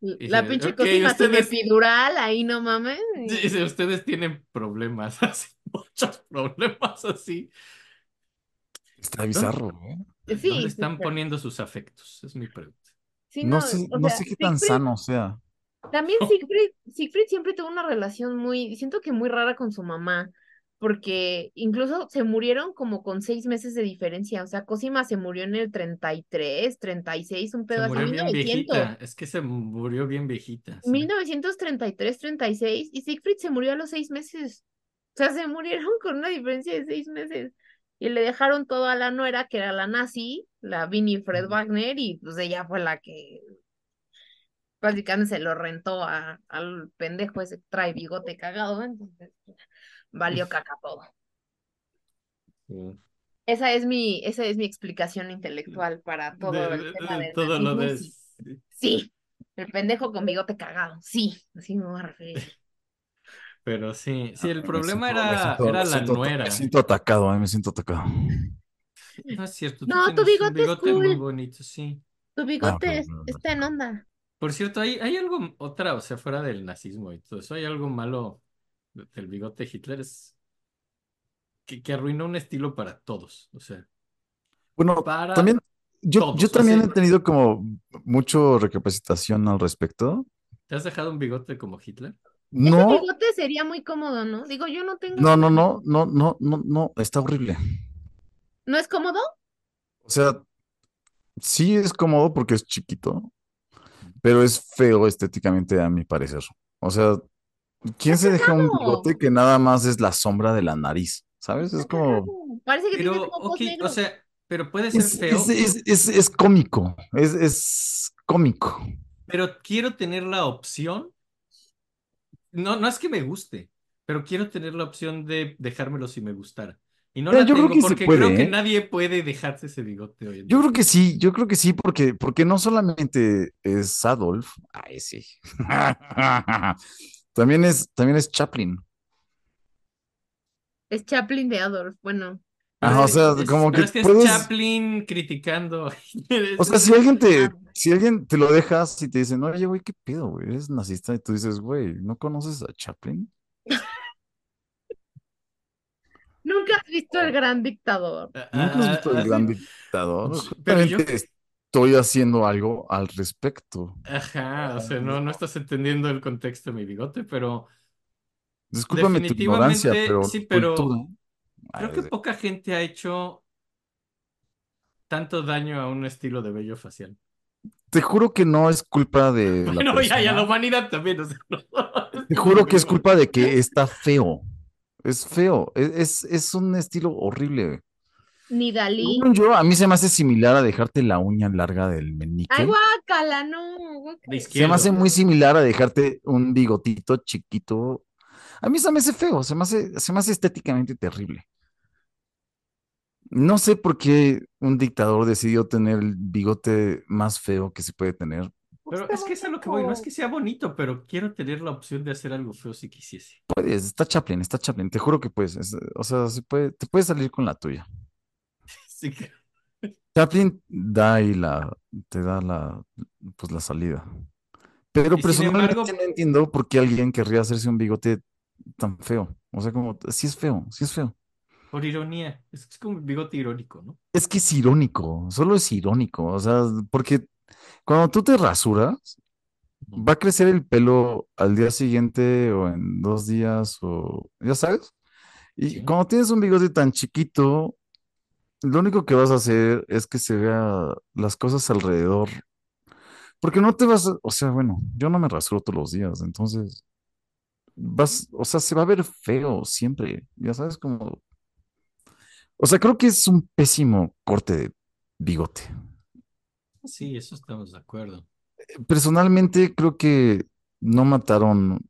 Speaker 4: La pinche
Speaker 3: "Ok,
Speaker 4: Cosima sin
Speaker 3: ustedes-
Speaker 4: epidural, ahí no mames.
Speaker 3: Dice, ustedes tienen problemas así, muchos problemas así.
Speaker 2: Está bizarro, ¿eh?
Speaker 4: Sí,
Speaker 3: ¿Dónde están poniendo sus afectos? Es mi pregunta.
Speaker 4: Sí,
Speaker 2: No
Speaker 4: no,
Speaker 2: sé, no
Speaker 4: sea,
Speaker 2: sé qué tan sano sea.
Speaker 4: También Siegfried, Siegfried siempre tuvo una relación muy, siento que muy rara con su mamá, porque incluso se murieron como con seis meses de diferencia, o sea, Cosima se murió en el 33, 36, un
Speaker 3: Se
Speaker 4: pedo así,
Speaker 3: murió bien
Speaker 4: 1900,
Speaker 3: viejita. Es que se murió bien viejita. sí.
Speaker 4: 1933, 36, y Siegfried se murió a los seis meses, o sea, se murieron con una diferencia de seis meses, y le dejaron todo a la nuera, que era la nazi, la Winifred
Speaker 3: Ujú.
Speaker 4: Wagner, y pues ella fue la que básicamente se lo rentó a, al pendejo ese que trae bigote cagado, entonces valió caca todo.
Speaker 3: Sí.
Speaker 4: Esa es mi, esa es mi explicación intelectual para todo
Speaker 3: De-
Speaker 4: el
Speaker 3: de-
Speaker 4: tema
Speaker 3: de
Speaker 4: del
Speaker 3: todo lo de...
Speaker 4: sí. Sí, el pendejo con bigote cagado, sí, así me voy a referir.
Speaker 3: Pero sí, sí, el
Speaker 2: Me
Speaker 3: problema
Speaker 2: siento-
Speaker 3: era,
Speaker 2: siento-
Speaker 3: era la
Speaker 2: siento-
Speaker 3: nuera.
Speaker 2: Me siento atacado, eh, me siento atacado.
Speaker 3: No es cierto, tú
Speaker 4: No, tu
Speaker 3: un
Speaker 4: bigote es
Speaker 3: bigote muy
Speaker 4: cool.
Speaker 3: bonito, sí.
Speaker 4: Tu
Speaker 2: Ah,
Speaker 4: bigote
Speaker 2: pero-
Speaker 4: está en onda.
Speaker 3: Por cierto, hay, hay algo, otra, o sea, fuera del nazismo y todo eso, hay algo malo del bigote de Hitler, es que, que arruinó un estilo para todos, o sea,
Speaker 2: Bueno,
Speaker 3: para...
Speaker 2: también yo,
Speaker 3: Todos,
Speaker 2: yo también
Speaker 3: así.
Speaker 2: he tenido como mucho recapacitación al respecto.
Speaker 3: ¿Te has dejado un bigote como Hitler?
Speaker 4: Ese
Speaker 2: No,
Speaker 4: bigote sería muy cómodo, ¿no? Digo, yo no tengo.
Speaker 2: no, no, no, no, no, no, no, está horrible.
Speaker 4: ¿No es cómodo?
Speaker 2: O sea, sí es cómodo porque es chiquito, pero es feo estéticamente a mi parecer. O sea, ¿quién se deja un bigote que nada más es la sombra de la nariz? ¿Sabes? Es como...
Speaker 4: Parece que
Speaker 3: Pero,
Speaker 4: tiene mocos
Speaker 3: ok, o
Speaker 4: negros.
Speaker 3: sea, pero puede ser
Speaker 2: Es,
Speaker 3: feo,
Speaker 2: es, es, es, es cómico, es, es cómico.
Speaker 3: pero quiero tener la opción. No, no es que me guste, pero quiero tener la opción de dejármelo si me gustara. Y no la
Speaker 2: yo creo
Speaker 3: tengo
Speaker 2: que se
Speaker 3: porque
Speaker 2: puede,
Speaker 3: creo que
Speaker 2: ¿eh?
Speaker 3: nadie puede dejarse ese bigote hoy en
Speaker 2: Yo
Speaker 3: día.
Speaker 2: creo que sí, yo creo que sí, porque, porque no solamente es Adolf, ay sí, también es, también es Chaplin.
Speaker 4: Es Chaplin de Adolf. Bueno,
Speaker 2: Ajá, o
Speaker 3: es-
Speaker 2: sea,
Speaker 3: es-
Speaker 2: como
Speaker 3: pero
Speaker 2: que
Speaker 3: es que es
Speaker 2: puedes,
Speaker 3: Chaplin criticando.
Speaker 2: o sea, si alguien te,
Speaker 4: Ah.
Speaker 2: si alguien te lo dejas y te dicen, oye, güey, ¿qué pedo, güey? Eres nazista, y tú dices, güey, ¿no conoces a Chaplin?
Speaker 4: nunca has visto el gran dictador.
Speaker 2: ¿Nunca has visto
Speaker 3: Ah,
Speaker 2: el gran
Speaker 3: ah,
Speaker 2: dictador?
Speaker 3: Pero yo-
Speaker 2: estoy haciendo algo al respecto.
Speaker 3: Ajá, o sea, no, no estás entendiendo el contexto de mi bigote, pero
Speaker 2: Discúlpame tu ignorancia,
Speaker 3: Definitivamente,
Speaker 2: pero
Speaker 3: sí, pero creo que poca gente ha hecho tanto daño a un estilo de vello facial.
Speaker 2: Te juro que no es culpa de la
Speaker 3: Bueno, ya, ya, la
Speaker 2: persona.
Speaker 3: humanidad también, o sea, no.
Speaker 2: Te juro que es culpa de que está feo. Es feo. Es, es, es un estilo horrible.
Speaker 4: Ni Dalí.
Speaker 2: Según yo, a mí se me hace similar a dejarte la uña larga del meñique.
Speaker 4: Ay, guácala, no. guácala.
Speaker 2: Se me hace muy similar a dejarte un bigotito chiquito. A mí se me hace feo, se me hace, se me hace estéticamente terrible. No sé por qué un dictador decidió tener el bigote más feo que se puede tener.
Speaker 3: Pero es que es a lo que voy, no es que sea bonito, pero quiero tener la opción de hacer algo feo si quisiese.
Speaker 2: Puedes, está Chaplin, está Chaplin, te juro que puedes. es- o sea, se puede, te puedes salir con la tuya.
Speaker 3: Sí
Speaker 2: Chaplin da ahí la, te da la, pues la salida. Pero
Speaker 3: Y
Speaker 2: personalmente
Speaker 3: embargo-
Speaker 2: no entiendo por qué alguien querría hacerse un bigote tan feo. O sea, como, sí es feo, sí es feo.
Speaker 3: Por ironía, es, es como un bigote irónico, ¿no?
Speaker 2: Es que es irónico, solo es irónico. O sea, porque cuando tú te rasuras, va a crecer el pelo al día siguiente o en dos días o, ya sabes. Y
Speaker 3: Sí.
Speaker 2: cuando tienes un bigote tan chiquito, lo único que vas a hacer es que se vea las cosas alrededor. Porque no te vas, a- o sea, bueno, yo no me rasuro todos los días, entonces vas, o sea, se va a ver feo siempre, ya sabes, como, o sea, creo que es un pésimo corte de bigote.
Speaker 3: Sí, eso estamos de acuerdo.
Speaker 2: Personalmente creo que no mataron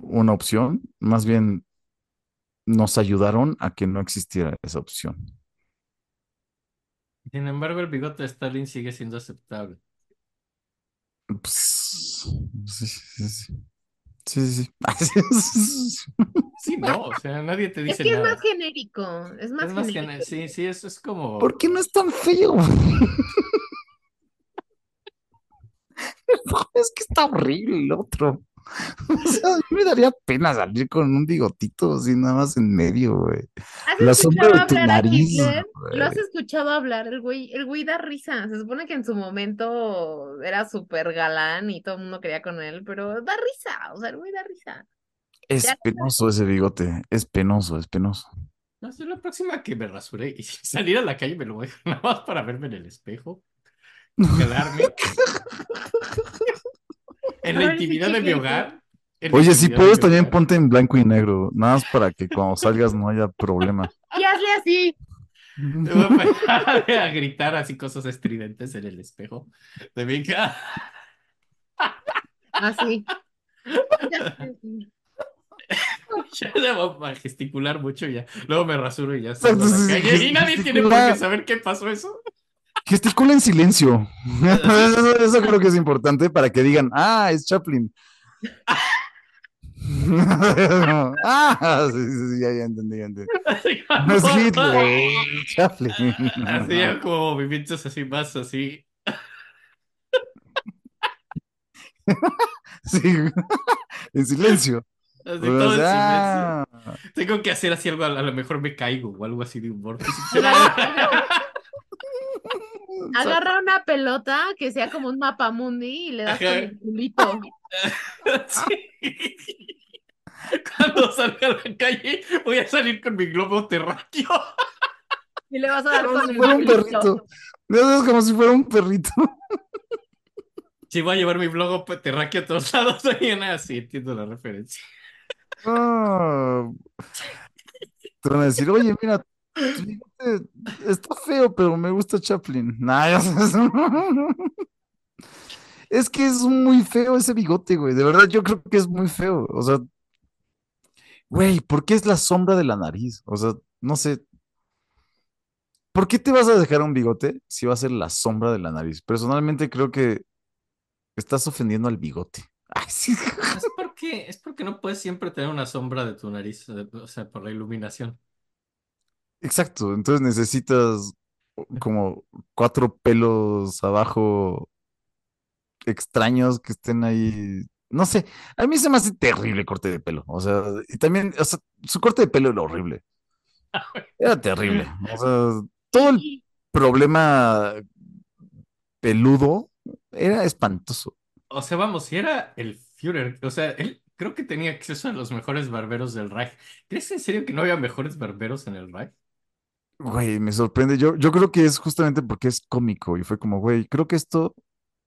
Speaker 2: una opción, más bien nos ayudaron a que no existiera esa opción.
Speaker 3: Sin embargo, el bigote de Stalin sigue siendo aceptable.
Speaker 2: Sí, sí, sí. Sí, sí, sí.
Speaker 3: Sí, no, o sea, nadie te
Speaker 4: Es
Speaker 3: dice
Speaker 4: que es más genérico. Es más
Speaker 3: Es más
Speaker 4: genérico.
Speaker 3: sí, sí, eso es como.
Speaker 2: ¿Por qué no es tan feo? Es que está horrible el otro. O sea, a mí me daría pena salir con un bigotito así nada más en medio, güey.
Speaker 4: ¿Has
Speaker 2: La sombra
Speaker 4: escuchado
Speaker 2: de tu nariz.
Speaker 4: ¿Lo has escuchado hablar? El güey, el güey da risa. Se supone que en su momento era súper galán y todo el mundo quería con él, pero da risa. O sea, el güey da risa.
Speaker 2: Es
Speaker 4: Ya.
Speaker 2: penoso ese bigote, es penoso, es penoso.
Speaker 3: No sé, la próxima que me rasuré y salir a la calle me lo voy a dejar nada más para verme en el espejo, calarme. En la intimidad de mi hogar.
Speaker 2: Oye, si puedes también
Speaker 3: hogar.
Speaker 2: ponte en blanco y negro, nada más para que cuando salgas no haya problema.
Speaker 4: Y hazle así.
Speaker 3: Me voy a empezar a gritar así cosas estridentes en el espejo de mi casa.
Speaker 4: Así.
Speaker 3: Ya a gesticular mucho ya. Luego me rasuro y ya Y nadie tiene por qué saber qué pasó eso.
Speaker 2: Gesticula en silencio. Eso, eso creo que es importante para que digan, ah, es Chaplin. ah, sí, sí, sí, ya, ya entendí, ya entendí. No es Hitler, es Chaplin.
Speaker 3: Así como movimientos así más así.
Speaker 2: Sí, en silencio.
Speaker 3: Así
Speaker 2: O
Speaker 3: todo en silencio.
Speaker 2: sea,
Speaker 3: Tengo que hacer así algo, a a lo mejor me caigo o algo así de humor.
Speaker 4: Agarra una pelota que sea como un mapamundi y le das con el culito.
Speaker 3: Sí. Cuando salga a la calle, voy a salir con mi globo terráqueo.
Speaker 4: Y le vas a dar
Speaker 2: Como
Speaker 4: con
Speaker 2: si
Speaker 4: el
Speaker 2: fuera un perrito. Me haces como si fuera un perrito.
Speaker 3: Sí, voy a llevar mi globo terráqueo a todos lados mañana. Sí, entiendo la referencia.
Speaker 2: Ah, te van a decir, oye, mira, está feo, pero me gusta Chaplin. Nah. Es que es muy feo ese bigote, güey. De verdad, yo creo que es muy feo. O sea, güey, ¿por qué es la sombra de la nariz? O sea, no sé. ¿Por qué te vas a dejar un bigote si va a ser la sombra de la nariz? Personalmente creo que estás ofendiendo al bigote.
Speaker 3: Es porque, es porque no puedes siempre tener una sombra de tu nariz, eh, o sea, por la iluminación.
Speaker 2: Exacto, entonces necesitas como cuatro pelos abajo extraños que estén ahí. No sé, a mí se me hace terrible el corte de pelo. O sea, y también, o sea, su corte de pelo era horrible. Era terrible. O sea, todo el problema peludo era espantoso.
Speaker 3: O sea, vamos, si era el Führer, o sea, él creo que tenía acceso a los mejores barberos del Reich. ¿Crees en serio que no había mejores barberos en el Reich?
Speaker 2: Güey, me sorprende. Yo, yo creo que es justamente porque es cómico y fue como, güey, creo que esto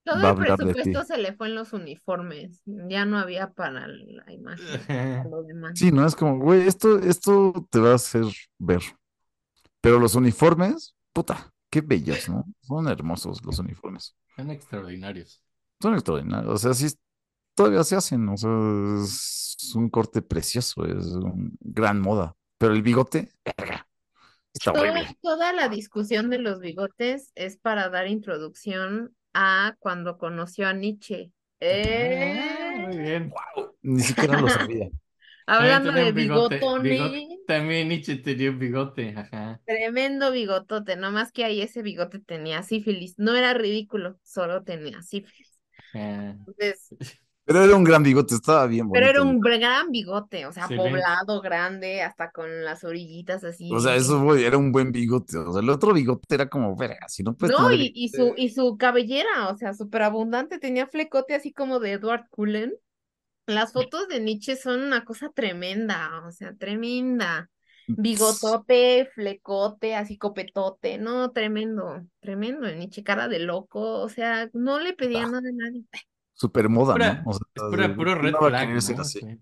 Speaker 4: Todo
Speaker 2: va a
Speaker 4: el
Speaker 2: hablar de ti.
Speaker 4: presupuesto se le fue en los uniformes. Ya no había para la imagen, para lo demás.
Speaker 2: Sí, no es como, güey, esto, esto te va a hacer ver. Pero los uniformes, puta, qué bellos, ¿no? Son hermosos los uniformes.
Speaker 3: Son extraordinarios.
Speaker 2: Son extraordinarios. O sea, sí, todavía se hacen. O sea, es un corte precioso, es una gran moda. Pero el bigote, verga, está
Speaker 4: Toda,
Speaker 2: horrible.
Speaker 4: toda la discusión de los bigotes es para dar introducción a cuando conoció a Nietzsche.
Speaker 3: Ah, muy
Speaker 4: Eh,
Speaker 3: bien.
Speaker 2: Ni siquiera lo sabía.
Speaker 4: hablando de bigotones,
Speaker 3: bigote. También Nietzsche tenía un bigote, ajá.
Speaker 4: tremendo bigotote, nomás que ahí ese bigote tenía sífilis. No era ridículo, solo tenía sífilis.
Speaker 3: ajá.
Speaker 4: Entonces,
Speaker 2: Pero era un gran bigote, estaba bien
Speaker 4: pero era un gran bigote, o sea,
Speaker 3: Sí,
Speaker 4: poblado, grande, hasta con las orillitas así.
Speaker 2: O sea, eso, era un buen bigote. O sea, el otro bigote era como, verga, si no puedes
Speaker 4: No,
Speaker 2: tener
Speaker 4: y, y su, y su cabellera, o sea, súper abundante, tenía flecote así como de Edward Cullen. Las fotos de Nietzsche son una cosa tremenda, o sea, tremenda. Bigotote, flecote, así copetote, no, tremendo, tremendo, Nietzsche, cara de loco, o sea, no le pedía nada a nadie.
Speaker 2: Super moda,
Speaker 3: Pura-
Speaker 2: ¿no? O sea,
Speaker 3: Es pura, puro red
Speaker 2: no
Speaker 3: flag,
Speaker 2: querer ser
Speaker 3: ¿no?
Speaker 2: así.
Speaker 3: Sí.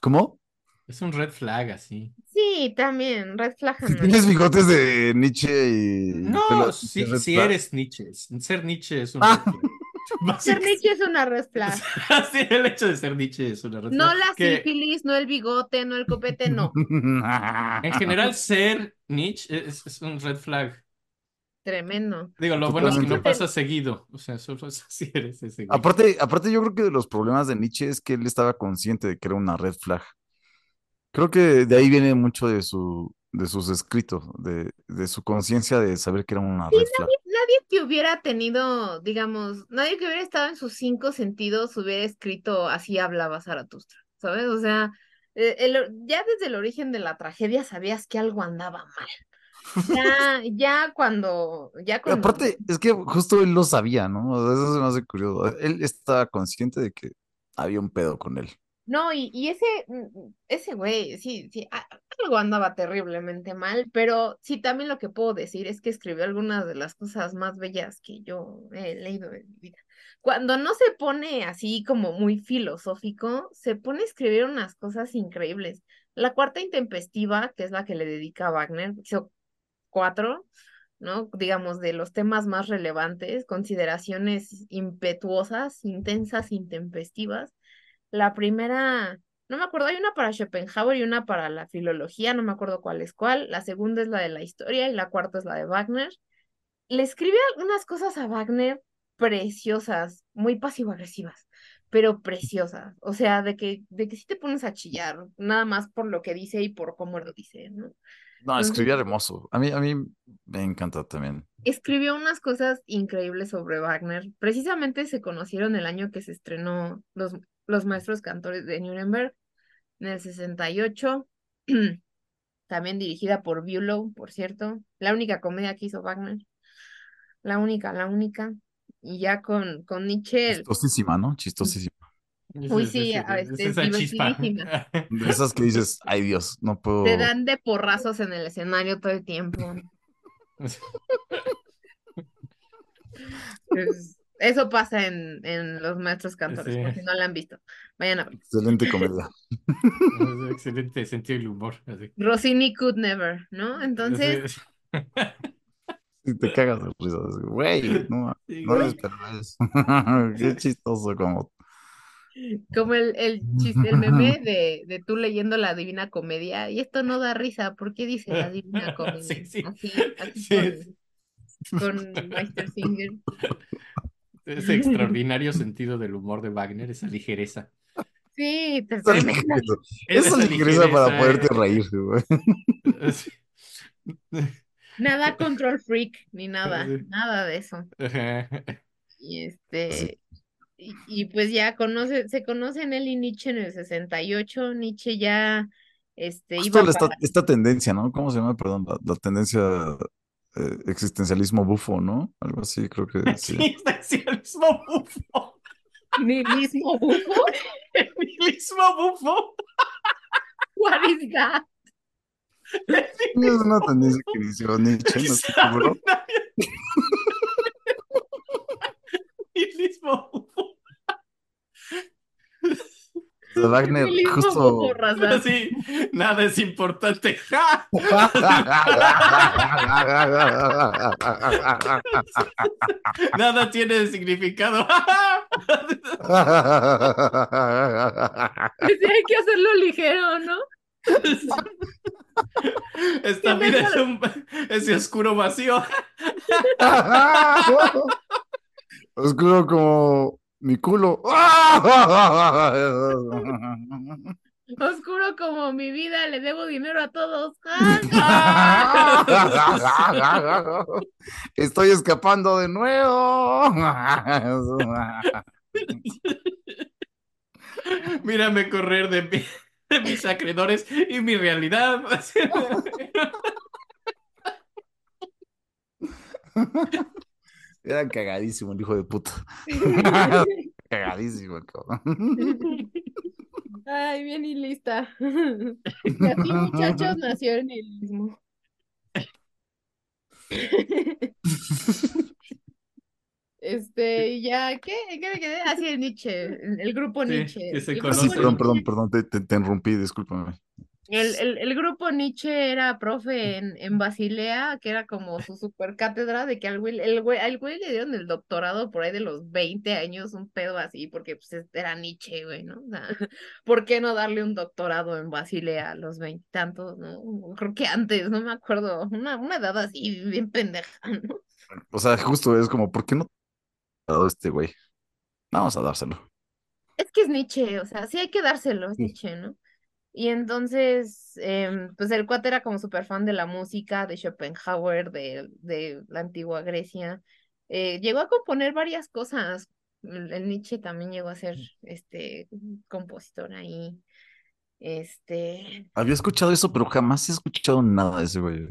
Speaker 2: ¿Cómo?
Speaker 3: Es un red flag así.
Speaker 4: Sí, también, red flag
Speaker 2: Si tienes bigotes de Nietzsche y
Speaker 3: No,
Speaker 2: pelo-
Speaker 3: si, si
Speaker 2: flag.
Speaker 3: eres Nietzsche. Ser Nietzsche es un
Speaker 2: Ah.
Speaker 3: red flag.
Speaker 4: Ser Nietzsche es una red flag.
Speaker 3: sí, el hecho de ser Nietzsche es una red
Speaker 4: No
Speaker 3: flag.
Speaker 4: la
Speaker 3: Que
Speaker 4: sífilis, no el bigote, no el copete, no.
Speaker 3: en general ser Nietzsche es, es un red flag.
Speaker 4: Tremendo.
Speaker 3: Digo, lo bueno es que no pasa seguido. O sea, solo es si eres ese.
Speaker 2: Aparte, aparte, yo creo que de los problemas de Nietzsche es que él estaba consciente de que era una red flag. Creo que de ahí viene mucho de su, de sus escritos, de, de su conciencia de saber que era una red flag.
Speaker 4: Nadie que hubiera tenido, digamos, nadie que hubiera estado en sus cinco sentidos hubiera escrito así hablaba Zaratustra, ¿sabes? O sea, el- ya desde el origen de la tragedia sabías que algo andaba mal. Ya, ya cuando, ya cuando,
Speaker 2: aparte, es que justo él lo sabía, ¿no? O sea, Eso se me hace curioso. Él estaba consciente de que había un pedo con él.
Speaker 4: no, y, y ese, mm, ese güey, sí, sí, algo andaba terriblemente mal, pero sí, también lo que puedo decir es que escribió algunas de las cosas más bellas que yo he leído en mi vida. Cuando no se pone así como muy filosófico, se pone a escribir unas cosas increíbles. La cuarta intempestiva, que es la que le dedica a Wagner, hizo cuatro, ¿no? Digamos, de los temas más relevantes, consideraciones impetuosas, intensas, intempestivas. La primera, no me acuerdo, hay una para Schopenhauer y una para la filología, no me acuerdo cuál es cuál. La segunda es la de la historia y la cuarta es la de Wagner. Le escribe algunas cosas a Wagner preciosas, muy pasivo-agresivas, pero preciosas. O sea, de que, de que sí te pones a chillar, nada más por lo que dice y por cómo lo dice, ¿no?
Speaker 2: No, escribía hermoso. A mí, a mí me encanta también.
Speaker 4: escribió unas cosas increíbles sobre Wagner. Precisamente se conocieron el año que se estrenó Los, los Maestros Cantores de Nuremberg, en el 68. También dirigida por Bülow, por cierto. La única comedia que hizo Wagner. La única, la única. Y ya con, con Nietzsche,
Speaker 2: Chistosísima, ¿no? Chistosísima.
Speaker 4: Uy, sí, a-
Speaker 3: chispa.
Speaker 4: divertidísima.
Speaker 2: De esas que dices, ay Dios, no puedo.
Speaker 4: te dan de porrazos en el escenario todo el tiempo. Eso pasa en, en Los Maestros Cantores,
Speaker 3: Sí.
Speaker 4: por si no la han visto. Vayan a ver.
Speaker 2: Excelente comedia.
Speaker 3: Es Excelente sentido del humor. así.
Speaker 4: Rossini could never, ¿no? Entonces.
Speaker 2: Y te cagas de risa. Güey, no,
Speaker 3: Sí,
Speaker 2: no
Speaker 3: güey.
Speaker 2: Qué chistoso como.
Speaker 4: Como el, el chiste, el meme de, de tú leyendo la Divina Comedia, y esto no da risa, ¿por qué dice la Divina Comedia?
Speaker 3: Sí, sí.
Speaker 4: Así, así
Speaker 3: Sí.
Speaker 4: con, con Meistersinger.
Speaker 3: Ese extraordinario sentido del humor de Wagner, esa ligereza.
Speaker 4: Sí, te
Speaker 2: Esa
Speaker 4: tremenda.
Speaker 2: ligereza,
Speaker 3: Esa
Speaker 2: esa ligereza para poderte
Speaker 3: eh.
Speaker 2: reír.
Speaker 4: Nada control freak, ni nada,
Speaker 3: Sí.
Speaker 4: nada de eso. Y este, y, y pues ya conoce, se conocen él y Nietzsche en el 68, Nietzsche ya este
Speaker 2: Justo
Speaker 4: iba
Speaker 2: esta,
Speaker 4: para,
Speaker 2: esta tendencia, ¿no? ¿Cómo se llama? Perdón, la, la tendencia eh, existencialismo bufo, ¿no? Algo así, creo que sí.
Speaker 3: Existencialismo bufo.
Speaker 4: nihilismo bufo.
Speaker 3: Nihilismo bufo.
Speaker 4: What is that?
Speaker 2: Es una tendencia que inició Nietzsche, no estoy seguro.
Speaker 3: Nihilismo bufo.
Speaker 2: Wagner, justo.
Speaker 3: Sí, nada es importante. ¡Ja! Nada tiene significado.
Speaker 4: Sí, hay que hacerlo ligero, ¿no?
Speaker 3: Esta vida es un ese oscuro vacío.
Speaker 2: Oscuro como mi culo.
Speaker 4: Oscuro como mi vida, le debo dinero a todos.
Speaker 2: Estoy escapando de nuevo.
Speaker 3: Mírame correr de, mi- de mis acreedores y mi realidad.
Speaker 2: Era cagadísimo el hijo de puta. Cagadísimo, cabrón.
Speaker 4: Ay, bien y lista. Y así, muchachos, nació el nihilismo. Este, y ya, ¿qué? ¿Qué me quedé? Así el Nietzsche, el, el grupo
Speaker 3: Sí,
Speaker 4: Nietzsche.
Speaker 3: que se
Speaker 4: El
Speaker 2: Ah,
Speaker 4: grupo
Speaker 2: sí, perdón,
Speaker 4: Nietzsche-
Speaker 2: perdón, perdón, te, te- te interrumpí, discúlpame.
Speaker 4: El, el, el grupo Nietzsche era profe en, en Basilea, que era como su super cátedra de que al güey, el güey, al güey le dieron el doctorado por ahí de los 20 años, un pedo así, porque pues es- era Nietzsche, güey, ¿no? O sea, ¿por qué no darle un doctorado en Basilea a los veintitantos, no? Creo que antes, no me acuerdo, una, una edad así bien pendeja, ¿no?
Speaker 2: O sea, justo es como, ¿por qué no dado este güey? Vamos a dárselo.
Speaker 4: Es que es Nietzsche, o sea, sí hay que dárselo, es
Speaker 2: Sí.
Speaker 4: Nietzsche, ¿no? Y entonces, em, pues el cuate era como súper fan de la música, de Schopenhauer, de, de la antigua Grecia. Eh, llegó a componer varias cosas. El, el Nietzsche también llegó a ser este compositor ahí. Este,
Speaker 2: Había escuchado eso, pero jamás he escuchado nada de ese güey.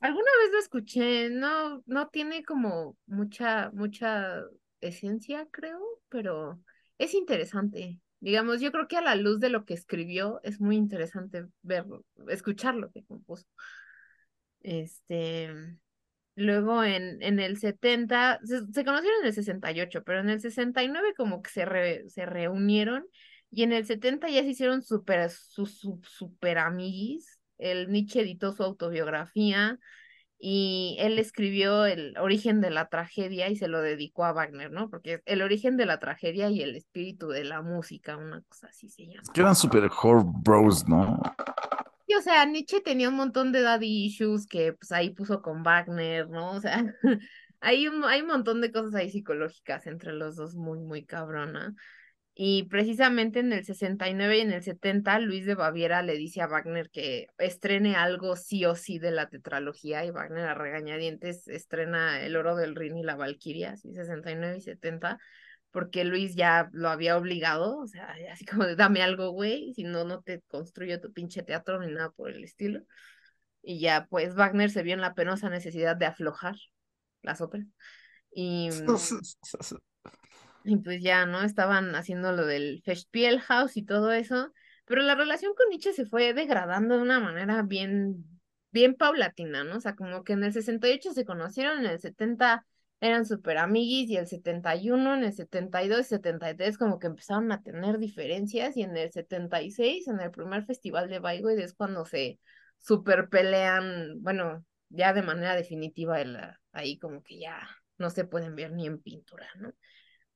Speaker 4: alguna vez lo escuché, no, no tiene como mucha, mucha esencia, creo, pero es interesante. Digamos, yo creo que a la luz de lo que escribió es muy interesante verlo, escuchar lo que compuso. Este, luego en, en el 70, se, conocieron en el 68, pero en el 69 como que se, re- se reunieron y en el 70 ya se hicieron super, su, su- super amiguis. El Nietzsche editó su autobiografía y él escribió el origen de la tragedia y se lo dedicó a Wagner, ¿no? Porque el origen de la tragedia y el espíritu de la música, una cosa así se llama.
Speaker 2: Que eran super horror bros, ¿no?
Speaker 4: Y, o sea, Nietzsche tenía un montón de daddy issues que pues ahí puso con Wagner, ¿no? O sea, hay un, hay un montón de cosas ahí psicológicas entre los dos muy, muy cabrona. Y precisamente en el 69 y en el 70, Luis de Baviera le dice a Wagner que estrene algo sí o sí de la tetralogía y Wagner a regañadientes estrena El Oro del Rin y la Valquiria, así 69 y 70, porque Luis ya lo había obligado, o sea, así como de dame algo, güey, si no, no te construyo tu pinche teatro ni nada por el estilo. Y ya, pues Wagner se vio en la penosa necesidad de aflojar las óperas. Y, y pues ya, ¿no? Estaban haciendo lo del Festspielhaus y todo eso, pero la relación con Nietzsche se fue degradando de una manera bien, bien paulatina, ¿no? O sea, como que en el 68 se conocieron, en el 70 eran súper amiguis y el 71, en el 72 y 73 como que empezaron a tener diferencias y en el 76, en el primer festival de Bayreuth es cuando se super pelean, bueno, ya de manera definitiva el, ahí como que ya no se pueden ver ni en pintura, ¿no?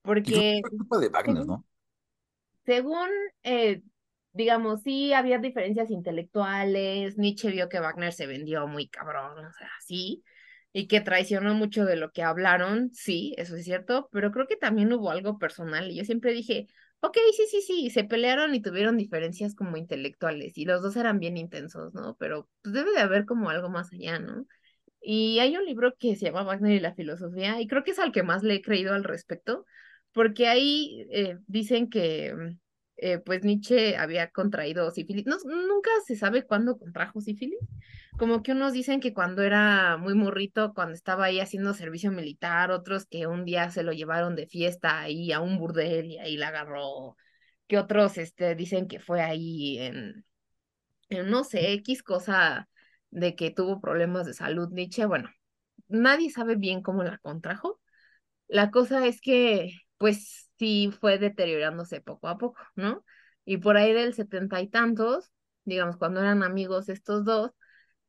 Speaker 4: Porque...
Speaker 2: culpa de Wagner, ¿no?
Speaker 4: Según, eh, digamos, sí había diferencias intelectuales, Nietzsche vio que Wagner se vendió muy cabrón, o sea, sí, y que traicionó mucho de lo que hablaron, sí, eso es cierto, pero creo que también hubo algo personal, y yo siempre dije, ok, sí, sí, sí, se pelearon y tuvieron diferencias como intelectuales, y los dos eran bien intensos, ¿no? Pero pues debe de haber como algo más allá, ¿no? Y hay un libro que se llama Wagner y la filosofía, y creo que es al que más le he creído al respecto, porque ahí eh, dicen que eh, pues Nietzsche había contraído sífilis. No, nunca se sabe cuándo contrajo sífilis. Como que unos dicen que cuando era muy morrito, cuando estaba ahí haciendo servicio militar, otros que un día se lo llevaron de fiesta ahí a un burdel y ahí la agarró, que otros este, dicen que fue ahí en no sé, X cosa de que tuvo problemas de salud Nietzsche. Bueno, nadie sabe bien cómo la contrajo. La cosa es que pues sí fue deteriorándose poco a poco, ¿no? Y por ahí del setenta y tantos, digamos, cuando eran amigos estos dos,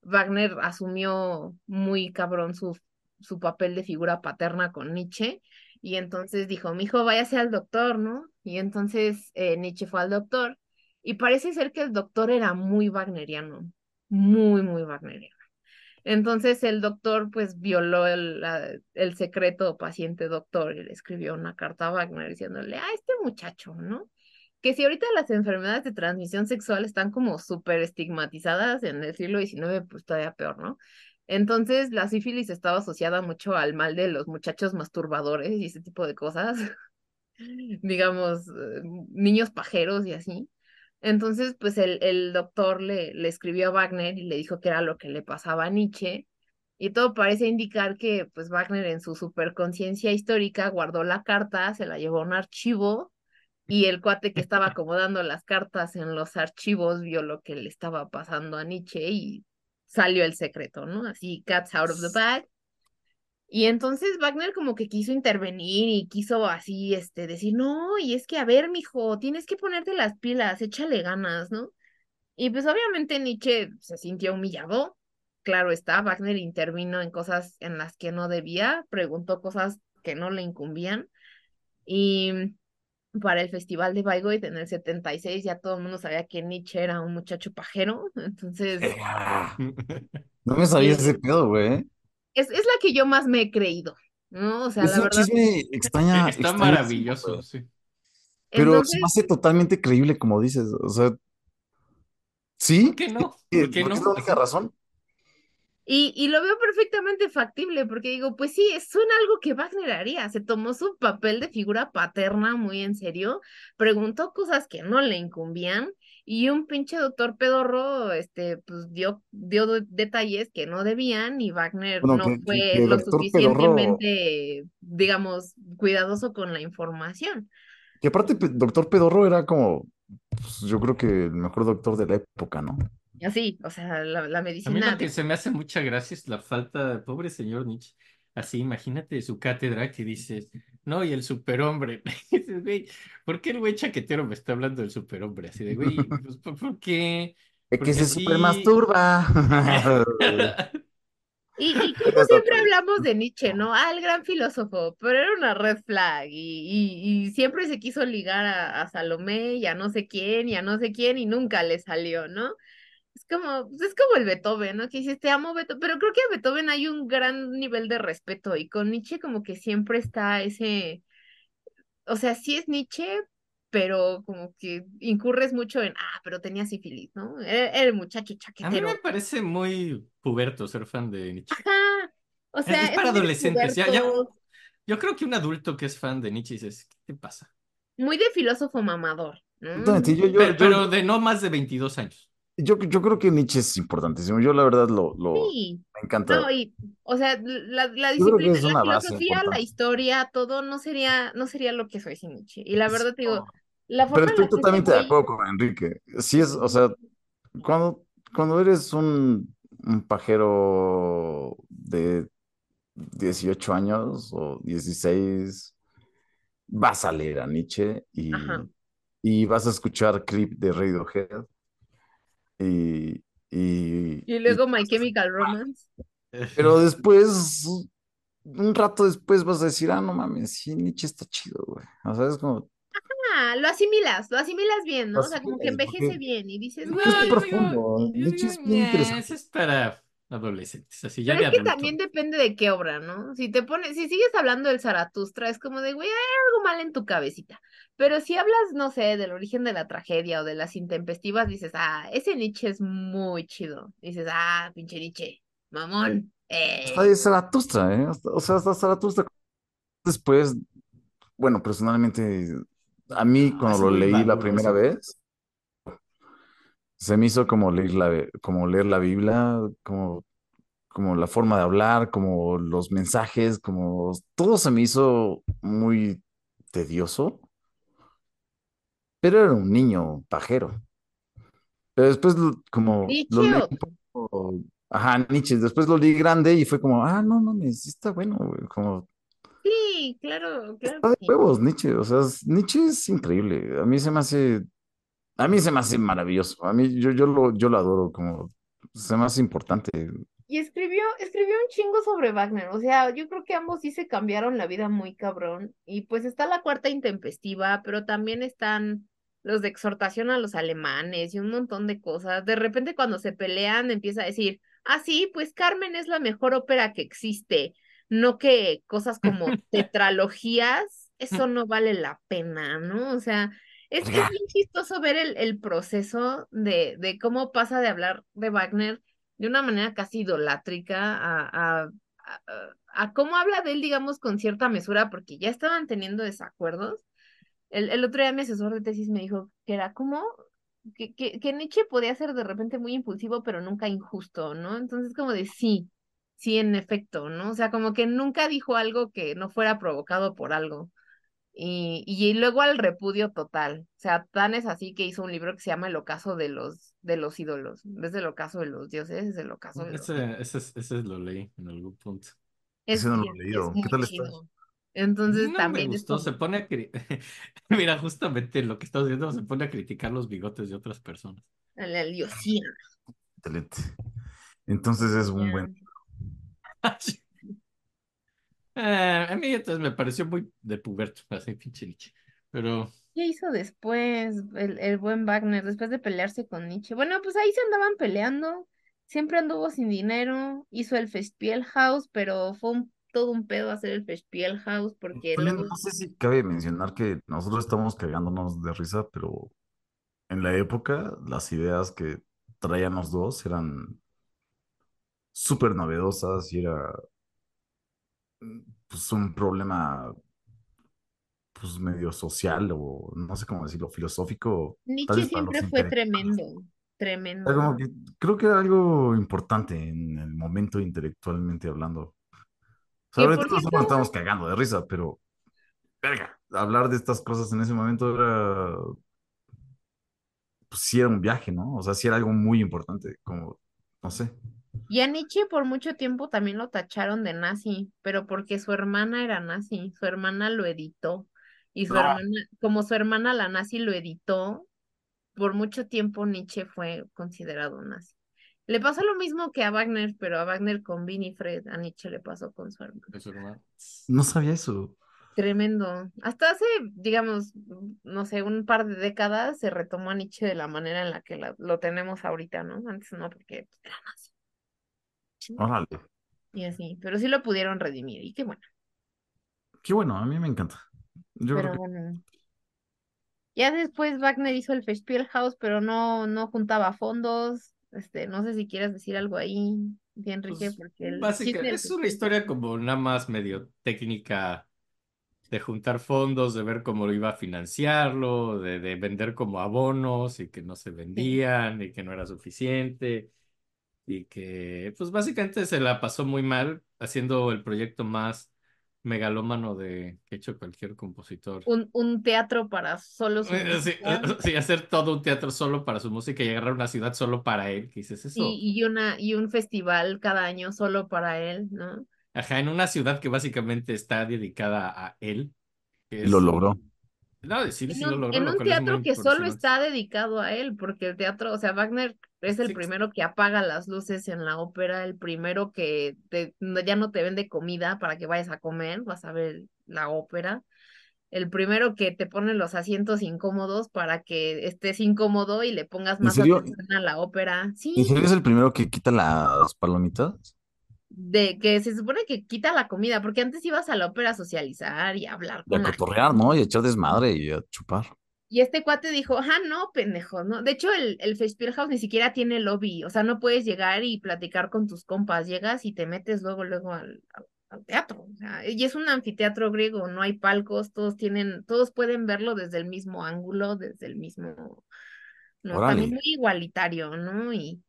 Speaker 4: Wagner asumió muy cabrón su, su papel de figura paterna con Nietzsche y entonces dijo, mi hijo, váyase al doctor, ¿no? Y entonces eh, Nietzsche fue al doctor y parece ser que el doctor era muy wagneriano, muy, muy wagneriano. Entonces el doctor pues violó el, el secreto paciente doctor y le escribió una carta a Wagner diciéndole a este muchacho, ¿no? Que si ahorita las enfermedades de transmisión sexual están como súper estigmatizadas en el siglo XIX, pues todavía peor, ¿no? Entonces la sífilis estaba asociada mucho al mal de los muchachos masturbadores y ese tipo de cosas, digamos, eh, niños pajeros y así. Entonces, pues el, el doctor le, le escribió a Wagner y le dijo que era lo que le pasaba a Nietzsche. Y todo parece indicar que, pues, Wagner en su superconciencia histórica guardó la carta, se la llevó a un archivo y el cuate que estaba acomodando las cartas en los archivos vio lo que le estaba pasando a Nietzsche y salió el secreto, ¿no? Así, cats out of the bag. Y entonces Wagner como que quiso intervenir y quiso así, este, decir, no, y es que, a ver, mijo, tienes que ponerte las pilas, échale ganas, ¿no? Y pues obviamente Nietzsche se sintió humillado, claro está, Wagner intervino en cosas en las que no debía, preguntó cosas que no le incumbían, y para el Festival de Bayreuth en el 76 ya todo el mundo sabía que Nietzsche era un muchacho pajero, entonces...
Speaker 2: no me sabía ese pedo, güey
Speaker 4: es, es la que yo más me he creído, ¿no? O sea,
Speaker 2: es
Speaker 4: la
Speaker 2: un
Speaker 4: verdad.
Speaker 2: chisme extraña.
Speaker 3: Está maravilloso, sí.
Speaker 2: Pero
Speaker 4: Entonces,
Speaker 2: se me hace totalmente creíble, como dices. O sea, ¿sí?
Speaker 3: ¿Por qué no?
Speaker 2: Eh,
Speaker 3: ¿Por qué no?
Speaker 2: es la única razón.
Speaker 4: y, y lo veo perfectamente factible, porque digo, pues sí, suena algo que Wagner haría. Se tomó su papel de figura paterna muy en serio, preguntó cosas que no le incumbían, y un pinche doctor pedorro, este, pues dio, dio de- detalles que no debían, y Wagner
Speaker 2: Bueno,
Speaker 4: no
Speaker 2: que-
Speaker 4: fue
Speaker 2: que
Speaker 4: lo suficientemente, digamos, cuidadoso con la información.
Speaker 2: Que aparte, pe- doctor Pedorro era como, pues, yo creo que el mejor doctor de la época, ¿no?
Speaker 4: Y así, o sea, la, la
Speaker 3: A mí
Speaker 4: medicina
Speaker 3: lo que se me hace mucha gracia es la falta, pobre señor Nietzsche. Así, imagínate su cátedra que dices, no, y el superhombre. Dices, güey, ¿por qué el güey chaquetero me está hablando del superhombre? Así de, güey, pues, ¿por, por qué?
Speaker 2: Es que
Speaker 3: Porque
Speaker 2: se
Speaker 3: sí.
Speaker 2: super masturba.
Speaker 4: Y, y como siempre hablamos de Nietzsche, ¿no? Ah, el gran filósofo, pero era una red flag y, y, y siempre se quiso ligar a, a Salomé y a no sé quién y a no sé quién y nunca le salió, ¿no? Es como, pues es como el Beethoven, ¿no? Que dices, te amo Beethoven, pero creo que a Beethoven hay un gran nivel de respeto y con Nietzsche como que siempre está ese, o sea, sí es Nietzsche, pero como que incurres mucho en, ah, pero tenía sífilis, ¿no? Era, era el muchacho
Speaker 3: A mí
Speaker 4: chaquetero.
Speaker 3: me parece muy puberto ser fan de Nietzsche.
Speaker 4: Ajá. O
Speaker 3: Es-
Speaker 4: sea,
Speaker 3: es para
Speaker 4: muy
Speaker 3: adolescentes. Ya, ya, yo creo que un adulto que es fan de Nietzsche dices, ¿qué te pasa?
Speaker 4: muy de filósofo mamador, ¿no?
Speaker 2: Exactamente, yo, yo,
Speaker 3: Pero,
Speaker 2: yo-
Speaker 3: pero de no más de 22 años.
Speaker 2: Yo, yo creo que Nietzsche es importantísimo. Yo la verdad lo, lo
Speaker 4: Sí,
Speaker 2: me encanta.
Speaker 4: no, y O sea, la, la disciplina, la filosofía, la historia, todo no sería, no sería lo que soy sin Nietzsche. Y la verdad digo, la
Speaker 2: Pero
Speaker 4: forma en
Speaker 2: estoy
Speaker 4: la que ese
Speaker 2: totalmente de acuerdo con Enrique. Sí es, o sea, cuando, cuando eres un, un pajero de 18 años o 16, vas a leer a Nietzsche y,
Speaker 4: ajá,
Speaker 2: y vas a escuchar Creep de Radiohead y, y,
Speaker 4: y
Speaker 2: y-
Speaker 4: luego My Chemical Romance.
Speaker 2: pero después, un rato después vas a decir, ah, no mames, sí, Nietzsche está chido, güey. O sea, es como,
Speaker 4: Ah, lo asimilas, lo asimilas bien, ¿no? O sea, como que envejece
Speaker 2: porque-
Speaker 4: bien y dices, güey,
Speaker 2: es profundo. Nietzsche es bien
Speaker 3: "Ñe,
Speaker 2: interesante.
Speaker 3: Eso es para adolescentes, así ya
Speaker 4: Pero es que
Speaker 3: adulto.
Speaker 4: también depende de qué obra, ¿no? Si te pones, si sigues hablando del Zaratustra, es como de, güey, hay algo mal en tu cabecita. Pero si hablas, no sé, del origen de la tragedia o de las intempestivas, dices, ah, ese Nietzsche es muy chido. Dices, ah, pinche Nietzsche, mamón. Eh.
Speaker 2: de Zaratustra, ¿eh? O sea, hasta Zaratustra. Después, bueno, personalmente, a mí
Speaker 3: No,
Speaker 2: cuando lo leí la primera vez, se me hizo como leer la, como leer la Biblia, como, como la forma de hablar, como los mensajes, como todo se me hizo muy tedioso, pero era un niño pajero. Pero después, lo- como lo leí un poco, ajá, Nietzsche, después lo leí grande y fue como, ah, no mames, sí está bueno, güey, como
Speaker 4: Sí, claro, claro
Speaker 2: Está de huevos, Nietzsche. O sea, Nietzsche es increíble. A mí se me hace, a mí se me hace maravilloso. A mí, yo, yo lo, yo lo adoro, como se me hace importante.
Speaker 4: Y escribió, escribió un chingo sobre Wagner, o sea, yo creo que ambos sí se cambiaron la vida muy cabrón. Y pues está la cuarta intempestiva, pero también están los de exhortación a los alemanes y un montón de cosas. De repente cuando se pelean empieza a decir, ah, sí, pues Carmen es la mejor ópera que existe, no que cosas como tetralogías, eso no vale la pena, ¿no? O sea, es, es bien chistoso ver el, el proceso de, de cómo pasa de hablar de Wagner de una manera casi idolátrica a, a, a, a cómo habla de él, digamos, con cierta mesura, porque ya estaban teniendo desacuerdos. El, el otro día mi asesor de tesis me dijo que era como que, que, que Nietzsche podía ser de repente muy impulsivo, pero nunca injusto, ¿no? Entonces, como de sí, sí, en efecto, ¿no? O sea, como que nunca dijo algo que no fuera provocado por algo. Y, y luego al repudio total. O sea, tan es así que hizo un libro que se llama El ocaso de los, de los ídolos. En vez del ocaso de los dioses, es el ocaso de los
Speaker 3: Ese, ese, es- ese lo leí en algún punto.
Speaker 4: Es,
Speaker 2: Ese no lo he leído. ¿Qué tal está?
Speaker 4: Entonces
Speaker 3: No me
Speaker 4: también es
Speaker 3: gustó,
Speaker 4: como-
Speaker 3: se pone a... cri- Mira, justamente lo que estás viendo, se pone a criticar los bigotes de otras personas.
Speaker 4: la la liosía.
Speaker 2: Excelente. Entonces es un buen.
Speaker 3: Eh, a mí entonces me pareció muy de puberto, así pinche Nietzsche. Pero
Speaker 4: ¿Qué hizo después el, el buen Wagner, después de pelearse con Nietzsche? Bueno, pues ahí se andaban peleando. Siempre anduvo sin dinero. Hizo el Festspielhaus, pero fue un- todo un pedo hacer el Festspielhaus porque
Speaker 2: También
Speaker 4: luego...
Speaker 2: no sé si cabe mencionar que nosotros estamos cagándonos de risa, pero en la época las ideas que traían los dos eran súper novedosas y era mm, pues un problema pues medio social o no sé cómo decirlo, filosófico,
Speaker 4: Nietzsche siempre fue tremendo, tremendo.
Speaker 2: Que creo que era algo importante en el momento intelectualmente hablando. O sea, nosotros nos estamos cagando de risa, pero verga, hablar de estas cosas en ese momento era pues sí era un viaje, ¿no? O sea, sí era algo muy importante, como no sé.
Speaker 4: Y a Nietzsche por mucho tiempo también lo tacharon de nazi, pero porque su hermana era nazi, su hermana lo editó. Y su
Speaker 2: No.
Speaker 4: hermana, como su hermana la nazi lo editó, por mucho tiempo Nietzsche fue considerado nazi. Le pasó lo mismo que a Wagner, pero a Wagner con Winifred, a Nietzsche le pasó con su
Speaker 3: nomás.
Speaker 2: No sabía eso.
Speaker 4: Tremendo. Hasta hace, digamos, no sé, un par de décadas se retomó a Nietzsche de la manera en la que la- lo tenemos ahorita, ¿no? Antes no, porque era nazi.
Speaker 2: Órale.
Speaker 4: Y así, pero sí lo pudieron redimir, y qué bueno.
Speaker 2: Qué bueno, a mí me encanta. Yo creo
Speaker 4: Pero
Speaker 2: que
Speaker 4: bueno. Ya después Wagner hizo el Festspielhaus, pero no, no juntaba fondos. Este, no sé si quieres decir algo ahí, sí, Enrique,
Speaker 3: Pues,
Speaker 4: porque el
Speaker 3: básica-
Speaker 4: chisme del
Speaker 3: es una historia como nada más medio técnica de juntar fondos, de ver cómo lo iba a financiarlo, de, de vender como abonos y que no se vendían y que no era suficiente y que pues básicamente se la pasó muy mal haciendo el proyecto más megalómano de que hecho cualquier compositor.
Speaker 4: Un, un teatro para solo su
Speaker 3: Eh, Sí,
Speaker 4: música.
Speaker 3: sí, hacer todo un teatro solo para su música y agarrar una ciudad solo para él. ¿Qué dices eso?
Speaker 4: Y, y una, y un festival cada año solo para él, ¿no?
Speaker 3: Ajá, en una ciudad que básicamente está dedicada a él. que es-
Speaker 2: lo logró.
Speaker 3: No, sí, sí
Speaker 4: En
Speaker 3: lo
Speaker 4: un,
Speaker 3: logró,
Speaker 4: en un teatro que solo está dedicado a él, porque el teatro, o sea, Wagner es el
Speaker 3: Sí.
Speaker 4: primero que apaga las luces en la ópera, el primero que te, ya no te vende comida para que vayas a comer, vas a ver la ópera, el primero que te pone los asientos incómodos para que estés incómodo y le pongas
Speaker 2: ¿En
Speaker 4: más atención a la ópera.
Speaker 2: ¿En
Speaker 4: Sí,
Speaker 2: serio es el primero que quita las palomitas?
Speaker 4: de que se supone que quita la comida, porque antes ibas a la ópera a socializar y a hablar
Speaker 2: Y a cotorrear, ¿no? Y a echar desmadre y a chupar.
Speaker 4: Y este cuate dijo, ah, no, pendejo, ¿no? De hecho, el, el Shakespeare ni siquiera tiene lobby, o sea, no puedes llegar y platicar con tus compas, llegas y te metes luego, luego al, al- teatro, o sea, y es un anfiteatro griego, no hay palcos, todos tienen, todos pueden verlo desde el mismo ángulo, desde el mismo, ¿no? También muy igualitario, ¿no? Y,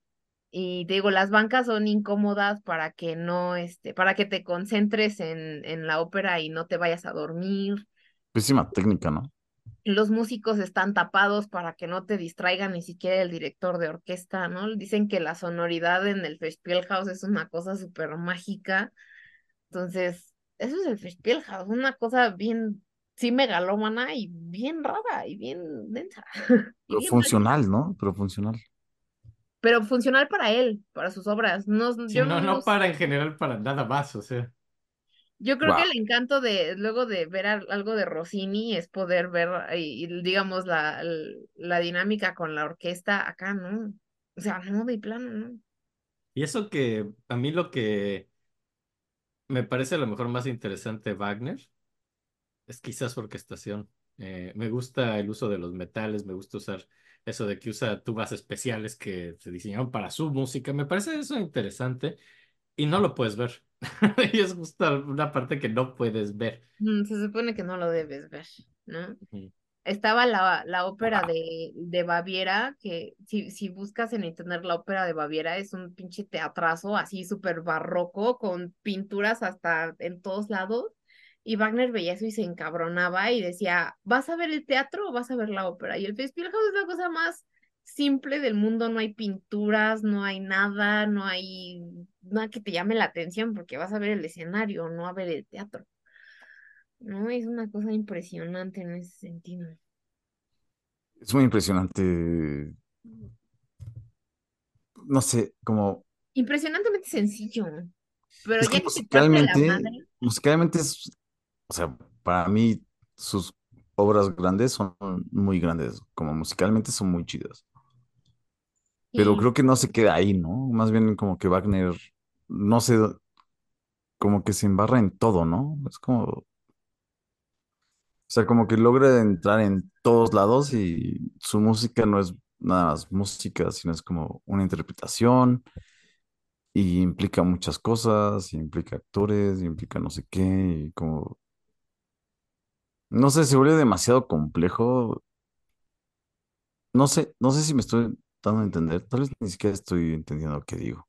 Speaker 4: y te digo, las bancas son incómodas para que no, este, para que te concentres en, en la ópera y no te vayas a dormir
Speaker 2: Pésima técnica, ¿no?
Speaker 4: Los músicos están tapados para que no te distraiga ni siquiera el director de orquesta, ¿no? Dicen que la sonoridad en el Festspielhaus es una cosa súper mágica. Entonces, eso es el Festspielhaus, una cosa bien, sí megalómana y bien rara y bien densa.
Speaker 2: Pero
Speaker 4: bien
Speaker 2: funcional, ¿no? Pero funcional.
Speaker 4: pero funcional para él, para sus obras. No,
Speaker 3: Sí,
Speaker 4: yo
Speaker 3: no,
Speaker 4: no,
Speaker 3: no para en general para nada más, o sea.
Speaker 4: Yo creo que el encanto de luego de ver al- algo de Rossini es poder ver y, digamos la, dinámica con la orquesta acá, ¿no? O sea, no de plano, ¿no?
Speaker 3: Y eso que a mí lo que me parece a lo mejor más interesante Wagner es quizás su orquestación. Eh, me gusta el uso de los metales, me gusta usar eso de que usa tubas especiales que se diseñaron para su música. Me parece eso interesante y no lo puedes ver. Y es justo una parte que no puedes ver.
Speaker 4: Mm, Se supone que no lo debes ver, ¿no? Estaba la, la ópera de, de Baviera, que si, si buscas en internet la ópera de Baviera, es un pinche teatrazo así súper barroco, con pinturas hasta en todos lados. Y Wagner veía eso y se encabronaba y decía, ¿vas a ver el teatro o vas a ver la ópera? Y el Festspielhaus es la cosa más simple del mundo, no hay pinturas, no hay nada, no hay nada que te llame la atención porque vas a ver el escenario, no a ver el teatro. No, es una cosa impresionante en ese sentido.
Speaker 2: Es muy impresionante. No sé, como.
Speaker 4: Impresionantemente sencillo. Pero
Speaker 2: Es que
Speaker 4: ya que se parte la
Speaker 2: musicalmente,
Speaker 4: madre,
Speaker 2: musicalmente es. O sea, para mí, sus obras grandes son muy grandes. Como musicalmente son muy chidas. Pero
Speaker 4: sí,
Speaker 2: creo que no se queda ahí, ¿no? Más bien como que Wagner, no sé, como que se embarra en todo, ¿no? Es como, o sea, como que logra entrar en todos lados y su música no es nada más música, sino es como una interpretación y implica muchas cosas, y implica actores, y implica no sé qué, y como, no sé, se vuelve demasiado complejo. No sé, no sé si me estoy dando a entender, tal vez ni siquiera estoy entendiendo lo que digo.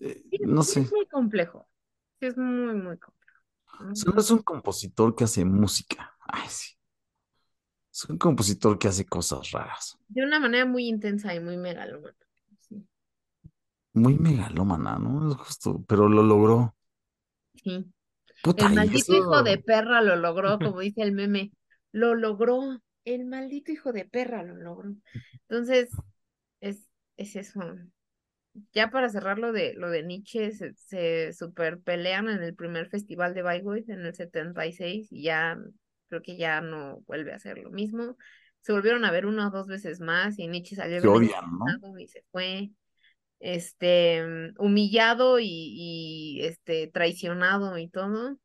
Speaker 2: Eh,
Speaker 4: sí,
Speaker 2: no
Speaker 4: sí
Speaker 2: sé.
Speaker 4: es muy complejo. Sí, es muy, muy complejo. ¿no?
Speaker 2: Es un compositor que hace música. Ay, sí. Es un compositor que hace cosas raras.
Speaker 4: De una manera muy intensa y muy megalómana. Sí,
Speaker 2: Muy megalómana, ¿no? Es justo, pero lo logró.
Speaker 4: sí.
Speaker 2: Puta,
Speaker 4: El maldito hijo de perra lo logró, como dice el meme. Lo logró. El maldito hijo de perra lo logró. Entonces, es, es eso. Ya para cerrar lo de lo de Nietzsche, se, se super pelean en el primer festival de Bayreuth en el 76 y ya creo que ya no vuelve a hacer lo mismo. Se volvieron a ver una o dos veces más y Nietzsche salió
Speaker 2: Se odian,
Speaker 4: y se fue este humillado y, y este traicionado y todo.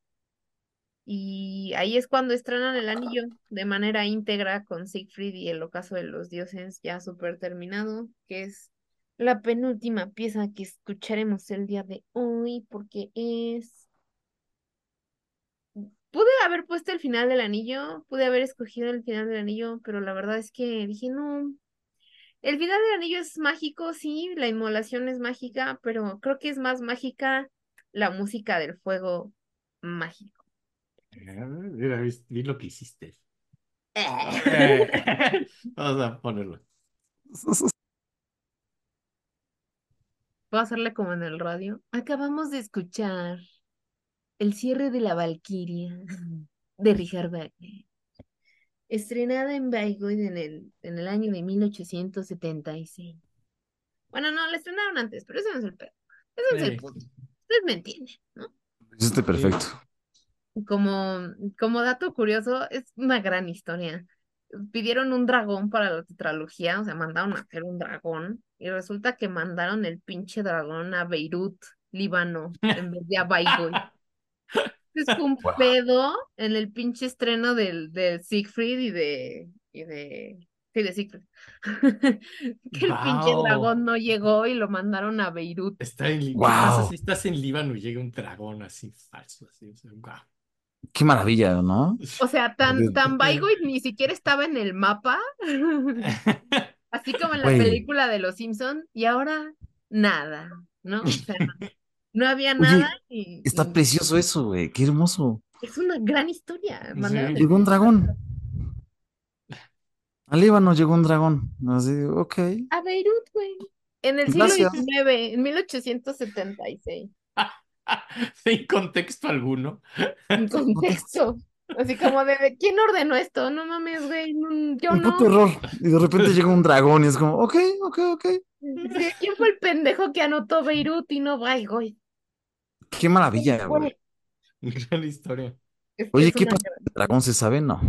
Speaker 4: Y ahí es cuando estrenan el anillo de manera íntegra con Siegfried y el ocaso de los dioses ya súper terminado, que es la penúltima pieza que escucharemos el día de hoy, porque es... Pude haber puesto el final del anillo, pude haber escogido el final del anillo, pero la verdad es que dije, no, El final del anillo es mágico, sí, la inmolación es mágica, pero creo que es más mágica la música del fuego mágico.
Speaker 3: Mira, vi, lo que hiciste.
Speaker 4: Eh.
Speaker 3: Vamos a ponerlo.
Speaker 4: Puedo hacerle como en el radio. Acabamos de escuchar el cierre de la Valquiria de Richard Wagner, estrenada en Bayreuth en el, en el año de 1876. Bueno, no, la estrenaron antes, pero ese no es el pedo. Ese no es el punto. Ustedes me entienden, ¿no?
Speaker 2: Hiciste perfecto.
Speaker 4: Como, como dato curioso, es una gran historia. Pidieron un dragón para la tetralogía, o sea, mandaron a hacer un dragón, y resulta que mandaron el pinche dragón a Beirut, Líbano, en vez de a Bayreuth. Es un
Speaker 2: Wow.
Speaker 4: pedo en el pinche estreno del, del Siegfried y de, y de, sí, de Siegfried. Que el pinche dragón no llegó y lo mandaron a Beirut.
Speaker 3: Está en Lí- ¿Qué
Speaker 2: Wow.
Speaker 3: pasa si estás en Líbano y llega un dragón así falso? Así, o sea, guau.
Speaker 2: Qué maravilla, ¿no?
Speaker 4: O sea, tan, tan ni siquiera estaba en el mapa. Así como en la película de Los Simpson, y ahora nada, ¿no? O sea, no había
Speaker 2: Oye,
Speaker 4: nada y,
Speaker 2: Está
Speaker 4: y
Speaker 2: precioso eso, güey. Qué hermoso.
Speaker 4: es una gran historia. el
Speaker 2: Llegó un dragón. Al Líbano llegó un dragón. Así, ok.
Speaker 4: A Beirut, güey. En el siglo
Speaker 2: Gracias.
Speaker 4: XIX, en 1876,
Speaker 3: Sin contexto alguno.
Speaker 4: en contexto. Así como de, de, ¿quién ordenó esto? No mames, güey, no, yo
Speaker 2: Un
Speaker 4: no.
Speaker 2: puto error. Y de repente llega un dragón y es como, ok, ok, ok.
Speaker 4: Sí, ¿Quién fue el pendejo que anotó Beirut y no Bayreuth?
Speaker 2: Qué maravilla, güey.
Speaker 3: Gran historia.
Speaker 4: Es que
Speaker 2: Oye, ¿qué pasó con el dragón? ¿Se sabe? No.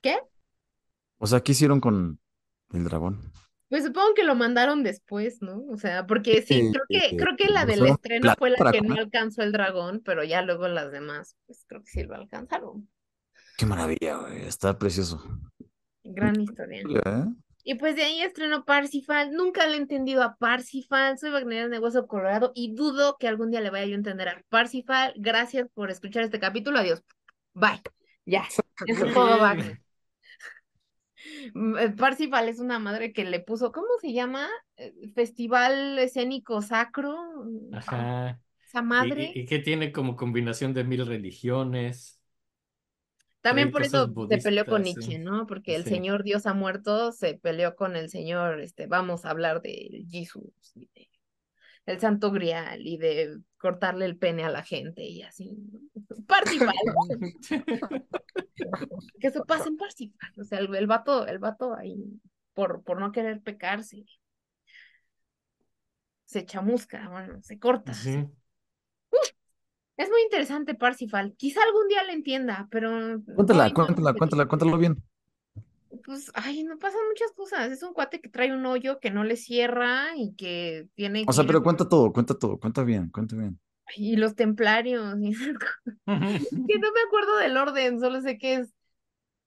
Speaker 4: ¿Qué?
Speaker 2: O sea, ¿qué hicieron con el dragón?
Speaker 4: Pues supongo que lo mandaron después, ¿no? O sea, porque sí, creo que, creo que la del estreno fue la que no alcanzó el dragón, pero ya luego las demás, pues creo que sí lo alcanzaron.
Speaker 2: Qué maravilla, güey. Está precioso.
Speaker 4: Gran historia.
Speaker 2: ¿Eh?
Speaker 4: Y pues de ahí estrenó Parsifal. Nunca le he entendido a Parsifal. Soy Wagner de Hueso Colorado y dudo que algún día le vaya yo a entender a Parsifal. Gracias por escuchar este capítulo. Adiós. Bye. Ya. Eso es todo, Wagner. Mm, eh, Parsifal es una madre que le puso, ¿cómo se llama? Eh, Festival escénico sacro.
Speaker 3: Ajá.
Speaker 4: Esa madre.
Speaker 3: y- y que tiene como combinación de mil religiones.
Speaker 4: También por eso se peleó con Nietzsche. ¿no? Porque el
Speaker 3: Sí.
Speaker 4: señor Dios ha muerto, se peleó con el señor, este, vamos a hablar de Jesús, y de el Santo Grial y de cortarle el pene a la gente y así. Parsifal, que se pasa en Parsifal. O sea, el, el vato, el vato ahí, por, por no querer pecar, se, chamusca, bueno, se corta.
Speaker 3: Sí.
Speaker 4: Es muy interesante Parsifal. Quizá algún día le entienda, pero
Speaker 2: Cuéntala, cuéntala, cuéntala, cuéntalo bien.
Speaker 4: Pues, ay, no pasan muchas cosas. Es un cuate que trae un hoyo que no le cierra y que tiene
Speaker 2: O sea,
Speaker 4: que-
Speaker 2: pero cuenta todo, cuenta todo, cuenta bien, cuenta bien.
Speaker 4: y los templarios. y. Que no me acuerdo del orden, solo sé que es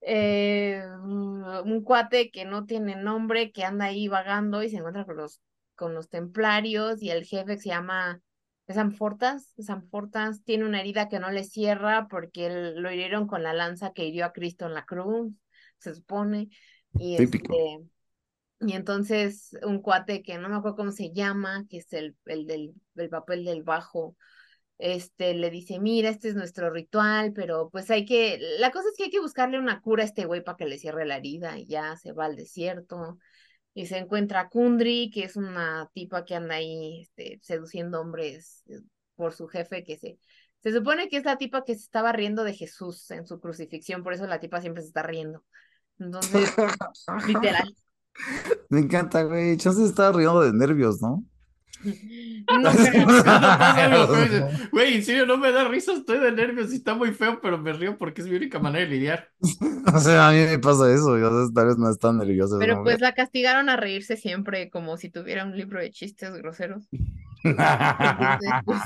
Speaker 4: eh, un cuate que no tiene nombre, que anda ahí vagando y se encuentra con los, con los templarios y el jefe que se llama Sanfortas. Sanfortas tiene una herida que no le cierra porque él- lo hirieron con la lanza que hirió a Cristo en la cruz, se supone. Y
Speaker 2: Típico.
Speaker 4: este, y entonces un cuate que no me acuerdo cómo se llama, que es el, el del el papel del bajo, este le dice, mira, este es nuestro ritual, pero pues hay que, la cosa es que hay que buscarle una cura a este güey para que le cierre la herida y ya se va al desierto y se encuentra a Kundry, que es una tipa que anda ahí este, seduciendo hombres eh, por su jefe, que se, se supone que es la tipa que se estaba riendo de Jesús en su crucifixión, por eso la tipa siempre se está riendo. Entonces, literal.
Speaker 2: Me encanta, güey. Chance se estaba riendo de nervios, ¿no?
Speaker 4: No creo.
Speaker 3: Güey, en serio, no me da risa, estoy de nervios y está muy feo, pero me río porque es mi única manera de lidiar.
Speaker 2: O sea, a mí me pasa eso. Yo a veces tal vez no están nervioso.
Speaker 4: Pero pues la castigaron a reírse siempre como si tuviera un libro de chistes groseros. Entonces, pues,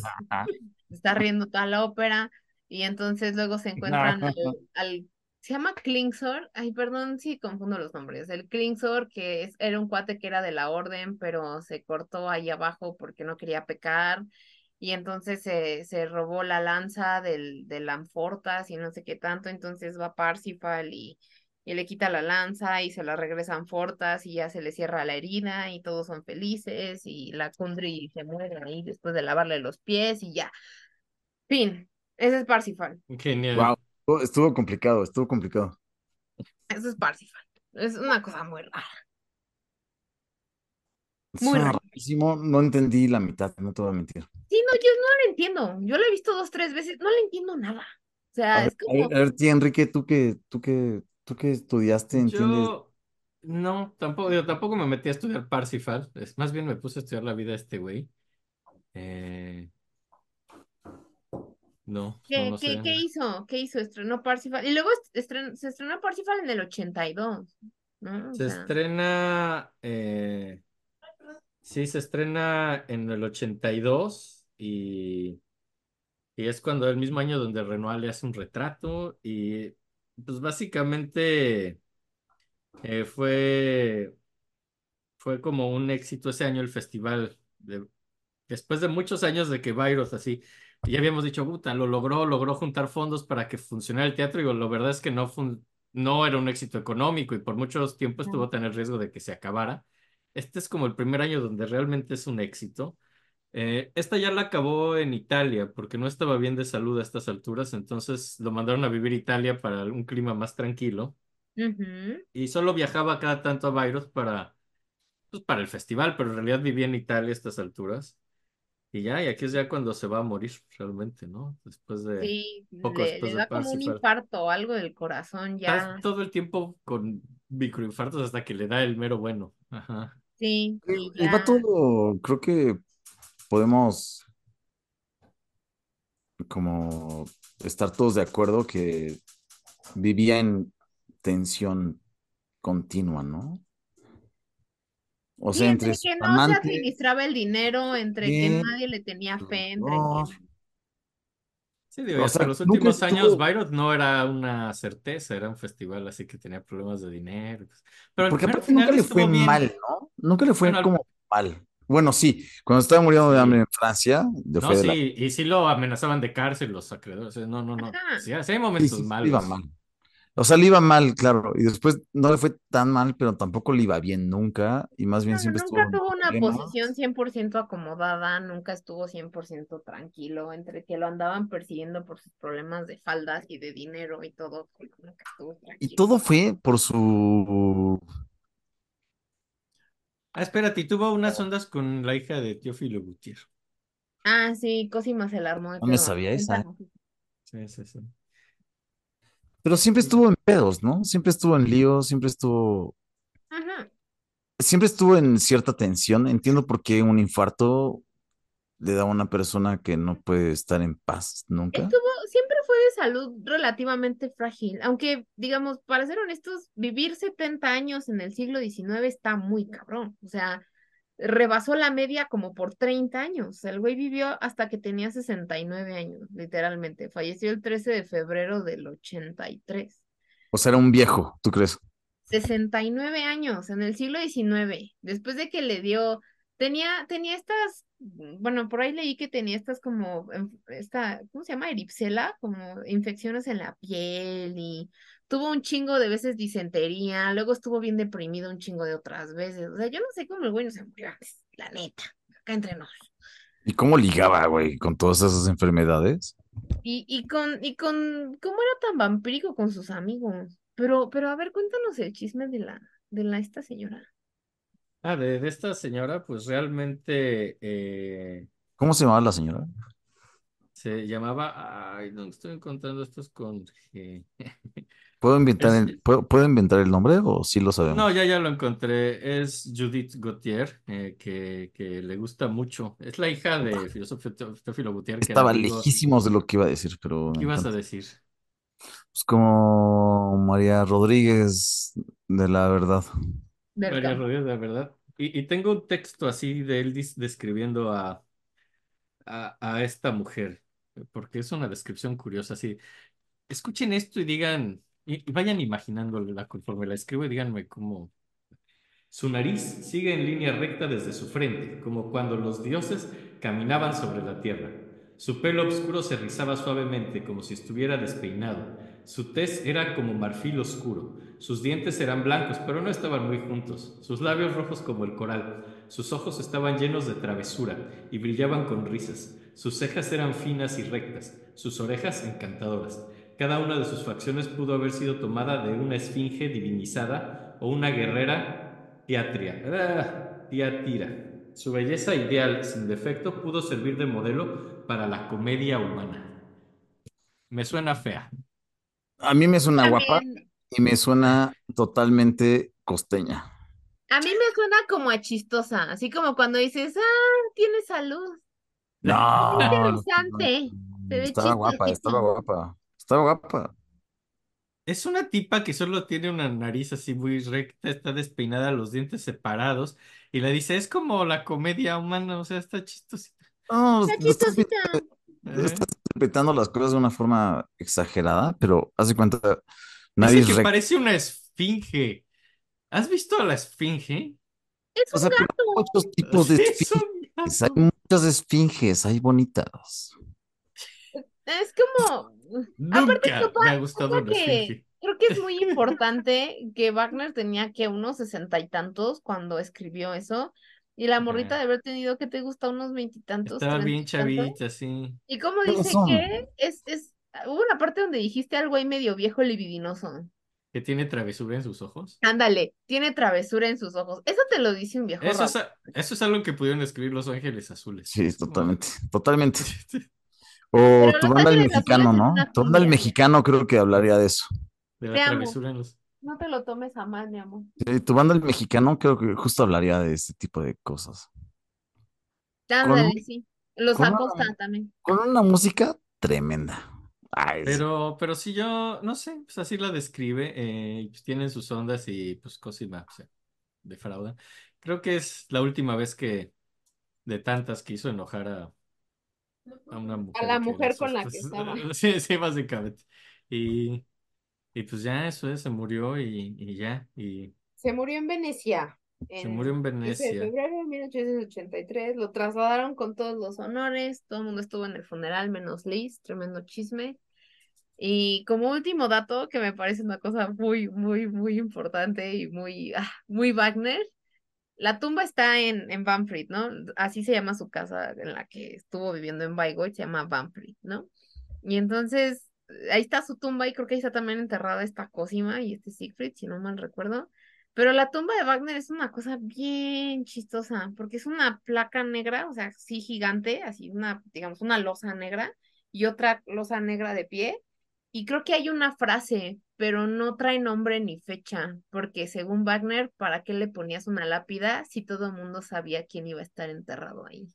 Speaker 4: está riendo toda la ópera y entonces luego se encuentran al, al- se llama Klingsor, ay perdón si confundo los nombres, el Klingsor que es, era un cuate que era de la orden pero se cortó ahí abajo porque no quería pecar y entonces se, se robó la lanza del, del Anfortas y no sé qué tanto, entonces va Parsifal y, y le quita la lanza y se la regresan fortas y ya se le cierra la herida y todos son felices y la Kundry se muere ahí después de lavarle los pies y ya. Fin. Ese es Parsifal.
Speaker 3: Genial.
Speaker 2: Wow. Estuvo- complicado, estuvo complicado.
Speaker 4: Eso es Parsifal. Es una cosa muy rara. Muy
Speaker 2: rarísimo, no entendí la mitad, no te voy a mentir.
Speaker 4: Sí, no, yo no lo entiendo. Yo lo he visto dos, tres veces, no le entiendo nada. O sea,
Speaker 2: A ver,
Speaker 4: es
Speaker 2: a
Speaker 4: como,
Speaker 2: ver, a ver, tía Enrique, tú que, tú que, tú que estudiaste, ¿entiendes?
Speaker 3: Yo no, tampoco, tampoco me metí a estudiar Parsifal. Es, más bien me puse a estudiar la vida de este güey. Eh, no,
Speaker 4: ¿qué,
Speaker 3: no,
Speaker 4: qué,
Speaker 3: sé.
Speaker 4: qué hizo? ¿Qué hizo? Estrenó Parsifal. Y luego estren- se estrenó Parsifal en el 82, ¿no? O
Speaker 3: Se
Speaker 4: sea,
Speaker 3: estrena, eh, sí, se estrena en el 82 y, y es cuando el mismo año donde Renoir le hace un retrato y pues básicamente eh, fue, fue como un éxito ese año el festival. de- después de muchos años de que Bayreuth así, ya habíamos dicho, puta, lo logró, logró juntar fondos para que funcionara el teatro y la verdad es que no, fun- no era un éxito económico y por muchos tiempos estuvo a tener riesgo de que se acabara. Este es como el primer año donde realmente es un éxito. Eh, esta ya la acabó en Italia porque no estaba bien de salud a estas alturas, entonces lo mandaron a vivir a Italia para un clima más tranquilo y solo viajaba cada tanto a Bayreuth para, pues, para el festival, pero en realidad vivía en Italia a estas alturas. Y ya, y aquí es ya cuando se va a morir realmente, ¿no? Después de...
Speaker 4: Sí,
Speaker 3: poco
Speaker 4: le,
Speaker 3: después
Speaker 4: le
Speaker 3: de
Speaker 4: da como un infarto o algo del corazón ya.
Speaker 3: todo el tiempo con microinfartos hasta que le da el mero bueno. Ajá.
Speaker 4: Sí, y
Speaker 2: El
Speaker 4: ya.
Speaker 2: vato, creo que podemos como estar todos de acuerdo que vivía en tensión continua, ¿no? O sea,
Speaker 4: entre
Speaker 2: entre
Speaker 4: que no se administraba el dinero, entre que
Speaker 2: bien,
Speaker 4: nadie le tenía
Speaker 2: sus
Speaker 4: fe, entre que...
Speaker 3: Sí, digo, y
Speaker 2: O
Speaker 3: hasta
Speaker 2: sea,
Speaker 3: los últimos años
Speaker 2: estuvo-
Speaker 3: Bayreuth no era una certeza, era un festival, así que tenía problemas de dinero. pues. Pero,
Speaker 2: Porque aparte nunca le fue
Speaker 3: bien.
Speaker 2: mal, ¿no? Nunca le fue
Speaker 3: Bueno, al-
Speaker 2: como mal. Bueno, sí, cuando estaba muriendo de
Speaker 3: Sí.
Speaker 2: hambre en Francia, de
Speaker 3: No,
Speaker 2: fue de la-
Speaker 3: sí, y sí lo amenazaban de cárcel los acreedores. eh, No, no, no. Sí, sí hay
Speaker 2: Sí,
Speaker 3: momentos
Speaker 2: sí, sí,
Speaker 3: malos.
Speaker 2: iba mal. O sea, le iba mal, claro, y después no le fue tan mal, pero tampoco le iba bien nunca, y más bien
Speaker 4: No,
Speaker 2: siempre
Speaker 4: nunca
Speaker 2: estuvo
Speaker 4: tuvo una posición 100% acomodada, nunca estuvo 100% tranquilo, entre que lo andaban persiguiendo por sus problemas de faldas y de dinero y todo, nunca estuvo
Speaker 2: Y todo fue por su...
Speaker 3: Ah, espérate, y tuvo unas ondas con la hija de Teófilo Gutiérrez.
Speaker 4: Ah, sí, Cosima se la armó de
Speaker 2: No me sabía esa.
Speaker 3: Sí, sí, sí.
Speaker 2: Pero siempre estuvo en pedos, ¿no? Siempre estuvo en líos, siempre estuvo...
Speaker 4: Ajá.
Speaker 2: Siempre estuvo en cierta tensión. Entiendo por qué un infarto le da a una persona que no puede estar en paz nunca.
Speaker 4: Estuvo, siempre fue de salud relativamente frágil, aunque, digamos, para ser honestos, vivir 70 años en el siglo XIX está muy cabrón, o sea, rebasó la media como por 30 años, el güey vivió hasta que tenía 69 años, literalmente, falleció el 13 de febrero del 83.
Speaker 2: O sea, era un viejo, ¿tú crees?
Speaker 4: 69 años en el siglo XIX, después de que le dio, tenía, tenía estas, bueno, por ahí leí que tenía estas como, en- esta, ¿cómo se llama? Eripsela, como infecciones en la piel y tuvo un chingo de veces disentería, luego estuvo bien deprimido un chingo de otras veces, o sea, yo no sé cómo el güey no se murió antes, la neta, acá entre nos.
Speaker 2: ¿Y cómo ligaba, güey, con todas esas enfermedades?
Speaker 4: Y, y con, y con, ¿cómo era tan vampírico con sus amigos? Pero, pero a ver, cuéntanos el chisme de la, de la, esta señora.
Speaker 3: Ah, de, de esta señora, pues realmente eh,
Speaker 2: ¿Cómo se llamaba la señora?
Speaker 3: se llamaba. Ay, no estoy encontrando estos con.
Speaker 2: ¿Puedo inventar
Speaker 3: Es-
Speaker 2: el, ¿puedo, puedo inventar el nombre o sí lo sabemos?
Speaker 3: No, ya, ya lo encontré. Es Judith Gautier, eh, que, que le gusta mucho. Es la hija de filósofo Teo- Teófilo Gautier,
Speaker 2: Estaba lejísimos de lo que iba a decir, pero
Speaker 3: ¿Qué ibas a decir?
Speaker 2: Pues como María Rodríguez de la verdad.
Speaker 4: Del
Speaker 3: María
Speaker 4: campo.
Speaker 3: Rodríguez, de verdad. Y, y tengo un texto así de él describiendo a, a, a esta mujer, porque es una descripción curiosa. Así, escuchen esto y digan, y, vayan imaginándola conforme la escribo y díganme cómo. Su nariz sigue en línea recta desde su frente, como cuando los dioses caminaban sobre la tierra. Su pelo oscuro se rizaba suavemente como si estuviera despeinado. Su tez era como marfil oscuro. Sus dientes eran blancos, pero no estaban muy juntos. Sus labios rojos como el coral. Sus ojos estaban llenos de travesura y brillaban con risas. Sus cejas eran finas y rectas, sus orejas encantadoras. Cada una de sus facciones pudo haber sido tomada de una esfinge divinizada o una guerrera tiatria, ah, tiatira. Su belleza ideal, sin defecto, pudo servir de modelo para la comedia humana. Me suena fea.
Speaker 2: A mí me suena guapa y me suena totalmente costeña.
Speaker 4: a mí me suena como a chistosa, así como cuando dices, ah, tiene salud.
Speaker 2: No,
Speaker 4: interesante. Se ve
Speaker 2: estaba guapa,
Speaker 4: chistosito.
Speaker 2: estaba guapa, estaba guapa.
Speaker 3: Es una tipa que solo tiene una nariz así muy recta, está despeinada, los dientes separados, y le dice, es como la comedia humana, o sea, está chistosita.
Speaker 2: No,
Speaker 4: Está
Speaker 2: estás,
Speaker 4: chistosita.
Speaker 3: ¿eh?
Speaker 2: estás interpretando las cosas de una forma exagerada, pero haz de cuenta,
Speaker 3: Dice
Speaker 2: nariz
Speaker 3: que
Speaker 2: recta.
Speaker 3: parece una esfinge. ¿Has visto a la esfinge?
Speaker 4: Es
Speaker 2: O
Speaker 4: un
Speaker 2: sea, pero hay
Speaker 4: gato.
Speaker 2: muchos tipos de
Speaker 3: Es un
Speaker 2: esfinges, hay
Speaker 3: gato.
Speaker 2: muchas esfinges, hay bonitas.
Speaker 4: Es como, aparte
Speaker 3: Nunca
Speaker 4: topa-
Speaker 3: me ha gustado una
Speaker 4: que creo que es muy importante que Wagner tenía que unos sesenta y tantos cuando escribió eso, y la morrita de haber tenido que te gusta unos veintitantos,
Speaker 3: Estaba bien chavita, sí.
Speaker 4: Y como
Speaker 2: ¿Qué
Speaker 4: dice
Speaker 2: son?
Speaker 4: que es, es, hubo una parte donde dijiste algo ahí medio viejo libidinoso.
Speaker 3: Que tiene travesura en sus ojos.
Speaker 4: Ándale, tiene travesura en sus ojos. Eso te lo dice un viejo
Speaker 3: Eso es, eso es algo que pudieron escribir Los Ángeles Azules.
Speaker 2: Sí, totalmente, totalmente. O
Speaker 4: Pero
Speaker 2: tu banda el mexicano, ¿no? Tu banda el mexicano creo que hablaría de eso.
Speaker 3: De la
Speaker 4: Te amo.
Speaker 3: travesura en los...
Speaker 4: No te lo tomes a mal, mi amor.
Speaker 2: Sí, tu banda el mexicano creo que justo hablaría de este tipo de cosas.
Speaker 4: Ándale, sí. Los Acosta también.
Speaker 2: Con una música tremenda. Ay, sí.
Speaker 3: Pero, pero si yo, no sé, pues así la describe, eh, pues tienen sus ondas y pues Cosima se defrauda. Creo que es la última vez que, de tantas que hizo enojar a, a una mujer.
Speaker 4: A la mujer con la que estaba.
Speaker 3: Sí, sí, básicamente. Y, y pues ya eso es, se murió y, y ya, y
Speaker 4: Se murió en Venecia.
Speaker 3: se murió en
Speaker 4: 15 de
Speaker 3: Venecia.
Speaker 4: febrero de 1883. Lo trasladaron con todos los honores. Todo el mundo estuvo en el funeral, menos Liz. Tremendo chisme. Y como último dato, que me parece una cosa muy, muy, muy importante y muy, ah, muy Wagner. La tumba está en, en ¿no? Así se llama su casa en la que estuvo viviendo en Bayreuth, se llama Banfried, ¿no? Y entonces, ahí está su tumba y creo que ahí está también enterrada esta Cosima y este Siegfried, si no mal recuerdo. Pero la tumba de Wagner es una cosa bien chistosa, porque es una placa negra, o sea, sí gigante, así una, digamos, una losa negra y otra losa negra de pie. Y creo que hay una frase, pero no trae nombre ni fecha, porque según Wagner, ¿para qué le ponías una lápida si todo el mundo sabía quién iba a estar enterrado ahí?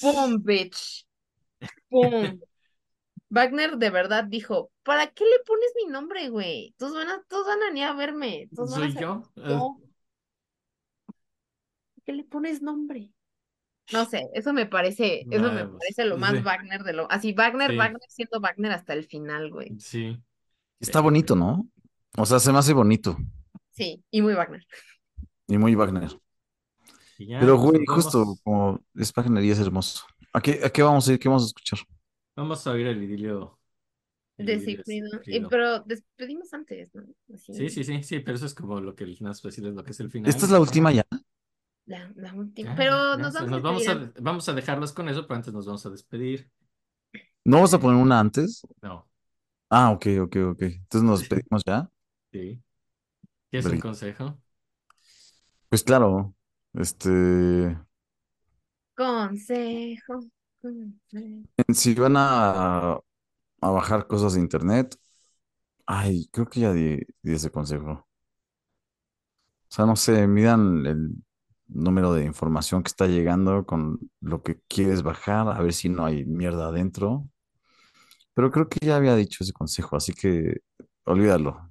Speaker 4: ¡Pum, bitch! ¡Pum! Wagner de verdad dijo, ¿para qué le pones mi nombre, güey? Todos van a, todos van a venir a verme. Todos van a
Speaker 3: ¿Soy yo?
Speaker 4: yo. ¿Por qué le pones nombre? No sé, eso me parece, eso me parece lo más
Speaker 3: Sí.
Speaker 4: Wagner de lo, así Wagner,
Speaker 3: Sí.
Speaker 4: Wagner siendo Wagner hasta el final, güey.
Speaker 3: Sí.
Speaker 2: Está bonito, ¿no? O sea, se me hace bonito
Speaker 4: Sí, y muy Wagner.
Speaker 2: y muy Wagner.
Speaker 3: Y ya,
Speaker 2: Pero, güey,
Speaker 3: vamos-
Speaker 2: justo como es Wagner y es hermoso. ¿A qué, a qué vamos a ir? ¿Qué vamos a escuchar?
Speaker 3: Vamos a oír el idilio.
Speaker 4: De pero despedimos antes, ¿no? Así,
Speaker 3: Sí, sí, sí, sí, pero eso es como lo que el más fácil es lo que es el final.
Speaker 2: Esta es la última ya.
Speaker 4: La, la última.
Speaker 3: Ya,
Speaker 4: Pero
Speaker 3: ya,
Speaker 4: nos vamos,
Speaker 3: nos vamos
Speaker 4: a
Speaker 3: vamos a dejarlos con eso, pero antes nos vamos a despedir.
Speaker 2: ¿No vamos a poner una antes?
Speaker 3: No,
Speaker 2: Ah, ok, ok, ok. Entonces nos despedimos ya.
Speaker 3: sí. ¿Quieres un consejo?
Speaker 2: Pues claro, este,
Speaker 4: Consejo. consejo.
Speaker 2: si van a, a bajar cosas de internet, ay, creo que ya di, di ese consejo. O sea, no sé, midan el número de información que está llegando con lo que quieres bajar, a ver si no hay mierda adentro. Pero creo que ya había dicho ese consejo, así que olvídalo.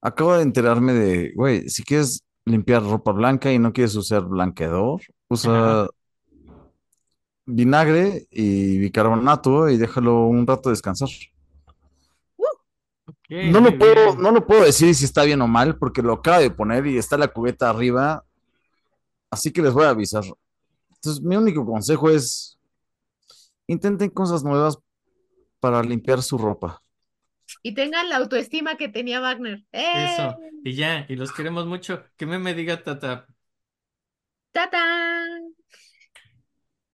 Speaker 2: Acabo de enterarme de, güey, si quieres limpiar ropa blanca y no quieres usar blanqueador, usa
Speaker 3: Ajá.
Speaker 2: vinagre y bicarbonato y déjalo un rato descansar. No lo puedo, no lo puedo decir si está bien o mal, porque lo acabo de poner y está la cubeta arriba, así que les voy a avisar. Entonces, mi único consejo es intenten cosas nuevas para limpiar su ropa.
Speaker 4: Y tengan la autoestima que tenía Wagner. ¡Eh!
Speaker 3: Eso. Y ya, y los queremos mucho. Que me me diga tata.
Speaker 4: ¡Tatán!